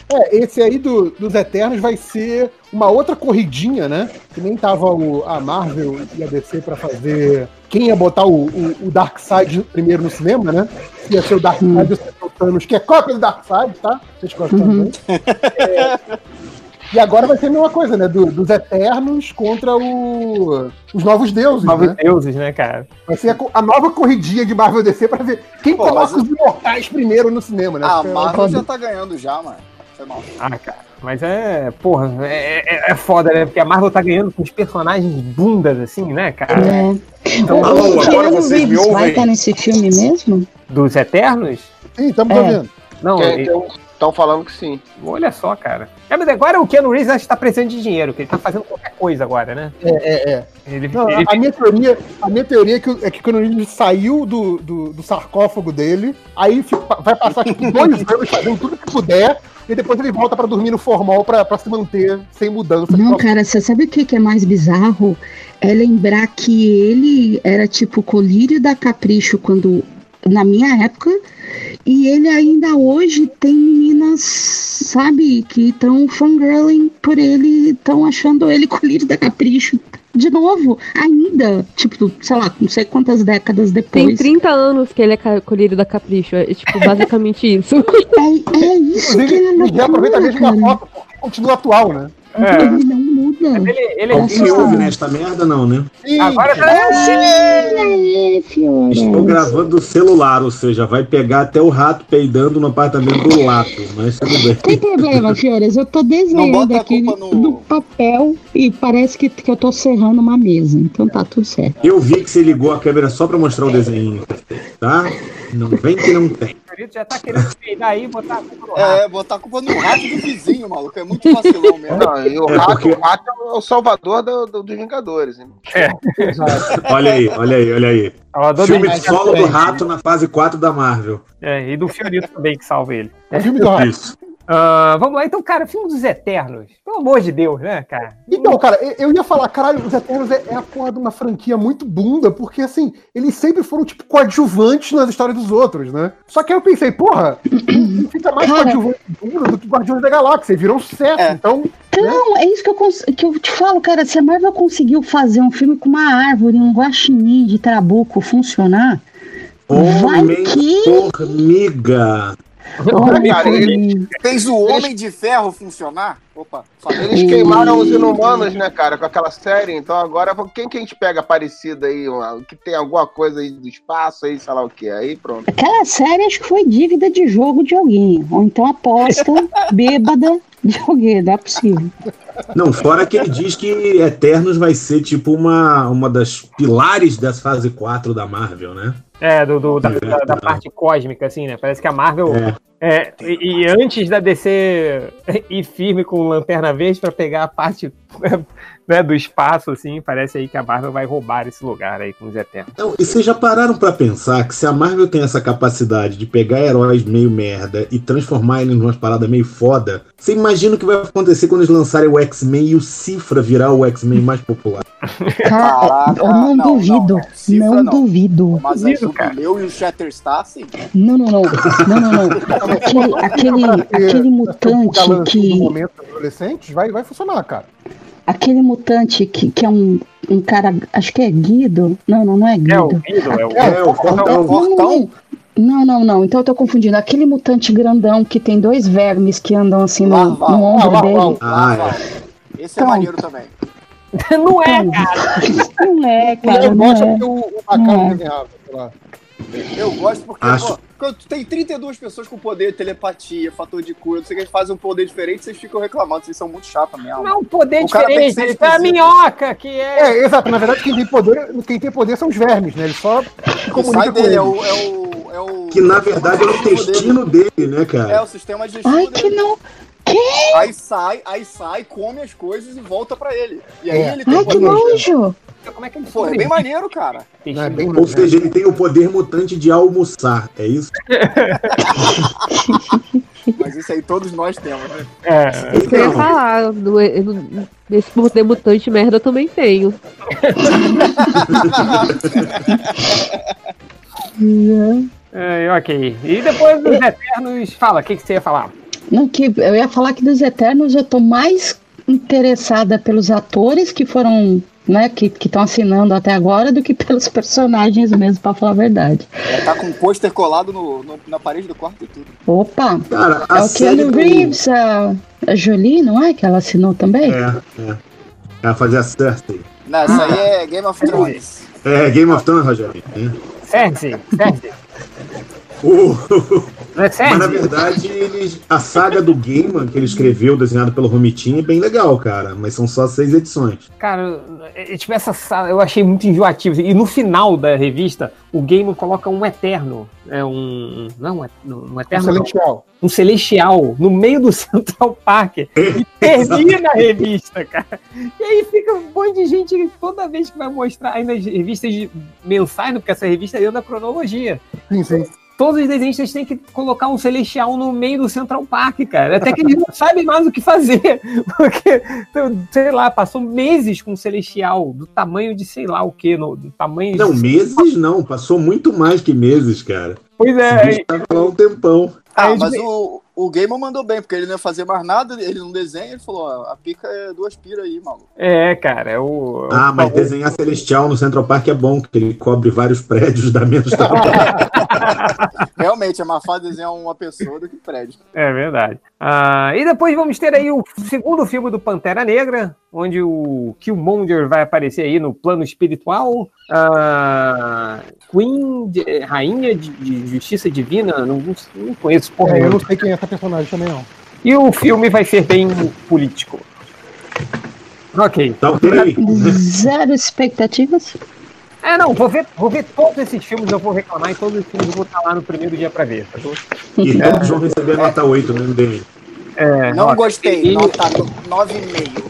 É, esse aí do- dos Eternos vai ser uma outra corridinha, né? Que nem tava o, a Marvel e a DC pra fazer. Quem ia botar o, o, o Darkseid primeiro no cinema, né? Ia ser o Darkseid e o Thanos, que é cópia do Darkseid, tá? Vocês gostam Uhum. também. É, e agora vai ser a mesma coisa, né? Do- dos Eternos contra o- os Novos Deuses, Novos né? deuses, né, cara? Vai ser a, a nova corridinha de Marvel DC pra ver quem Pô, coloca os imortais primeiro no cinema, né? Ah, a Porque é Marvel já tá ganhando já, mano. Foi mal. Ah, cara. Mas é, porra, é, é- é foda, né? Porque a Marvel tá ganhando com os personagens bundas, assim, né, cara? É. Então, o alô, agora vocês me Reeves vai ouvem? estar nesse filme mesmo? Dos Eternos? Sim, estamos É. ouvindo. Não, Estão falando que sim. olha só, cara. É, mas agora o Keanu Reeves acho que tá precisando de dinheiro, que ele tá fazendo qualquer coisa agora, né? É, é, é. Ele, Não, ele- a, minha teoria, a minha teoria é que, o- é que quando ele saiu do, do, do sarcófago dele, aí vai passar tipo, dois anos fazendo tudo que puder, e depois ele volta pra dormir no formal pra, pra se manter sem mudança. Não, cara, você sabe o que, que é mais bizarro? É lembrar que ele era tipo colírio da Capricho quando na minha época, e ele ainda hoje tem meninas, sabe, que estão fangirling por ele, estão achando ele colírio da Capricho. De novo, ainda, tipo, sei lá, não sei quantas décadas Tem depois. 30 anos que ele é colírio da Capricho. É tipo, basicamente isso. É, é isso que é Inclusive, aproveita a mesma loucura, foto, continua atual, né? Ele não muda. ele Alguém me ouve nesta merda, não, né? Agora tá. Aê, Fiora. Estou gravando do celular, ou seja, vai pegar até o rato peidando no apartamento do Lato, mas tudo bem. Tem problema, Fiores. Eu tô desenhando aqui no... papel e parece que, que eu tô serrando uma mesa. Então tá tudo certo. Eu vi que você ligou a câmera só pra mostrar o desenho, tá? Não vem que não tem. Já tá querendo peidar aí e botar a culpa no rato. É, botar a culpa no rato do vizinho, maluco. É muito vacilão mesmo. Não, e o, É, rato, porque- o rato é o salvador do- do- dos Vingadores. Hein? É. Olha aí, olha aí, olha aí. Salvador Filme do- solo do rato na fase 4 da Marvel. É, e do Fiorito também que salva ele. É o filme do rato. Isso. Ah, vamos lá, então, cara, filme dos Eternos. Pelo amor de Deus, né, cara? Então, cara, eu- ia falar, caralho, os Eternos é, é a porra de uma franquia muito bunda, porque assim, eles sempre foram, tipo, coadjuvantes nas histórias dos outros, né? Só que aí eu pensei, porra, fica mais Cara. coadjuvante bunda do que Guardiões da Galáxia, virou um sucesso, então. Não, é isso que eu, cons- que eu te falo, cara. Se a Marvel conseguiu fazer um filme com uma árvore, um guaxinim de trabuco funcionar, vai que... Homem-Formiga. Olha, Cara, ele- Fez o Homem de Ferro funcionar? Opa. Eles queimaram os inumanos, né, cara, com aquela série. Então agora, quem que a gente pega parecida aí, uma- que tem alguma coisa aí do espaço aí, sei lá o que. Aí pronto. Aquela série acho que foi dívida de jogo de alguém. Ou então aposta bêbada de alguém, não é possível. Não, fora que ele diz que Eternos vai ser tipo uma, uma das pilares da fase 4 da Marvel, né? É, do, do- da, da- da parte cósmica, assim, né? Parece que a Marvel. É, e, e antes da DC ir firme com Lanterna Verde pra pegar a parte né, do espaço, assim, parece aí que a Marvel vai roubar esse lugar aí com os Eternos. Não, e vocês já pararam pra pensar que se a Marvel tem essa capacidade de pegar heróis meio merda e transformar eles numa parada meio foda, você imagina o que vai acontecer quando eles lançarem o X-Men e o Cifra virar o X-Men mais popular? Cara, eu não, duvido. Não, não. duvido. Mas a Jubileu e o Shatterstar, sim. Não, não, não. Não, não, não. Aquele, aquele, aquele mutante que. momento dos adolescentes, vai, vai funcionar, cara. Aquele mutante que, que é um, um cara. Acho que é Guido. Não, não, não é Guido. É o Guido, é o, É, o Fortão. Não, não, não, não. Então eu tô confundindo. Aquele mutante grandão que tem dois vermes que andam assim no, Larval. no ombro Ah, dele. Larval. Ah, é. Esse é Então. maneiro também. Não é, cara. Não é, cara. Não gosta é. porque o, o Macaco Não é. desenhava, sei lá. Eu gosto porque, Acho- pô, tem 32 pessoas com poder, telepatia, fator de cura, não sei o que, eles fazem um poder diferente, vocês ficam reclamando, vocês são muito chatos mesmo. Não é um poder O cara tem que diferente, ser é a minhoca que é. É, exato. Na verdade, quem tem poder, quem tem poder são os vermes, né? Ele só que comunica sai com dele eles. é o, é o, é o. Que na verdade é o intestino dele, né, É cara? o sistema digestivo Ai, dele. que não. Aí sai, aí sai, come as coisas e volta pra ele. E aí É. ele tem Ai, que nojo. Como é que ele Pô, é bem maneiro, cara. Não, é bem Ou seja, ele tem o poder mutante de almoçar, é isso? Mas isso aí todos nós temos, né? É. Isso que eu ia falar. no- no- Nesse poder mutante merda eu também tenho. É, ok. E depois dos Eternos, fala, o que, que você ia falar? Não, que eu ia falar que dos Eternos eu tô mais interessada pelos atores que foram, né, que estão assinando até agora do que pelos personagens mesmo, pra falar a verdade. É, tá com um pôster colado no, no- na parede do quarto e tudo. Opa! Cara, é a o Keanu do- Reeves, a, a Jolie, não é? Que ela assinou também? É, é. Ela fazia Cersei. Não, isso aí é Game of Thrones. É, Game of Thrones, Rogério. É. Cersei, Cersei. O- é? Mas na verdade, eles, a saga do Gaiman que ele escreveu, desenhado pelo Romitinho, é bem legal, cara. Mas são só seis edições. Cara, é, tipo, essa sala eu achei muito enjoativo. E no final da revista, o Gaiman coloca um eterno. É um. Não, um, eterno. Um não. celestial. Um celestial no meio do Central Park. E termina a revista, cara. E aí fica um monte de gente toda vez que vai mostrar, ainda as revistas de mensais, né, porque essa revista é da cronologia. Sim, sim. Todos os desenhistas têm que colocar um celestial no meio do Central Park, cara. Até que eles não sabem mais o que fazer. Porque, sei lá, passou meses com um celestial do tamanho de sei lá o que, no, do tamanho Não, de... meses não. Passou muito mais que meses, cara. Pois A é, gente tava lá um tempão. Ah, Aí mas de- o, o Gaiman mandou bem, porque ele não ia fazer mais nada, ele não desenha, ele falou, ó, a pica é duas piras aí, maluco. É, cara, é o. Ah, mas o- desenhar Celestial no Central Park é bom, porque ele cobre vários prédios da menos Realmente, é mais fácil desenhar uma pessoa do que prédio. É verdade. Ah, e depois vamos ter aí o segundo filme do Pantera Negra, onde o Killmonger vai aparecer aí no plano espiritual. Ah, Queen, de- Rainha de, de Justiça Divina, não, não conheço porra É, eu não sei quem é essa personagem também, não. E o filme vai ser bem político. Ok. Tá ok. Zero expectativas. É, não, vou ver, vou ver todos esses filmes, eu vou reclamar e todos os filmes eu vou estar lá no primeiro dia pra ver. Tá bom? E todos vão receber nota 8 no MDM. É, Não ó, gostei, e- nota 9,5.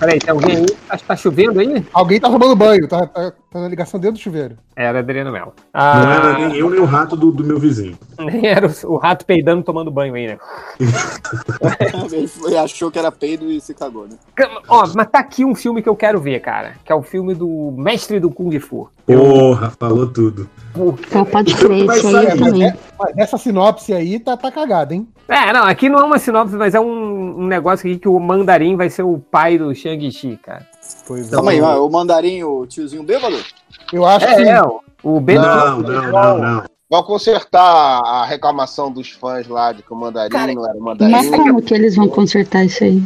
Peraí, tem alguém aí? Tá, tá chovendo aí? Alguém tá tomando banho, tá, tá, tá na ligação dentro do chuveiro. Era Adriano Melo. Não Ah, era nem eu nem o rato do, do meu vizinho. nem era o, o rato peidando tomando banho aí, né? Ele foi- achou que era peido e se cagou, né? Ó, mas tá aqui um filme que eu quero ver, cara. Que é o filme do Mestre do Kung Fu. Porra, falou tudo. Então pode crer, sair, aí também. é- mas essa sinopse aí tá, tá cagada, hein? É, não, aqui não é uma sinopse, mas é um, um negócio aqui que o Mandarim vai ser o pai do Shang-Chi, cara. Pois Calma aí, ó, o mandarim, o tiozinho bêbado? Eu acho É, que. é, o- o Ben Não, não, não, não. Vão consertar a reclamação dos fãs lá de que o mandarim não era mandarim. Mas como que eles vão consertar isso aí?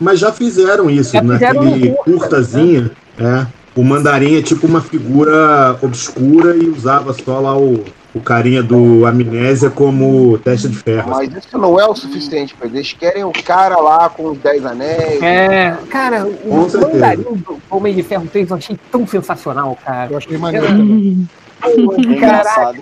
Mas já fizeram isso, Já fizeram naquele no curta, curtazinha. É. O mandarim é tipo uma figura obscura e usava só lá o, o carinha do Amnésia como testa de ferro. Mas isso não é o suficiente pra eles. Querem o cara lá com os 10 anéis. É, cara, o. Mandarim do Homem de Ferro 3 eu achei tão sensacional, cara. Eu achei maneiro. É engraçado.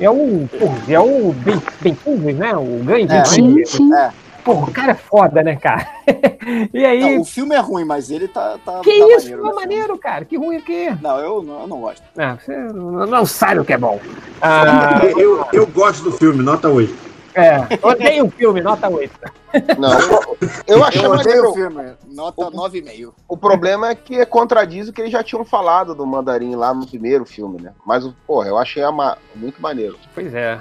É o, porra, é o Ben, ben Kingsley, né? O grande. É. Sim, sim. É. Porra, o cara é foda, né, cara? e aí, Não, o filme é ruim, mas ele tá, tá, que tá isso? maneiro. Não é maneiro, cara. Que ruim o quê? Não, eu não, eu não gosto. Ah, você não, não sabe o que é bom. Ah, Eu, eu gosto do filme, nota 8. é, odeio o filme, nota 8. Não, eu, eu achei Eu odeio maneiro. o filme, nota 9,5. O problema é que contradiz o que eles já tinham falado do mandarim lá no primeiro filme, né? Mas, porra, eu achei ama- muito maneiro. Pois é.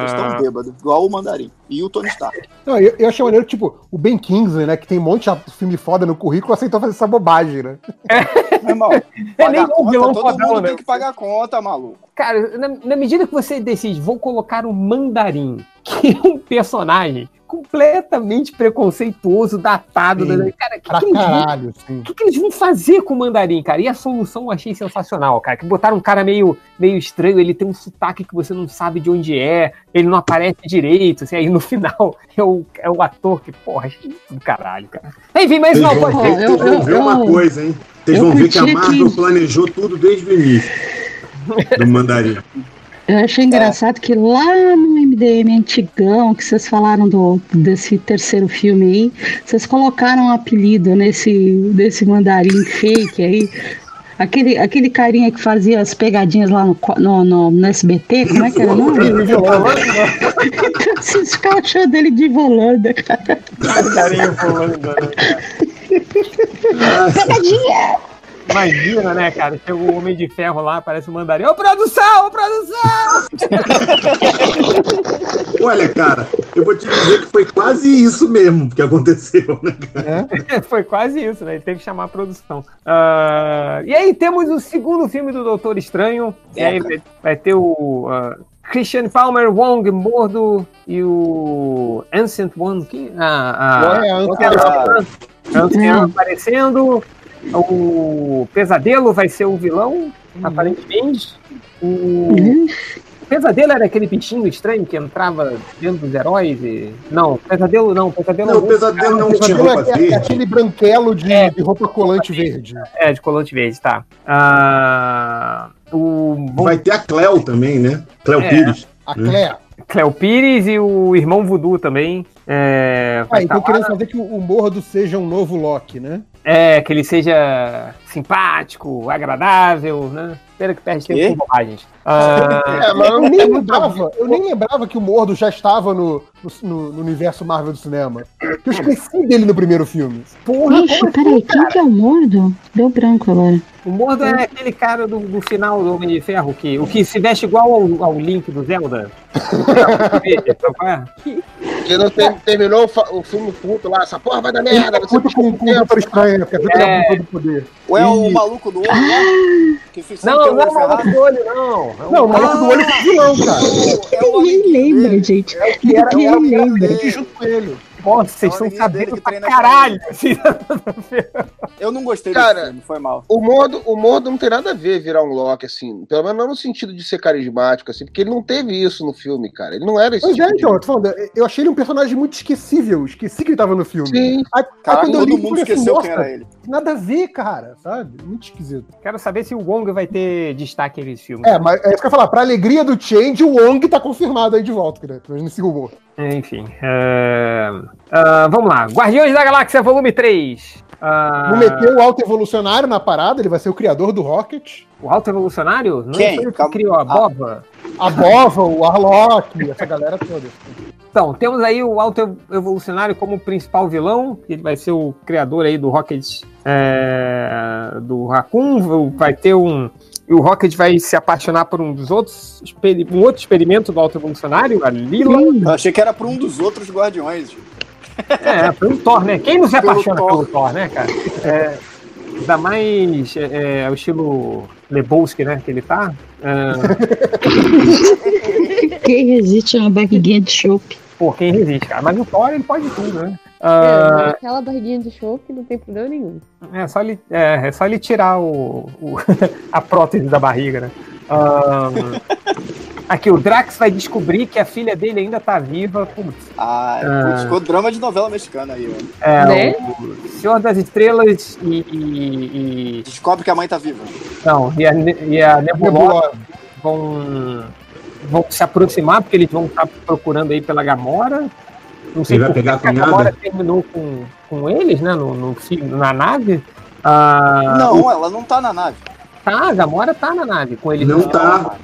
Eles estão ah, bêbados, igual o mandarim. E o Tony Stark. Não, eu, eu achei maneiro, tipo, o Ben Kingsley, né? Que tem um monte de filme foda no currículo, aceitou fazer essa bobagem, né? Meu irmão, É nem um conta, vilão todo fodão, mundo né? tem que pagar conta, maluco. Cara, na, na medida que você decide, vou colocar o Mandarim, que é um personagem completamente preconceituoso, datado. Sim, né? Cara, que pra que eles caralho, sim. o que, que eles vão fazer com o mandarim, cara? E a solução eu achei sensacional, cara. Que botaram um cara meio, meio estranho, ele tem um sotaque que você não sabe de onde é, ele não aparece direito, assim, aí no final é o, é o ator que, porra, do caralho, cara. Enfim, mas não, pode ver, vocês vão ver uma coisa, hein? Vocês vão ver que a Marvel que- planejou tudo desde o início do mandarim. Eu achei engraçado que lá no MDM antigão, que vocês falaram do, desse terceiro filme aí, vocês colocaram um apelido nesse, desse mandarim fake aí. Aquele, aquele carinha que fazia as pegadinhas lá no, no, no, no SBT, como é que era o nome? Vocês ficaram chamando ele de Volanda, cara. Carinho Volanda, Pegadinha! Imagina, né, cara? Chega o Homem de Ferro lá, parece o mandarim. Ô, produção! Ô, produção! Olha, cara, eu vou te dizer que foi quase isso mesmo que aconteceu, né, cara? Foi quase isso, né? Ele teve que chamar a produção. Ah, e aí temos o segundo filme do Doutor Estranho. E aí vai, vai ter o ah, Christian Palmer, Wong Mordo e o Ancient One. Que, ah, ah, É. Ancient One aparecendo. O Pesadelo vai ser o vilão, aparentemente. O... o Pesadelo era aquele bichinho estranho que entrava dentro dos heróis e... Não, Pesadelo não, Pesadelo Não, o Pesadelo não tinha Pesadelo roupa é, é verde. aquele branquelo de, de roupa colante verde. É, de colante verde, tá. Ah, o... Vai ter a Cleo também, né? Cleo É, Pires. A né? Cleo Pires e o irmão Voodoo também. É, Ah, então tá querendo lá. fazer que o o Mordo seja um novo Loki, né? É, que ele seja simpático, agradável, né? Pena que perde tempo Quê? com bobagens. Ah, É, mas eu nem lembrava, eu nem lembrava que o Mordo já estava no, no, no universo Marvel do cinema. Eu esqueci dele no primeiro filme. Porra, Ixi, peraí, quem que é o Mordo? Deu branco agora. O Mordo é aquele cara do, do final do Homem de Ferro, que, o que se veste igual ao, ao Link do Zelda. É? Que não ter- terminou o, o filme puto lá, essa porra vai dar merda. Puto com, com o Doutor Estranho, né? Porque é É. é. todo poder. Ou é o maluco do olho lá? Que Não, não é o maluco do olho, não. É Não, o maluco do olho foi vilão, cara. Ninguém lembra, gente. que era- Ninguém era o lembra. Ele junto com ele. Nossa, vocês estão sabendo pra caralho. assim. Eu não gostei Cara, desse filme, foi mal. O Mordo, o Mordo não tem nada a ver virar um Loki, assim. Pelo menos não no sentido de ser carismático, assim, porque ele não teve isso no filme, cara. Ele não era esse Pois tipo é, de- então, eu tô falando, eu achei ele um personagem muito esquecível. Esqueci que ele tava no filme. Sim. Aí, Caraca, todo li, mundo assim, esqueceu quem nossa, era ele. Nada a ver, cara, sabe? Muito esquisito. Quero saber se o Wong vai ter destaque nesse filme. É, mas é isso que eu ia falar. Pra alegria do Change, o Wong tá confirmado aí de volta, né? Mas nesse rumor. Enfim. é, ah, vamos lá. Guardiões da Galáxia, volume 3. Ah, Não meteu o Alto Evolucionário na parada, ele vai ser o criador do Rocket. O Alto Evolucionário? Não Quem? foi que criou a Bova? A Bova, o Arlok, essa galera toda. Então, temos aí o Alto Evolucionário como principal vilão. Ele vai ser o criador aí do Rocket é, do Raccoon. Vai ter um. E o Rocket vai se apaixonar por um dos outros. Um outro experimento do Alto Evolucionário, a Lila. Eu achei que era pra um dos outros guardiões. É, pelo Thor, né? Quem não se Pelo apaixona Thor. pelo Thor, né, cara? É, ainda mais é, é, o estilo Lebowski, né? Que ele tá. É, Quem resiste a uma barriguinha de chope? pô, quem resiste, cara? Mas o Thor, ele pode tudo, né? É, Ah, aquela barriguinha de chope não tem problema nenhum. É só ele, é, é só ele tirar o, o- a prótese da barriga, né? Ahn, aqui, o Drax vai descobrir que a filha dele ainda tá viva. Putz, Ah, Ah. putz, ficou drama de novela mexicana aí, ó. é, Né? o Senhor das Estrelas e. e- e- Descobre que a mãe tá viva. não, e a, e a Nebulosa Nebulosa. vão, vão se aproximar, porque eles vão estar procurando aí pela Gamora. Não sei Ele vai por que pegar a que a Gamora cunhada? terminou com, com eles, né? No, no, na nave. Ah, não, o- ela não tá na nave. Tá, a Gamora tá na nave com eles. Não tá.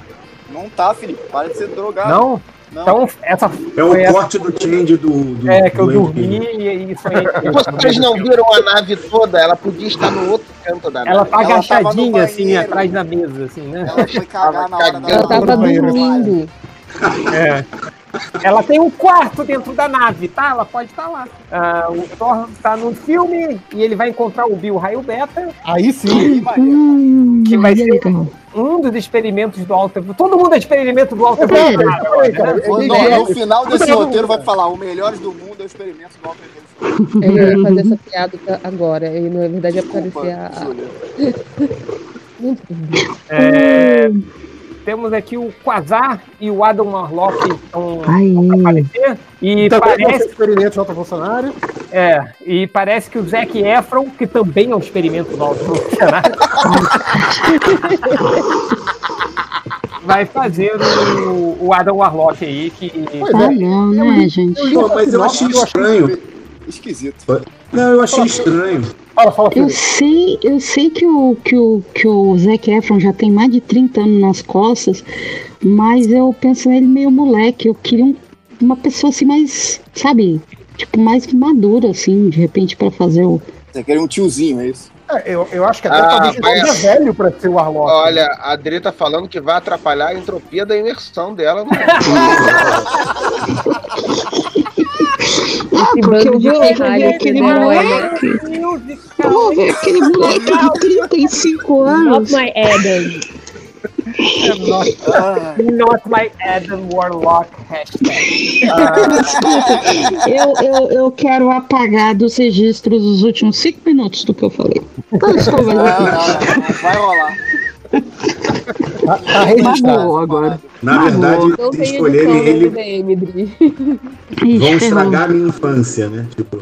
Não tá, Felipe. Para de ser drogado. Não? Não. Então, essa É o essa- corte do change do. do É, que eu do dormi e isso aí. Vocês não viram a nave toda? Ela podia estar no outro canto da nave. Ela tá Ela no agachadinha, assim, atrás da mesa, assim, né? Ela foi cagar na hora da Ela tava dormindo. É. Ela tem um quarto dentro da nave, tá? Ela pode estar lá. Ah, o Thor tá no filme e ele vai encontrar o Bill Raio Beta, Aí sim. Hum, que vai aí é ser, um dos experimentos do Alto Todo mundo é experimento do Pera, Evolucionário. cara, né? no, no- no final desse roteiro vai falar: o melhores do mundo é o experimento do Alto Eu ia fazer essa piada agora, e na verdade ia aparecer a. Não entendi. É, temos aqui o Quasar e o Adam Warlock estão aparecer. E ser parece, Alto Bolsonaro. é, e parece que o Zac Efron, que também é um experimento do Alto Bolsonaro, vai fazer o, o Adam Warlock aí, que... Ah, não, né, gente? Pô, mas eu achei estranho. Esquisito. Não, eu achei estranho. Fala, fala, Eu sei, eu sei que o, que, o, que o Zac Efron já tem mais de 30 anos nas costas, mas eu penso nele meio moleque. Eu queria um- uma pessoa assim mais, sabe, tipo, mais madura, assim, de repente, pra fazer o. Você quer um tiozinho, é isso? É, eu, eu acho que até Ah, talvez ele mas- seja velho pra ser o Warlock. Olha, a Adri tá falando que vai atrapalhar a entropia da imersão dela. no- Esse bando de pirralha aqui aquele né? moleque. Vamos ver aquele moleque de 35 anos. Not my Adam. Not, not my Adam Warlock hashtag. Eu, eu, eu quero apagar dos registros os últimos 5 minutos do que eu falei. Então, eu estou vendo não, aqui. não, não vai rolar. Tá, tá registrado. Agora. Na verdade, se escolherem ele, vão estragar a minha infância, né? Tipo,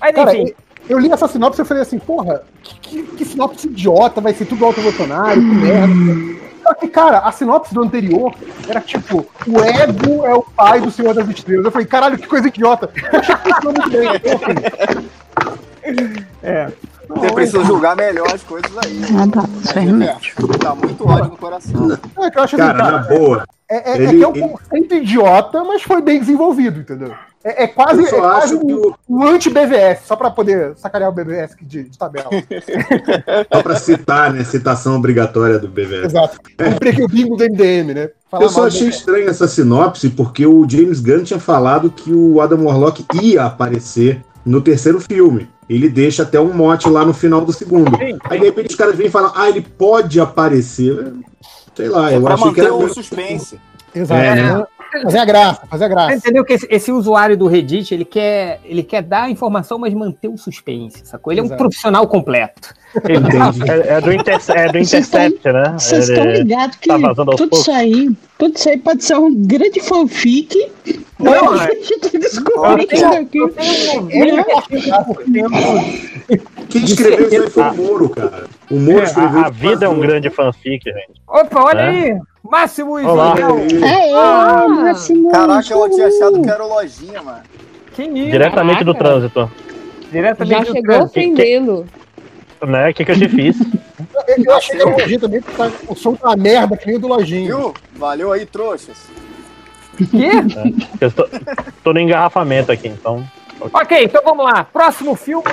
Mas Cara, enfim, eu li essa sinopse e eu falei assim, porra, que, que, que sinopse idiota, vai ser tudo Alto Bolsonaro, que merda. Só que, cara, a sinopse do anterior era tipo, o ego é o pai do Senhor das Estrelas. Eu falei, caralho, que coisa idiota. Eu achei que funcionou muito bem. É. Você precisa julgar melhor as coisas aí. Ah, tá, isso é remédio. Tá muito ódio no coração. é que eu acho assim, cara, na boa. É, é, é Ele- que é um ele- conceito idiota, mas foi bem desenvolvido, entendeu? É, é quase, é quase acho que um, um anti-BVS, só pra poder sacanear o BVS de, de tabela. Só pra citar, né? Citação obrigatória do BVS. Exato. Comprei aqui o bingo do MDM, né? Falar Eu só do achei BVS. estranho essa sinopse porque o James Gunn tinha falado que o Adam Warlock ia aparecer no terceiro filme. Ele deixa até um mote lá no final do segundo. Aí de repente os caras vêm e falam, ah, ele pode aparecer. Sei lá, É eu achei que manter era. o suspense. Exato. É, né? Fazer a graça, fazer a Você graça. entendeu que esse, esse usuário do Reddit, ele quer, ele quer dar a informação, mas manter o suspense, sacou? Ele é um Exato. profissional completo. É, é do, Interce- é do Intercept, né? Vocês estão ligados que tá tudo poucos. isso aí, tudo isso aí pode ser um grande fanfic. Não, a é. gente isso daqui. Eu tenho 90% Quem escreveu isso aí foi o Moro, cara. O Moro É, escreveu. a, a vida é um grande fanfic, gente. Opa, olha É. aí! Máximo Olá. Isabel! É, Ah, Máximo. Caraca, eu tinha achado que era lojinha, mano. Que isso? Diretamente do Caraca. trânsito. Diretamente Já do chegou trânsito. ofendendo. Né? O que, que eu te fiz? Eu, eu achei que era um lojinha também, porque tá- o som tá uma merda, que nem o do lojinho. Viu? Valeu aí, trouxas. Quê? Eu tô, tô no engarrafamento aqui, então. Ok, então vamos lá. Próximo filme.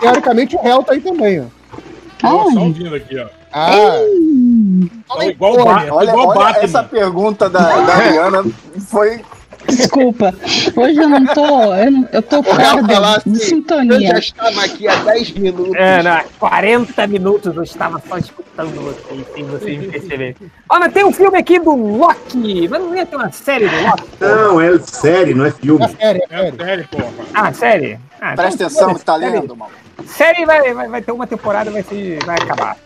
Teoricamente o réu tá aí também, ó. Ó, só Ai. ouvindo aqui, ó. Ah, Tá igual o Batman. Olha, igual o olha Batman. essa pergunta da, da Ariana foi. Desculpa. Hoje eu não tô. Eu, não, eu tô fora de, de assim, Eu sintonia. já estava aqui há 10 minutos. É, na 40 minutos eu estava só escutando vocês, sem vocês me perceberem. Ó, mas tem um filme aqui do Loki. Mas não ia ter uma série do Loki? Não, é série, não é filme. é sério, é É sério. sério, porra. Ah, série? Ah, Presta então, atenção que tá série- lendo, mano. Série vai, vai, vai ter uma temporada, vai, ser, vai acabar.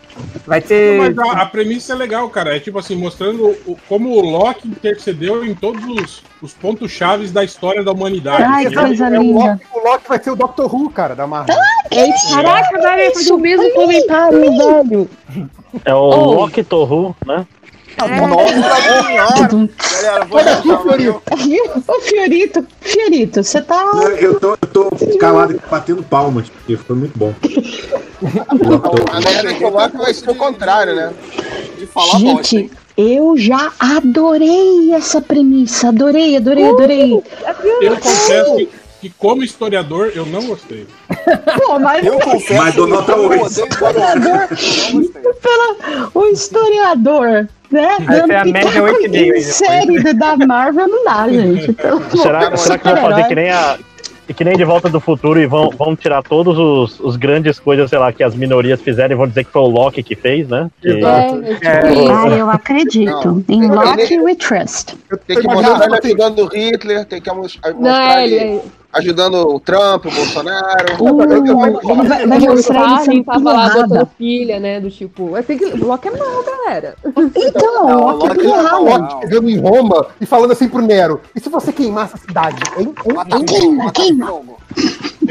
Vai ter. Mas a, a premissa é legal, cara. É tipo assim, mostrando o- como o Loki intercedeu em todos os, os pontos chaves da história da humanidade. Ai, entendeu? coisa É o, linda. Loki, o Loki vai ser o Doctor Who, cara, da Marvel. Caraca, velho, fiz o mesmo comentário, velho. É o Oh. Loki Torru, né? Nossa senhora! Galera, vou Olha aqui, o Fiorito. Ô, Fiorito, Fiorito, você tá. Eu tô, eu tô calado aqui, batendo palmas, porque foi muito bom. A merda que o vai ser o contrário, né? de falar bosta, Gente, hein? eu já adorei essa premissa. Adorei, adorei, adorei. Eu confesso que, que como historiador, eu não gostei. Pô, mas Eu confesso Mas que nota eu historiador, Não gostei. pela, o historiador, né? Vai ser a Dando média pitaco 8,5 aí em depois. série da Marvel não dá, gente. Amor Será, será que vai fazer que nem a. E que nem de volta do futuro e vão, vão tirar todos os, os grandes coisas, sei lá, que as minorias fizeram e vão dizer que foi o Loki que fez, né? Que- É, Ah, eu acredito. Em Loki we trust. Tem que mostrar ele ajudando o Hitler, tem que mos- mostrar Não, ele, ele- ajudando o Trump, o Bolsonaro. Uh, vai- vai o mostrar sendo tava lá botando pilha, né? Do tipo, tem que, o Loki é mal, galera. Então, Não, o Loki é Loki, pirralho. Loki chegando em Roma e falando assim pro Nero: e se você queimasse a cidade? Hein? Hein? Queima, queima.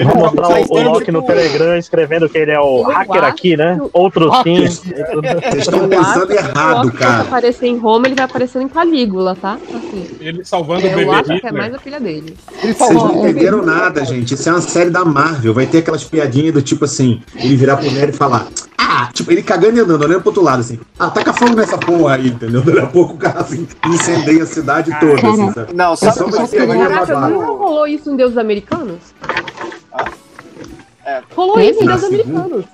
Vou mostrar o, o Loki no Telegram escrevendo que ele é o Eu hacker acho aqui, né? Outros Hacker. sim. Vocês estão Eu pensando errado, o cara. Quando aparecer em Roma, ele vai aparecendo em Calígula, tá? Assim. Ele salvando o Eu bebê acho que é mais a filha dele. Vocês não entenderam nada, gente. Isso é uma série da Marvel. Vai ter aquelas piadinhas do tipo assim, ele virar pro Nero e falar. Ah, tipo, ele cagando e andando, olhando pro outro lado, assim. Ah, taca fogo nessa porra aí, entendeu? Daqui a pouco o cara assim, incendeia a cidade toda, assim, sabe? Não, É sabe só o que pra vai ser? escrever Vai- Caraca, babado. não rolou isso em Deuses É. Rolou isso em? Americanos.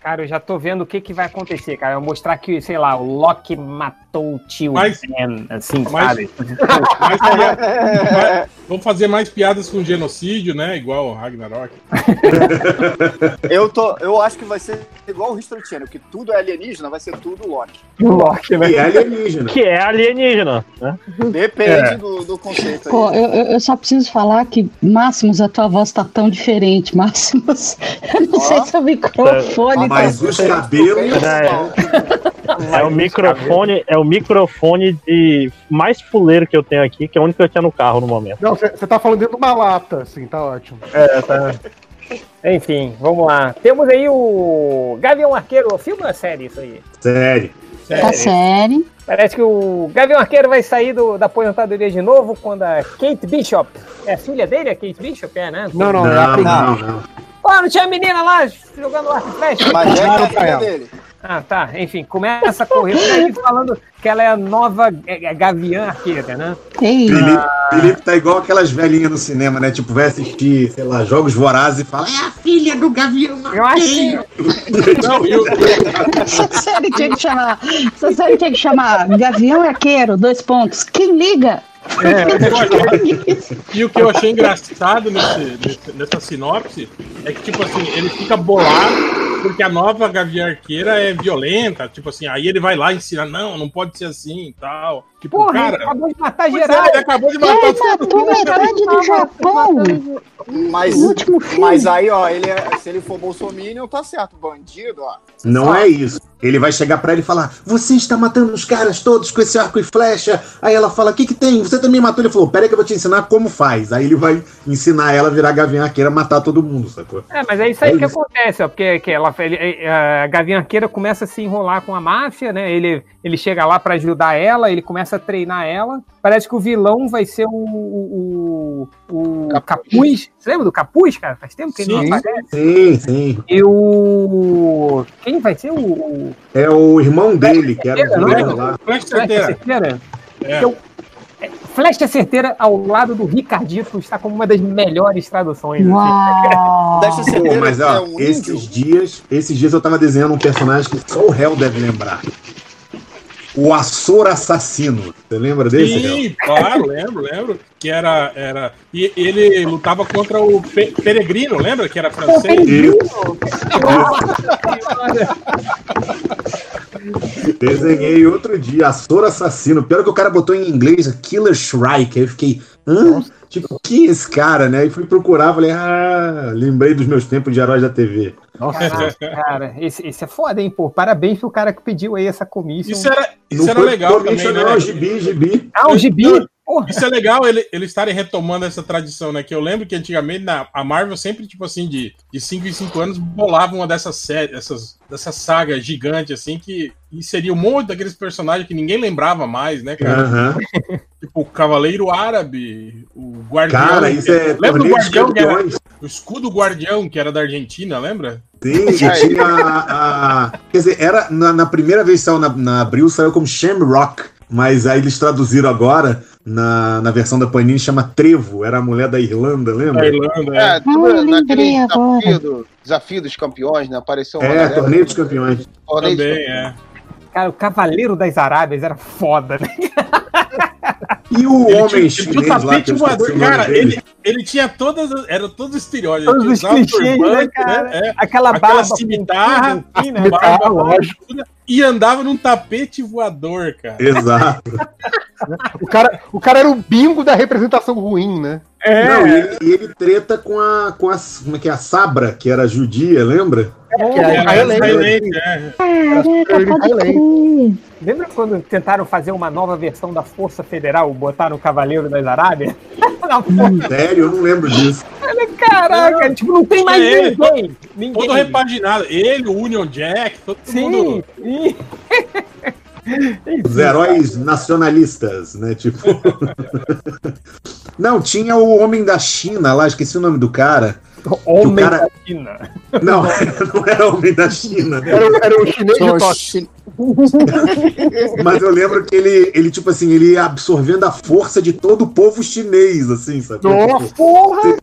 Cara, eu já tô vendo o que, que vai acontecer, cara. Eu vou mostrar que, sei lá, o Loki matou o tio Mas- Ben, assim, mas-? Mais Vamos fazer mais piadas com genocídio, né? Igual o Ragnarok. Eu, tô, eu acho que vai ser igual o History Channel, que tudo é alienígena, vai ser tudo Loki. O Loki, E é alienígena. Que é alienígena, né? Depende É. do, do conceito aí. Pô, eu, eu- eu só preciso falar que, Máximos, a tua voz tá tão diferente, Máximos. Eu não sei se é o microfone. Mas tá... os cabelos. É o microfone, é o microfone de mais fuleiro que eu tenho aqui, que é o único que eu tinha no carro no momento. Não, você tá falando dentro de uma lata, assim, tá ótimo. É, tá. Enfim, vamos lá. Temos aí o Gavião Arqueiro. Filme ou é série isso aí? Sério. Tá sério. Parece que o Gavião Arqueiro vai sair do- da aposentadoria de novo quando a Kate Bishop. É a filha dele, a Kate Bishop? É, né? Não, não, Não, é a não, primeira. não. Pô, não tinha a menina lá jogando arco e flecha? Mas é é a filha dele. Ah, tá. Enfim, começa a correr por aí falando que ela é a nova é, Gavião Arqueira, né? Ei, Felipe, Felipe tá igual aquelas velhinhas no cinema, né? Tipo, vai assistir, sei lá, Jogos Vorazes e fala, é a filha do Gavião Eu acho que Não, e o- essa série tinha que chamar. Essa série tinha que chamar Gavião Arqueiro, dois pontos. Quem liga? E o que eu achei engraçado nesse- nesse- nessa sinopse é que, tipo assim, ele fica bolado porque a nova Gavião Arqueira é violenta. Tipo assim, aí ele vai lá e ensina, não, não pode ser assim e tal. Tipo, Porra, ele cara. acabou de matar é, geral. ele acabou de matar Ele todo matou metade do Japão. Mas, No último filme. mas aí, ó, ele é- se ele for bolsominion, tá certo. Bandido, ó. Não é isso. Ele vai chegar pra ele e falar: Você está matando os caras todos com esse arco e flecha. Aí ela fala: O que, que tem? Você também matou? Ele falou: Pera aí que eu vou te ensinar como faz. Aí ele vai ensinar ela a virar gavião arqueira, matar todo mundo, sacou? É, mas é isso aí É que isso. acontece, ó, porque que ela, ele, a Gavião Arqueira começa a se enrolar com a máfia, né? Ele, ele chega lá pra ajudar ela, ele começa a treinar ela. Parece que o vilão vai ser o, o, o, o Capuz. Você lembra do Capuz, cara? Faz tempo que ele não Sim. aparece. Sim, sim. E o. Quem vai ser o. o... É o irmão dele, que era o Certeira, vilão é? lá. Flecha Flecha certeira. É. Então, é, Flecha Certeira ao lado do Ricardito está como uma das melhores traduções. ser Pô, mas ó, é um esses índio. dias, esses dias eu tava desenhando um personagem que só o réu deve lembrar. O Açor Assassino. Você lembra desse? Sim, claro, lembro, lembro. Que era. era e ele lutava contra o Pe- Peregrino, lembra? Que era francês. Desenhei outro dia, Açor Assassino. Pior que o cara botou em inglês Killer Shrike. Aí eu fiquei, hã? Tipo, que é esse cara, né? E fui procurar, falei, ah, lembrei dos meus tempos de heróis da TV. Caraca, cara, esse, esse é foda, hein, pô. Parabéns pro cara que pediu aí essa comissão. Isso era, isso Não era legal também, né? não, gibi, gibi. Ah, o gibi? Porra. Isso é legal ele- eles estarem retomando essa tradição, né? Que eu lembro que antigamente na, a Marvel sempre, tipo assim, de 5 em 5 anos, bolava uma dessas séries, essas, dessas sagas gigantes, assim, que inseria um monte daqueles personagens que ninguém lembrava mais, né, cara? Aham. Tipo o Cavaleiro Árabe, o Guardião. Cara, isso é lembra do Guardião que era. O escudo Guardião, que era da Argentina, lembra? Sim, e tinha a, a- Quer dizer, era, na, na primeira saiu na, na Abril, saiu como Shamrock. Mas aí eles traduziram agora, na, na versão da Panini, chama Trevo. Era a mulher da Irlanda, lembra? Da Irlanda, É, tu, Ah, eu naquele lembrei desafio, agora. do, desafio dos campeões, né? Apareceu uma É, galera. Torneio dos Campeões. Torneio dos Também, é. Cara, o Cavaleiro das Arábias era foda, né? E o Ele homem tinha- tinha chinês o lá, que eu voador. Cara, dele. ele, ele tinha todas. as- Era todos os estereótipos. Todos os clichês, né, cara? É, Aquela barba cimitarra, pontuda, assim, né? barba Cimitarra, pontuda, e andava num tapete voador, cara. Exato. O cara, o cara era o bingo da representação ruim, né? Não, e ele, ele treta com a, com a. Como é que é? A Sabra, que era judia, lembra? É, é. Caraca, pode crer. Lembra quando tentaram fazer uma nova versão da Força Federal, botaram o Cavaleiro das Arábias? Sério, eu não lembro disso. Caraca, tipo, não tem mais É, ninguém. ninguém. Todo repaginado. Ele, o Union Jack, todo mundo. Sim, Os heróis nacionalistas, né? Tipo. Não, tinha o Homem da China lá, esqueci o nome do cara. Homem cara- da China. Não, não era Homem da China. né? Era, o- era o chinês de chi- Mas eu lembro que ele, ele, tipo assim, ele ia absorvendo a força de todo o povo chinês, assim, sabe? Nossa, porra!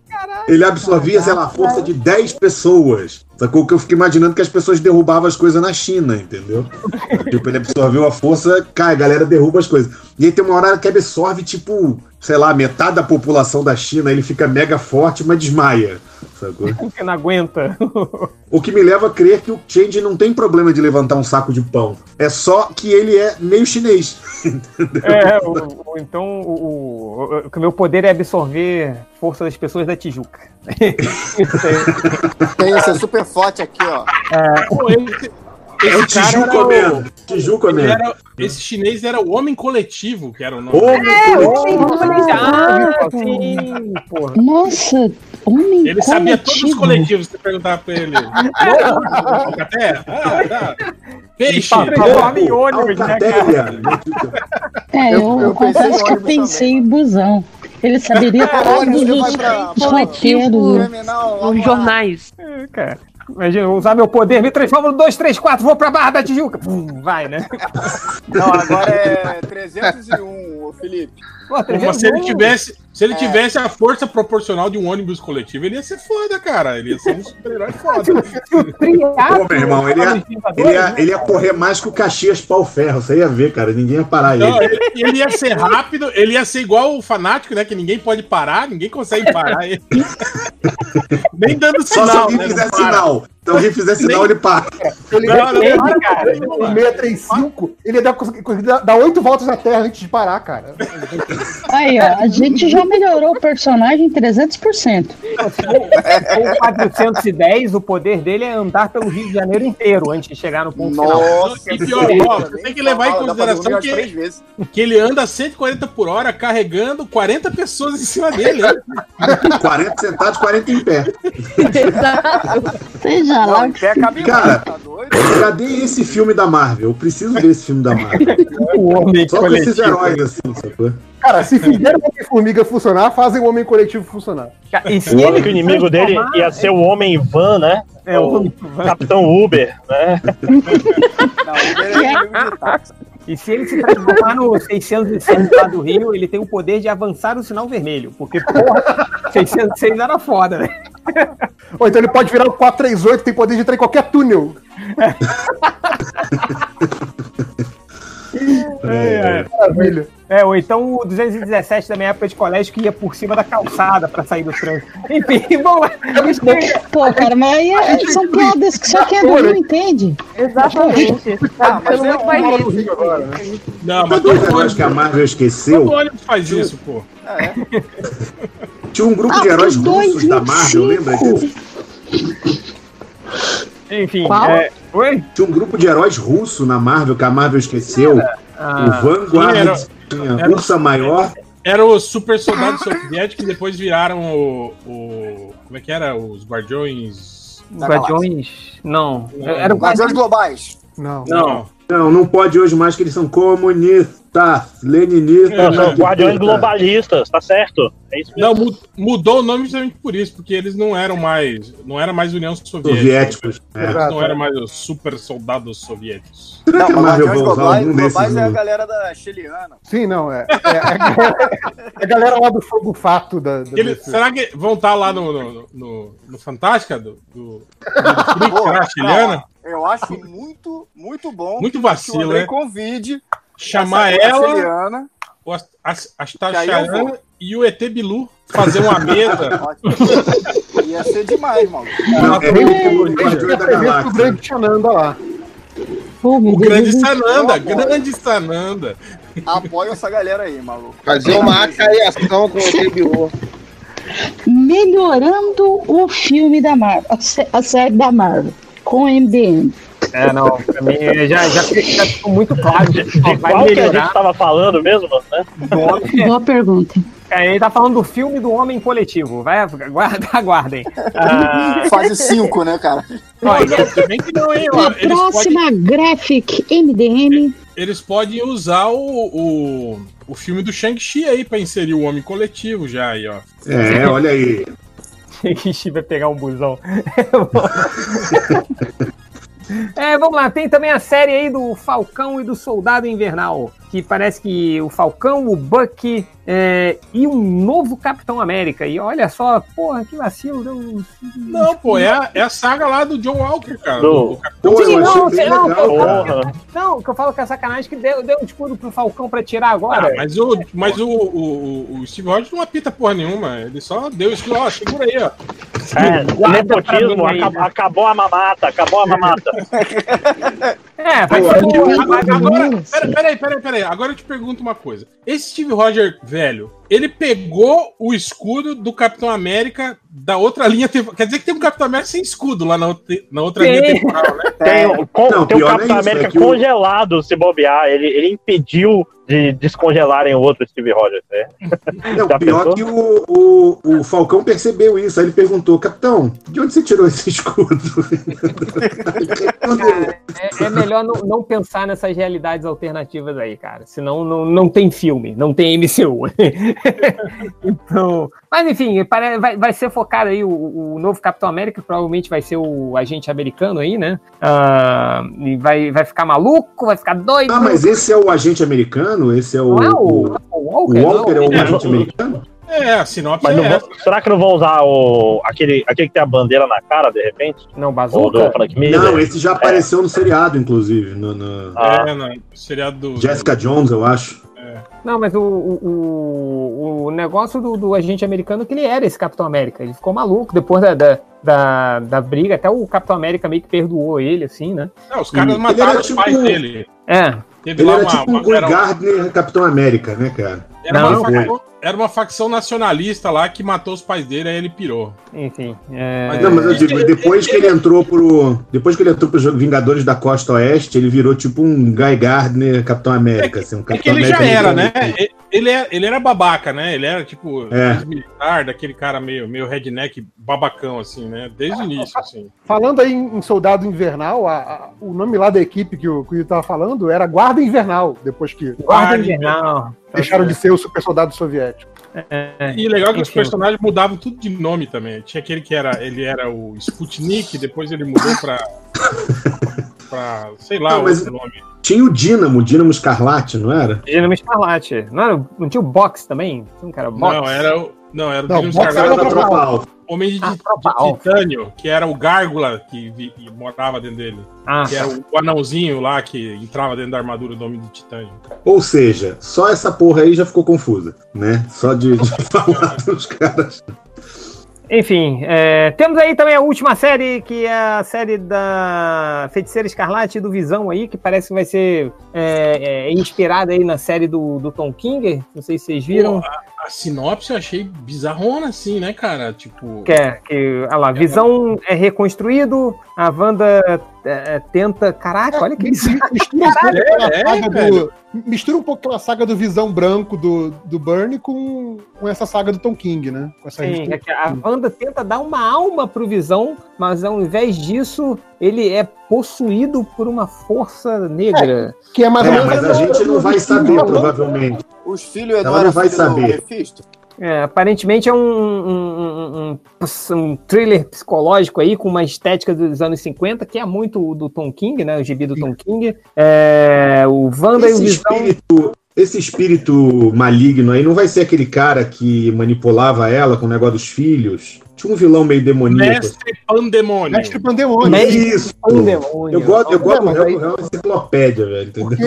Ele absorvia, sei lá, a força de 10 pessoas. Sacou que eu fico imaginando que as pessoas derrubavam as coisas na China, entendeu? tipo, ele absorveu a força, cai, a galera derruba as coisas. E aí tem uma hora que absorve, tipo, sei lá, metade da população da China, ele fica mega forte, mas desmaia. Sacou? Porque não aguenta. O que me leva a crer que o Change não tem problema de levantar um saco de pão. É só que ele é meio chinês. É, o- o- então o, o, que meu poder é absorver força das pessoas da Tijuca. Isso aí. Tem esse é super forte aqui, ó. Pô, esse, É o o- mesmo. Tijuca ele mesmo. era- esse chinês era o Homem Coletivo, que era o nome. Homem Ah, sim, porra. Nossa, homem Ele sabia todos os coletivo. coletivos, se você perguntar pra ele. Alcatéia? Ah, tá. Peixe. Ele transforma em ônibus, né, Alcateia. cara? É, eu, Eu- eu confesso que eu pensei em busão. Ele saberia todos que os pra- os coletivo jornais. É, cara. Imagina, usar meu poder, me transformo no 2, 3, 4, vou pra Barra da Tijuca. Pum, vai, né? Não, agora é 301, ô Felipe. Pô, Mas se ele tivesse, se ele É. tivesse a força proporcional de um ônibus coletivo, ele ia ser foda, cara. Ele ia ser um super-herói foda. Pô, meu irmão, ele ia, ele, ia, ele ia correr mais que o Caxias pau ferro. Você ia ver, cara. Ninguém ia parar Não, ele. ele, ele ia ser rápido, ele ia ser igual o fanático, né? Que ninguém pode parar, ninguém consegue parar ele. Nem dando Só sinal. se alguém né, para. sinal. Se alguém fizer sinal, ele para. Ele Não, não, ele- não, cara. ele- em 635, ele ia dar, conseguir dar- dar oito voltas na Terra antes de parar, cara. Aí, ó, a gente já melhorou o personagem 300%. O 410, o poder dele é andar pelo Rio de Janeiro inteiro antes de chegar no ponto final. Nossa, E pior, ó, você tem que levar em Dá consideração que, que ele anda a 140 por hora carregando 40 pessoas em cima dele. hein? 40 sentados, 40 em pé. Seja Não, em pé cabe Cara, mais, tá doido? cadê esse filme da Marvel? Eu preciso ver esse filme da Marvel. O homem Só com esses coletivo. heróis, assim, sacou? Cara, se fizeram o Homem-Formiga funcionar, fazem o Homem Coletivo funcionar. E se O ele que o inimigo dele ia ser o Homem Van, né? É, o homem Capitão Uber, né? Não, ele é inimigo de táxi. E se ele se transformar no 606 lá do Rio, ele tem o poder de avançar o sinal vermelho. Porque, porra, 606 era foda, né? Ou então ele pode virar o 438, tem poder de entrar em qualquer túnel. É, Maravilha. é, ou então o 217 da minha época de colégio que ia por cima da calçada pra sair do trânsito. Enfim, vamos lá. Pô, cara, mas aí é- são piadas que só quem é do Rio entende. Exatamente. Mas Pelo é né? Não, mas todo heróis que a Marvel esqueceu? todo ônibus faz isso, pô. É. Tinha um grupo Ah, de heróis os russos da Marvel, 2,25. lembra disso? Enfim, Qual? é, oi? Tinha um grupo de heróis russo na Marvel que a Marvel esqueceu. Ah, o Vanguard, era- tinha era- Ursa Maior. Era os super soldados soviéticos que depois viraram o, o- Como é que era? Os guardiões. os Guardiões. Não. Era o Guardiões globais. Não. Não. Não, não pode hoje mais que eles são comunistas, leninistas. Não, são guardiões globalistas, tá certo? É isso mesmo. Não, mu- mudou o nome justamente por isso, porque eles não eram mais. Não era mais União Soviética. Soviéticos. É. Eles Exato. não eram mais os super soldados soviéticos. Será que a Não, Marvel Guardiões vai usar globais, algum desses? globais é a galera da Chiliana. Sim, não, é. É, é a, galera, é a galera lá do fogo fato da. da Ele- desse- será que vão estar lá no, no, no, no Fantástica? Do, do, do Freak, Pô, será, chilena? não, Eu acho muito, muito bom Muito vacilo, que o Andrei né? convide Chamar essa ela. Chiliana. o Astacharan vou. e o ET Bilu fazer uma mesa. Ia ser demais, mano. É o grande Sananda lá. O grande Sananda, grande Sananda. Apoio essa galera aí, maluco. Fazer uma acaiação com o TBO. Melhorando o filme da Marvel, a, sé- a série da Marvel, com MDM. É, não, pra mim já, já, já ficou muito claro. De, vai Qual que a gente melhorar. tava falando mesmo, né? Boa pergunta. É, ele tá falando do filme do Homem Coletivo. Vai, aguarda, aguardem. Ah, Fase 5, né, cara? Olha, não, hein? A ó, Eles podem, próxima Graphic MDM. eles podem usar o, o, o filme do Shang-Chi aí pra inserir o Homem Coletivo já aí, ó. É, olha aí. Ixi, vai pegar um busão. É, vamos lá, tem também a série aí do Falcão e do Soldado Invernal, que parece que o Falcão, o Bucky é, e um novo Capitão América. E olha só, porra, que vacilo. Deu... Não, pô, é a, é a saga lá do John Walker, cara. Do- do Capitão eu Sim, não, sei lá, legal, o cara. Porra. Não, o que eu falo que é sacanagem que deu, deu um escudo pro Falcão pra tirar Ah, agora. mas o, mas o, o, o Steve Rogers não apita porra nenhuma. Ele só deu isso, ó, segura aí, ó. É, nepotismo, aí, acabou, né? acabou a mamata, acabou a mamata. É, vai Agora, ser o- agora, agora- pera- peraí, peraí, Agora eu te pergunto uma coisa. Esse Steve Rogers, velho, ele pegou o escudo do Capitão América da outra linha temporal. Quer dizer que tem um Capitão América sem escudo lá na outra, na outra Tem. linha temporal, né? Tem, o- com- Não, tem o Capitão é isso, América é que o- congelado se bobear. Ele, ele impediu de descongelarem o outro Steve Rogers. Né? Não, pior pensou? que o, o, o Falcão percebeu isso. Aí ele perguntou, Capitão, de onde você tirou esse escudo? É, é melhor não, não pensar nessas realidades alternativas aí, cara. Senão não, não tem filme, não tem MCU. então. Mas enfim, vai, vai ser focado aí o, o novo Capitão América, que provavelmente vai ser o agente americano aí, né? Ah, e vai, vai ficar maluco, vai ficar doido. ah, mas esse é o agente americano? Esse é o. Não é o, o, o o Walker? Walker é o É, agente americano? É, a sinopse Mas não é essa. será que não vão usar o, aquele, aquele que tem a bandeira na cara, de repente? Não, Miller? Não, esse já apareceu no seriado, inclusive. No, no- Ah. É, no seriado do. Jessica Jones, eu acho. Não, mas o, o, o- negócio do, do agente americano é que ele era esse Capitão América. Ele ficou maluco depois da, da, da, da briga. Até o Capitão América meio que perdoou ele, assim, né? Não, os caras Ele mataram os tipo- pais dele. É. Teve Ele lá era uma. tipo um Guy era, Gardner Capitão América, né, cara? era Não, uma facção, era uma facção nacionalista lá que matou os pais dele, aí ele pirou. Enfim. é- Mas Não, mas eu digo, depois que ele entrou pro. Depois que ele entrou pro jogo Vingadores da Costa Oeste, ele virou tipo um Guy Gardner Capitão América, assim, um É que Capitão ele já América era, né? americano. Ele, é, ele era babaca, né? Ele era tipo É. ex-militar, daquele cara meio, meio redneck babacão, assim, né? Desde o início, assim. Falando aí em Soldado Invernal, a- a- o nome lá da equipe que o Cuido tava falando era Guarda Invernal, depois que Guarda Invernal. deixaram de ser o super soldado soviético. É, E legal que os Enfim. personagens mudavam tudo de nome também. Tinha aquele que era, ele era o Sputnik, depois ele mudou pra. pra sei lá, Não, mas- outro nome. Tinha o Dínamo, Dínamo Escarlate, não era? Dínamo Escarlate. Não, era, não tinha o Box também? Box? Não, era o. Não, era o Não, era Escarlate. da Tropa Alfa. Homem de, Ah, de. Titânio, que era o Gárgula que vi- morava dentro dele. Ah, Que era o, o anãozinho lá que entrava dentro da armadura do Homem de Titânio. Ou seja, só essa porra aí já ficou confusa, né? Só de, de falar dos caras. Enfim, é, temos aí também a última série, que é a série da Feiticeira Escarlate do Visão aí, que parece que vai ser é, é, inspirada aí na série do, do Tom King. Não sei se vocês viram. A, sinopse eu achei bizarrona, assim, né, cara? Tipo. Que é, que, olha lá, Visão é reconstruído, a Wanda é, é, tenta. Caraca, olha que isso. Mistura um, pouco É, é, do, mistura um pouco aquela saga do Visão Branco do, do Burnie com, com essa saga do Tom King, né? Com essa Sim, é que a Wanda tenta dar uma alma pro Visão, mas ao invés disso, ele é possuído por uma força negra. Que é mais É, ou menos. mas a gente não vai saber, provavelmente. Os filhos Ela não vai saber. É, aparentemente é um, um, um- um thriller psicológico aí, com uma estética dos anos 50, que é muito do Tom King, né? O gibi do Tom King. É, o Wanda e o Esse Visão. espírito, esse espírito maligno aí não vai ser aquele cara que manipulava ela com o negócio dos filhos? Tinha um vilão meio demoníaco. Mestre Pandemônio. Mestre Pandemônio. Mestre Isso. Pandemônio. Eu gosto, eu gosto Não, do aí- é uma enciclopédia, velho, entendeu?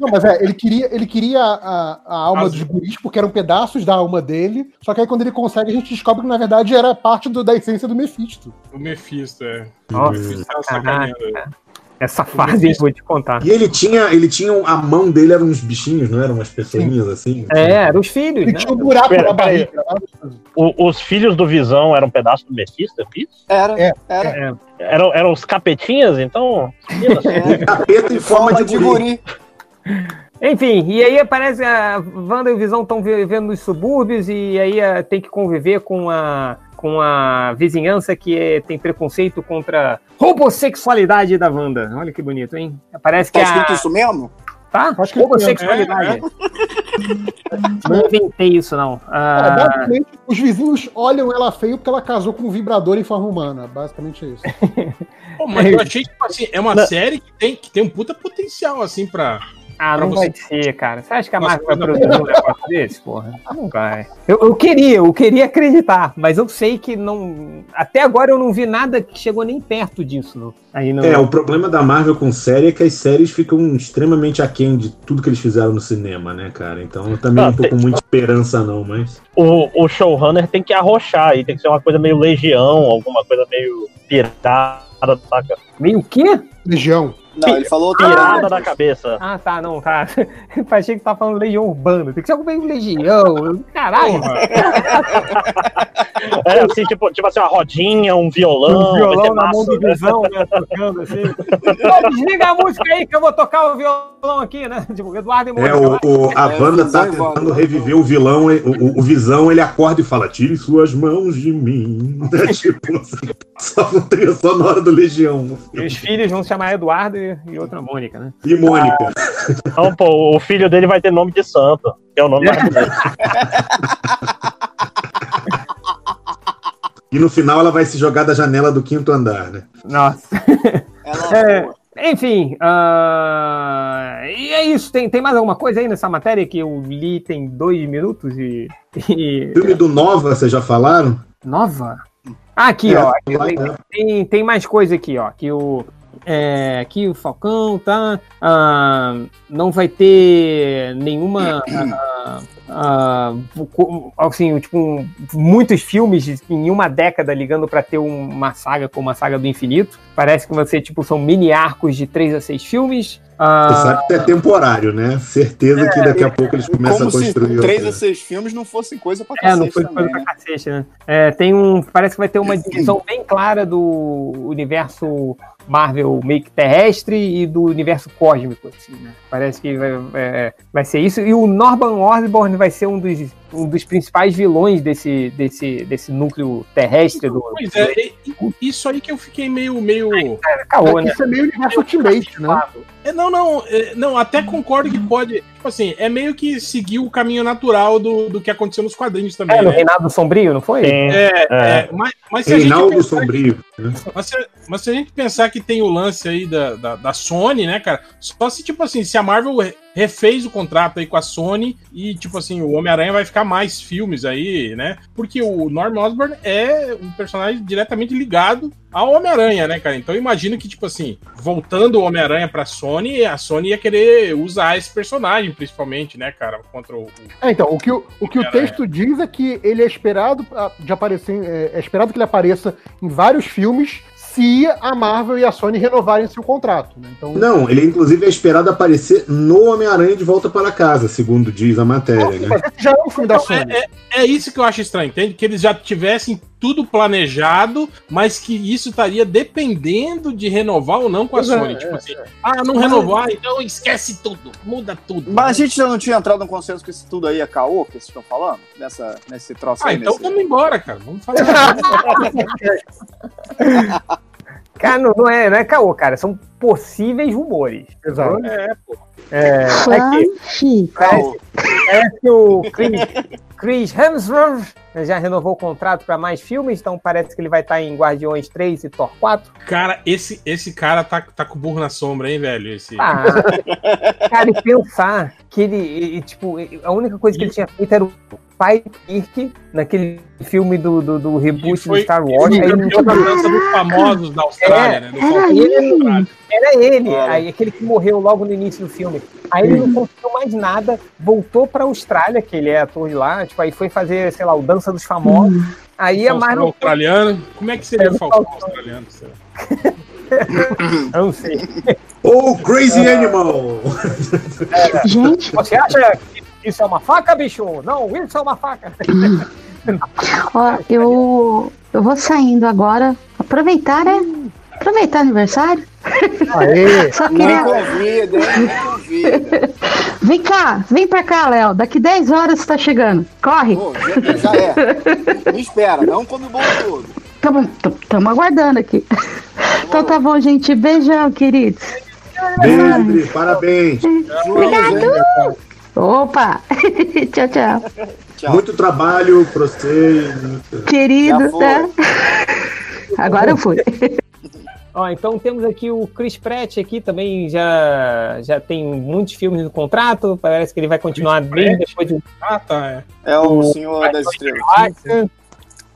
Não, mas é, ele queria, ele queria a, a alma dos guris, porque eram pedaços da alma dele. Só que aí quando ele consegue, a gente descobre que na verdade era parte do- da essência do Mephisto. O Mephisto, é. Nossa, O Essa fase, vou te contar. E ele tinha, ele tinha a mão dele eram uns bichinhos, não eram umas pessoinhas assim? É, eram os filhos, Ele né? tinha um buraco Pera, na barriga. O- os filhos do Visão eram um pedaço do Mephisto, é isso? Era, É, era. É. Eram, eram os capetinhas, então? Capeta em forma de guri. Enfim, e aí aparece a Wanda e o Visão estão vivendo nos subúrbios e aí ah, tem que conviver com a, com a vizinhança que é- tem preconceito contra a homossexualidade da Wanda. Olha que bonito, hein? Parece que Tá a... escrito isso mesmo? Tá? Acho que Homossexualidade. Não inventei isso, não. É, Ah, basicamente, os vizinhos olham ela feio porque ela casou com um vibrador em forma humana. Basicamente é isso. Pô, mas eu achei, tipo assim, é uma série que tem, que tem um puta potencial, assim, pra. Ah, não você- vai ser, cara. Você acha que a Nossa, Marvel vai produzir um negócio desse, porra? Não vai. Eu, eu queria, eu queria acreditar, mas eu sei que não. Até agora eu não vi nada que chegou nem perto disso. não. Aí não. É, o problema da Marvel com série é que as séries ficam extremamente aquém de tudo que eles fizeram no cinema, né, cara? Então eu também Ah, não tô tem- com muita esperança, não, mas. O, o showrunner tem que arrochar aí, tem que ser uma coisa meio legião, alguma coisa meio pirada, saca? Meio o quê? Legião. Não, ele falou outra Pirada coisa. da cabeça. Ah, tá, não, tá. Achei que tá falando Legião Urbana. Tem que ser algo meio Legião. Caralho, mano. É assim, tipo, tipo assim, uma rodinha, um violão, Um violão na mão massa, do né? visão, né? Tocando assim. Desliga a música aí que eu vou tocar o violão aqui, né? Tipo, Eduardo e É, o, o- a É, banda tá Visão e tentando reviver o vilão, o, o, o Visão ele acorda e fala: Tire suas mãos de mim. É tipo, só uma trilha sonora do Legião. E os filhos vão se chamar Eduardo e, e outra Mônica, né? E Mônica. Não, pô, o filho dele vai ter nome de santo, que é o nome da. E no final ela vai se jogar da janela do quinto andar, né? Nossa. Ela É, enfim, ah, e é isso. Tem, tem mais alguma coisa aí nessa matéria que eu li tem dois minutos e. e- Filme do Nova, vocês já falaram? Nova? Ah, aqui, É, ó. lá, Tem, né? tem, tem mais coisa aqui, ó. Que o. É, aqui o Falcão, tá? Ah, não vai ter nenhuma. ah, ah, co- assim, tipo, um- muitos filmes em uma década ligando pra ter uma saga como a saga do infinito. Parece que ser, tipo, são mini arcos de três a seis filmes. Ah, Você sabe que é temporário, né? Certeza que daqui a pouco eles começam a Como se construir. três outra. a seis filmes não fossem coisa pra É, não cacete foi também, coisa né? pra cacete, né? É, tem um. Parece que vai ter uma divisão bem clara do universo Marvel meio que terrestre e do universo cósmico, assim, né? Parece que vai, é, vai ser isso. E o Norman Osborn vai ser um dos, um dos principais vilões desse, desse, desse núcleo terrestre do. Pois é, isso aí que eu fiquei meio. meio... caô, né? Isso é meio universo Ultimate, né? É, não, não, é, não, até concordo que pode. Tipo assim, é meio que seguir o caminho natural do, do que aconteceu nos quadrinhos também. É, no né? Reinado Sombrio, não foi? É, é, mas, mas se a gente Reinaldo pensar Sombrio. né? Mas se, mas se a gente pensar que tem o lance aí da, da, da Sony, né, cara? Só se, tipo assim, se a Marvel refez o contrato aí com a Sony e, tipo assim, o Homem-Aranha vai ficar mais filmes aí, né? Porque o Norman Osborn é um personagem diretamente ligado ao Homem-Aranha, né, cara? Então eu imagino que, tipo assim, voltando o Homem-Aranha pra Sony, a Sony ia querer usar esse personagem, principalmente, né, cara? Contra o. o- É, então, o que o, o, que o texto diz é que ele é esperado de aparecer, é, é esperado que ele apareça em vários filmes se a Marvel e a Sony renovarem seu contrato. Né? Então, Não, ele inclusive é esperado aparecer no Homem-Aranha de volta para casa, segundo diz a matéria, né? já é um filme da Então, Sony. é, é- é isso que eu acho estranho, entende? Que eles já tivessem tudo planejado, mas que isso estaria dependendo de renovar ou não com a Pois é, Sony. é, tipo assim, ah, não renovar, então esquece tudo, muda tudo. Mas a gente já não tinha entrado no consenso que isso tudo aí é caô, que vocês estão falando? Nessa, nesse troço Ah, aí. então nesse... vamos embora, cara. Vamos fazer. Cara, não, não é, não é caô, cara. São possíveis rumores. Exato. É, pô. É, é que parece, parece que o Clint, Chris Hemsworth já renovou o contrato para mais filmes, então parece que ele vai estar em Guardiões 3 e Thor 4. Cara, esse, esse cara tá, tá com o burro na sombra, hein, velho? Esse... Ah, cara, e pensar que ele, e, tipo, a única coisa que ele tinha feito era o pai Kirk naquele filme do, do, do reboot foi- do Star Wars. ele aí campeão da dança dos famosos da Austrália, né? Do Era ele, era ele, aí aquele que morreu logo no início do filme. Aí ele não conseguiu mais nada, voltou pra Austrália, que ele é ator de lá, tipo, aí foi fazer, sei lá, o Dança dos Famosos. Aí a Faustão Marvel. australiano. Como é que seria É, o Falcão australiano? Eu não sei. Oh, Crazy Animal! Gente. Você acha que isso é uma faca, bicho? Não, isso é uma faca. Ó, eu, eu vou saindo agora. Aproveitar, né? Aproveitar aniversário. Aê. Só queria. convida, convida. Vem cá, vem pra cá, Léo. Daqui 10 horas você tá chegando. Corre. Pô, já, já é. Me espera, não come o bolo todo. Tamo, tamo aguardando aqui. Então tá bom, gente. Beijão, queridos. Beijo, parabéns. Obrigado. Opa! tchau, tchau. Muito trabalho pra você. Querido, tá? Agora eu fui. Ó, então temos aqui o Chris Pratt aqui também já já tem muitos filmes no contrato, parece que ele vai continuar bem depois de Ah, tá. É, É o Senhor das Estrelas.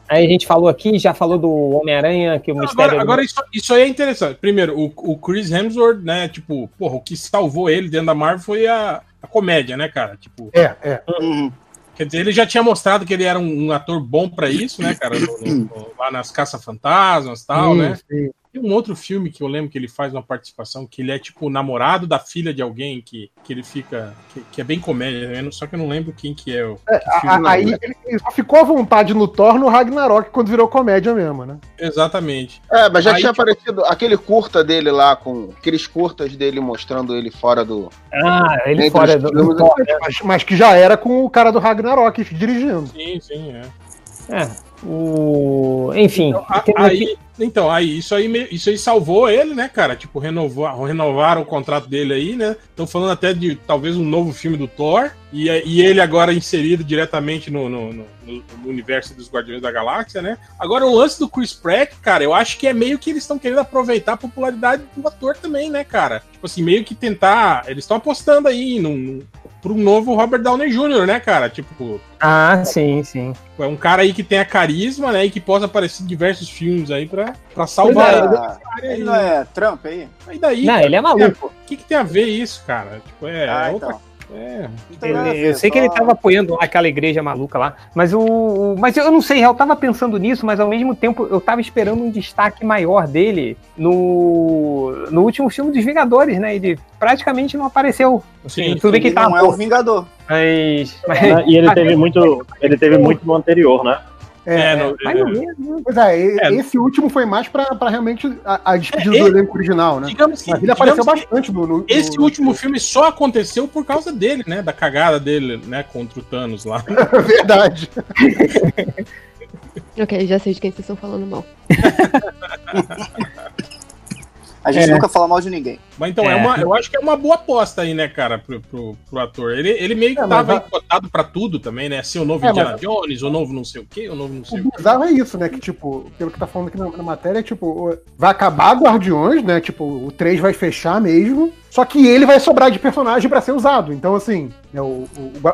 Aí a gente falou aqui, já falou do Homem-Aranha, que o mistério Agora, agora isso, isso aí é interessante. Primeiro, o, o Chris Hemsworth, né? Tipo, porra, o que salvou ele dentro da Marvel foi a, a comédia, né, cara? Tipo, É, é. quer dizer, ele já tinha mostrado que ele era um, um ator bom pra isso, né, cara? No- no- no- lá nas Caça-Fantasmas e tal, Sim, né? sim. Tem um outro filme que eu lembro que ele faz uma participação, que ele é tipo o namorado da filha de alguém, que, que ele fica. Que, que é bem comédia, né? Só que eu não lembro quem que é o. que A- filme a- aí é. ele ele só ficou à vontade no Thor no Ragnarok quando virou comédia mesmo, né? Exatamente. É, mas já Aí, tinha tipo- aparecido aquele curta dele lá, com aqueles curtas dele mostrando ele fora do. Ah, ele Entre fora do, do Thor, né? Mas, mas que já era com o cara do Ragnarok dirigindo. Sim, sim, é. É, o... Enfim, temos aí, aqui- então, aí isso aí, isso aí salvou ele, né, cara? Tipo, renovou, renovaram o contrato dele aí, né? Estão falando até de talvez um novo filme do Thor. E, e ele agora inserido diretamente no, no- no- no universo dos Guardiões da Galáxia, né? Agora, o lance do Chris Pratt, cara, eu acho que é meio que eles estão querendo aproveitar a popularidade do ator também, né, cara? Tipo assim, meio que tentar. Eles estão apostando aí num, num, pro novo Robert Downey Jr., né, cara? Tipo, Ah, sim, sim. é um cara aí que tenha carisma, né? E que possa aparecer em diversos filmes aí pra, pra salvar Ele, ele. é, ele não é Trump aí? Aí daí. Não, cara, ele é maluco. tem a- O que, que tem a ver isso, cara? Tipo, é, Ah, é outra. então. É. Ele- ver, eu sei que ele tava apoiando aquela igreja maluca lá, mas o, mas eu não sei, eu tava pensando nisso, mas ao mesmo tempo eu tava esperando um destaque maior dele no, no último filme dos Vingadores, né? Ele praticamente não apareceu. Assim, tudo bem que ele ele tá não é o Vingador. mas, mas Né? E ele teve muito. Ele teve muito no anterior, né? É, no- mais ou menos? Pois é, É. esse último foi mais pra, pra realmente a, a despedida É, do ele- elenco original, né? Digamos que, Mas ele apareceu bastante no. no- Esse no- último filme só aconteceu por causa dele, né? Da cagada dele, né? Contra o Thanos lá. Verdade. Ok, já sei de quem vocês estão falando mal. A gente É. nunca fala mal de ninguém. Mas então, é. É. uma, eu acho que é uma boa aposta aí, né, cara, pro, pro, pro ator. Ele, ele meio que É, mas tava cotado pra tudo também, né? Ser o novo É, Indiana mas- Jones, o novo não sei o quê, o novo não sei o O bizarro é isso, né? Que, tipo, pelo que tá falando aqui na, na matéria, tipo, vai acabar Guardiões, né? Tipo, o 3 vai fechar mesmo. Só que ele vai sobrar de personagem pra ser usado. Então, assim, é o,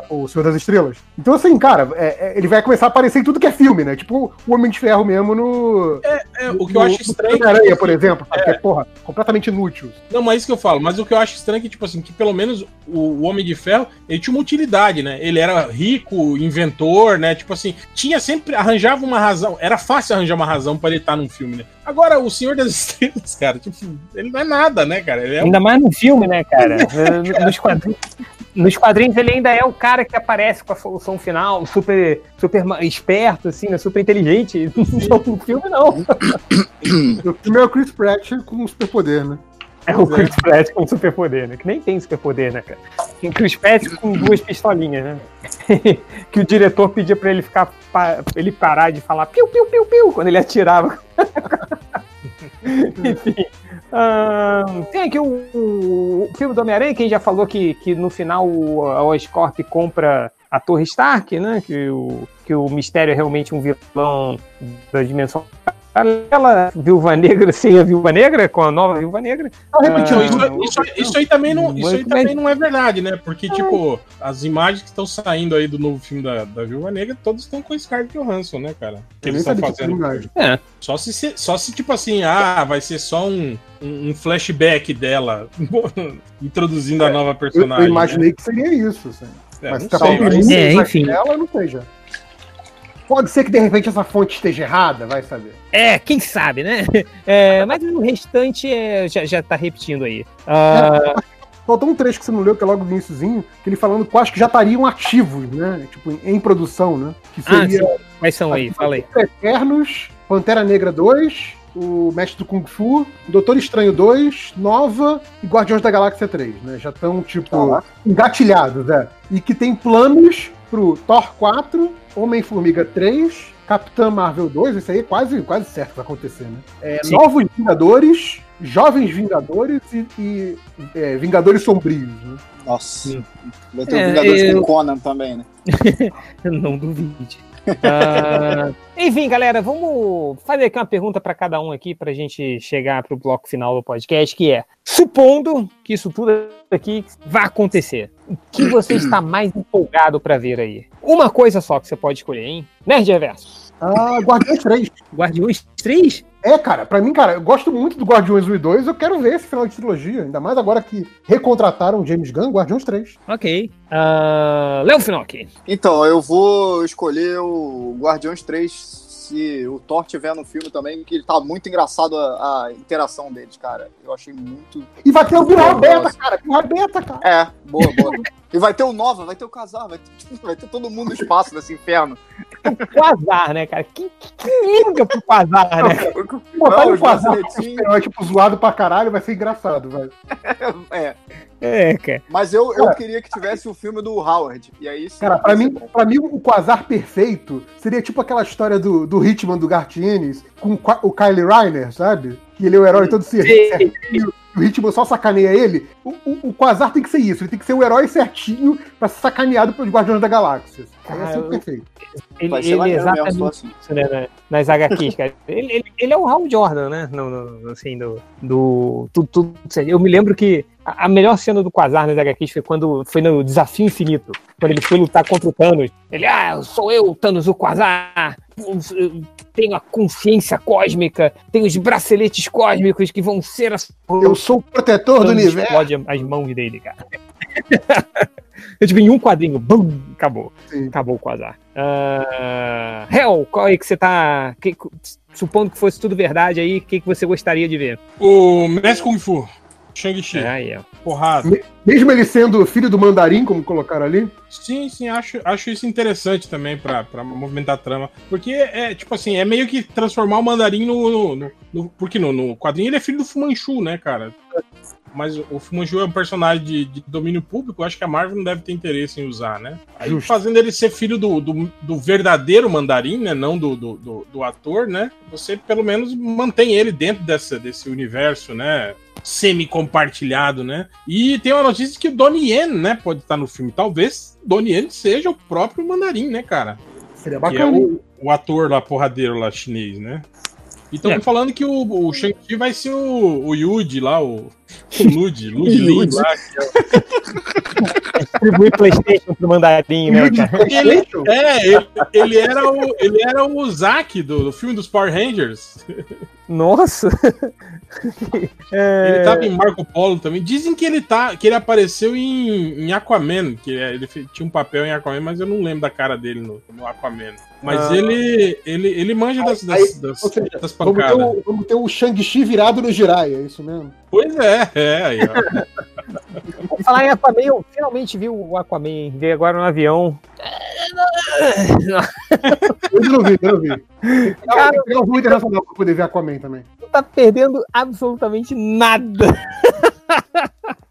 o, o Senhor das Estrelas. Então, assim, cara, é- é- ele vai começar a aparecer em tudo que é filme, né? Tipo o Homem de Ferro mesmo no. É, o que eu acho estranho. Homem-Aranha, tipo por assim, exemplo, sabe? que é, porra, completamente inútil. Não, mas é isso que eu falo. Mas o que eu acho estranho é que, tipo assim, que pelo menos o, o Homem de Ferro, ele tinha uma utilidade, né? Ele era rico, inventor, né? Tipo assim, tinha sempre, arranjava uma razão. Era fácil arranjar uma razão pra ele estar num filme, né? Agora, o Senhor das Estrelas, cara, tipo, ele não é nada, né, cara? Ele é um... Ainda mais no filme, né, cara? Eh, Nos quadrinhos, nos quadrinhos ele ainda é o cara que aparece com a solução final, super, super esperto, assim, né? super inteligente. No filme, não. O filme é o Chris Pratt com um superpoder, né? É o Chris Pratt com superpoder, né? Que nem tem superpoder, né, cara? Tem Chris Pratt com duas pistolinhas, né? que o diretor pedia pra ele ficar ele parar de falar piu, piu, piu, piu quando ele atirava. Enfim. tem aqui o, o filme do Homem-Aranha, que a gente já falou que, que no final a Oscorp compra a Torre Stark, né? Que o, que o Mistério é realmente um vilão da dimensão paralela, Viúva Negra sem a Viúva Negra, com a nova Viúva Negra. Não, Ah, isso, isso- isso aí também não, isso aí também não é verdade, né? Porque, tipo, as imagens que estão saindo aí do novo filme da, da Viúva Negra, todos estão com Scarlett Johansson, né, cara? Que Eu eles estão fazendo. É. Só se, só se, tipo assim, ah, vai ser só um, um, flashback dela introduzindo a nova Eu, personagem. eu imaginei né? que seria isso. Assim. É, mas não tá sei, mas- É, enfim. dela, não seja. Pode ser que de repente essa fonte esteja errada, vai saber. É, quem sabe, né? É, mas o restante é, já, já tá repetindo aí. Ah, Faltou um trecho que você não leu, que é logo no iníciozinho, que ele falando acho que já estariam ativos, né? Tipo, em, produção, né? Que ah, seria sim. Quais são aí? Fala aí. Eternos, Pantera Negra 2, o Mestre do Kung Fu, Doutor Estranho 2, Nova e Guardiões da Galáxia 3, né? Já estão, tipo, engatilhados, né? E que tem planos pro Thor 4, Homem-Formiga 3, Capitã Marvel 2, isso aí é quase, quase certo que vai acontecer, né? É. Novos Vingadores, Jovens Vingadores e, e, é, Vingadores Sombrios, né? Nossa. Vai ter É, o Vingadores eu- com Conan também, né? Não duvide. Ah, enfim, galera, vamos fazer aqui uma pergunta para cada um aqui para a gente chegar para o bloco final do podcast, que é: supondo que isso tudo aqui vai acontecer, o que você está mais empolgado para ver aí? Uma coisa só que você pode escolher, hein? Nerd Reverso. Ah, Guardiões 3. Guardiões 3? É, cara, pra mim, cara, eu gosto muito do Guardiões 1 e 2, eu quero ver esse final de trilogia, ainda mais agora que recontrataram o James Gunn, Guardiões 3. Ok. Ah, Léo Finocchi. Então, eu vou escolher o Guardiões 3 se o Thor tiver no filme também, que ele tá muito engraçado a, a interação deles, cara. Eu achei muito. E vai ter o Nossa. Beta, cara, Bilal Beta, cara. É, boa, boa. E vai ter o Nova, vai ter o Casar, vai ter, vai ter todo mundo no espaço nesse inferno. Quasar, né, cara? Quem, quem liga pro Quasar, né? Botar Não, os quadro, braceletinhos. é tipo zoado pra caralho, vai ser engraçado, velho. É. É, cara. Mas eu, eu Cara. queria que tivesse o filme do Howard. E aí sim, Cara, pra mim, bom. pra mim, o Quasar perfeito seria tipo aquela história do, do Hitman do Gartienes com o o Kylie Reiner, sabe? Que ele é o herói todo certinho, o Hitman só sacaneia ele. O, o, o Quasar tem que ser isso, ele tem que ser o herói certinho pra ser sacaneado pelos Guardiões da Galáxia. Aí o eu- perfeito. Ele, Vai ser ele maneiro exatamente assim. isso, né, né, nas HQs, cara. Ele, ele, ele é o Hal Jordan, né? No, no- assim, do. do tudo, tudo, eu me lembro que a, melhor cena do Quasar nas HQs foi quando foi no Desafio Infinito. Quando ele foi lutar contra o Thanos. Ele, ah, sou eu, Thanos, o Quasar. Tenho a consciência cósmica, tenho os braceletes cósmicos que vão ser as. Eu sou o protetor do Thanos universo. Explode as mãos dele, cara. Eu, tipo, em um quadrinho, bum, acabou. Acabou o Quasar. Ah, Hell, qual é que você tá. que- supondo que fosse tudo verdade aí, o que, que você gostaria de ver? O Mestre Kung Fu, Shang-Chi. É, aí, ó. Porrada. Me- Mesmo ele sendo filho do mandarim, como colocaram ali. Sim, sim, acho, acho isso interessante também pra, pra movimentar a trama. Porque é, tipo assim, é meio que transformar o mandarim no. no, no- no- porque no, no quadrinho ele é filho do Fumanchu, né, cara? Mas o Fumanchu é um personagem de, de domínio público, acho que a Marvel não deve ter interesse em usar, né? Aí Justo. fazendo ele ser filho do, do, do verdadeiro mandarim, né? Não do, do, do, ator, né? Você pelo menos mantém ele dentro dessa, desse universo, né? Semi-compartilhado, né? E tem uma notícia que o Donnie Yen, né? Pode estar no filme. Talvez Donnie Yen seja o próprio mandarim, né, cara? Seria é bacana. o, o ator lá, porradeiro lá, chinês, né? E estão É. falando que o, o Shang-Chi vai ser o, o Yuji lá, o, o Lud, Lud Lin lá. é Distribuir Playstation pro mandarim, né, cara? Ele, é, ele, ele era o, ele era o Zack do, do filme dos Power Rangers. Nossa! É, Ele tava em Marco Polo também. Dizem que ele tá, que ele apareceu em, em Aquaman, que é- ele tinha um papel em Aquaman, mas eu não lembro da cara dele no, no Aquaman. Mas Ah. ele, ele, ele manja das, das, das, seja, das Vamos ter, pancadas. o, vamos ter o Shang-Chi virado no Jiraiya, é isso mesmo? Pois é, é aí, ó. Vou falar em Aquaman, eu finalmente vi o Aquaman, vi agora no avião. Eu não vi, eu não vi. Cara, eu vou internacional pra poder ver Aquaman também. Não tá perdendo absolutamente nada.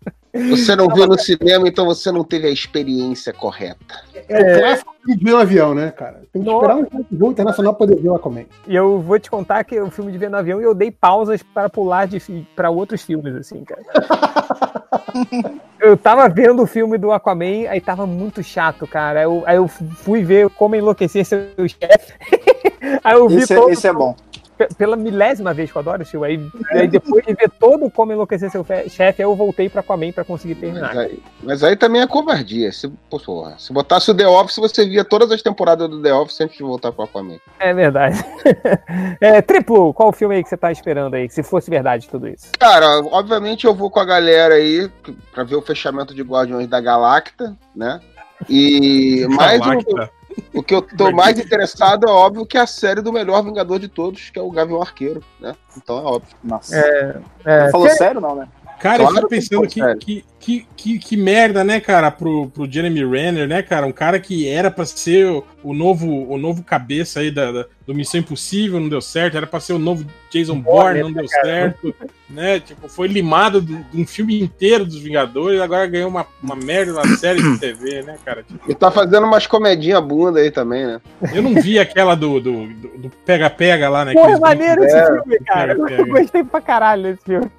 Você não viu no cinema, então você não teve a experiência correta. É o clássico filme de ver no avião, né, cara? Tem que esperar um voo internacional pra poder ver o Aquaman. E eu vou te contar que o filme de ver no avião e eu dei pausas para pular de, fi- pra outros filmes, assim, cara. eu tava vendo o filme do Aquaman, aí tava muito chato, cara. Aí eu, aí eu fui ver como enlouquecer seu chefe. aí eu vi Esse é- todo- esse é bom. Pe- Pela milésima vez que eu adoro esse filme. Aí, aí depois de ver todo como enlouquecer seu fe- chefe, eu voltei pra Aquaman pra conseguir terminar. Mas aí, mas aí também é covardia. Se, porra, se botasse o The Office, você via todas as temporadas do The Office antes de voltar pro Aquaman. É verdade. É, triplo, qual o filme aí que você tá esperando aí? Se fosse verdade tudo isso. Cara, obviamente eu vou com a galera aí pra ver o fechamento de Guardiões da Galacta, né? E mais Galacta. O, que eu tô mais interessado é óbvio que é a série do melhor Vingador de todos, que é o Gavião Arqueiro, né? Então é óbvio. Nossa. É, é, Falou sério, não, né? Cara, eu Claro fico que pensando que, que, que, que, que merda, né, cara, pro, pro Jeremy Renner, né, cara? Um cara que era pra ser o, o novo, o novo cabeça aí da, da- do Missão Impossível, não deu certo. Era pra ser o novo Jason Bourne, não deu cara. certo. Né? Tipo, foi limado de, de um filme inteiro dos Vingadores, agora ganhou uma, uma merda na série de TV, né, cara? Tipo, E tá fazendo umas comedinha bunda aí também, né? eu não vi aquela do do- do do pega-pega lá, né? Porra, maneiro esse É, filme, cara. pega, Eu gostei pra caralho desse filme.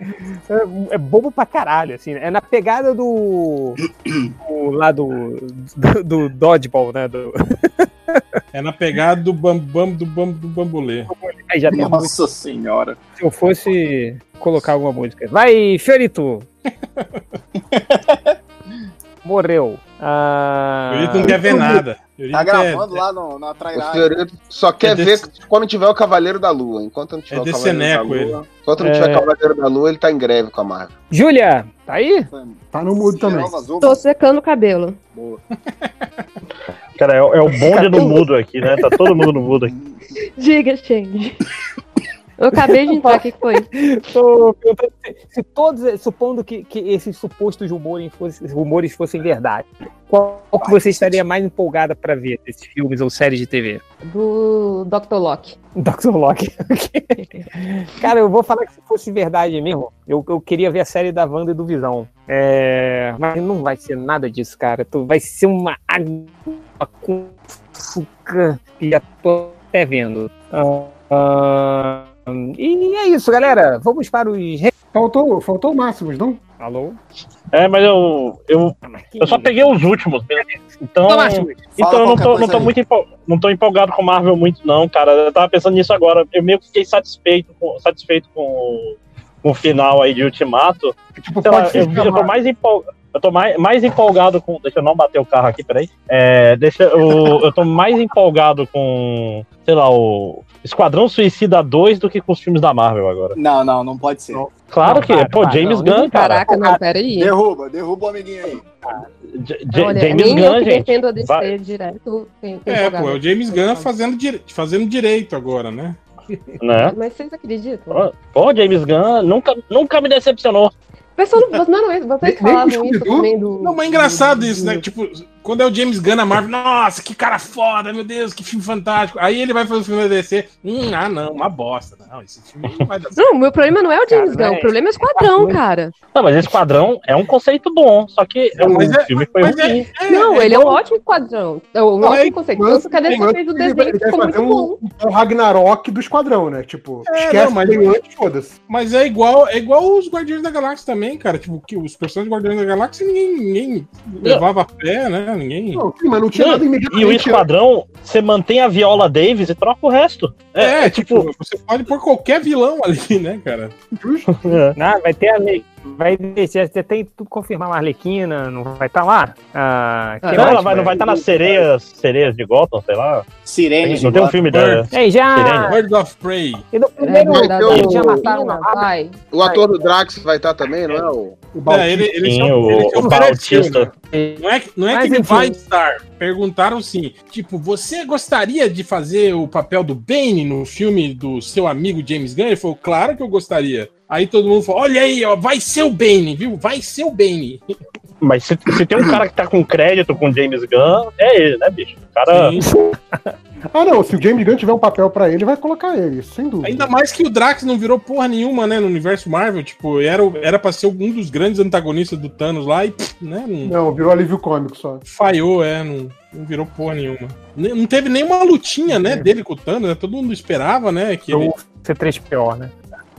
É, é bobo pra caralho, assim. É na pegada do. do lá do. do, do Dodgeball, né? Do, É na pegada do bambam do, bam, do bambolê. aí já tem a música. Nossa senhora. Se eu fosse colocar alguma música. Vai, Fiorito! Morreu. Ah... Ele não quer ver nada. Ele Tá gravando lá no, na O trairagem. Só quer É ver desse- quando tiver o Cavaleiro da Lua. Enquanto não tiver É o Cavaleiro da Lua. Enquanto não tiver É. o Cavaleiro da Lua, ele tá em greve com a Marvel. Júlia, tá aí? Tá no mudo também. Tô secando o cabelo. Cara, é, é o bonde do mudo aqui, né? Tá todo mundo no mudo aqui. Diga, Change. Eu acabei de entrar, o que que foi? Tô se, todos, supondo que, que esses supostos rumores fossem, rumores fossem verdade, qual que você estaria mais empolgada pra ver desses filmes ou séries de TV? Do Dr. Locke. Dr. Locke. Cara, eu vou falar que se fosse verdade mesmo, eu, eu queria ver a série da Wanda e do Visão. É, mas não vai ser nada disso, cara. Tu- Vai ser uma água com açúcar e já tô até vendo. Ah, ah, e é isso, galera. Vamos para os. Faltou, faltou o Máximos, não? Alô? É, mas eu, eu, eu só peguei os últimos. Então, Toma, Chute. então Fala eu não tô, não, tô aí. muito não tô empolgado com Marvel muito, não, cara. Eu tava pensando nisso agora. Eu meio que fiquei satisfeito com, satisfeito com, com o final aí de Ultimato. Tipo, Sei lá, eu, eu tô mais. mais empolgado. Eu tô mais, mais empolgado com. Deixa eu não bater o carro aqui, peraí. É, deixa, eu, eu tô mais empolgado com, sei lá, o Esquadrão Suicida 2 do que com os filmes da Marvel agora. Não, não, não pode ser. Claro Não, que é. para, Pô, para, James não, Gunn, cara. Caraca, não, peraí. Derruba, derruba o amiguinho aí. J- J- Olha, James eu Gunn, que gente. defendo a DC Vai- direto. Tem, tem É, pô, é o James Gunn fazendo, dire... fazendo direito agora, né? Né? Mas vocês acreditam? Pô, James Gunn nunca, nunca me decepcionou. Pessoal, não, não, não, vocês com isso Scooby-Doo? também do. Não, mas é engraçado isso, né? Tipo, quando é o James Gunn na Marvel, nossa, que cara foda, meu Deus, que filme fantástico. Aí ele vai fazer o filme da DC, hum, ah não, uma bosta. Não, esse filme não vai dar certo. Não, o meu problema não é o James Cara, Gunn, é- o problema é o Esquadrão, cara. Não, mas Esquadrão é um conceito bom, só que Não, mas o é- filme foi é- ruim. é- Não, é ele é um ótimo esquadrão. É um Não, é ótimo conceito. Tanto que a DC Mas fez o desenho que ficou muito bom. um, um Ragnarok do Esquadrão, né? Tipo, É, esquece não, mas- antes, foda-se. Mas é igual, é igual os Guardiões da Galáxia também, cara. Tipo, que os personagens Guardiões da Galáxia ninguém, ninguém levava a pé, né? Ninguém. Não, sim, mas não tinha nada E o imediatamente. Esquadrão, você mantém a Viola Davis e troca o resto. É, tipo, você pode pôr qualquer vilão ali, né, cara? Ah, vai ter a. Vai deixar, você tem tudo confirmar a Arlequina, não vai estar lá? Ah, que não, mais, ela vai, não vai estar nas sereias, sereias de Gotham, sei lá. Sirene. Não tem um filme dela. Ei, já. Sirene. Bird of Prey. E no É, primeiro vai ter o- já da, mataram da, uma vai. O ator do Drax vai estar também, não é? O... O É, ele, ele Sim, só- o, ele o Bautista. Não é, que- não é Mas que ele enfim. vai estar. Perguntaram sim. Tipo, você gostaria de fazer o papel do Bane no filme do seu amigo James Gunn? Ele falou, claro que eu gostaria. Aí todo mundo falou: olha aí, ó, vai ser o Bane, viu? Vai ser o Bane. Mas se, se tem um cara que tá com crédito com James Gunn, é ele, né, bicho? O cara. Ah, não, se o James Gunn tiver um papel pra ele, vai colocar ele, sem dúvida. Ainda mais que o Drax não virou porra nenhuma, né, no universo Marvel. Tipo, era, era pra ser um dos grandes antagonistas do Thanos lá e, pff, né, não, Não, virou alívio cômico só. falhou, é, não, não virou porra nenhuma. Ne- Não teve nenhuma lutinha, né, dele com o Thanos, né? Todo mundo esperava, né, que ele... O C3PO, né?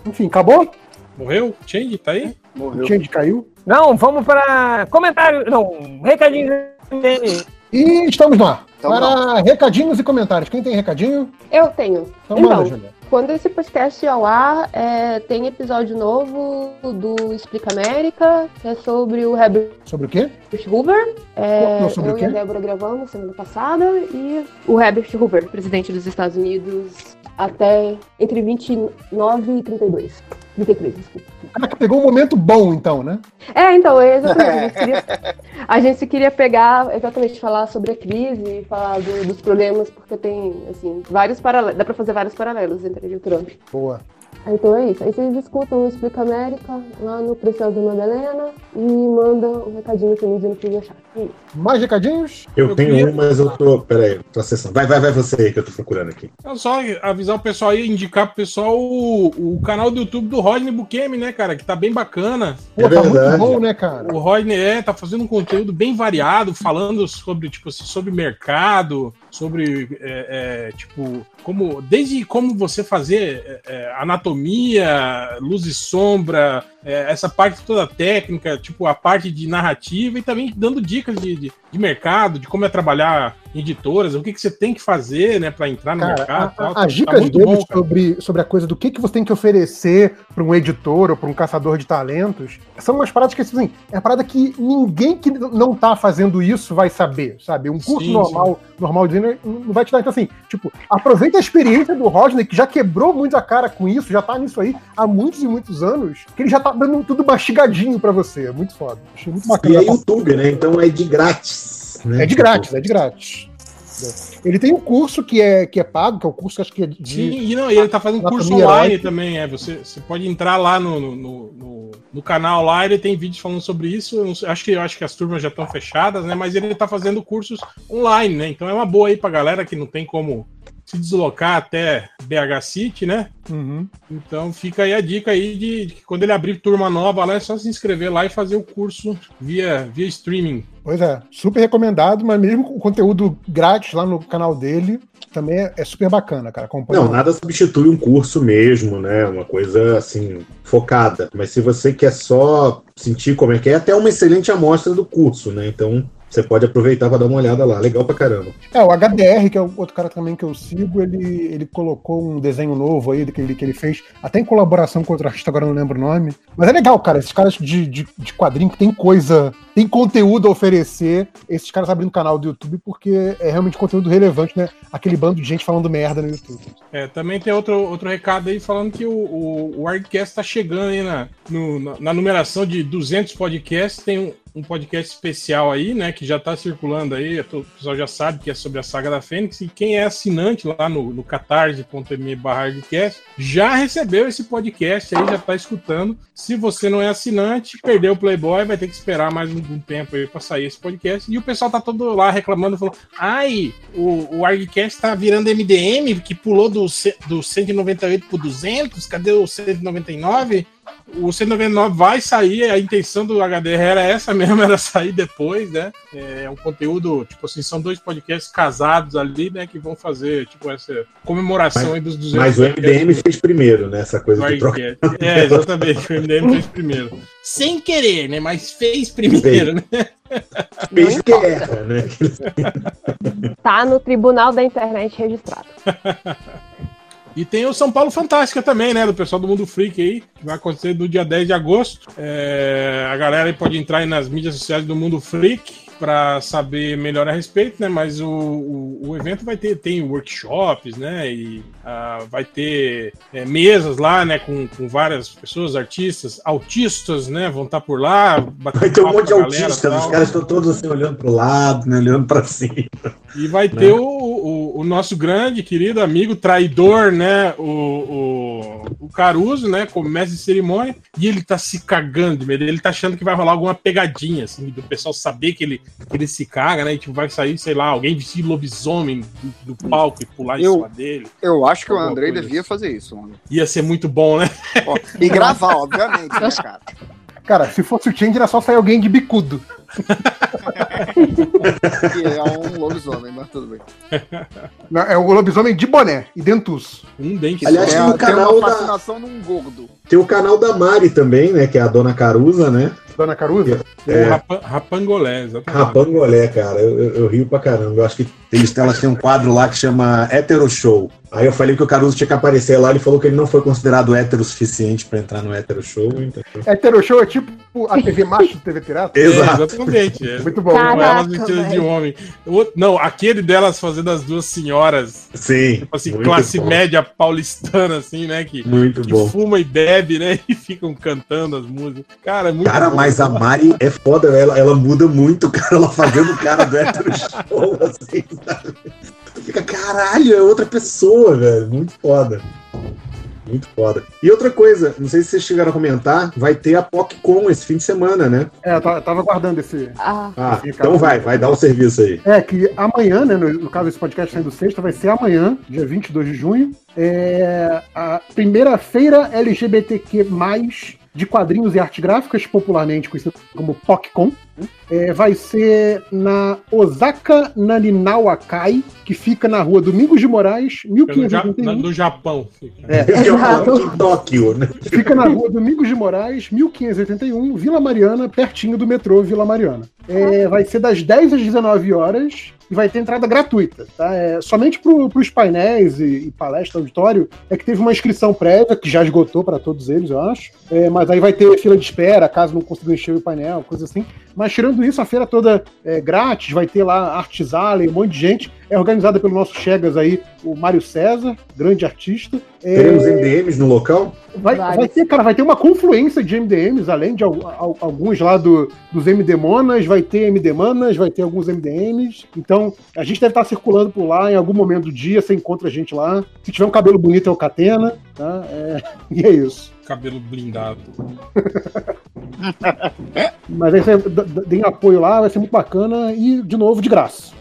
Enfim, acabou? Morreu? Change, tá aí? O Change caiu? Não, vamos para comentário. Não, recadinho. E estamos lá. Então para recadinhos e comentários. Quem tem recadinho? Eu tenho. Então, Então, manda, Júlia. quando esse podcast ir ao ar, é, tem episódio novo do Explica América, que é sobre o Herbert Sobre o quê? Hoover. É, Não, sobre eu o e a quê? Débora gravamos semana passada. E o Herbert Hoover, presidente dos Estados Unidos, até entre 29 e 32. 33, desculpa. Caraca, pegou um momento bom, então, né? É, então, é exatamente. A gente, queria, a gente queria pegar, exatamente, falar sobre a crise, falar do- dos problemas, porque tem, assim, vários paralelos. Dá pra fazer vários paralelos entre ele e o Trump. Boa. Então é isso. Aí vocês escutam o Explica América lá no Preciosa Madalena e mandam um recadinho pra mim dizendo o que acharam. É. Mais recadinhos? Eu tenho um, mas eu tô. Peraí, tô acessando. Vai, vai, vai você aí que eu tô procurando aqui. É só avisar o pessoal aí, indicar pro pessoal o, o canal do YouTube do Rodney Bukemi, né, cara? Que tá bem bacana. Pô, tá muito bom, né, cara? O Rodney é, tá fazendo um conteúdo bem variado, falando sobre, tipo, assim, sobre mercado, sobre, é, é, tipo, como, desde como você fazer é, é, anatomia, luz e sombra, é, essa parte toda técnica, tipo, a parte de narrativa e também dando dicas de, de, de mercado, de como é trabalhar em editoras, o que, que você tem que fazer, né, para entrar no Cara, mercado. e tal. a- Tá as dicas muito dele bom, sobre, sobre a coisa do que, que você tem que oferecer para um editor ou para um caçador de talentos são umas paradas que, assim, é uma parada que ninguém que não tá fazendo isso vai saber, sabe? Um curso Sim, normal, normal de designer não vai te dar. Então, assim, tipo, aproveita a experiência do Rodney, que já quebrou muito a cara com isso, já tá nisso aí há muitos e muitos anos, que ele já tá dando tudo mastigadinho para você. É muito foda. Achei muito E bacana. é YouTube, né? Então é de grátis. Né? É de grátis, é de grátis. Ele tem um curso que é, que é pago, que é o curso que acho que é de. Sim, e não, e ele tá fazendo curso online também, é. Você, você pode entrar lá no, no, no- no- canal lá, ele tem vídeos falando sobre isso. Sei- acho que eu acho que as turmas já estão fechadas, né? Mas ele tá fazendo cursos online, né? Então é uma boa aí pra galera que não tem como se deslocar até BH City, né? Uhum. Então fica aí a dica aí de, de que quando ele abrir turma nova lá, é só se inscrever lá e fazer o curso via, via streaming. Pois é, super recomendado, mas mesmo com conteúdo grátis lá no canal dele, também é, é super bacana, cara. Acompanha Não, nada substitui um curso mesmo, né? Uma coisa assim, focada. Mas se você quer só sentir como é que é, até uma excelente amostra do curso, né? Então você pode aproveitar para dar uma olhada lá. Legal pra caramba. É, o HDR, que é o outro cara também que eu sigo, ele, ele colocou um desenho novo aí que ele, que ele fez, até em colaboração com outro artista, agora eu não lembro o nome. Mas é legal, cara, esses caras de, de, de quadrinho que tem coisa, tem conteúdo a oferecer, esses caras abrindo canal do YouTube, porque é realmente conteúdo relevante, né? Aquele bando de gente falando merda no YouTube. É, também tem outro, outro recado aí falando que o, o, o Argcast tá chegando aí na, no- na, na numeração de 200 podcasts. Tem um, um podcast especial aí, né, que já tá circulando aí. O pessoal já sabe que é sobre a saga da Fênix. E quem é assinante lá no, no catarse.me barra Argcast já recebeu esse podcast aí, já tá escutando. Se você não é assinante, perdeu o Playboy, vai ter que esperar mais um, um tempo aí pra sair esse podcast. E o pessoal tá todo lá reclamando, falando: ai, o, o Argcast tá virando MDM, que pulou do, do 198 pro 200, cadê o 199? O 199 vai sair, a intenção do HDR era essa mesmo, era sair depois, né? É um conteúdo, tipo assim, são dois podcasts casados ali, né, que vão fazer, tipo, essa comemoração aí dos 200 Mas o MDM fez primeiro, né? Essa coisa do de troca. É, exatamente, o MDM fez primeiro. Sem querer, né, mas fez primeiro, né? Fez guerra, né? Tá no Tribunal da Internet registrado. E tem o São Paulo Fantástica também, né? Do pessoal do Mundo Freak aí, que vai acontecer no dia 10 de agosto. É, a galera aí pode entrar aí nas mídias sociais do Mundo Freak para saber melhor a respeito, né? Mas o, o, o evento vai ter tem workshops, né? E ah, vai ter é, mesas lá, né? Com, com várias pessoas, artistas, autistas, né? Vão estar por lá. Vai ter um monte de autistas, os caras estão todos assim olhando pro lado, né? Olhando pra cima. E vai Né? ter o, o, o, nosso grande, querido amigo, traidor, né? O, o, o Caruso, né? Como mestre de cerimônia, e ele tá se cagando de medo. Ele tá achando que vai rolar alguma pegadinha, assim, do pessoal saber que ele, que ele se caga, né? E tipo, vai sair, sei lá, alguém vestido de lobisomem do, do palco e pular em Eu- cima dele. Eu acho que o Andrei devia fazer isso, mano. Ia ser muito bom, né? Ó, e gravar, obviamente, né, cara? Cara, se fosse o Change, era só sair alguém de bicudo. Que é um lobisomem, mas tudo bem. Não, É o lobisomem de boné e dentus. Um dente Aliás, tem o canal uma da- num gordo. Tem o canal da Mari também, né? Que é a Dona Caruza, né? Dona Caruza? É. O Rapangolé, exatamente. Rapangolé, cara. Eu, eu, eu rio pra caramba. Eu acho que eles, elas têm um quadro lá que chama Hétero Show. Aí eu falei que o Caruso tinha que aparecer lá. Ele falou que ele não foi considerado hétero o suficiente pra entrar no Hétero Show. Então... Hétero Show é tipo a TV macho do TV Pirata? Exato. É, exatamente. É. Muito bom. Com elas Caraca, vestidas de homem. Não, aquele delas fazendo as duas senhoras. Sim. Tipo assim, classe bom. média paulistana, assim, né? Que, Muito que bom. fuma e bebe, né? E ficam cantando as músicas. Cara, é muito Cara, bom. mas a Mari é foda, ela, ela muda muito, cara, ela fazendo o cara do hétero show, assim, sabe? Fica, caralho, é outra pessoa, velho. Muito foda. Muito foda. E outra coisa, não sei se vocês chegaram a comentar, vai ter a PocCon esse fim de semana, né? É, eu tava, eu tava guardando esse. Ah, então vai, vai dar o serviço aí. É que amanhã, né, no, no caso esse podcast saindo sexta, vai ser amanhã, dia 22 de junho, é a primeira feira LGBTQ+, de quadrinhos e artes gráficas, popularmente conhecida como PocCon. né? É, vai ser na Osaka Naninau Akai, que fica na rua Domingos de Moraes, Fica no, Ja- 1581. no Japão. fica. É. Em Tóquio, né? Fica na rua Domingos de Moraes, 1581, Vila Mariana, pertinho do metrô Vila Mariana. É, vai ser das 10 às 19 horas e vai ter entrada gratuita. Tá? É, somente para os painéis e, e palestra auditório é que teve uma inscrição prévia, que já esgotou para todos eles, eu acho. É, mas aí vai ter fila de espera, caso não consiga encher o painel, coisa assim. Mas tirando isso, a feira toda é grátis, vai ter lá Artes Alley, um monte de gente. É organizada pelo nosso Chegas aí, o Mário César, grande artista. É, Teremos MDMs no local? Vai, vai ter, cara, vai ter uma confluência de MDMs, além de al- al- alguns lá do, dos MD Monas, vai ter MD Manas, vai ter alguns MDMs. Então, a gente deve estar circulando por lá em algum momento do dia, você encontra a gente lá. Se tiver um cabelo bonito, é o Catena, tá? É, e é isso. Cabelo blindado. Mas aí você deem apoio lá, vai ser muito bacana e, de novo, de graça.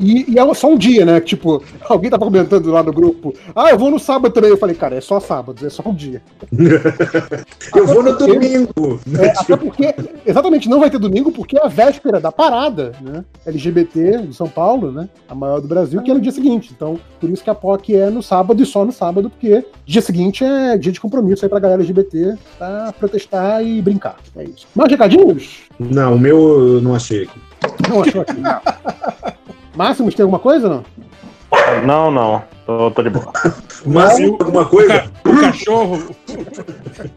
E, e é só um dia, né? Tipo, alguém tava comentando lá no grupo, ah, eu vou no sábado também. Eu falei, cara, é só sábado, é só um dia. Eu vou no domingo. É, até porque, exatamente, não vai ter domingo, porque é a véspera da parada, né? LGBT de São Paulo, né? A maior do Brasil, que é no dia seguinte. Então, por isso que a POC é no sábado e só no sábado, porque dia seguinte é dia de compromisso aí pra galera LGBT pra protestar e brincar. É isso. Mais recadinhos? Não, o meu eu não achei aqui. Não achou aqui. Máximos, tem alguma coisa não? Não, não. Tô, tô de boa. Máximo, alguma coisa? O cachorro.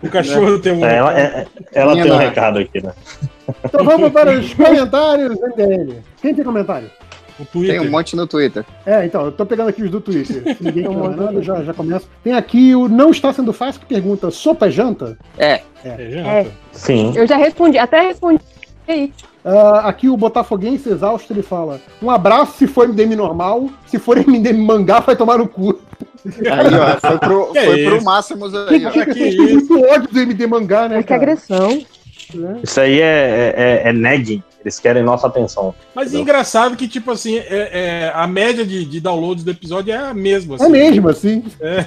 O cachorro tem um. É, ela é- ela tem um recado aqui, né? Então vamos para os comentários MDM. Quem tem comentário? O Tem um monte no Twitter. É, então, eu tô pegando aqui os do Twitter. Se ninguém quer mais nada, já, já começa. Tem aqui o Não Está Sendo Fácil que pergunta: sopa é janta? É. É. Sim. Eu já respondi, até respondi Ah, aqui o Botafoguense exausto ele fala: Um abraço se for MDM normal, se for MDM mangá, vai tomar no cu. Aí, ó, foi pro, Que foi pro isso? Máximos aí, ó. Tem muito ódio do MD mangá, né? Que agressão. Isso aí é, é, é nagging. Eles querem nossa atenção. Mas engraçado que, tipo assim, é, é, a média de, de downloads do episódio é a mesma. É mesmo, assim. É.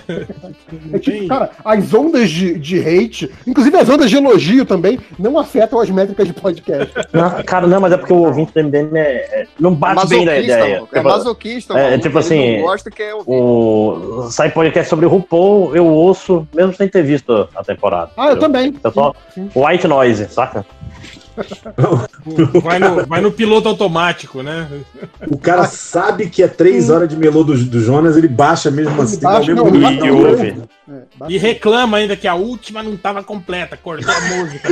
É tipo, cara, as ondas de, de hate, inclusive as ondas de elogio também, não afetam as métricas de podcast. Não, cara, não, mas é porque o ouvinte do MDM é, é- não bate bem da ideia. maluco. É masoquista, é, maluco. tipo assim, não gosta que é ouvir. o sai podcast sobre o RuPaul, eu ouço, mesmo sem ter visto a temporada. Ah, eu também. É só white noise, saca? Vai no, vai no piloto automático, né? O cara sabe que é três horas de melô do, do Jonas, ele baixa mesmo assim. baixa, não, mesmo nível. baixa, ouve. É, E reclama ainda que a última não tava completa, cortou a música.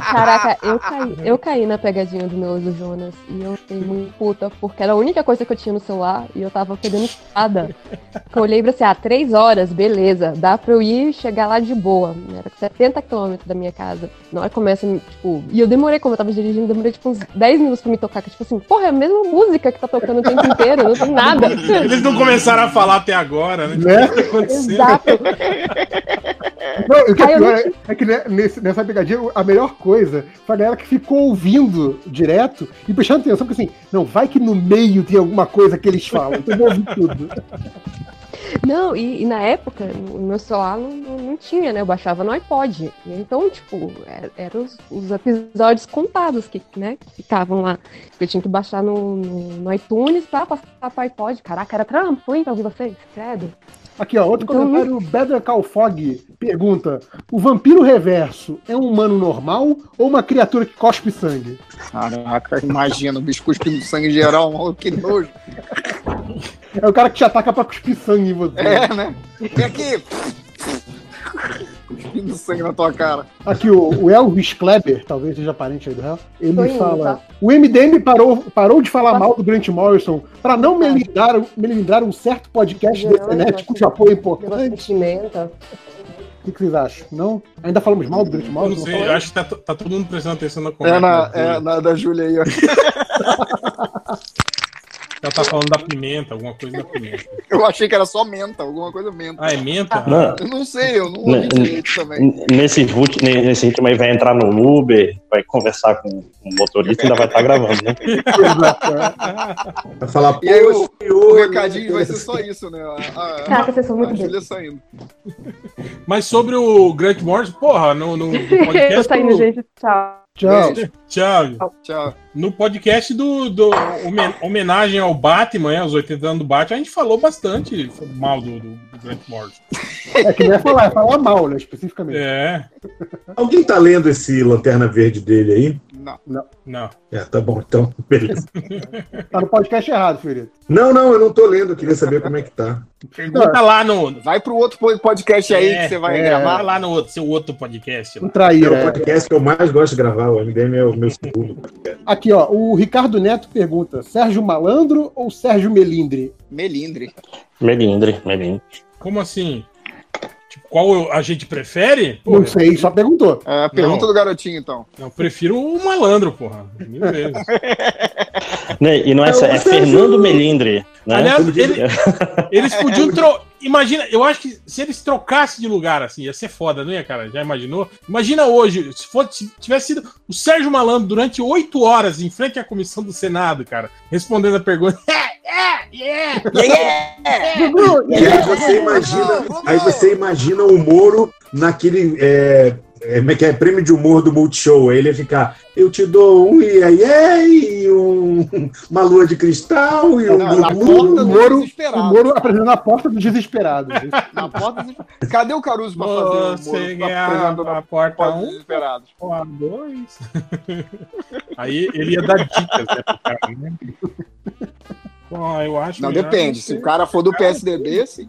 Caraca, eu caí, eu caí na pegadinha do meu do Jonas e eu fiquei muito puta, porque era a única coisa que eu tinha no celular e eu tava perdendo espada. Eu olhei pra assim, ah, três horas, beleza, dá pra eu ir e chegar lá de boa. Era 70 quilômetros da minha casa. Na hora que começa, tipo, e eu demorei, como eu tava dirigindo, demorei tipo uns 10 minutos pra me tocar, que tipo assim, porra, é a mesma música que tá tocando o tempo inteiro, não tem nada. Eles não começaram a falar até agora, né? Né? O que tá? Exato. Não, o que é pior é, é que nesse- nessa pegadinha, a melhor coisa foi a galera que ficou ouvindo direto e prestando atenção, porque assim, não, vai que no meio tem alguma coisa que eles falam, então eu vou ouvir tudo. Não, e, e na época, no meu celular não, não, não tinha, né? Eu baixava no iPod. E então, tipo, era- eram os, os episódios contados que, né, que ficavam lá. Eu tinha que baixar no, no, no iTunes pra passar pro iPod. Caraca, era trampo, hein, pra ouvir vocês? Credo. Aqui, ó, outro Então- comentário, Better Call Fog pergunta: o vampiro reverso é um humano normal ou uma criatura que cospe sangue? Caraca, imagina, o bicho cuspindo sangue geral, maluco, que nojo. É o cara que te ataca pra cuspir sangue em você. É, né? Vem aqui. Cuspindo sangue na tua cara. Aqui, o, o Elvis Kleber, talvez seja parente aí do réu, ele Tô indo, fala: tá? o MDM parou, parou de falar mal do Grant Morrison para não melindrar, melindrar um certo podcast Não, da internet cujo apoio é de importante. O que, que vocês acham? Não? Ainda falamos mal do Grant Morrison? não sei, eu acho que tá, tá todo mundo prestando atenção na É conversa. na, da é na da Júlia aí, ó. Ela tá falando da pimenta, alguma coisa da pimenta. Eu achei que era só menta, alguma coisa menta. Ah, é menta? Não. Eu não sei, eu não ouvi direito também. Nesse, rit- nesse ritmo aí vai entrar no Uber, vai conversar com o motorista e ainda vai estar gravando, né? Vai falar, E aí o, "Pô, o recadinho vai ser só isso, né? A, a, Caraca, vocês são muito a Júlia saindo. Mas sobre o Grant Morrison, porra, no, no, no podcast. Tô saindo, do- gente. Tchau. Tchau. Tchau. Tchau. No podcast do, do homen- homenagem ao Batman, aos 80 anos do Batman, a gente falou bastante mal do, do, do Grant Morrison. É que não é falar, é falar mal, né? Especificamente. É. Alguém tá lendo esse Lanterna Verde dele aí? Não. Não. Não. É, tá bom, então, beleza. Tá no podcast errado, Felipe. Não, não, eu não tô lendo, eu queria saber como é que tá. Pergunta lá no. Vai pro outro podcast aí É, que você vai é, gravar. Vai lá no outro, seu outro podcast. Lá. Um traíra. É o podcast que eu mais gosto de gravar, o MDM é o meu segundo podcast. Aqui, ó, o Ricardo Neto pergunta: Sérgio Malandro ou Sérgio Melindre? Melindre. Melindre, Melindre. Como assim? Tipo, qual a gente prefere? Pô, Não sei, só perguntou. É, pergunta Não. do garotinho, então. Eu prefiro o malandro, porra. Mil vezes. Né, E não é, é Fernando Melindre. Né? Aliás, ele- Eles podiam tro... Imagina, eu acho que se eles trocassem de lugar, assim, ia ser foda, não ia, cara? Já imaginou? Imagina hoje, se, se tivesse sido o Sérgio Malandro durante oito horas em frente à comissão do Senado, cara, respondendo a pergunta. E aí você imagina, aí você imagina o Moro naquele. É, é, como é que é? Prêmio de humor do Multishow. Aí ele ia ficar, eu te dou um e aí, e um, uma lua de cristal e um. Não, na Gugu." porta O do Moro, desesperado. o Moro apresentando a porta do desesperado. Na porta dos... Cadê o Caruso pra fazer o Você Moro apresentando a na porta porta um, dos desesperados? porta dois. Aí ele ia dar dicas, né, pro cara, né? Bom, eu acho Não, depende. Se o cara for do PSDB, sim.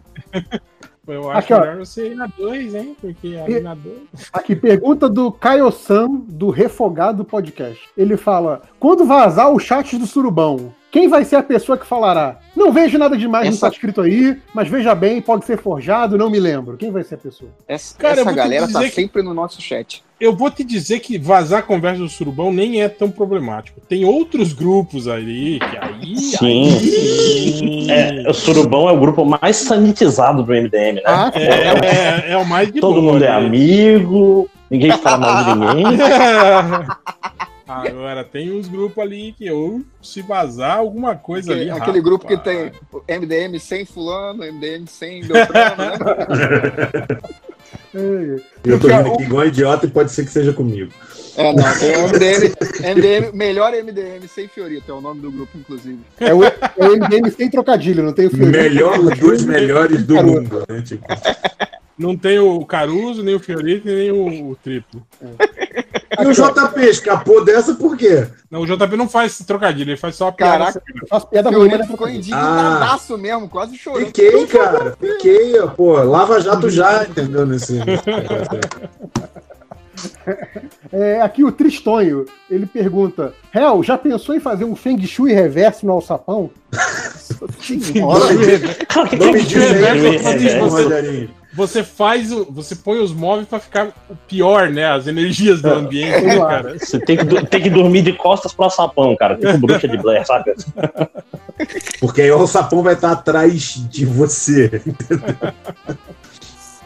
Eu acho Aqui, ó. melhor você ir na 2, hein? Porque aí na 2. Aqui, pergunta do Caio San, do Refogado Podcast. Ele fala: quando vazar o chat do Surubão, quem vai ser a pessoa que falará? Não vejo nada demais no que Essa- tá escrito aí, mas veja bem, pode ser forjado, não me lembro. Quem vai ser a pessoa? Essa, Cara, essa galera tá que- sempre no nosso chat. Eu vou te dizer que vazar a conversa do surubão nem é tão problemático. Tem outros grupos ali que aí. Sim. aí- É, o Surubão é o grupo mais sanitizado do MDM, né? Ah, É, é, é o mais de Todo boa mundo é ali. amigo, ninguém fala mal de ninguém. Agora tem uns grupos ali que ou se vazar alguma coisa Aquele, ali. aquele grupo que rapaz. tem MDM sem fulano, MDM sem Beltrano, né? Eu tô rindo aqui igual um idiota e pode ser que seja comigo. É, não, tem o MDM, MDM, melhor MDM sem Fiorito, é o nome do grupo, inclusive. É o, é o MDM sem trocadilho, não tem o Fiorito. Melhor, os dois melhores do mundo, né? Tipo, Não tem o Caruso, nem o Fiorito, nem o, o Triplo. E o JP escapou dessa por quê? Não, o JP não faz esse trocadilho, ele faz só a piada. Caraca, Faz piada Meu ruim, Lino mas ficou indignadaço mesmo, quase chorando. Fiquei, cara. Fiquei, ó, pô. Lava Jato já, entendeu? Nesse. É, aqui o Tristonho, ele pergunta: Hel, já pensou em fazer um Feng Shui reverso no alçapão? Não me diz é, você, faz o, você põe os móveis pra ficar o pior, né? As energias do ambiente, né, cara? Você tem que, tem que dormir de costas pro sapão, cara. Tipo bruxa de Blair, saca? Porque aí o alçapão vai estar atrás de você.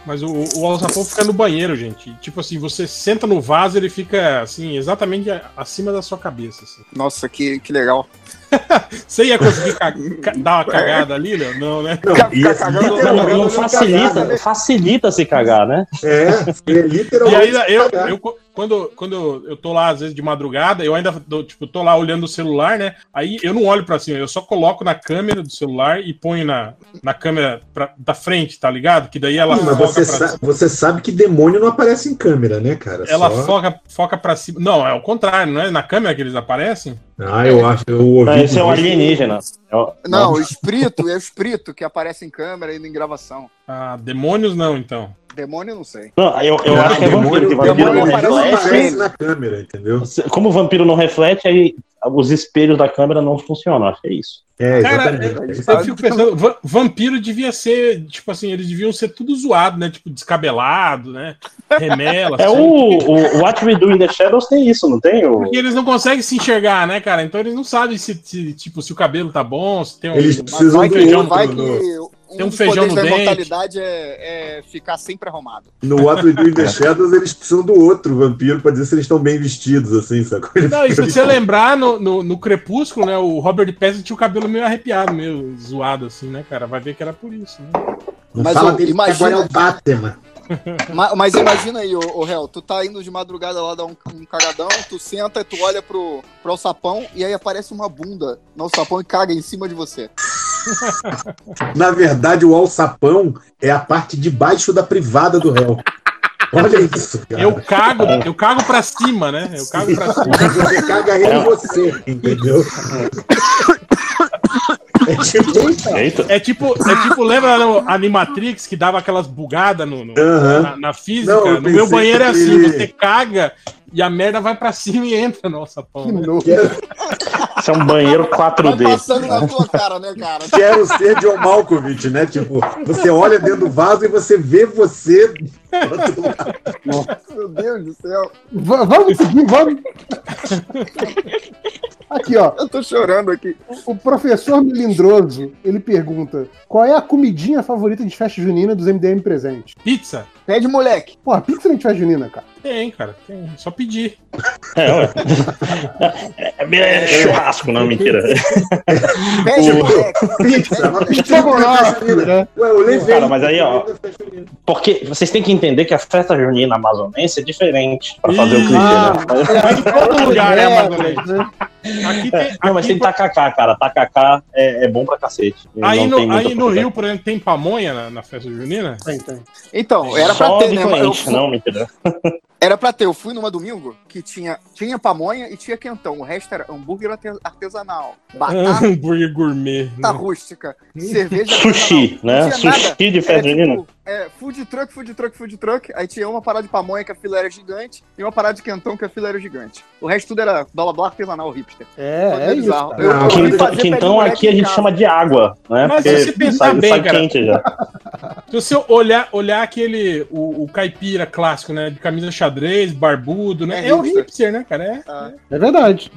Mas o, o alçapão fica no banheiro, gente. Tipo assim, você senta no vaso, ele fica assim, exatamente acima da sua cabeça. assim. Nossa, que, que legal. Você ia conseguir ca- ca- dar uma cagada ali, Léo? Não, né? Não, não facilita, facilita se cagar, né? É, é E literalmente. aí, eu, eu- quando, quando eu tô lá, às vezes, de madrugada, eu ainda tô, tipo, tô lá olhando o celular, né? Aí eu não olho pra cima, eu só coloco na câmera do celular e ponho na, na câmera pra- da frente, tá ligado? Que daí ela Mas foca você, pra sa- você sabe que demônio não aparece em câmera, né, cara? Ela Só- foca, foca pra cima. Não, é o contrário, não é na câmera que eles aparecem? Ah, eu acho, eu ouvi. Ah, esse é um alienígena. Não, o espírito, é o espírito que aparece em câmera e em gravação. Ah, demônios não, então. Demônio, eu não sei. Não, eu, eu Não, acho que é demônio- vampiro, que vampiro demônio não aparece reflete. na câmera, entendeu? Como o vampiro não reflete, aí os espelhos da câmera não funcionam. Acho que é isso. É, Cara, eu fico pensando, va- vampiro devia ser, tipo assim, eles deviam ser tudo zoado, né? Tipo, descabelado, né? Remela. É assim. o, o What We Do in the Shadows tem isso, não tem? O... Porque eles não conseguem se enxergar, né, cara? Então eles não sabem se, se, tipo, se o cabelo tá bom, se tem um, Eles precisam Vai do feijão outro vai no- que no- um tem um feijão no da dente. imortalidade é, é ficar sempre arrumado. No What We Do in the Shadows, eles precisam do outro vampiro pra dizer se eles estão bem vestidos, assim, sacou? Não, e se você lembrar, no, no, no Crepúsculo, né, o Robert Pattinson tinha o cabelo meio arrepiado, meio zoado, assim, né, cara? Vai ver que era por isso, né? Não Mas, fala dele imagina- agora é o Batman. Ma- Mas, imagina aí, ô, ô Hel, tu tá indo de madrugada lá dar um, um cagadão, tu senta, tu olha pro, pro alçapão e aí aparece uma bunda no alçapão e caga em cima de você. Na verdade, o alçapão é a parte de baixo da privada do réu. Olha isso, cara. Eu cago, eu cago pra cima, né? Eu cago pra cima. Você caga em você, entendeu? É tipo, É tipo, é tipo, lembra no Animatrix que dava aquelas bugadas no, no- Aham. na, na física? Não, no meu banheiro é assim, ele- você caga e a merda vai pra cima e entra no. Né? Isso é um banheiro 4D. Passando na tua cara, né, cara? Quero ser John Malkovich, né? Tipo, você olha dentro do vaso e você vê você. Meu Deus do céu. Va- vamos seguir, vamos. Aqui, ó. Eu tô chorando aqui. O professor Melindroso, ele pergunta: qual é a comidinha favorita de festa junina dos MDM presentes? Pizza? Pede moleque. Pô, pizza não de festa junina, cara. Tem, cara, tem. Só pedir. É, ué. É, é churrasco, não, mentira. Pede moleque. Pizza, pizza? Ué, eu levei. Cara, mas aí, ó. Porque vocês têm que entender que a festa junina amazonense é diferente pra fazer o clichê, Ah, né? Mas em todo lugar é É, amazonense. Né? Aqui tem, Não, mas tem tacacá, cara. Tacacá é, é bom pra cacete. aí Não no, aí no. Rio, por exemplo, tem pamonha na, na festa junina? Tem, tem. Então, era pra Só ter, de né? mas Eu fui, não, mentira. era pra ter. Eu fui numa domingo que tinha, tinha pamonha e tinha quentão. O resto era hambúrguer arte- artesanal, batata Hambúrguer gourmet. né? rústica, cerveja Sushi, né? Sushi nada. de festa junina. tipo, é, food truck, food truck, food truck. Aí tinha uma parada de pamonha que a fila era gigante e uma parada de quentão que a fila era gigante. O resto tudo era blá blá blá artesanal hipster. É, Foi é isso. Eu- Quintão, aqui a em gente chama de água, né? Mas Porque se você pensar sai, bem, sai cara- quente já. Se você olhar, olhar aquele, o, o caipira clássico, né? De camisa xadrez, barbudo, né? É É, o hipster. hipster, né, cara? É. Ah, É verdade.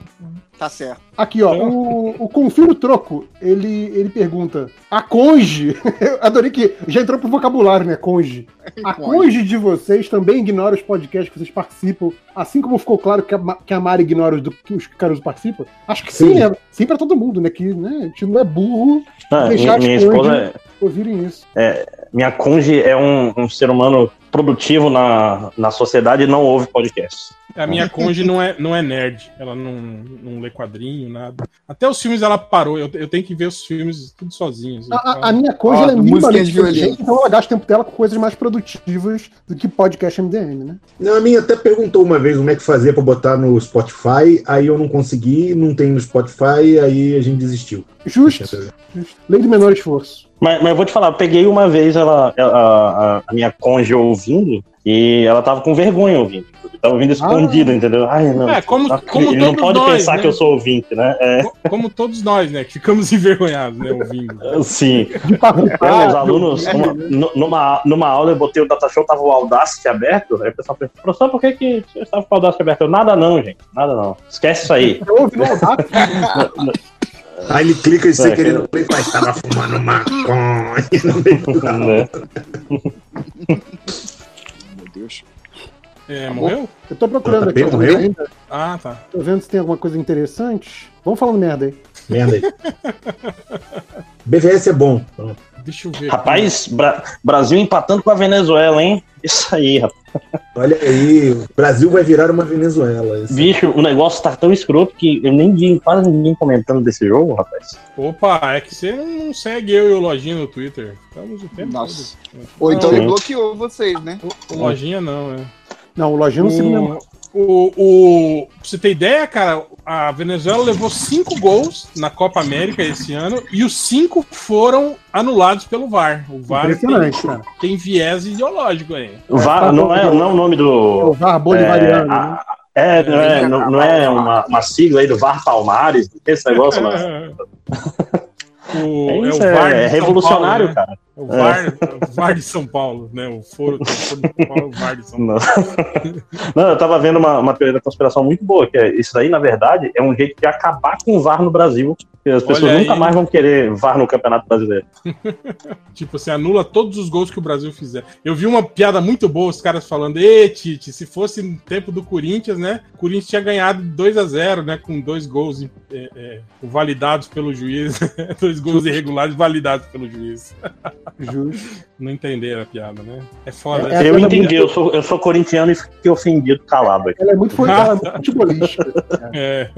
Tá certo. Aqui, ó, o, o Confiro Troco, ele, ele pergunta: a conge, eu adorei que já entrou pro vocabulário, né? Conge. A conge de vocês também ignora os podcasts que vocês participam, assim como ficou claro que a, que a Mari ignora os do, que os Caruso participa? Acho que sim, Sim. né? Sim pra todo mundo, né? Que né, a gente não é burro Ah, deixar minha, minha esposa, ouvirem isso. minha conge é um, um ser humano produtivo na, na sociedade não ouve podcast. A minha conge não é, não é nerd. Ela não, não lê quadrinho, nada. Até os filmes ela parou. Eu, eu tenho que ver os filmes tudo sozinho. assim. A, a- minha Ó, ela é de violino. inteligente, então ela gasta o tempo dela com coisas mais produtivas do que podcast MDM, né? Não, a minha até perguntou uma vez como é que fazia pra botar no Spotify, aí eu não consegui, não tem no Spotify, aí a gente desistiu. Justo. Justo. Lei do menor esforço. Mas, mas eu vou te falar, eu peguei uma vez ela, a, a- a minha conge ouvindo e ela tava com vergonha ouvindo. Tava ouvindo escondida, entendeu? Ai, não. É, como- não, como ele não pode nós, pensar né? que eu sou ouvinte, né? É, Como todos nós, né? Que ficamos envergonhados, né? Ouvindo. sim. Ah, É, os alunos, uma- nu- numa, numa aula eu botei o datashow, tava o Audacity aberto, aí o pessoal perguntou, professor, por que, que você estava com o Audacity aberto? Eu, nada não, gente, nada não. Esquece isso aí. Aí ele clica e sem É, querer que- no play, mas tava fumando maconha no meio da aula. Meu Deus. É, morreu? Eu tô procurando Tá aqui. morreu? ainda. Ah, tá. Tô vendo se tem alguma coisa interessante. Vamos falando merda aí. Merda aí. BVS é bom. Pronto. Deixa eu ver. Rapaz, Bra- Brasil empatando com a Venezuela, hein? Isso aí, rapaz. Olha aí, o Brasil vai virar uma Venezuela. Isso. Bicho, o negócio tá tão escroto que eu nem vi quase ninguém comentando desse jogo, rapaz. Opa, é que você não segue eu e o Lojinha no Twitter. Estamos o tempo Nossa. todo. Ou então Não, ele bloqueou vocês, né? O Lojinha não, né? Não, o Lojinha não sigo mesmo. O, o, pra você ter ideia, cara, a Venezuela levou cinco gols na Copa América esse ano e os cinco foram anulados pelo VAR. O VAR tem, cara. tem viés ideológico aí. O VAR não é, não é o nome do. O VAR bolivariano, É, a- é, não é, não, não é uma, uma sigla aí do VAR Palmares, não tem esse negócio, mano. O, É é, isso, o VAR é São revolucionário, Paulo, né? cara. É o VAR, o VAR de São Paulo, né? O foro, o foro de São Paulo, o VAR de São Não. Paulo. Não, eu tava vendo uma, uma teoria da conspiração muito boa, que é, isso daí, na verdade, é um jeito de acabar com o VAR no Brasil. As pessoas Olha nunca aí. mais vão querer VAR no Campeonato Brasileiro. Tipo, você anula todos os gols que o Brasil fizer. Eu vi uma piada muito boa, os caras falando, Ê, Tite, se fosse no tempo do Corinthians, né? O Corinthians tinha ganhado 2 a 0 né? Com dois gols é, é, validados pelo juiz. dois gols irregulares validados pelo juiz. Justo. Não entenderam a piada, né? É foda. É, eu ela é entendi, eu sou, eu sou corintiano e fiquei ofendido calado. Ela é muito, ela é muito futebolística. É.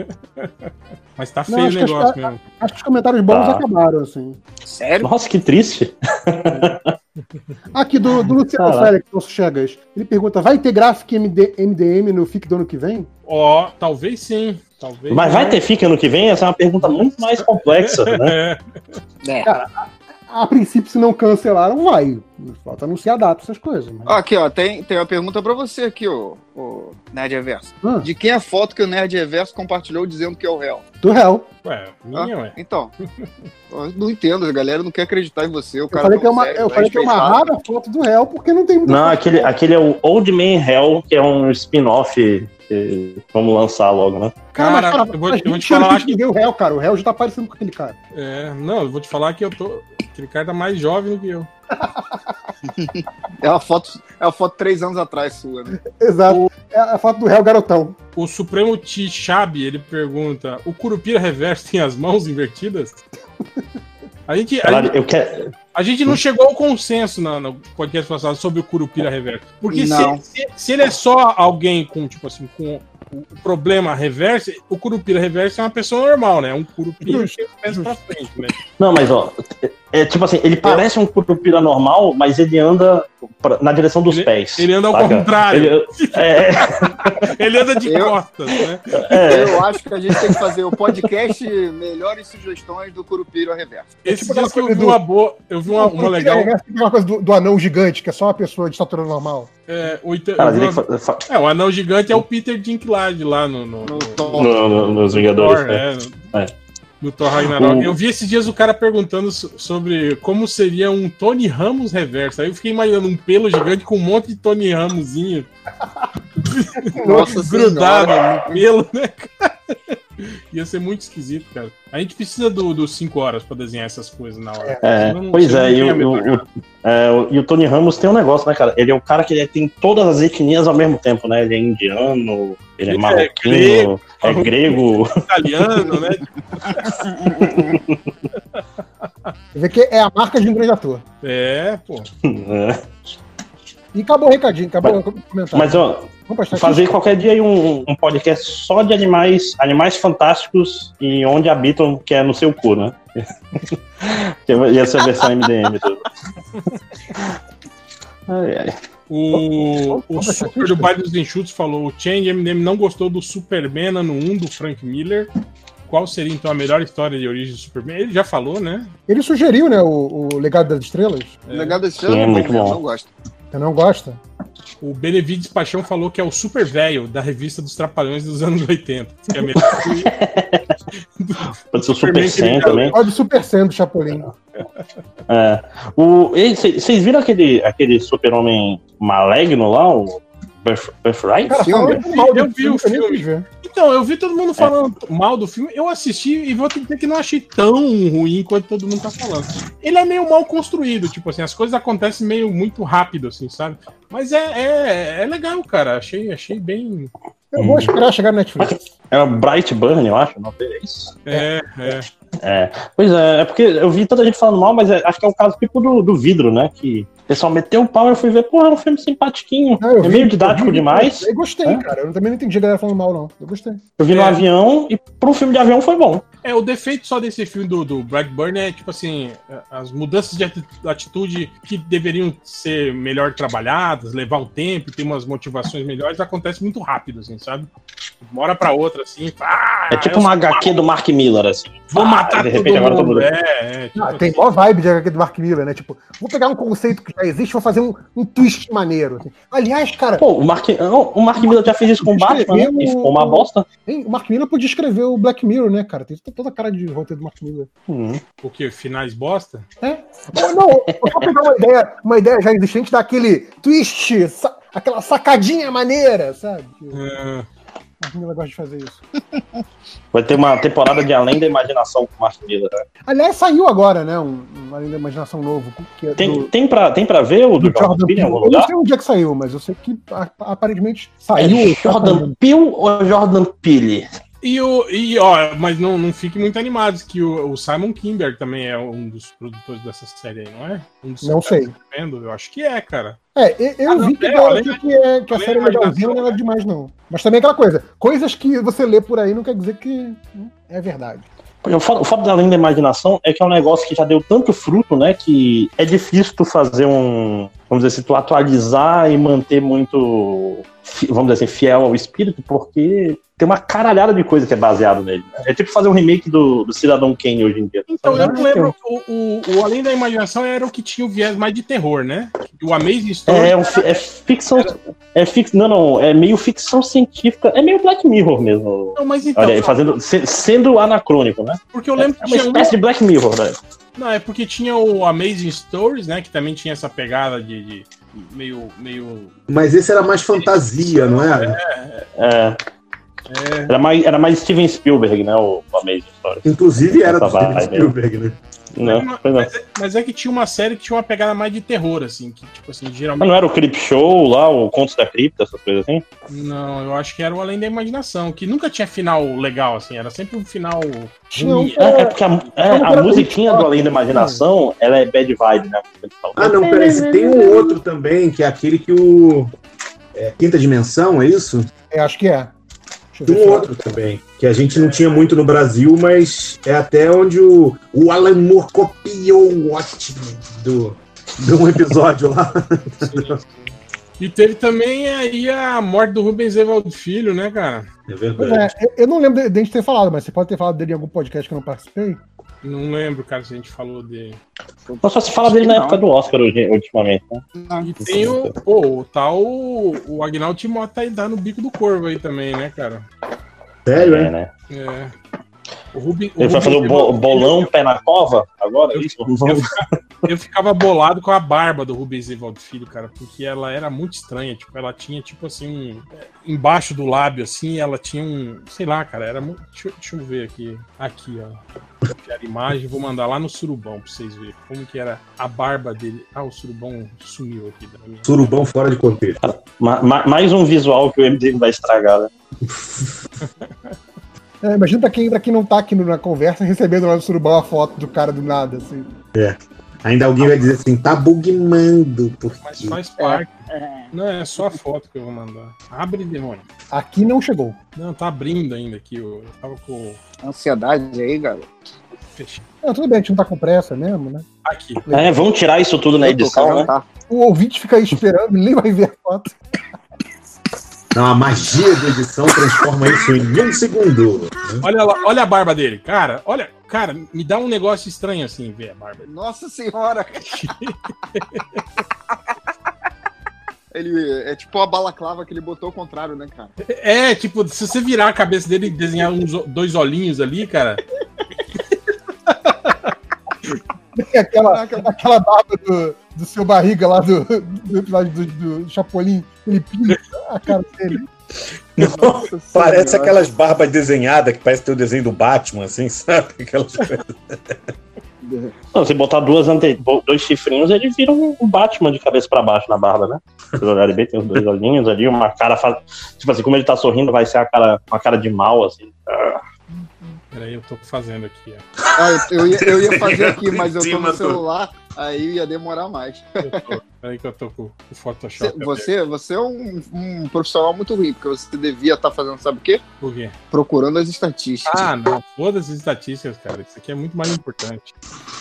Mas tá Não, feio o acho que negócio mesmo. Acho que os comentários bons Tá. acabaram, assim. Sério? Nossa, que triste. Aqui, do, do Luciano Caraca. Félix, nosso Chegas. Ele pergunta: vai ter gráfico MD, MDM no FIC do ano que vem? Ó, talvez sim. Talvez Mas vai não. ter FIC ano que vem? Essa é uma pergunta muito mais complexa, né? É. Cara, a, princípio, se não cancelaram, vai. Falta anunciar a data, essas coisas. mas- Aqui, ó, tem, tem uma pergunta pra você aqui, ô, ô Nerd Reverso. Ah. De quem é a foto que o Nerd Reverso compartilhou dizendo que é o réu? Do réu. Ué, minha, ué. Então, eu não entendo, a galera não quer acreditar em você. O Eu cara falei que é uma, sério, eu tá falei que é uma rara foto do réu, porque não tem Não, aquele, aquele é o Old Man Hell, que é um spin-off que vamos lançar logo, né? Cara, Cara, cara, eu vou- eu vou 20 te falar que vê o réu, cara. O réu já tá parecendo com aquele cara. É, não, eu vou te falar que eu tô. Aquele cara tá mais jovem do que eu. É uma foto, é uma foto três anos atrás sua, né? Exato. É a foto do réu garotão. O Supremo Tichabi, ele pergunta: o Curupira Reverso tem as mãos invertidas? A gente, a, gente, eu quero. a gente não chegou ao consenso na- no podcast passado sobre o Curupira Reverso. Porque se, se, se ele é só alguém com, tipo assim, com o problema reverso, o Curupira Reverso é uma pessoa normal, né? É um Curupira que pés pra frente, né? Não, mas ó, é tipo assim, ele parece um curupira normal, mas ele anda pra- na direção dos pés. ele anda ao saca? contrário. Ele- é, Ele anda de Eu- costas, né? É. Eu acho que a gente tem que fazer o podcast Melhores Sugestões do Curupira Reverso. Esses tipo dias aquela que eu vi do- uma boa, eu vi uma, uma legal. É uma coisa do, do anão gigante, que é só uma pessoa de estatura normal. É, o, ita- Cara, ele uma- fa- fa- é, o anão gigante é o Peter Dinklage lá no, no, no, no- no- nos Vingadores. Thor, né? é, É. no Thor Ragnarok. O- Eu vi esses dias o cara perguntando so- sobre como seria um Tony Ramos reverso. Aí eu fiquei imaginando um pelo gigante com um monte de Tony Ramosinho Nossa grudado Senhora. no pelo, né, cara? Ia ser muito esquisito, cara. A gente precisa dos do 5 horas pra desenhar essas coisas na hora. É, não- pois é, e o, o- o- é, o- e o Tony Ramos tem um negócio, né, cara? Ele é o cara que ele tem todas as etnias ao mesmo tempo, né? Ele é indiano, ele é Ele é marroquino, grego, é grego. italiano, né? Você vê que é a marca de um grande ator. É, pô. É. E acabou o recadinho, acabou o comentário. Mas, ó, fazer qualquer dia aí um, um podcast só de animais, animais fantásticos e onde habitam, que é no seu cu, né? que ia ser a versão MDM. Ai, ai. O, o pra Super do Baile dos Enxutos falou: o Change Eminem não gostou do Superman ano 1 do Frank Miller. Qual seria então a melhor história de origem do Superman? Ele já falou, né? Ele sugeriu, né, o, o Legado das Estrelas. O Legado das Sim, é muito bom. não gosto. Você não gosta? O Benevides Paixão falou que é o Super Velho da revista dos Trapalhões dos anos 80. Que é melhor Pode ser o Super 100 que ele também. Pode Super Sendo Chapolin. É. Vocês viram aquele, aquele super-homem maligno lá, o Birthright? Cara, Filme? do Eu vi o eu filme. ver. Então, eu vi todo mundo falando mal do filme, eu assisti e vou dizer que não achei tão ruim quanto todo mundo tá falando. Ele é meio mal construído, tipo assim, as coisas acontecem meio muito rápido, assim, sabe? Mas é, é, é legal, cara. Achei, achei bem. Eu vou esperar chegar no Netflix. É o Bright Burn, eu acho. Não é isso? É, é. É. Pois é, é porque eu vi tanta gente falando mal, mas é- acho que é o caso tipo do, do vidro, né? Que o pessoal meteu o pau e eu fui ver, porra, é um filme simpatiquinho. eu é vi- meio didático vi- demais. Eu gostei, É. cara. Eu também não entendi a galera falando mal, não. Eu gostei. Eu vi no É. avião e para um filme de avião foi bom. É, o defeito só desse filme do, do Brightburn é, tipo assim, as mudanças de ati- atitude que deveriam ser melhor trabalhadas, levar um tempo, ter umas motivações melhores, acontece muito rápido, assim, sabe? De Uma hora pra outra, assim, ah, É tipo uma HQ do Mark Miller, assim. Vou Ah, matar de todo repente agora mundo. todo mundo. É, é, tipo Ah, tem mó vibe de HQ do Mark Miller, né? Tipo, vou pegar um conceito que já existe e vou fazer um, um twist maneiro. assim. Aliás, cara. Pô, o Mark, não, o Mark Miller já fez isso com o Batman, né? E ficou uma bosta. Hein, o Mark Miller podia escrever o Black Mirror, né, cara? Tem toda a cara de roteiro do Mark Miller. O que? Finais bosta? É? Não, não, eu vou pegar uma ideia, uma ideia já existente daquele twist, sa- aquela sacadinha maneira, sabe? É. Mark Miller gosta de fazer isso. Vai ter uma temporada de Além da Imaginação com o Mark Miller. né? Aliás, saiu agora, né? Um, um Além da Imaginação novo. Que é Tem, do, tem, pra, tem pra ver o do do Jordan Jordan Peele em algum Eu não lugar? sei onde é que saiu, mas eu sei que aparentemente É saiu. Jordan Peele ou Jordan Peele? E, o, e ó, mas não, não fiquem muito animados, que o, o Simon Kimber também é um dos produtores dessa série aí, não é? Um dos Não sei. tá vendo? Eu acho que é, cara. É, eu, eu Ah, não, vi que, é, que, é, que a série é legalzinha não é demais, não. Mas também aquela coisa, coisas que você lê por aí não quer dizer que é verdade. O fato, o fato da Além da Imaginação é que é um negócio que já deu tanto fruto, né? Que é difícil tu fazer um. Vamos dizer assim, tu atualizar e manter muito. Vamos dizer assim, fiel ao espírito, porque tem uma caralhada de coisa que é baseado nele. né? É tipo fazer um remake do, do Cidadão Kane hoje em dia. Então, eu não lembro. O, o, o Além da Imaginação era o que tinha o viés mais de terror, né? O Amazing Story. É, é, um é ficção. É fix, não, não, é meio ficção científica. É meio Black Mirror mesmo. Não, mas então, Olha, fazendo, se- sendo anacrônico, né? Porque eu lembro é que uma tinha espécie um- de Black Mirror, né? Não, é porque tinha o Amazing Stories, né? Que também tinha essa pegada de, de meio, meio. Mas esse era mais fantasia, não era? É. Era, mais, era mais Steven Spielberg, né? O, o Amazing Story. Inclusive era do Steven. Spielberg, né? Não, pois não. Mas é, mas é que tinha uma série que tinha uma pegada mais de terror, assim, que, tipo assim, Mas geralmente. não era o Creep Show lá, o Contos da Cripta, essas coisas assim? Não, eu acho que era o Além da Imaginação, que nunca tinha final legal, assim, era sempre um final. Não, é, é porque a, é, a musiquinha do Além da Imaginação, ela é bad vibe, né? Ah, não, peraí, se tem um outro também, que é aquele que o. é, Quinta Dimensão, é isso? É, acho que é. Deixa um outro também, que a gente não tinha muito no Brasil, mas é até onde o, o Alan Moore copiou o Watchmen do, de um episódio lá. E teve também aí a morte do Rubens Evaldo Filho, né, cara? É Pois é, eu, eu não lembro de, de a gente ter falado, mas você pode ter falado dele em algum podcast que eu não participei? Não lembro, cara, se a gente falou dele. Só só se fala dele na época do Oscar hoje- ultimamente, né? E tem o, pô, o tal o Agnaldo Timóteo tá aí tá no bico do corvo aí também, né, cara? Sério, é? né? É. O Rubi, o Ele vai fazer o bo- bolão pé na cova agora? é isso? Eu, eu ficava bolado com a barba do Rubens Evaldo Filho, cara, porque ela era muito estranha. Tipo, ela tinha, tipo assim, um, embaixo do lábio, assim, ela tinha um. Sei lá, cara, era muito. Deixa, eu- deixa eu ver aqui. Aqui, ó. Vou copiar a imagem, vou mandar lá no surubão pra vocês verem como que era a barba dele. Ah, o surubão sumiu aqui da minha. Surubão fora de contexto. Ma- ma- mais um visual que o MDM vai estragar, né? É, imagina pra quem, pra quem não tá aqui na conversa, recebendo lá no surubão a foto do cara do nada, assim. É. Ainda alguém vai dizer assim, tá bugmando. Porque... Mas faz parte. Não, é só a foto que eu vou mandar. Abre, demônio. Aqui não chegou. Não, tá abrindo ainda aqui. Eu tava com. Ansiedade aí, galera. Não, tudo bem, a gente não tá com pressa mesmo, né? Aqui. É, vamos tirar isso tudo na edição, né? O ouvinte fica aí esperando, ele nem vai ver a foto. Não, a magia da edição transforma isso em um segundo. Olha, lá, olha a barba dele. Cara, olha. Cara, me dá um negócio estranho assim, ver a barba. Nossa senhora! ele é tipo a balaclava que ele botou ao contrário, né, cara? É, tipo, se você virar a cabeça dele e desenhar uns, dois olhinhos ali, cara. aquela, aquela barba do, do seu barriga lá do, do episódio do, do Chapolin, ele pinta a cara dele. Nossa, parece aquelas barbas desenhadas que parece ter o desenho do Batman, assim, sabe? Aquelas coisas. Não, se botar duas ante... dois chifrinhos, ele vira um Batman de cabeça pra baixo na barba, né? Vocês olharem bem, tem os dois olhinhos ali, uma cara. Faz... Tipo assim, como ele tá sorrindo, vai ser a cara, uma cara de mal, assim. Peraí, eu tô fazendo aqui, ó. Ah, eu, ia, eu ia fazer aqui, mas eu tô no celular, aí ia demorar mais. Peraí que eu tô com o Photoshop. Você, você é um, um profissional muito rico, porque você devia estar fazendo, sabe o quê? Por quê? Procurando as estatísticas. Ah, não. Foda-se as estatísticas, cara. Isso aqui é muito mais importante.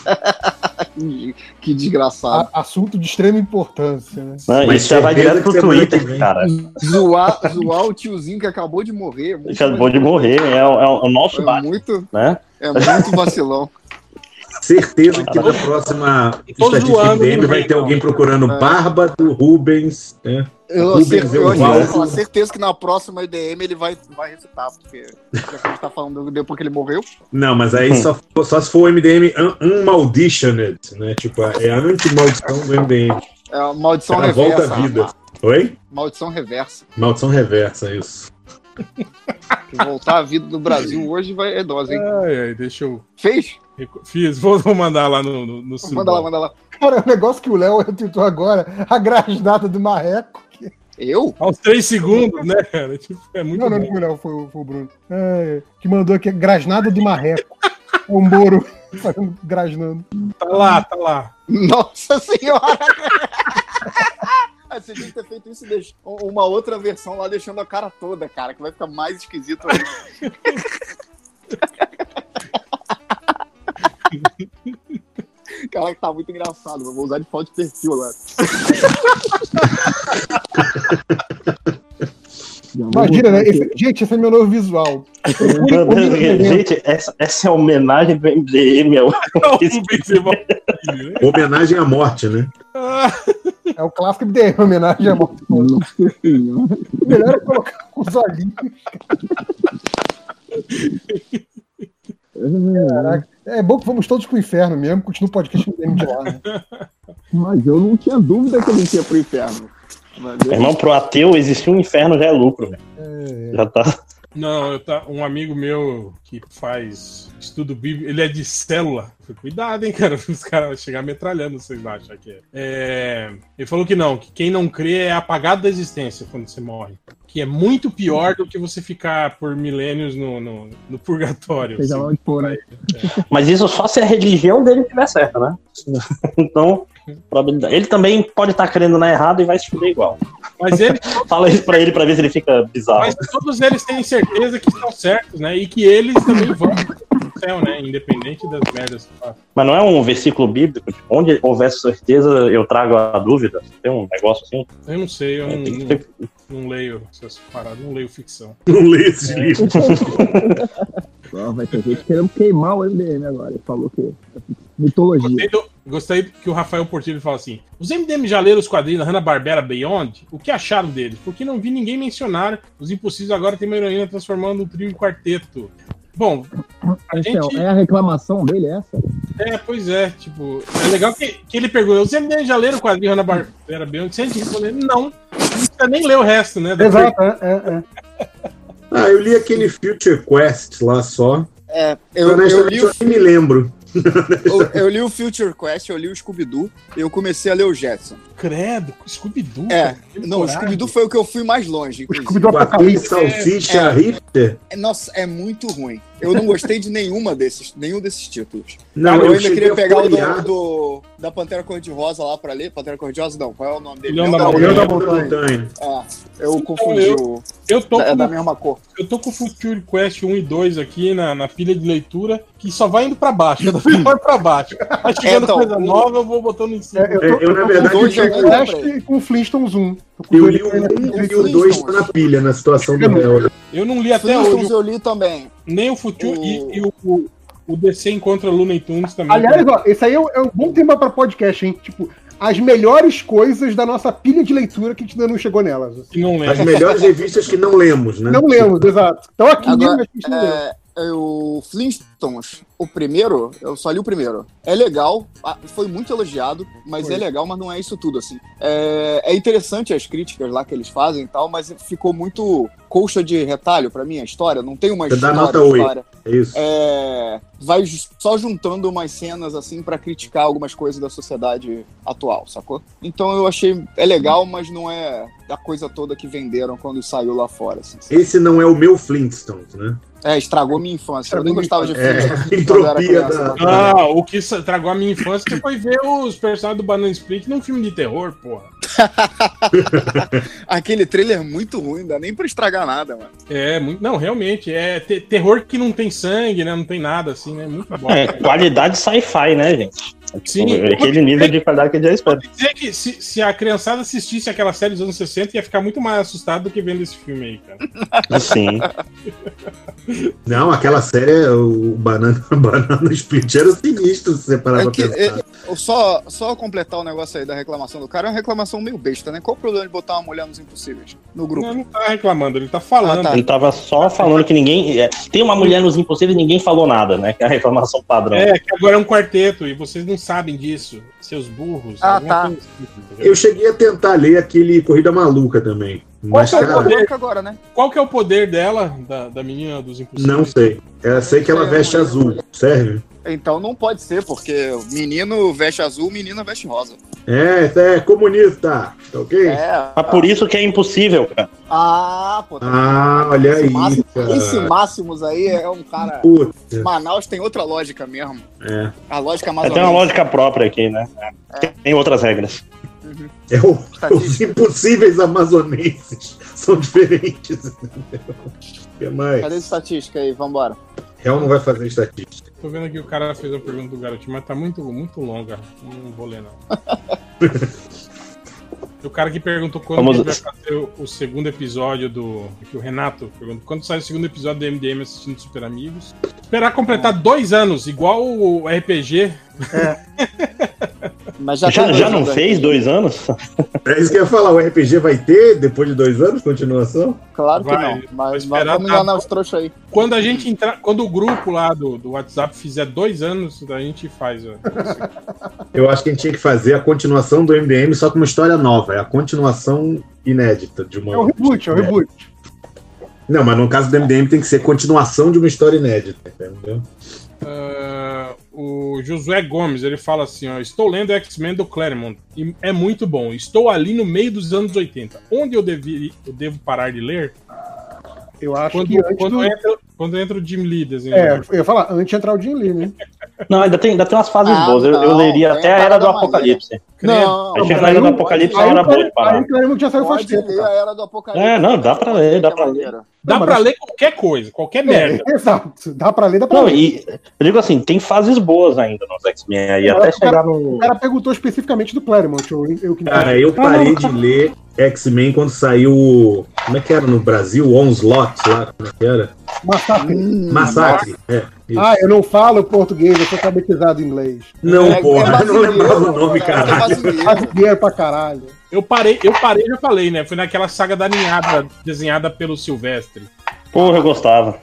que, desgraçado. A, assunto de extrema importância, né? Não, isso já vai direto pro Twitter, cara. Zoar, zoar o tiozinho que acabou de morrer. Acabou de morrer, é, é o nosso É Batman, muito, né? é muito vacilão. Certeza que na próxima estatística no vai ter alguém procurando É. barba do Rubens, né? Eu, Rubens eu certeza que na próxima IDM ele vai, vai recitar, porque já que a gente tá falando depois que ele morreu. Não, mas aí só, só se for o MDM un- unmalditioned, né? Tipo, é a anti-maldição do MDM. É a maldição Ela reversa. volta à vida. Oi? Maldição reversa. Maldição reversa, isso. Que voltar à vida no Brasil hoje vai, é dose, hein? Ai, ai, deixa eu. Fez? Fiz, vou, vou mandar lá no, no, no Manda lá, manda lá. Cara, o negócio que o Léo retweetou agora, a grasnada do marreco. Eu? Aos três segundos, né, cara? Tipo, é muito Não, não, não foi o Léo, foi, o- Bruno. É, que mandou aqui, grasnada do marreco. O Moro fazendo grasnando. Tá lá, tá lá. Nossa senhora! Ah, Você tinha que ter feito isso, deix- uma outra versão lá, deixando a cara toda, cara, que vai ficar mais esquisito ainda. Caraca, tá muito engraçado. Eu vou usar de foto de perfil agora. Imagina, né? Esse- gente, esse é meu novo visual. Gente, essa, essa é a homenagem do MDM ao Homenagem à morte, né? É o clássico MDM, homenagem à morte. Melhor é colocar os olhinhos. Caraca. É bom que vamos todos pro inferno mesmo, continua o podcast MDM de lá. Né? Mas eu não tinha dúvida que ele ia pro inferno. Mas Meu irmão, pro ateu, existir um inferno já é lucro, velho. Já tá. Não, eu tá, um amigo meu que faz estudo bíblico, ele é de célula. Cuidado, hein, cara, os caras vão chegar metralhando, vocês acham que é. É, Ele falou que não, que quem não crê é apagado da existência quando você morre. Que é muito pior do que você ficar por milênios no, no, no purgatório. Seja assim. lá onde for, né? Mas isso só se a religião dele estiver certa, né? Então, probabilidade. Ele também pode estar crendo na errada e vai se fuder igual. Mas ele. Fala isso pra ele pra ver se ele fica bizarro. Mas todos eles têm certeza que estão certos, né? E que eles também vão pro céu, né? Independente das merdas que fazem. Mas não é um versículo bíblico? Tipo, onde houver certeza, eu trago a dúvida. Tem um negócio assim? Eu não sei, eu não, Tem que não, não leio essas paradas, não leio ficção. Não leio esses livros. vai ter gente querendo queimar o MDM agora. Ele falou que é mitologia. Gostei, do- gostei que o Rafael Portillo fala assim: os MDM já leram os quadrinhos da Hanna-Barbera Beyond? O que acharam deles? Porque não vi ninguém mencionar. Os Impossíveis agora tem uma heroína transformando o trio em quarteto. Bom, a gente. É a reclamação dele essa? É, pois é, tipo, é legal que, que ele perguntou, os MDM já leram o quadrinho Hanna-Barbera Beyond? Se a gente responder, não, não precisa nem ler o resto, né? Exato, é, é, é. Ah, eu li aquele Future Quest lá só. É, eu, eu, Honestamente, li eu nem me lembro. Eu, li o Future Quest, eu li o Scooby-Doo e eu comecei a ler o Jetson. Credo, Scooby-Doo. É, cara, não, o. Scooby-Doo foi o que eu fui mais longe. inclusive. Scooby-Doo Apocalipse. Salsicha É. Hipster? É, Nossa, é muito ruim. Eu não gostei de nenhuma desses, nenhum desses títulos. Não, eu, eu ainda queria pegar o do, do- da Pantera Cor-de-Rosa lá pra ler. Pantera Cor-de-Rosa não, qual é o nome dele? Leão da Leão Montanha. Leão Montanha. É, eu confundi eu- o... Eu tô É com, da mesma cor. eu tô com o Future Quest 1 e 2 aqui na, na pilha de leitura, que só vai indo pra baixo, mais pra baixo. Vai chegando então, coisa o- nova, eu vou botando em cima. É, eu tô, É, eu, na verdade, eu eu teste com o Flintstones 1. Tô com Eu dois li o ainda com 1 e o Flintstones. 2 tá na pilha, na situação do réu. Eu não li até Flintstones hoje. eu li também. Nem o Future O- e, e o, o, o DC encontra Looney Tunes também. Aliás, ó, esse aí é um, é um bom tema pra podcast, hein? Tipo, as melhores coisas da nossa pilha de leitura que a gente ainda não chegou nelas. assim. que não As melhores revistas que não lemos, né? Não lemos, exato. Então aqui Agora, mesmo a gente não é, é, o Flintstones, o primeiro, eu só li o primeiro. É legal, foi muito elogiado, mas Foi. é legal, mas não é isso tudo, assim. É, é interessante as críticas lá que eles fazem e tal, mas ficou muito colcha de retalho pra mim a história. Não tem uma Você dá história. nota 8. história. É isso. É, vai só juntando umas cenas assim pra criticar algumas coisas da sociedade atual, sacou? Então eu achei é legal, mas não é a coisa toda que venderam quando saiu lá fora. Assim. Esse não é o meu Flintstones, né? É, estragou minha infância. Eu nem gostava de É, filme. era entropia da. Ah, o que estragou a minha infância foi ver os personagens do Banana Split num filme de terror, porra. Aquele trailer muito ruim, dá nem pra estragar nada, mano. É, muito, não, realmente, é te- terror que não tem sangue, né? Não tem nada assim, né? Muito bom. É, qualidade sci-fi, né, gente? Sim. É Aquele nível de qualidade que a gente já espera. dizer que se, se a criançada assistisse aquela série dos anos 60, ia ficar muito mais assustado do que vendo esse filme aí, cara. Sim. Não, aquela série, o Banana, Banana Split era sinistro se você parar É pra que, pensar. é, só, só completar o negócio aí da reclamação do cara, é uma reclamação meio besta, né? Qual o problema de botar uma mulher nos impossíveis no grupo? Não, não tá reclamando, ele tá falando. Ah, tá. Ele tava só falando que ninguém. é, tem uma mulher nos impossíveis e ninguém falou nada, né? Que é a reclamação padrão. É, que agora é um quarteto e vocês não sabem disso, seus burros. Ah, tá. coisa assim? Eu cheguei a tentar ler aquele Corrida Maluca também. Mas, Qual que é o cara, poder agora, né? Qual que é o poder dela, da, da menina dos impossíveis? não sei. Eu sei que ela veste azul. Serve? Então não pode ser, porque menino veste azul, menina veste rosa. É, você é comunista. Tá ok? É. Mas por isso que é impossível, cara. Ah, pô. tá Ah, olha esse aí, Máximo- cara. Esse Máximos aí é um cara. Puta. Manaus tem outra lógica mesmo. É. A lógica É, mais tem uma lógica própria aqui, né? Tem outras regras. É o- os impossíveis amazonenses são diferentes. entendeu? O que mais? Cadê a estatística aí? Vambora. Real não vai fazer estatística. Tô vendo aqui o cara fez a pergunta do garotinho, mas tá muito, muito longa. Não vou ler, não. o cara que perguntou quando Vamos- que vai fazer o, o segundo episódio do. O Renato perguntou quando sai o segundo episódio do MDM assistindo Super Amigos. Esperar completar dois anos, igual o RPG. Mas Já, tá já, não fez dois anos? É isso que eu ia falar. O RPG vai ter, depois de dois anos, continuação? Claro que Vai, não. vai Mas, vamos dar- enganar os trouxas aí. Quando a gente entrar. Quando o grupo lá do, do WhatsApp fizer dois anos, a gente faz. ó. Eu acho que a gente tinha que fazer a continuação do MDM só com uma história nova. É a continuação inédita de uma. É o reboot, é o reboot. Não, mas no caso do MDM tem que ser continuação de uma história inédita, entendeu? Ah, o Josué Gomes, ele fala assim, ó, estou lendo X-Men do Claremont e é muito bom. Estou ali no meio dos anos 80. Onde eu, devi, eu devo parar de ler? Eu acho Quando, que antes quando, do... entra, quando entra o Jim Lee desenhando. É, eu ia falar, antes de entrar o Jim Lee, né? Não, ainda tem, ainda tem umas fases Ah, boas. Eu, eu leria até a Era do. Apocalipse. Não, Aí chega na Era do Apocalipse, é uma hora boa de parar. Aí o Claremont já saiu faz tempo. a Era do Apocalipse. É, não, dá pra ler, dá pra ler. Dá Não, pra mas- ler qualquer coisa, qualquer merda. É, exato. Dá pra ler, dá pra Não, ler. e eu digo assim, tem fases boas ainda nos X-Men aí, até o cara- chegar O no. cara perguntou especificamente do Claremont. Eu, eu Cara, eu parei de ler X-Men quando saiu. Como é que era no Brasil? Onslaught lá, como é que era? Massacre. Massacre. É, isso. Ah, eu não falo português, eu sou alfabetizado em inglês. Não, É- porra, é eu não lembrava o nome, cara, é caralho. Brasileiro pra caralho. Eu parei, eu parei, já falei, né? Foi naquela saga da ninhada desenhada pelo Silvestre. Porra, eu gostava.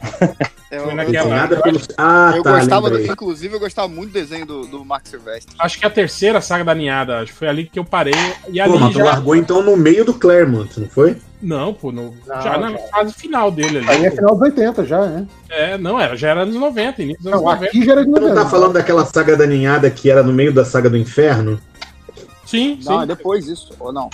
Eu, Foi eu- naquela- Nada pelo... Ah, eu tá, gostava, do, inclusive, eu gostava muito do desenho do, do Mark Silvestre. Acho que é a terceira saga da ninhada, acho que foi ali que eu parei. E ali Pô, mas tu já. largou então no meio do Claremont, não foi? Não, pô, no- Não, já na já. fase final dele ali. Aí é final dos 80 já, né? É, não, era, já era anos 90, início dos anos Não, 90. aqui já era de Tu não 90. tá falando daquela saga da ninhada que era no meio da saga do inferno? Sim, Não, sim. é depois isso, ou não?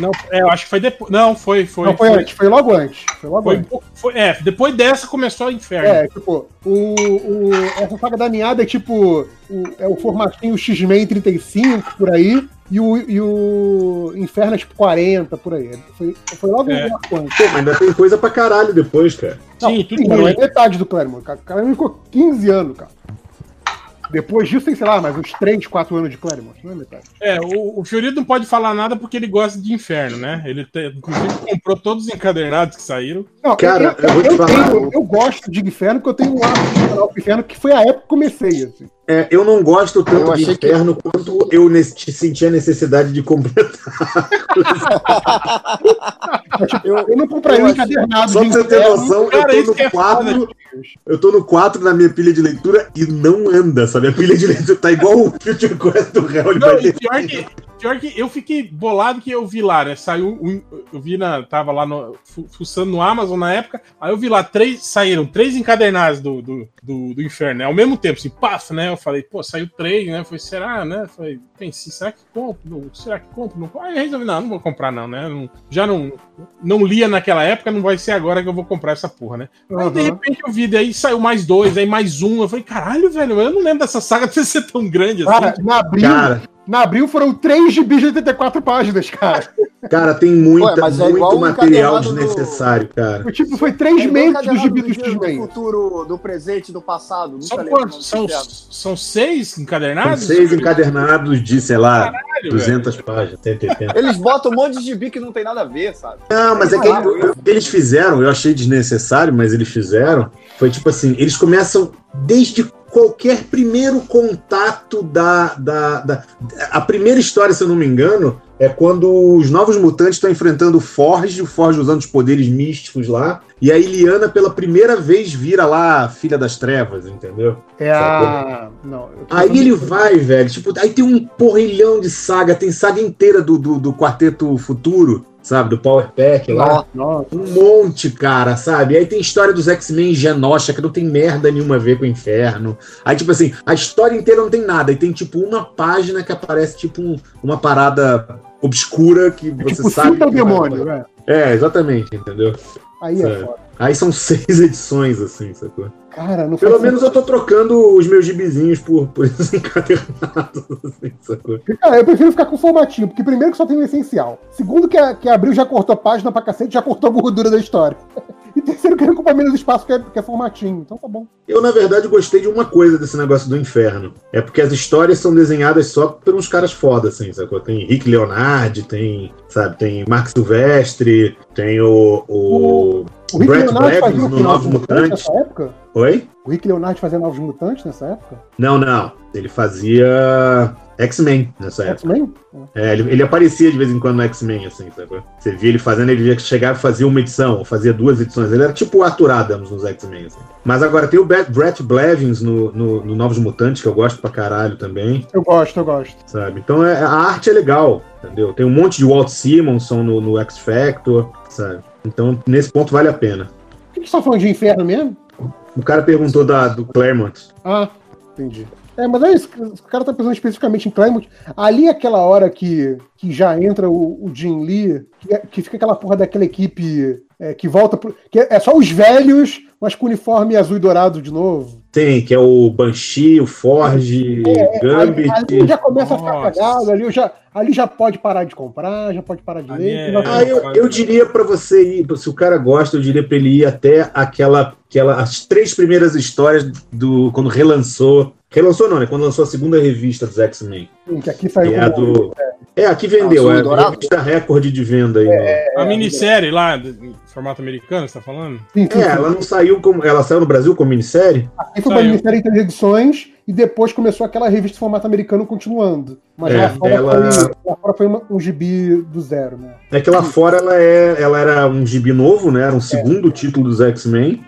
Não, é, eu acho que foi depois. Não, foi, foi. Não, foi antes, foi logo antes. Foi logo Foi, antes. foi- é, depois dessa começou o inferno. É, tipo, o, o, essa saga da Ninhada é tipo. O, é o formatinho X-Men 35 por aí. E o, e o Inferno é tipo 40 por aí. Foi, foi logo É. um antes. Pô, mas ainda tem coisa pra caralho depois, cara. Não, sim, não é metade do Claremont. cara. O Claremont ficou 15 anos, cara. Depois disso tem, sei lá, mais uns 3, 4 anos de Claremont. Não é metade. É, o, o Fiorito não pode falar nada porque ele gosta de inferno, né? Ele te- inclusive comprou todos os encadernados que saíram. Não, Cara, eu, eu vou te eu falar. tenho- eu gosto de Inferno porque eu tenho um hábito de canal Inferno que foi a época que comecei, assim. É, eu não gosto tanto Eu de achei que- inferno quanto eu ne- senti a necessidade de completar. eu, eu não compraria um encadernado Só de pra você ter Inferno. noção, Cara, eu isso tô no é 4. Eu tô no 4 na minha pilha de leitura e não anda, sabe? A pilha de leitura tá igual o Future Quest do Hell. Não, e pior que, pior que eu fiquei bolado que eu vi lá, né? Saiu um. Eu vi na. Tava lá no, fu- fuçando no Amazon na época. Aí eu vi lá, três. Saíram três encadernados do, do, do, do inferno, né? Ao mesmo tempo, assim, paf, né? Eu falei, pô, saiu três, né? Foi, será, né? Falei, pensei, será que compro? Não, será que compro? Não, aí eu resolvi, não, não vou comprar, não, né? Não- já não, não lia naquela época, não vai ser agora que eu vou comprar essa porra, né? Aí de Uhum. repente eu vi, daí saiu mais dois, aí mais um. Eu falei, caralho, velho, eu não lembro dessa saga ter ser tão grande assim. Cara, na abril, Cara. Na abril foram 3 gibis de 84 páginas, cara. Cara, tem muita, Ué, é muito o material encadernado do- desnecessário, cara. Foi, tipo, foi 3 É meses do gibi lado dos do futuro, do presente, do passado. Nunca São quantos? o São, são seis São encadernados? seis encadernados de, sei lá, Caralho, 200 páginas, 180. Eles botam um monte de gibi que não tem nada a ver, sabe? Não, mas é que o que eles fizeram, eu achei desnecessário, mas eles fizeram, foi tipo assim, eles começam desde qualquer primeiro contato da, da, da- A primeira história, se eu não me engano, é quando os novos mutantes estão enfrentando o Forge, o Forge usando os poderes místicos lá, e a Iliana pela primeira vez vira lá a Filha das Trevas, entendeu? É a. Não, Aí ele vai, velho. Tipo, aí tem um porrilhão de saga, tem saga inteira do, do, do Quarteto Futuro, sabe? Do Power Pack lá. Nossa. Um monte, cara, sabe? Aí tem história dos X-Men Genosha, que não tem merda nenhuma a ver com o inferno. Aí, tipo assim, a história inteira não tem nada. Aí tem, tipo, uma página que aparece, tipo, um- uma parada obscura que você Tipo, sabe. que demônio, né? É, exatamente, entendeu? Aí é. Aí são seis edições, assim, sacou? Cara, não Pelo menos eu tô trocando os meus gibizinhos por, por esses encadernados, assim? Cara, eu prefiro ficar com o formatinho, porque primeiro que só tem o essencial. Segundo que a, que a Abril já cortou a página pra cacete, já cortou a gordura da história. E terceiro que ele ocupa menos espaço, que é, que é formatinho. Então tá bom. Eu, na verdade, gostei de uma coisa desse negócio do inferno. É porque as histórias são desenhadas só por uns caras foda, assim, sacou? Tem Rick Leonardi, tem, sabe, tem Mark Silvestre, tem o. o, O Rick Brett Leonardi Blevins fazia o? Novos Mutantes. nessa época? Oi? O Rick Leonardi fazia Novos Mutantes nessa época? Não, não. Ele fazia X-Men nessa época. X-Men? É, ele, ele aparecia de vez em quando no X-Men, assim, sabe? Você via ele fazendo, ele chegava e fazia uma edição, ou fazia duas edições. Ele era tipo o Arthur Adams nos X-Men, assim. Mas agora tem o Brett Blevins no, no, no Novos Mutantes, que eu gosto pra caralho também, Eu gosto, eu gosto. sabe? Então é, a arte é legal, entendeu? Tem um monte de Walt Simonson no, no X Factor, sabe? Então nesse ponto vale a pena. O que que você tá falando de inferno mesmo? O cara perguntou da, do Claremont. Ah, entendi. É, mas é isso, o cara tá pensando especificamente em Claremont. Ali é aquela hora que, que já entra o, o Jim Lee, que, é- que fica aquela porra daquela equipe é, que volta pro. que é, é só os velhos, mas com uniforme azul e dourado de novo. Tem, que é o Banshee, o Forge, É, Gambit. ali, ali já começa a ficar cagado, ali já, ali já pode parar de comprar, já pode parar de ler. já- Ah, eu, eu diria pra você ir, se o cara gosta, eu diria pra ele ir até aquela, aquela as três primeiras histórias do quando relançou, relançou não, né? Quando lançou a segunda revista dos X-Men. Que aqui saiu Que é a do É, aqui vendeu, e é a dourado? revista recorde de venda aí. É, no- A minissérie lá, de- em formato americano, você tá falando? É, ela não saiu como. Ela saiu no Brasil como minissérie? Aí foi pra minissérie em três edições e depois começou aquela revista em formato americano continuando. Mas É, lá fora ela- foi, lá fora foi uma- um gibi do zero, né? É que lá fora ela, é, ela era um gibi novo, né? Era um segundo título dos X-Men.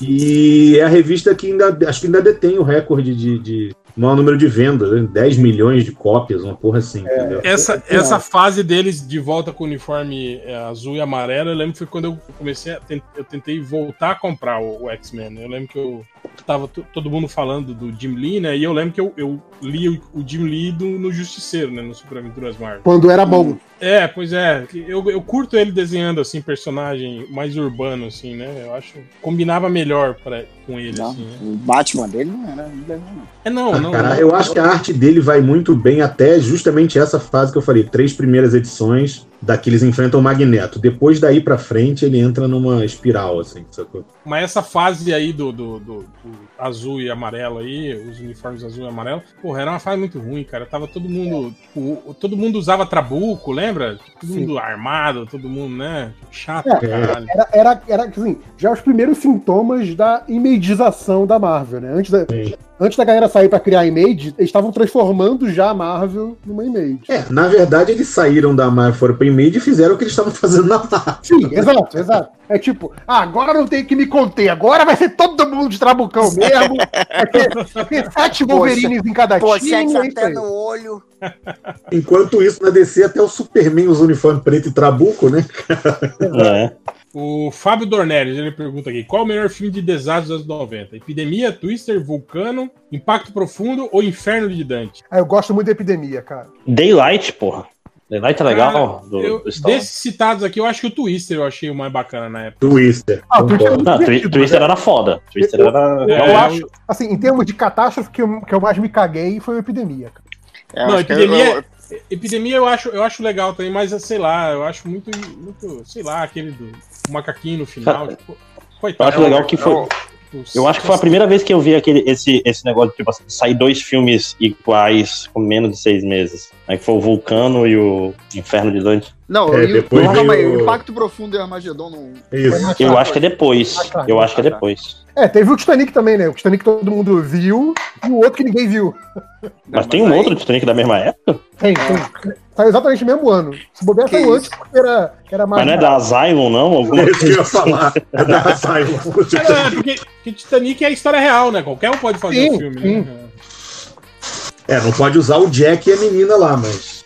E é a revista que ainda. Acho que ainda detém o recorde de, de maior número de vendas, né? 10 milhões de cópias, uma porra assim, entendeu? Essa, essa fase deles de volta com o uniforme é, azul e amarelo, eu lembro que foi quando eu comecei a eu tentei voltar a comprar o, o X-Men. Eu lembro que eu tava to- todo mundo falando do Jim Lee, né? E eu lembro que eu, eu li o, o Jim Lee do- no Justiceiro, né? No Super Aventuras Marvel. Quando era bom. É, pois é. Eu, eu curto ele desenhando, assim, personagem mais urbano, assim, né? Eu acho. Combinava melhor pra, com ele, Não, assim, né? O Batman dele não era. não. É, não, Ah, não. cara, não. eu acho que a arte dele vai muito bem até justamente essa fase que eu falei, três primeiras edições daqueles enfrentam o Magneto. Depois daí pra frente ele entra numa espiral, assim, sacou? Mas essa fase aí do, do, do- do azul e amarelo aí, os uniformes azul e amarelo, porra, era uma fase muito ruim, cara. Tava todo mundo. o- todo mundo usava trabuco, lembra? Todo Sim. mundo armado, todo mundo, né? Chato, É, caralho. Era, era, era assim, já os primeiros sintomas da imedização da Marvel, né? Antes da, antes da galera sair pra criar a Image, eles estavam transformando já a Marvel numa Image. É, na verdade eles saíram da Marvel, foram pra Image e fizeram o que eles estavam fazendo na Marvel. Sim, exato, exato. É tipo, ah, agora não tem que me conter, agora vai ser todo mundo de trabucão mesmo. Vai ter, vai ter sete Wolverines em cada Pochete time. é isso até aí. no olho. Enquanto isso, na DC, até o Superman usa uniforme preto e trabuco, né? É. O Fábio Dornelles, ele pergunta aqui: qual o melhor filme de desastres dos anos 90? Epidemia, Twister, Vulcano, Impacto Profundo ou Inferno de Dante? Ah, eu gosto muito da epidemia, cara. Daylight, porra. Daylight é legal. Cara, do, eu- do desses citados aqui, eu acho que o Twister eu achei o mais bacana na época. Twister. Ah, o Twister é Não, Twi- Twister né? era foda. Twister Eu, era. eu É, acho, assim, em termos de catástrofe, que eu, que eu mais me caguei foi a epidemia. cara. É, Não, epidemia, eu- epidemia eu acho, eu acho legal também, mas sei lá, eu acho muito, muito sei lá, aquele do macaquinho no final. Cara, tipo, Eu coitado. acho legal que foi. Eu acho que foi a primeira vez que eu vi aquele, esse, esse negócio de tipo assim, sair dois filmes iguais com menos de seis meses. Aí que foi o Vulcano e o Inferno de Dante. Não, É, e o- depois calma aí, o o- Impacto Profundo e Armagedon não. Isso. Eu acho que é depois. Ah. Eu acho que é Ah, tá. depois. É, teve o Titanic também, né? O Titanic todo mundo viu e o outro que ninguém viu. Mas tem um outro Titanic da mesma época? Tem, tem. Saiu exatamente no mesmo ano. Se bobear, saiu isso? antes porque era, era mais. Mas não é da Asylum, não? Alguma É isso que eu ia assim. falar. É da Asylum. É, porque, porque Titanic é a história real, né? Qualquer um pode fazer Sim, o filme, sim. né? É, não pode usar o Jack e a menina lá, mas.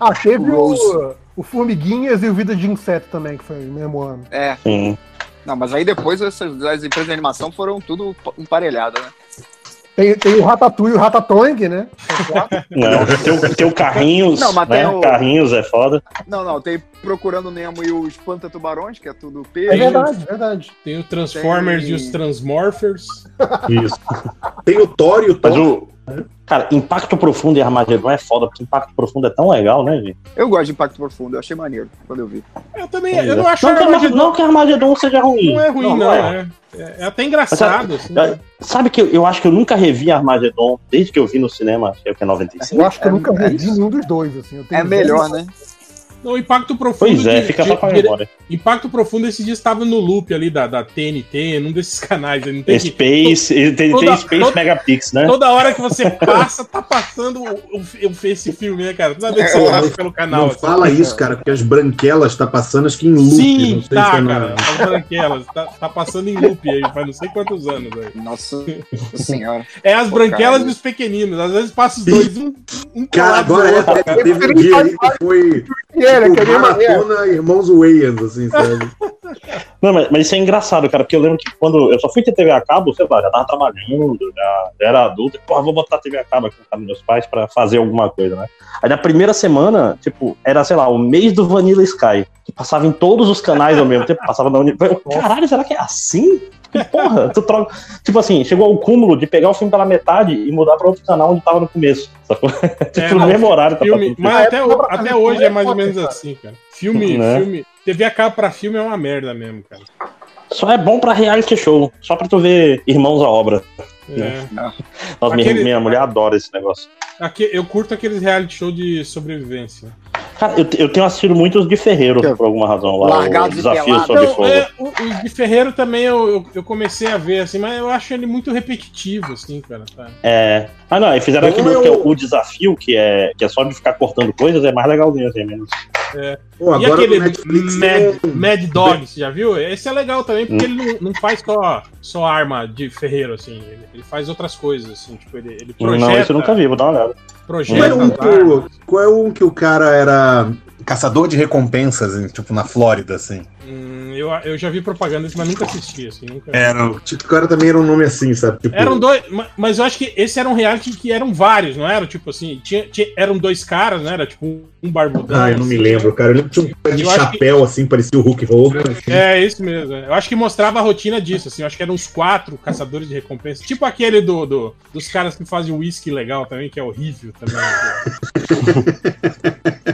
Ah, teve Rose. o, o Formiguinhas e o Vida de Inseto também, que foi no mesmo ano. É. Sim. Não, mas aí depois essas, as empresas de animação foram tudo emparelhadas, né? Tem, tem o Ratatouille e o Ratatouille, né? Não, teu, teu Carrinhos, Não, mas né? tem o- Carrinhos é foda. Não, não, tem Procurando Nemo e o Espanta Tubarões, que é tudo É peixe. verdade, verdade. Tem o Transformers Tem- e os Transmorphers. Isso. Tem o Thor e o Mas Thor. o. Cara, Impacto Profundo e Armagedon é foda, porque Impacto Profundo é tão legal, né, gente? Eu gosto de Impacto Profundo, eu achei maneiro quando eu vi. Eu também, Pois eu é. não acho não, que Armagedon- não que Armagedon seja ruim. Não é ruim, não. não é. É, é até engraçado. assim. É, Sabe que eu, eu acho que eu nunca revi Armagedon desde que eu vi no cinema, acho que é 95. Eu acho que eu nunca é revi nenhum dos dois, assim. Eu tenho É melhor, zero- né? Não, Impacto Profundo. Pois é, de- fica só de- com a de- memória. Impacto Profundo esses dias estava no loop ali da, da TNT, num desses canais. Não tem que- Space, toda- tem Space toda- Megapix, né? Toda hora que você passa, tá passando o, o, o- esse filme, né, cara? Toda vez que você mas pelo canal. Não assim. fala isso, cara, porque as branquelas tá passando, acho que em loop. Sim, não sei tá, se é na- cara. As branquelas. Tá, tá passando em loop aí, faz não sei quantos anos, velho. Nossa senhora. É as Pô, branquelas cara. e os pequeninos. Às vezes passa os dois, um, um Cara, agora é, outro, é, cara. teve um dia aí que foi É, tipo, que é maratona Irmãos Wayans, assim, sabe? Não, mas, mas isso é engraçado, cara, porque eu lembro que quando eu só fui ter TV a cabo, sei lá, já tava trabalhando, já, já era adulto, porra, vou botar TV a cabo aqui na casa dos meus pais pra fazer alguma coisa, né? Aí na primeira semana, tipo, era, sei lá, o mês do Vanilla Sky, que passava em todos os canais ao mesmo tempo, passava na Uni... Eu, Caralho, será que é assim? Que Porra, tu troca. Tipo assim, chegou ao cúmulo de pegar o filme pela metade e mudar pra outro canal onde tava no começo. Sacou? tipo, no não, mesmo horário tá filme, mas até, o- até hoje é mais ou menos assim, cara. Filme, Né? filme. TV a cabo pra filme é uma merda mesmo, cara. Só é bom pra reality show, só pra tu ver Irmãos à Obra. É. Nossa, minha, Aquele- minha mulher adora esse negócio. Aqui, eu curto aqueles reality show de sobrevivência. Cara, eu, eu tenho assistido muitos de Ferreiro, por alguma razão, lá. Largados o e Desafio Pelados. sobre Não, Fogo. é, o, o de Ferreiro também eu, eu, eu comecei a ver, assim, mas eu acho ele muito repetitivo, assim, cara. Tá? É. Ah, não, e fizeram aquele eu- que é o desafio, que é, que é só de ficar cortando coisas, é mais legalzinho, assim, menos. É. Pô, e agora aquele Mad, Mad Dog, você já viu? Esse é legal também, porque Hum. ele não, não faz só, só arma de ferreiro, assim. Ele, ele faz outras coisas, assim. Tipo, ele, ele projeta. Não, isso eu nunca vi, vou dar uma olhada. Projeta. Qual é, um que o, qual é um que o cara era caçador de recompensas, em, tipo, na Flórida, assim? Hum, eu, eu já vi propaganda, mas nunca assisti, assim. Nunca... Era, o Tipo, cara também era um nome assim, sabe? Tipo, Eram dois, ma- mas eu acho que esse era um reality que eram vários, não era? Tipo assim, tinha, tinha- eram dois caras, não era? Tipo um barbudão. Ah, eu não me assim, lembro, cara. Eu lembro que tinha um cara de chapéu, assim, parecia o Hulk Hogan. assim. É, isso mesmo. Eu acho que mostrava a rotina disso, assim. Eu acho que eram uns quatro caçadores de recompensa. Tipo aquele do, do- dos caras que fazem whisky legal também, que é horrível também.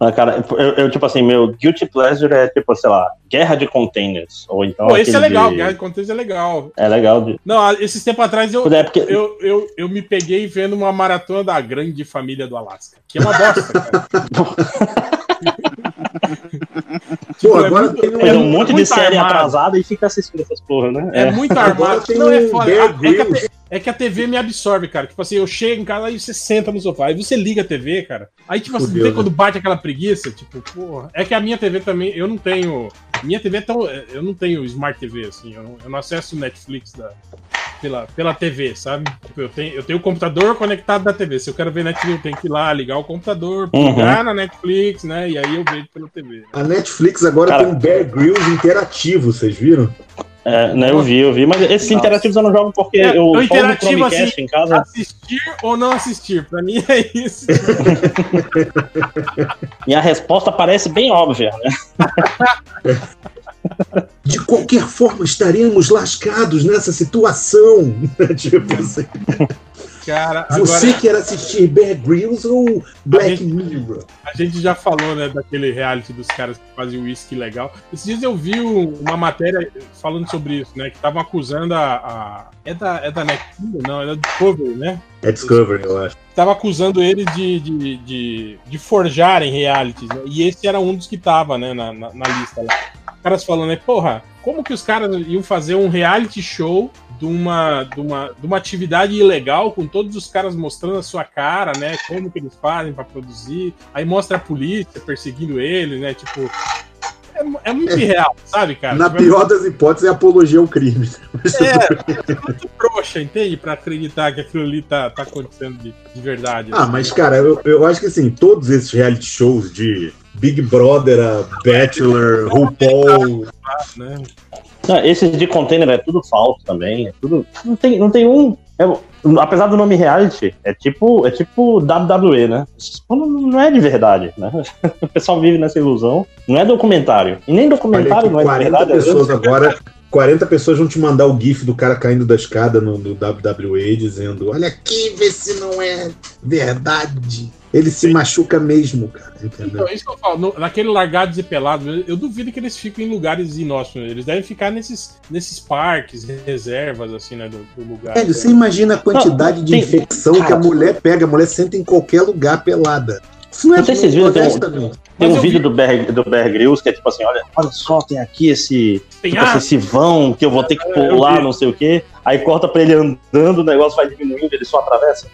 Ah, cara, eu, eu, tipo assim, meu guilty pleasure é tipo, sei lá, guerra de containers. Ou então. Pô, esse é legal, de- Guerra de Contexto é legal. É legal. De... Não, ah, esses tempos atrás eu, é, porque- eu, eu, eu me peguei vendo uma maratona da grande família do Alasca. Que é uma bosta, cara. Pô, é agora muito- tem um, Pega um monte de muito série armado. atrasada e fica assistindo essas porra, né? É, muito Agora armado. tem Não, é um foda. Bear É é que a TV me absorve, cara. Tipo assim, eu chego em casa e você senta no sofá. Aí você liga a TV, cara. Aí, tipo assim, né? quando bate aquela preguiça, tipo, porra. É que a minha TV também, eu não tenho. Minha TV é tão. Eu não tenho Smart TV, assim. Eu não, eu não acesso o Netflix da, pela, pela TV, sabe? Tipo, eu tenho, eu tenho o computador conectado da TV. Se eu quero ver Netflix, eu tenho que ir lá, ligar o computador, Uhum. plugar na Netflix, né? E aí eu vejo pela TV. A Netflix agora Cara- tem um Bear Grylls interativo, vocês viram? É, né, eu vi, eu vi, mas esses interativos eu não jogo porque É, eu o só uso o interativo, Chromecast assim, em casa. Assistir ou não assistir? Pra mim é isso. E a resposta parece bem óbvia, né? De qualquer forma, estaremos lascados nessa situação. tipo assim. Cara, Você agora quer assistir Bear Grylls ou Black Mirror? a gente já falou, né, daquele reality dos caras que fazem whisky legal. Esses dias eu vi um- uma matéria falando sobre isso, né? Que estavam acusando a, a- É da, é da Netflix? Não, é da Discovery, né? É Discovery, eu acho. Tava acusando eles de, de, de, de forjarem realities, né? E esse era um dos que tava, né, na, na, na lista lá. Os caras falando, né, porra, como que os caras iam fazer um reality show de uma, de uma, de uma atividade ilegal, com todos os caras mostrando a sua cara, né? Como que eles fazem pra produzir. Aí mostra a polícia perseguindo eles, né? Tipo. É, é muito irreal, sabe, cara? Na Tipo, pior das hipóteses, é apologia ao crime. É, é muito trouxa, entende? Pra acreditar que aquilo ali tá, tá acontecendo de, de verdade. Ah, mas, cara, eu, eu acho que assim, todos esses reality shows de Big Brother, a Bachelor, RuPaul. Não, esses de container é tudo falso também. É tudo. Não tem, não tem um. é- apesar do nome reality, é tipo, é tipo WWE, né? Não, não é de verdade, né? O pessoal vive nessa ilusão. Não é documentário. E nem documentário não é de 40 verdade. às pessoas agora. 40 pessoas vão te mandar o GIF do cara caindo da escada no, no WWE dizendo: Olha aqui, vê se não é verdade. Ele se machuca mesmo, cara. Entendeu? Então, é isso que eu falo. no- naquele Largados e Pelados, eu, duvido que eles fiquem em lugares inóspitos. Eles devem ficar nesses, nesses parques, reservas, assim, né, do, do lugar. Velho, você imagina a quantidade Não, de tem- infecção que a cara, mulher pega. A mulher senta em qualquer lugar pelada. Isso não é Não sei se vocês viram, tem um, tem um vídeo do Bear, do Bear Grylls que é tipo assim, olha, olha só, tem aqui esse, tipo, Penhasco. esse vão que eu vou ter que eu pular, vi. não sei o quê. Aí corta pra ele andando, o negócio vai diminuindo, ele só atravessa.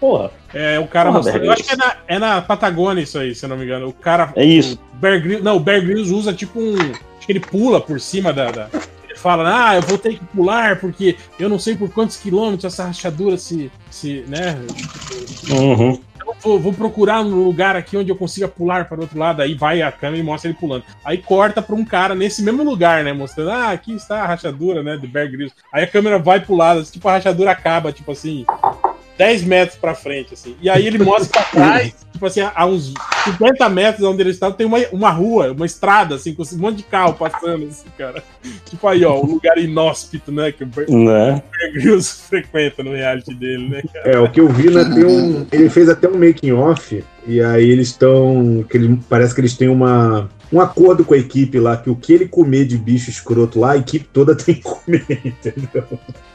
Porra. É, o cara Porra. Bear Eu acho que é na, é na Patagônia isso aí, se eu não me engano. O cara. É isso. O Bear Grylls, não, o Bear Grylls usa tipo um. Acho que ele pula por cima da. da- ele fala, ah, eu vou ter que pular porque eu não sei por quantos quilômetros essa rachadura se. se né? Uhum. Eu vou, vou procurar um lugar aqui onde eu consiga pular para o outro lado. Aí vai a câmera e mostra ele pulando. Aí corta para um cara nesse mesmo lugar, né? Mostrando, ah, aqui está a rachadura, né? Do Bear Grylls. Aí a câmera vai pro lado, tipo, a rachadura acaba, tipo assim, 10 metros pra frente, assim. E aí ele mostra pra trás, tipo assim, a uns 50 metros onde ele está, tem uma, uma rua, uma estrada, assim, com um monte de carro passando, assim, cara. Tipo aí, ó, um lugar inóspito, né? Que o Né? Frequenta no reality dele, né, cara? É, o que eu vi, né, tem um. Ele fez até um making off, e aí eles estão. que ele- Parece que eles têm uma. Um acordo com a equipe lá, que o que ele comer de bicho escroto lá, a equipe toda tem que comer, entendeu?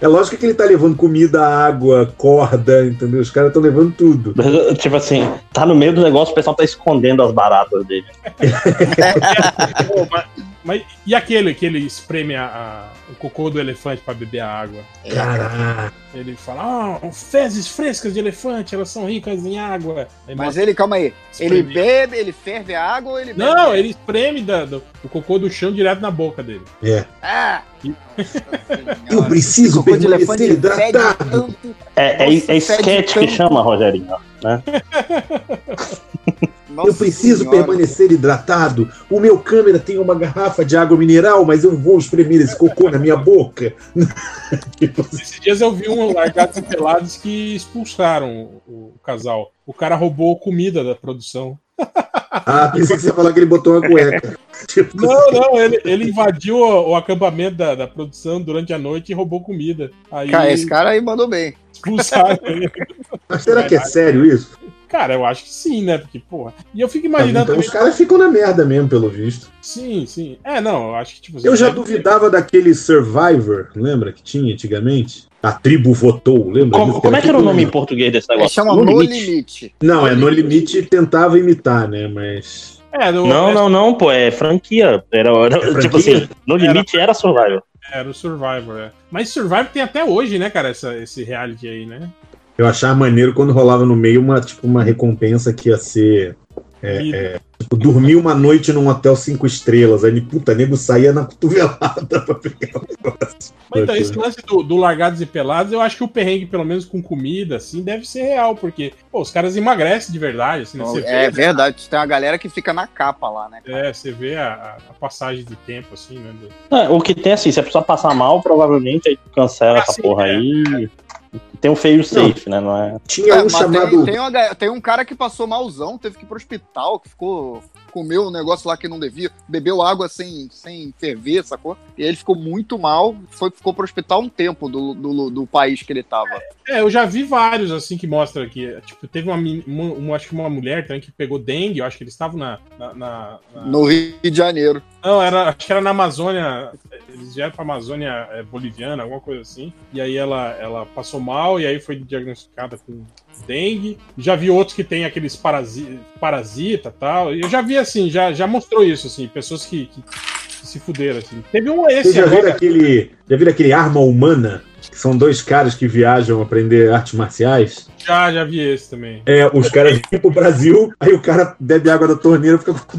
É lógico que ele tá levando comida, água, corda, entendeu? Os caras estão levando tudo. Tipo assim, tá no meio do negócio, o pessoal tá escondendo as baratas dele. Mas, e aquele que ele espreme a- a- o cocô do elefante pra beber a água? Caraca. Ele fala, ah, fezes frescas de elefante, elas são ricas em água. Aí Mas ele, calma aí, ele Espreme. bebe, ele ferve a água ou ele bebe? Não, ele espreme da- do, o cocô do chão direto na boca dele. É. Ah! Eu preciso Cocô de elefante permanecer hidratado. tanto. É, é, é fede sketch que chama, Rogerinho. Né? eu preciso Senhora. permanecer hidratado. O meu câmera tem uma garrafa de água mineral, mas eu vou espremer esse cocô na minha boca. Esses dias eu vi um Largados e Pelados que expulsaram o, o casal. O cara roubou comida da produção. Ah, pensei que você ia falar que ele botou uma cueca. Tipo, Não, não, ele, ele invadiu o, o acampamento da, da produção durante a noite e roubou comida. Aí Cara, esse cara aí mandou bem. expulsaram ele. Mas será que é sério isso? Cara, eu acho que sim, né? Porque, porra. E eu fico Então imaginando. os caras ficam na merda mesmo, pelo visto. Sim, sim. É, não, eu acho que, tipo. Eu já deve- duvidava daquele Survivor, lembra que tinha antigamente? A tribo votou, lembra? Como, como é que era o tipo nome em português desse É, negócio? chama No Limite. Não, é No Limite tentava imitar, né? Mas. É, no- Não, não, não, pô, é franquia. Era, era- É tipo franquia? assim, no limite era Survival. Era o Survivor, é. Mas Survivor tem até hoje, né, cara, essa, esse reality aí, né? Eu achava maneiro quando rolava no meio uma, tipo, uma recompensa que ia ser. É, é, tipo, dormir uma noite num hotel cinco estrelas. Aí, puta, nego saía na cotovelada pra pegar o negócio. Mas então, esse lance do, do Largados e Pelados, eu acho que o perrengue, pelo menos com comida, assim, deve ser real, porque, pô, os caras emagrecem de verdade, assim, né? Você É vê, verdade, tem uma galera que fica na capa lá, né? É, você vê a, a passagem de tempo, assim, né? do- É, o que tem assim, se a pessoa passar mal, provavelmente aí cancela Ah, essa sim, porra é. aí. Tem um fail safe, né? Não é? Tinha É, um chamado. Tem, tem, uma tem um cara que passou malzão, teve que ir pro hospital, que ficou. Comeu um negócio lá que não devia, bebeu água sem, sem ferver, sacou? E aí ele ficou muito mal, foi, ficou pro hospital um tempo do, do, do país que ele tava. É, eu já vi vários, assim, que mostra que, tipo, teve uma, uma, uma- acho que uma mulher também que pegou dengue, eu acho que eles estavam na, na, na- na- No Rio de Janeiro. Não, era, acho que era na Amazônia, eles vieram pra Amazônia é, boliviana, alguma coisa assim, e aí ela, ela passou mal, e aí foi diagnosticada com dengue. Já vi outros que tem aqueles parasi, parasita e tal, eu já vi, assim, já, já mostrou isso, assim, pessoas que, que se fuderam, assim. Teve um Vocês esse já viram aquele. Já viram aquele arma humana? Que são dois caras que viajam aprender artes marciais? já, já vi esse também. É, os caras vêm pro Brasil, aí o cara bebe água da torneira e fica com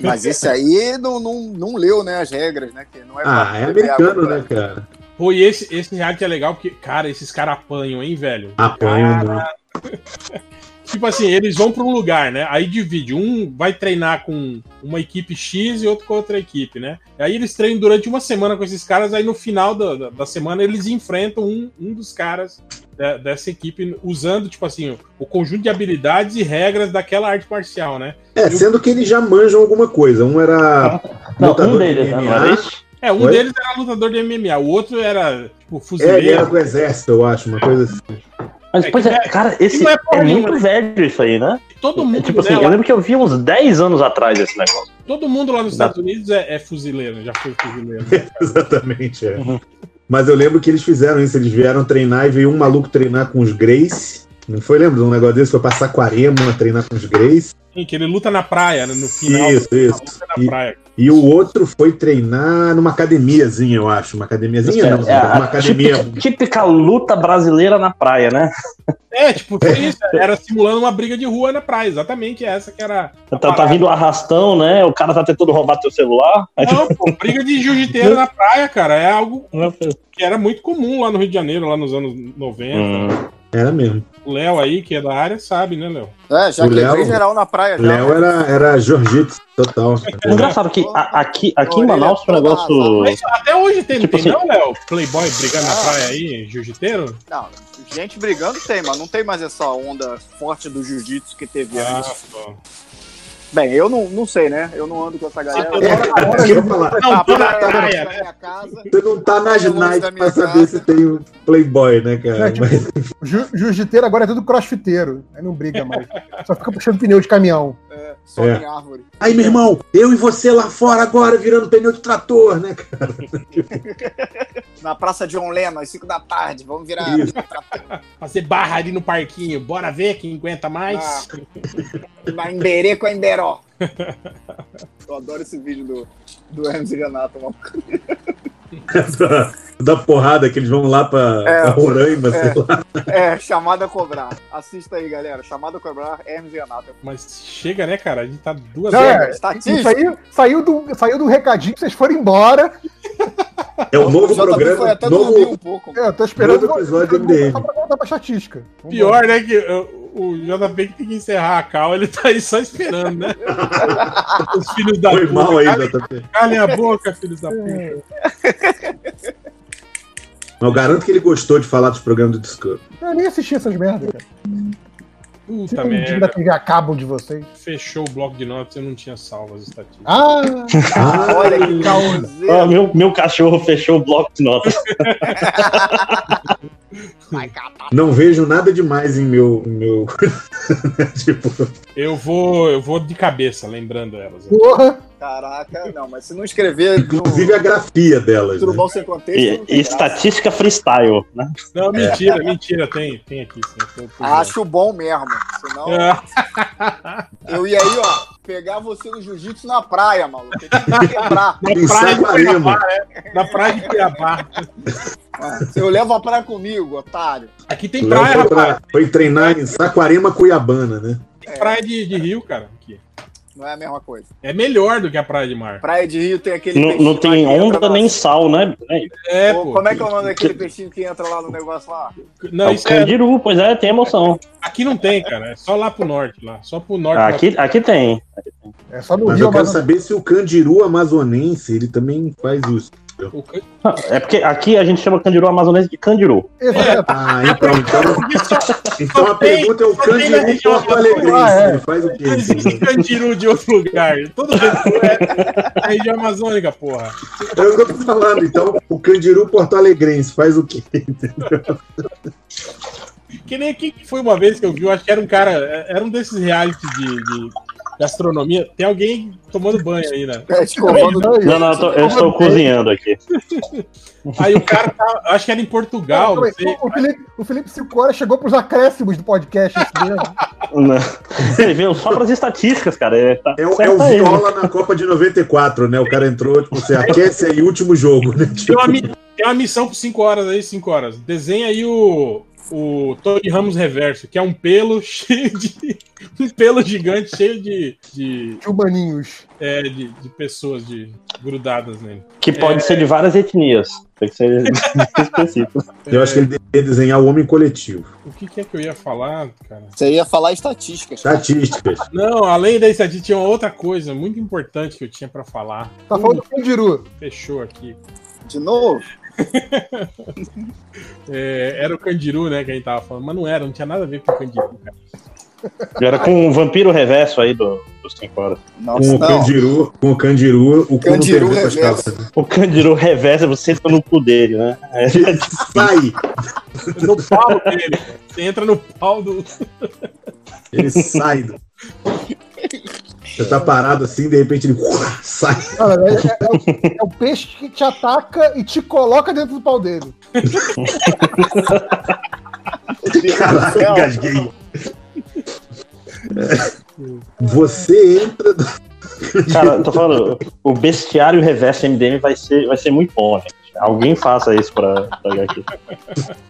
Mas esse aí não, não, não leu, né, as regras, né? Que não é Ah, é americano, né, cara? Pô, e esse, esse reality é legal porque, cara, esses caras apanham, hein, velho? Apanham Cara. Tipo assim, eles vão para um lugar, né? Aí divide. Um vai treinar com uma equipe X e outro com outra equipe, né? Aí eles treinam durante uma semana com esses caras. Aí no final da, da, da semana eles enfrentam um, um dos caras da- dessa equipe usando, tipo assim, o, o conjunto de habilidades e regras daquela arte marcial, né? É, sendo que eles já manjam alguma coisa. Um era. Não, lutador um deles, de né, MMA. não era isso? É, um Oi? deles era lutador de MMA, o outro era, tipo, É, ele fuzileiro. era do exército, eu acho, uma coisa assim. Mas, pois é, cara, esse é é, muito velho isso aí, né? Todo mundo, Tipo assim, né, eu lembro que eu vi uns 10 anos atrás esse negócio. todo mundo lá nos Estados Unidos é, é fuzileiro, já foi fuzileiro. Exatamente, é. Mas eu lembro que eles fizeram isso, eles vieram treinar e veio um maluco treinar com os Grace. Não foi, lembra de um negócio desse? Foi passar Aquarema, treinar com os Grace. Sim, que ele luta na praia, né, no final. Isso, isso. Luta na E, praia. E o outro foi treinar numa academiazinha, eu acho. Uma academiazinha, não, É, uma academia. típica, típica luta brasileira na praia, né? É, tipo, foi isso. Era simulando uma briga de rua na praia. Exatamente essa que era. Tá, tá vindo o arrastão, né? O cara tá tentando roubar teu celular. Não, pô, briga de jiu-jiteiro na praia, cara. É algo que era muito comum lá no Rio de Janeiro, lá nos anos 90. Hum. Era mesmo. O Léo aí, que é da área, sabe, né, Léo? É, já O quebrei Léo- geral na praia já. Léo era, era jiu-jitsu total. É engraçado que a- aqui, aqui em Manaus um toda negócio. Mas até hoje tem, Tipo não tem assim- não, Léo? Playboy brigando na praia aí, jiu-jiteiro? Não, gente brigando tem, mas não tem mais essa onda forte do jiu-jitsu que teve Ah, antes. pô. Bem, eu não, não sei, né? Eu não ando com essa galera. É, eu ia falar. Não, tô na praia casa. Você não tá na longe da Night minha pra saber casa. se tem o Playboy, né, cara? É, tipo, Mas- Ju- Jiu-jiteiro agora é tudo crossfiteiro. Aí não briga mais. Só fica puxando pneu de caminhão. É, sobe É. em árvore. Aí, meu irmão, eu e você lá fora agora virando pneu de trator, né, cara? Na Praça John Lennon, às 5 da tarde. Vamos virar. Isso. Fazer barra ali no parquinho. Bora ver quem aguenta mais. Na Emberê com a Emberó. Eu adoro esse vídeo do, do Hermes e Renato. mano. da, da porrada que eles vão lá pra, É. pra Roraima, É. sei lá. É, chamada a cobrar. Assista aí, galera. Chamada a cobrar, Hermes e Renato. Mas chega, né, cara? A gente tá duas Não, horas. é, estatística. isso aí saiu do, saiu do recadinho que vocês foram embora. É o novo O programa. foi até dormir Novo, um pouco. É, eu tô esperando novo episódio do MDM. só pra voltar pra estatística. Vamos Pior, né? Que uh, o JP que tem que encerrar a cal, ele tá aí só esperando, né? Os filhos da Foi mal aí, JP. Calem a boca, filhos da puta. Eu garanto que ele gostou de falar dos programas do Discovery. Eu nem assisti essas merdas, cara. Puta merda. TV a cabo de vocês. Fechou o bloco de notas, eu não tinha salvo as estatísticas. Ah! Olha que caoseiro. Ah, meu, meu cachorro fechou o bloco de notas. Não vejo nada demais em meu. em meu... tipo, Eu vou, eu vou de cabeça, lembrando elas. Porra! Caraca, não, mas se não escrever inclusive a grafia delas. tudo Né? bom sem contexto, E, e estatística freestyle, né? Não, mentira, mentira, tem, tem aqui sim. eu tô- tô Acho bom mesmo. Senão Ah. eu ia aí, ó, pegar você no jiu-jitsu na praia, maluco. Tem que quebrar. Na praia de Cuiabá, é. Na praia de Cuiabá. Eu levo a praia comigo, otário. Aqui tem praia, foi, rapaz. pra- foi treinar em Saquarema, Cuiabana, né? Tem praia de, de rio, cara. Aqui. Não é a mesma coisa. É melhor do que a praia de mar. Praia de Rio tem aquele Não, não tem onda nem sal, né? É, Pô, pô. Como é que é o nome daquele peixinho que entra lá no negócio lá? Não, é o isso é, candiru, pois é, tem emoção. aqui não tem, cara. É só lá pro norte, lá. Só pro norte. Aqui, aqui tem. É só no Mas Rio eu quero Amazonas. saber se o candiru amazonense ele também faz isso. O Ah, É porque aqui a gente chama candiru amazonense de candiru. Exato. Ah, então, então, então a tem- pergunta é o candiru região Porto. Alegrense. Ah, é. Faz o quê? Não existe candiru de outro lugar. Todo candiru é a região amazônica, porra. É o que eu tô falando. Então, o candiru Porto Alegrense faz o quê? Que nem quem que foi uma vez que eu vi, eu acho que era um cara, era um desses reality de, de gastronomia. Tem alguém tomando banho aí, né? É, escovando Não, não, eu, tô- eu estou cozinhando aqui. Aí o cara tá, acho que era em Portugal, não sei. O Felipe, o Felipe Silcora chegou pros acréscimos do podcast. Não. Ele veio só para as estatísticas, cara. É, tá É o, é o aí, né? Viola na Copa de 94, né? O cara entrou, tipo, você aquece aí, último jogo, né? Tem uma, tem uma missão por 5 horas aí, 5 horas. Desenha aí o, o Tony Ramos Reverso, que é um pelo cheio de. Um pelo gigante cheio de. de, Humaninhos. é, de, de pessoas de, grudadas nele. Que pode É, ser de várias etnias. Tem que ser específico. eu acho que ele deveria desenhar o homem coletivo. O que, que é que eu ia falar, cara? Você ia falar estatísticas. Estatísticas. Não, além da estatística, tinha uma outra coisa muito importante que eu tinha pra falar. Tá falando do Candiru. Fechou aqui. De novo? É, era o Candiru, né, que a gente tava falando, mas não era, não tinha nada a ver com o Candiru, cara. Era com o vampiro reverso aí do, dos 5 horas. Com o candiru, com o candiru, o Candiru reverso. O candiru reverso, você entra no cu dele, né? É, Sai! No pau dele. Você entra no pau do. Ele sai. do- Você tá parado assim, de repente ele sai. Cara, é, é- é o, é o peixe que te ataca e te coloca dentro do pau dele. Caraca, engasguei. Você entra. Cara, eu tô falando, o bestiário reverso MDM vai ser, vai ser muito bom, gente. Alguém faça isso pra, pra HQ.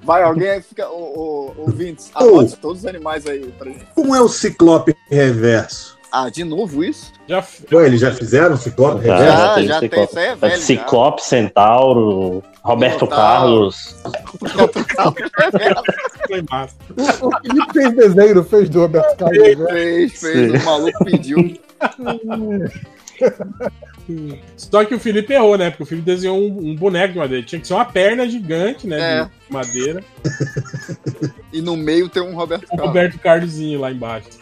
Vai, alguém aí fica. O, o, ouvintes, anote todos os animais aí pra gente. Como é o ciclope reverso? Ah, de novo isso? Já, Ué, eles já fizeram o ciclope Já, reverso? já teve já tem, Ciclope. isso aí é É velho, Ciclope, Centauro, Roberto Minotauro. Carlos. Foi massa. O, o Felipe fez desenho, não fez do Roberto Carlos. né? Fez, fez. O maluco pediu. Só que o Felipe errou, né? Porque o Felipe desenhou um, um boneco de madeira. Tinha que ser uma perna gigante, né? É. De madeira. E no meio tem um Roberto Carlos. Roberto Carlosinho lá embaixo.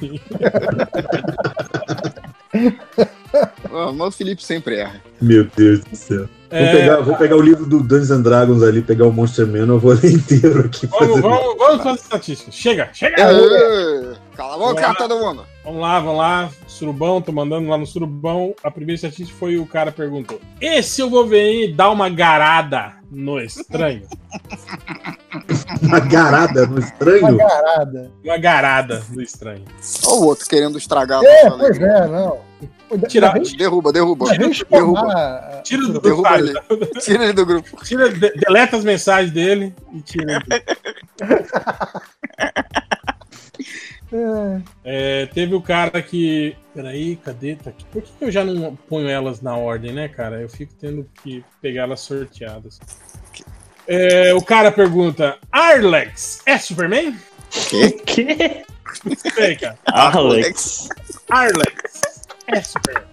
Ah, mas o Felipe sempre erra. Meu Deus do céu. É. Vou, pegar, vou pegar o livro do Dungeons and Dragons ali, pegar o Monster Man, eu vou ler inteiro aqui. Vamos, fazer- vamos, vamos fazer estatística. Chega, chega! Ê, Cala a boca, Vamos lá. todo mundo. Vamos lá, vamos lá. Surubão, tô mandando lá no Surubão. A primeira estatística foi o cara perguntou: E se o Wolverine dá uma garada no estranho? Uma garada no Uma estranho? garada. Uma garada no estranho. Olha o outro querendo estragar. a É, nossa pois é, não. Tira, Derruba, derruba. Eu Derruba. tira do Derruba grupo. ele. Tira ele do grupo. Tira, de- deleta as mensagens dele e tira. ele. É. É, teve o cara que. Peraí, cadê? Tá aqui. Por que eu já não ponho elas na ordem, né, cara? Eu fico tendo que pegar elas sorteadas. É, o cara pergunta: Arlex é Superman? Que? Sei, cara. Alex. Arlex. É super.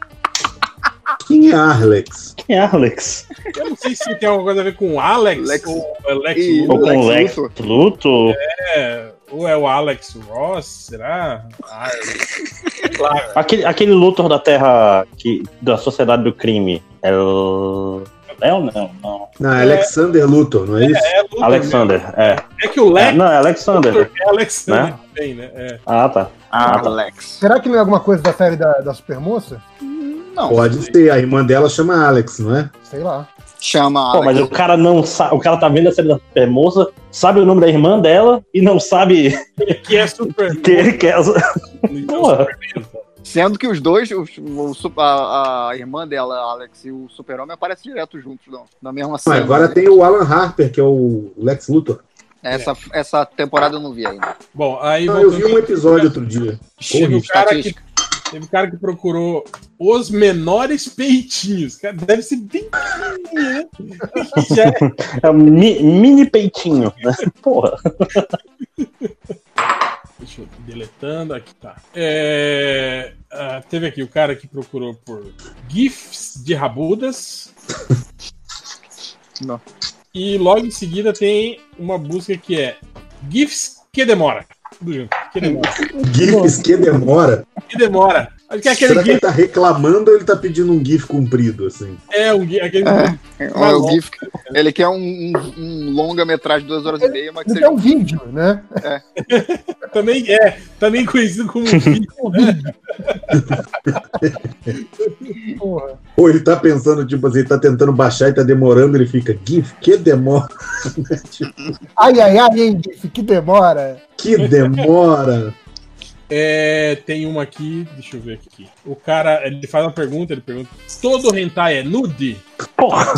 Quem é Arlex? Quem é Alex? Eu não sei se tem alguma coisa a ver com Alex ou Alex Ou Luthor. com Lex Luthor. É, ou é o Alex Ross, será? Arlex. Claro. Aquele, aquele Luthor da Terra que, da Sociedade do Crime. É o. É ou não? Não. Não, é Alexander Luthor, não é isso? É, Luthor Alexander, é. É que o Lex. É, não, é Alexander. Luthor é Alexander Né? também, né? É. Ah, tá. Ah, tá. Alex. Será que não é alguma coisa da série da, da Supermoça? Não. Pode ser, a irmã dela chama Alex, não é? Sei lá. Chama Pô, mas o cara não sabe. O cara tá vendo a série da Supermoça, sabe o nome da irmã dela e não sabe Que é super. que ele quer. Porra. Sendo que os dois, os- o su- a, a irmã dela, a Alex, e o Super-Homem aparecem direto juntos não, na mesma cena. agora tem o Alan Harper, que é o Lex Luthor. Essa, essa temporada eu não vi ainda. Bom, aí Não, eu vi um episódio outro dia. Corri. um cara que, teve um cara que procurou os menores peitinhos. Cara, deve ser bem pequenininho, né? É- É um mi- mini peitinho, né? Porra. Deixa eu deletando, aqui tá. É, ah, teve aqui o cara que procurou por GIFs de rabudas. Não. E logo em seguida tem uma busca que é GIFs que demora. Tudo junto. Que demora. GIFs que demora. Que demora. Acho que é aquele Será que ele GIF. tá reclamando ou ele tá pedindo um GIF comprido, assim? É, um, GIF- aquele É, é o. GIF. Ele quer um, um, um longa-metragem de duas horas e meia, mas que Ele seja é um vídeo, né? Também é, também conhecido como GIF. Porra. Ou ele tá pensando, tipo assim, ele tá tentando baixar e tá demorando, ele fica, GIF, que demora? Tipo, Ai, ai, ai, hein, Gif, que demora. que demora? É, tem uma aqui, deixa eu ver aqui. O cara, ele faz uma pergunta, ele pergunta: todo hentai é nude? Porra.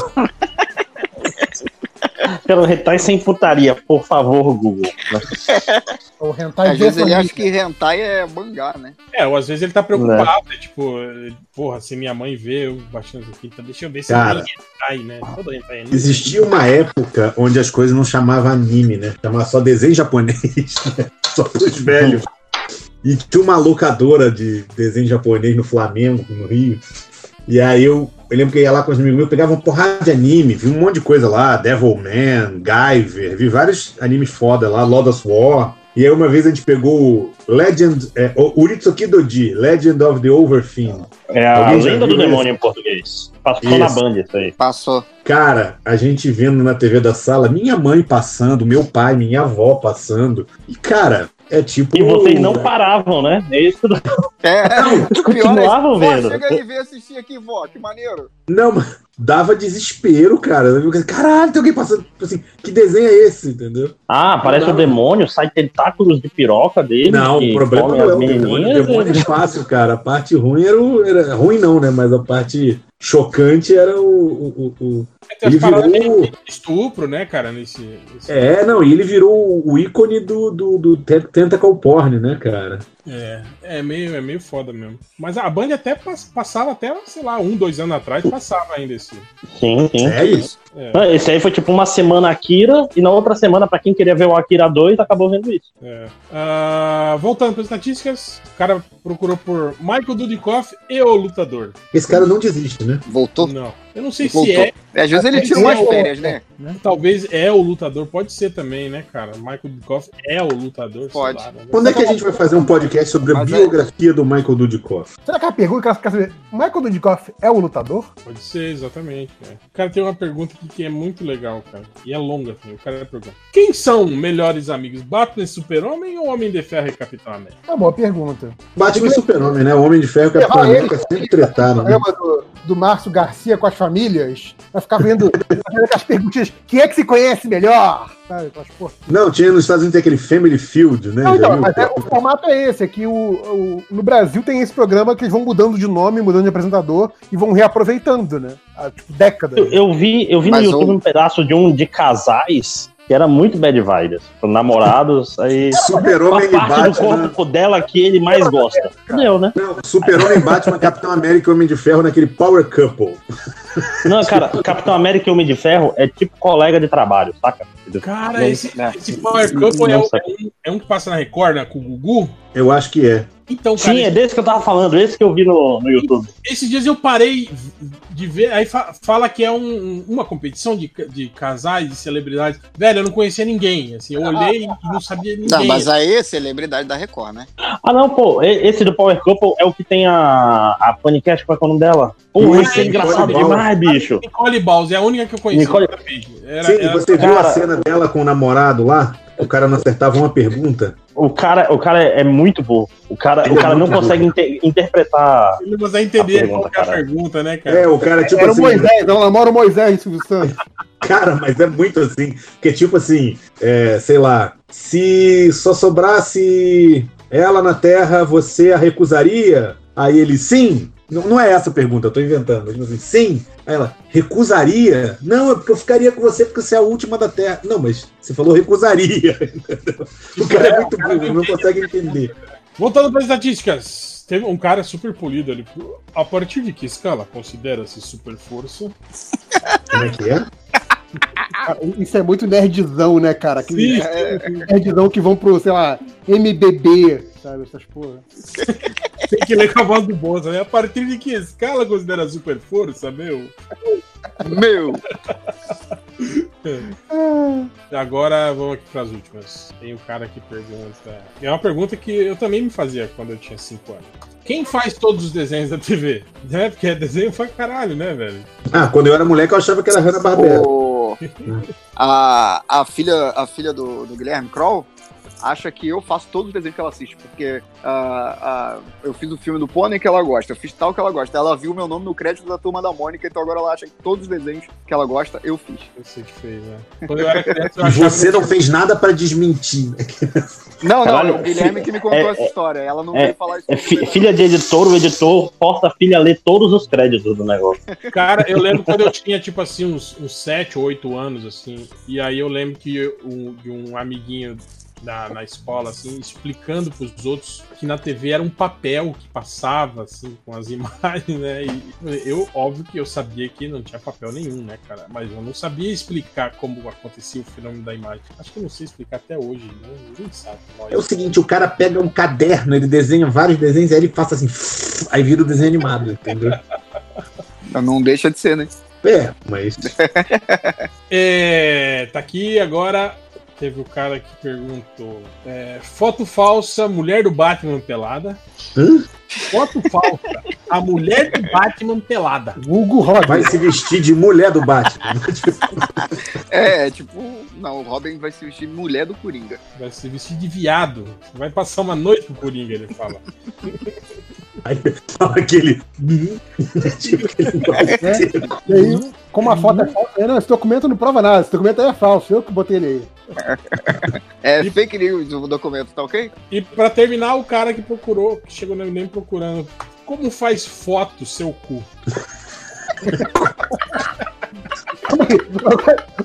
Quero retar sem putaria, por favor, Google. O hentai Às vezes ele acha que hentai é mangá, né? É, ou às vezes ele tá preocupado, né? tipo, ele, porra, se minha mãe vê eu baixando isso aqui, então deixa eu ver se Cara. hentai, né? Todo hentai é nude. Existia uma época onde as coisas não chamavam anime, né? Chamava só desenho japonês, né? só pros velhos. E tinha uma locadora de desenho japonês no Flamengo, no Rio. E aí eu, eu lembro que eu ia lá com os amigos meus, pegava uma porrada de anime, vi um monte de coisa lá, Devilman, Guyver, vi vários animes foda lá, Lodoss War. E aí uma vez a gente pegou o Legend, é, o Uritsuki Doji, Legend of the Overfiend. É a Alguém lenda do viu demônio esse? em português. Passou na Isso. Band isso aí. Passou. Cara, a gente vendo na TV da sala, minha mãe passando, meu pai, minha avó passando. E, cara, é tipo. E vocês não paravam, né? É isso. É, o pior é Continuavam Vó, vendo. Chega aí e vê assistir aqui, vó, que maneiro. Não, mas dava desespero, cara. Caralho, tem alguém passando. tipo Assim, que desenho é esse, entendeu? Ah, aparece Não. o demônio, sai tentáculos de piroca dele. Não, o problema não é o demônio. O demônio é fácil, cara. A parte ruim era o. Era, ruim não, né? Mas a parte chocante era o. o, o- o- Tem ele virou. estupro, né, cara, nesse... nesse- É, não, e ele virou o ícone do, do, do te- tentacle porn, né, cara? É, é meio, é meio foda mesmo. Mas a Band até pass- passava até, sei lá, um, dois anos atrás, passava ainda esse. Sim, sim. Sério? É. Ah, Esse aí foi tipo uma semana Akira, e na outra semana, pra quem queria ver o Akira 2, acabou vendo isso. É. Ah, voltando para as estatísticas, o cara procurou por Michael Dudikoff e o lutador. Esse cara não desiste, né? Voltou? Não. Eu não sei Voltou. se é. Às vezes ele tira é umas o- férias, né? Talvez é o lutador, pode ser também, né, cara? Michael Dudikoff é o lutador. Pode. Lá, né? Quando é que a gente vai fazer um podcast sobre a Mas é- biografia do Michael Dudikoff? Será que a pergunta que ela quer saber, Michael Dudikoff é o lutador? Pode ser, exatamente. é. O cara tem uma pergunta aqui que é muito legal, cara. E é longa também. O cara pergunta: Quem são melhores amigos? Batman e Super-Homem ou Homem de Ferro e Capitão América? É uma boa pergunta. Batman e Super-Homem, né? O Homem de Ferro e o Capitão América sempre tretaram, né? do, do Márcio Garcia com as famílias, vai ficar vendo aquelas perguntinhas, quem é que se conhece melhor? Sabe. Não, tinha nos Estados Unidos tem aquele Family Field, né? Não, então, mas é, o formato é esse, é que o, o- no Brasil tem esse programa que eles vão mudando de nome, mudando de apresentador e vão reaproveitando, né? Há, tipo, décadas. Eu, eu vi, eu vi no YouTube o- um pedaço de um de casais que era muito bad vibes. Namorados, aí. Super-Homem e a parte do Batman. corpo dela que ele mais gosta. Deu, né? Super-Homem, Batman, Capitão América e Homem de Ferro naquele Power Couple. Não, cara, Capitão América e Homem de Ferro é tipo colega de trabalho, saca? Rápido. Cara, Não- esse, não, esse Power Couple é, um- é um, é um que passa na Record, né, com o Gugu? Eu acho que é. Então, cara, Sim, é desse que eu tava falando, esse que eu vi no, no YouTube. esses dias eu parei de ver, aí fa- fala que é um- uma competição de, de casais, de celebridades. Velho, eu não conhecia ninguém, assim, eu olhei e não sabia ninguém. Não, mas aí é celebridade da Record, né? Ah, não, pô, esse do Power Couple é o que tem a, a Panicast, qual é que é o nome dela? Esse é engraçado Nicole demais, bicho. Nicole Balls, é a única que eu conheci. Nicole- Era- Sim, era- você viu a Cara- cena dela com o namorado lá? O cara não acertava uma pergunta. O cara, o cara é muito bom. O cara, Ele o é cara não muito consegue inte- interpretar. Ele não consegue entender A pergunta, qual que é a cara. pergunta, né, cara? É, o cara, tipo Era o assim. Moisés, ela namora o Moisés, Silvio Santos. Cara, mas é muito assim. Porque, tipo assim, é, sei lá, se só sobrasse ela na Terra, você a recusaria? Aí ele, sim. Não, não é essa a pergunta, eu tô inventando. Tipo assim, sim. Aí ela, recusaria? Não, é porque eu ficaria com você porque você é a última da Terra. Não, mas você falou recusaria. O cara é muito burro, não consegue entender. Voltando para as estatísticas. Teve um cara super polido ali. A partir de que escala considera-se super força? Como é que é? Isso é muito nerdzão, né, cara? Aquele Sim. nerdzão que vão pro, sei lá, MBB, sabe? Essas porra. Tem que ler com a voz do Bolsa, né? A partir de que escala considera super força, meu? Meu! Agora vamos aqui para as últimas. Tem o cara que pergunta. É uma pergunta que eu também me fazia quando eu tinha 5 anos. Quem faz todos os desenhos da TV? Né? Porque desenho pra caralho, né, velho? Ah, quando eu era moleque eu achava que era Hanna Barbera. O- a, a filha, a filha do, do Guilherme Kroll acha que eu faço todos os desenhos que ela assiste, porque ah, ah, eu fiz o filme do Pônei que ela gosta, eu fiz tal que ela gosta. Ela viu meu nome no crédito da turma da Mônica, então agora ela acha que todos os desenhos que ela gosta, eu fiz. Eu sei que fez, né? Quando eu era criança, eu E você não fez nada pra desmentir. Não, não, Caralho, é o Guilherme fi- que me contou é- essa história. Ela não é- veio falar isso. É fi- filha de editor, o editor força a filha a ler todos os créditos do negócio. Cara, eu lembro quando eu tinha, tipo assim, uns, uns 7 ou 8 anos, assim, e aí eu lembro que eu- um, de um amiguinho na, na escola, assim, explicando pros outros que na TV era um papel que passava, assim, com as imagens, né? E eu, óbvio que eu sabia que não tinha papel nenhum, né, cara? Mas eu não sabia explicar como acontecia o fenômeno da imagem. Acho que eu não sei explicar até hoje, né? Ninguém sabe. nós. É o seguinte, o cara pega um caderno, ele desenha vários desenhos, aí ele passa assim, aí vira o desenho animado, entendeu? Não deixa de ser, né? É, mas. É, tá aqui agora. Teve o cara que perguntou: é, foto falsa, mulher do Batman pelada. Hã? Foto falsa, a mulher do Batman pelada. Hugo Robin. Vai se vestir de mulher do Batman. É, tipo, não, o Robin vai se vestir mulher do Coringa. Vai se vestir de viado. Vai passar uma noite com o Coringa, ele fala. Aí fala aquele. tipo aquele É, e aí, como a foto é falsa, é, não, esse documento não prova nada, esse documento aí é falso, eu que botei ele aí. É fake news o documento, tá ok? E pra terminar, o cara que procurou, que chegou no nem procurando. Como faz foto seu cu?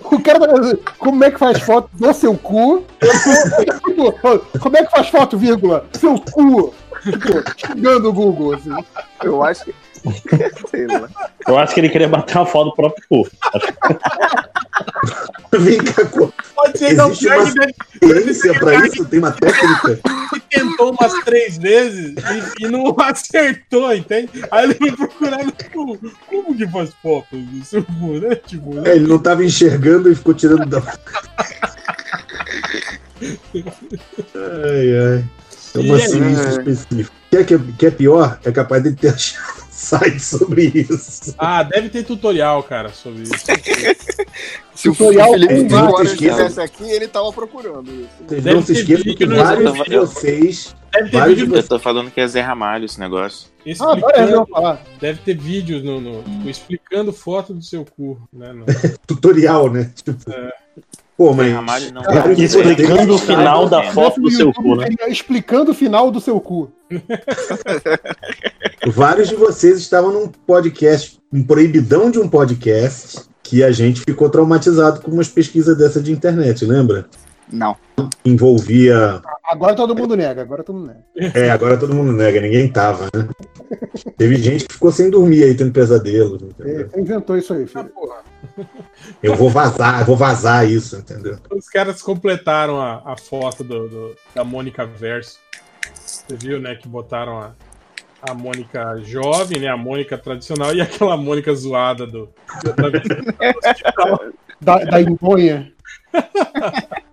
O cara tá dizendo, como é que faz foto do seu cu? como é que faz foto, vírgula? Seu cu! Xingando o Google, assim. Eu acho que. Sei lá. Eu acho que ele queria bater uma foto do próprio cu. Vem cá, Pode ser não uma ciência pra isso? Tem uma técnica? que tentou umas três vezes e, e não acertou, entende? Aí ele foi procurar no cu. Como que faz foto do seu cu, né? Tipo, né? É, ele não tava enxergando e ficou tirando da. Ai, ai. É uma E aí? ciência específica. O que é, que é, é pior? É capaz de ter achado um site sobre isso. Ah, deve ter tutorial, cara, sobre isso. Se o Tutorial Felipe tem Cinco muito Horas esquema. estivesse aqui, ele tava procurando isso. Vocês Deve não se esqueçam vídeo que vários de vocês. Deve ter Vários vídeo de Eu tô falando que é Zé Ramalho esse negócio. Ah, agora eu explicando. vou falar. Deve ter vídeos no, no- explicando foto do seu cu, né? no- tutorial, né? Tipo, Pô, mas. Ramalho não. Explicando o final da foto do seu cu, né? Explicando o final do seu cu. Vários de vocês estavam num podcast, um proibidão de um podcast, que a gente ficou traumatizado com umas pesquisas dessa de internet, lembra? Não. Envolvia. Agora todo mundo nega, agora todo mundo nega. É, agora todo mundo nega, ninguém tava, né? Teve gente que ficou sem dormir aí, tendo pesadelos. entendeu? Você inventou isso aí, filho. Eu vou vazar, eu vou vazar isso, entendeu? Os caras completaram a, a foto do, do- da Mônica Verso. Você viu, né? Que botaram a, a Mônica jovem, né? A Mônica tradicional e aquela Mônica zoada do. Da, da Imponha.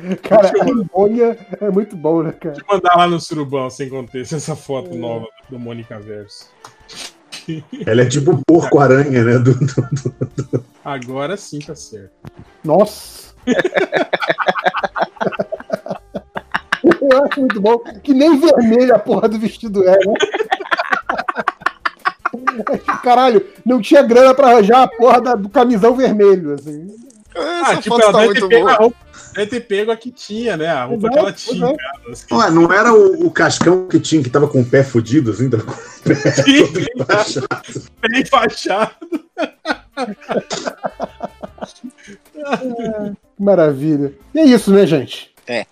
Cara, a Imponha é muito bom, né, cara? Vou mandar lá no surubão, sem contexto, essa foto nova do Mônica Verso. Ela é tipo porco-aranha, né? Do, do- do- Agora sim tá certo. Nossa! Eu acho muito bom. Que nem vermelho a porra do vestido é, né? Caralho, não tinha grana pra arranjar a porra da- do camisão vermelho, assim. Ah, tipo, ela deve ter, pego deve ter pego a que tinha, né? A roupa que ela tinha. exato. cara, assim. Ué, não era o, o cascão que tinha, que tava com o pé fudido, assim? Tava com o pé todo enfaixado. Bem fachado. Que Maravilha. E é isso, né, gente? É.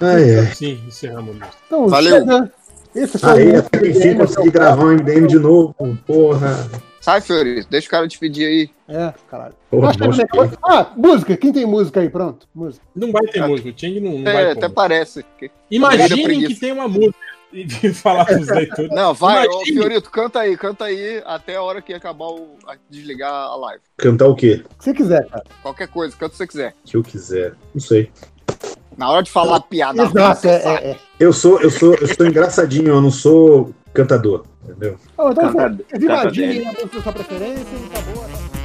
Ai, ai. Sim, encerramos. Então, Valeu. chega. Esse foi Aí, o até que enfim, consegui gravar um MDM de novo, porra. Sai, Fiorito, deixa o cara despedir aí. É, caralho. Porra, que é negócio- Ah, música. Quem tem música aí? Pronto. Música. Não vai ter música, o Chang não, não É, vai até pôr. parece. que- Imaginem que tem uma música e de falar pros leitores. Não, vai, ô, Imagine- Fiorito, canta aí, canta aí até a hora que acabar o. a- desligar a live. Cantar o quê? Se você quiser, cara. Qualquer coisa, canta o que você quiser. Que eu quiser. Não sei. Na hora de falar piada. Exato, é, é, é. Eu sou, eu sou, eu sou engraçadinho, eu não sou cantador, entendeu? Oh, então, Canta- vocês canta imaginem dele. a sua preferência e acabou.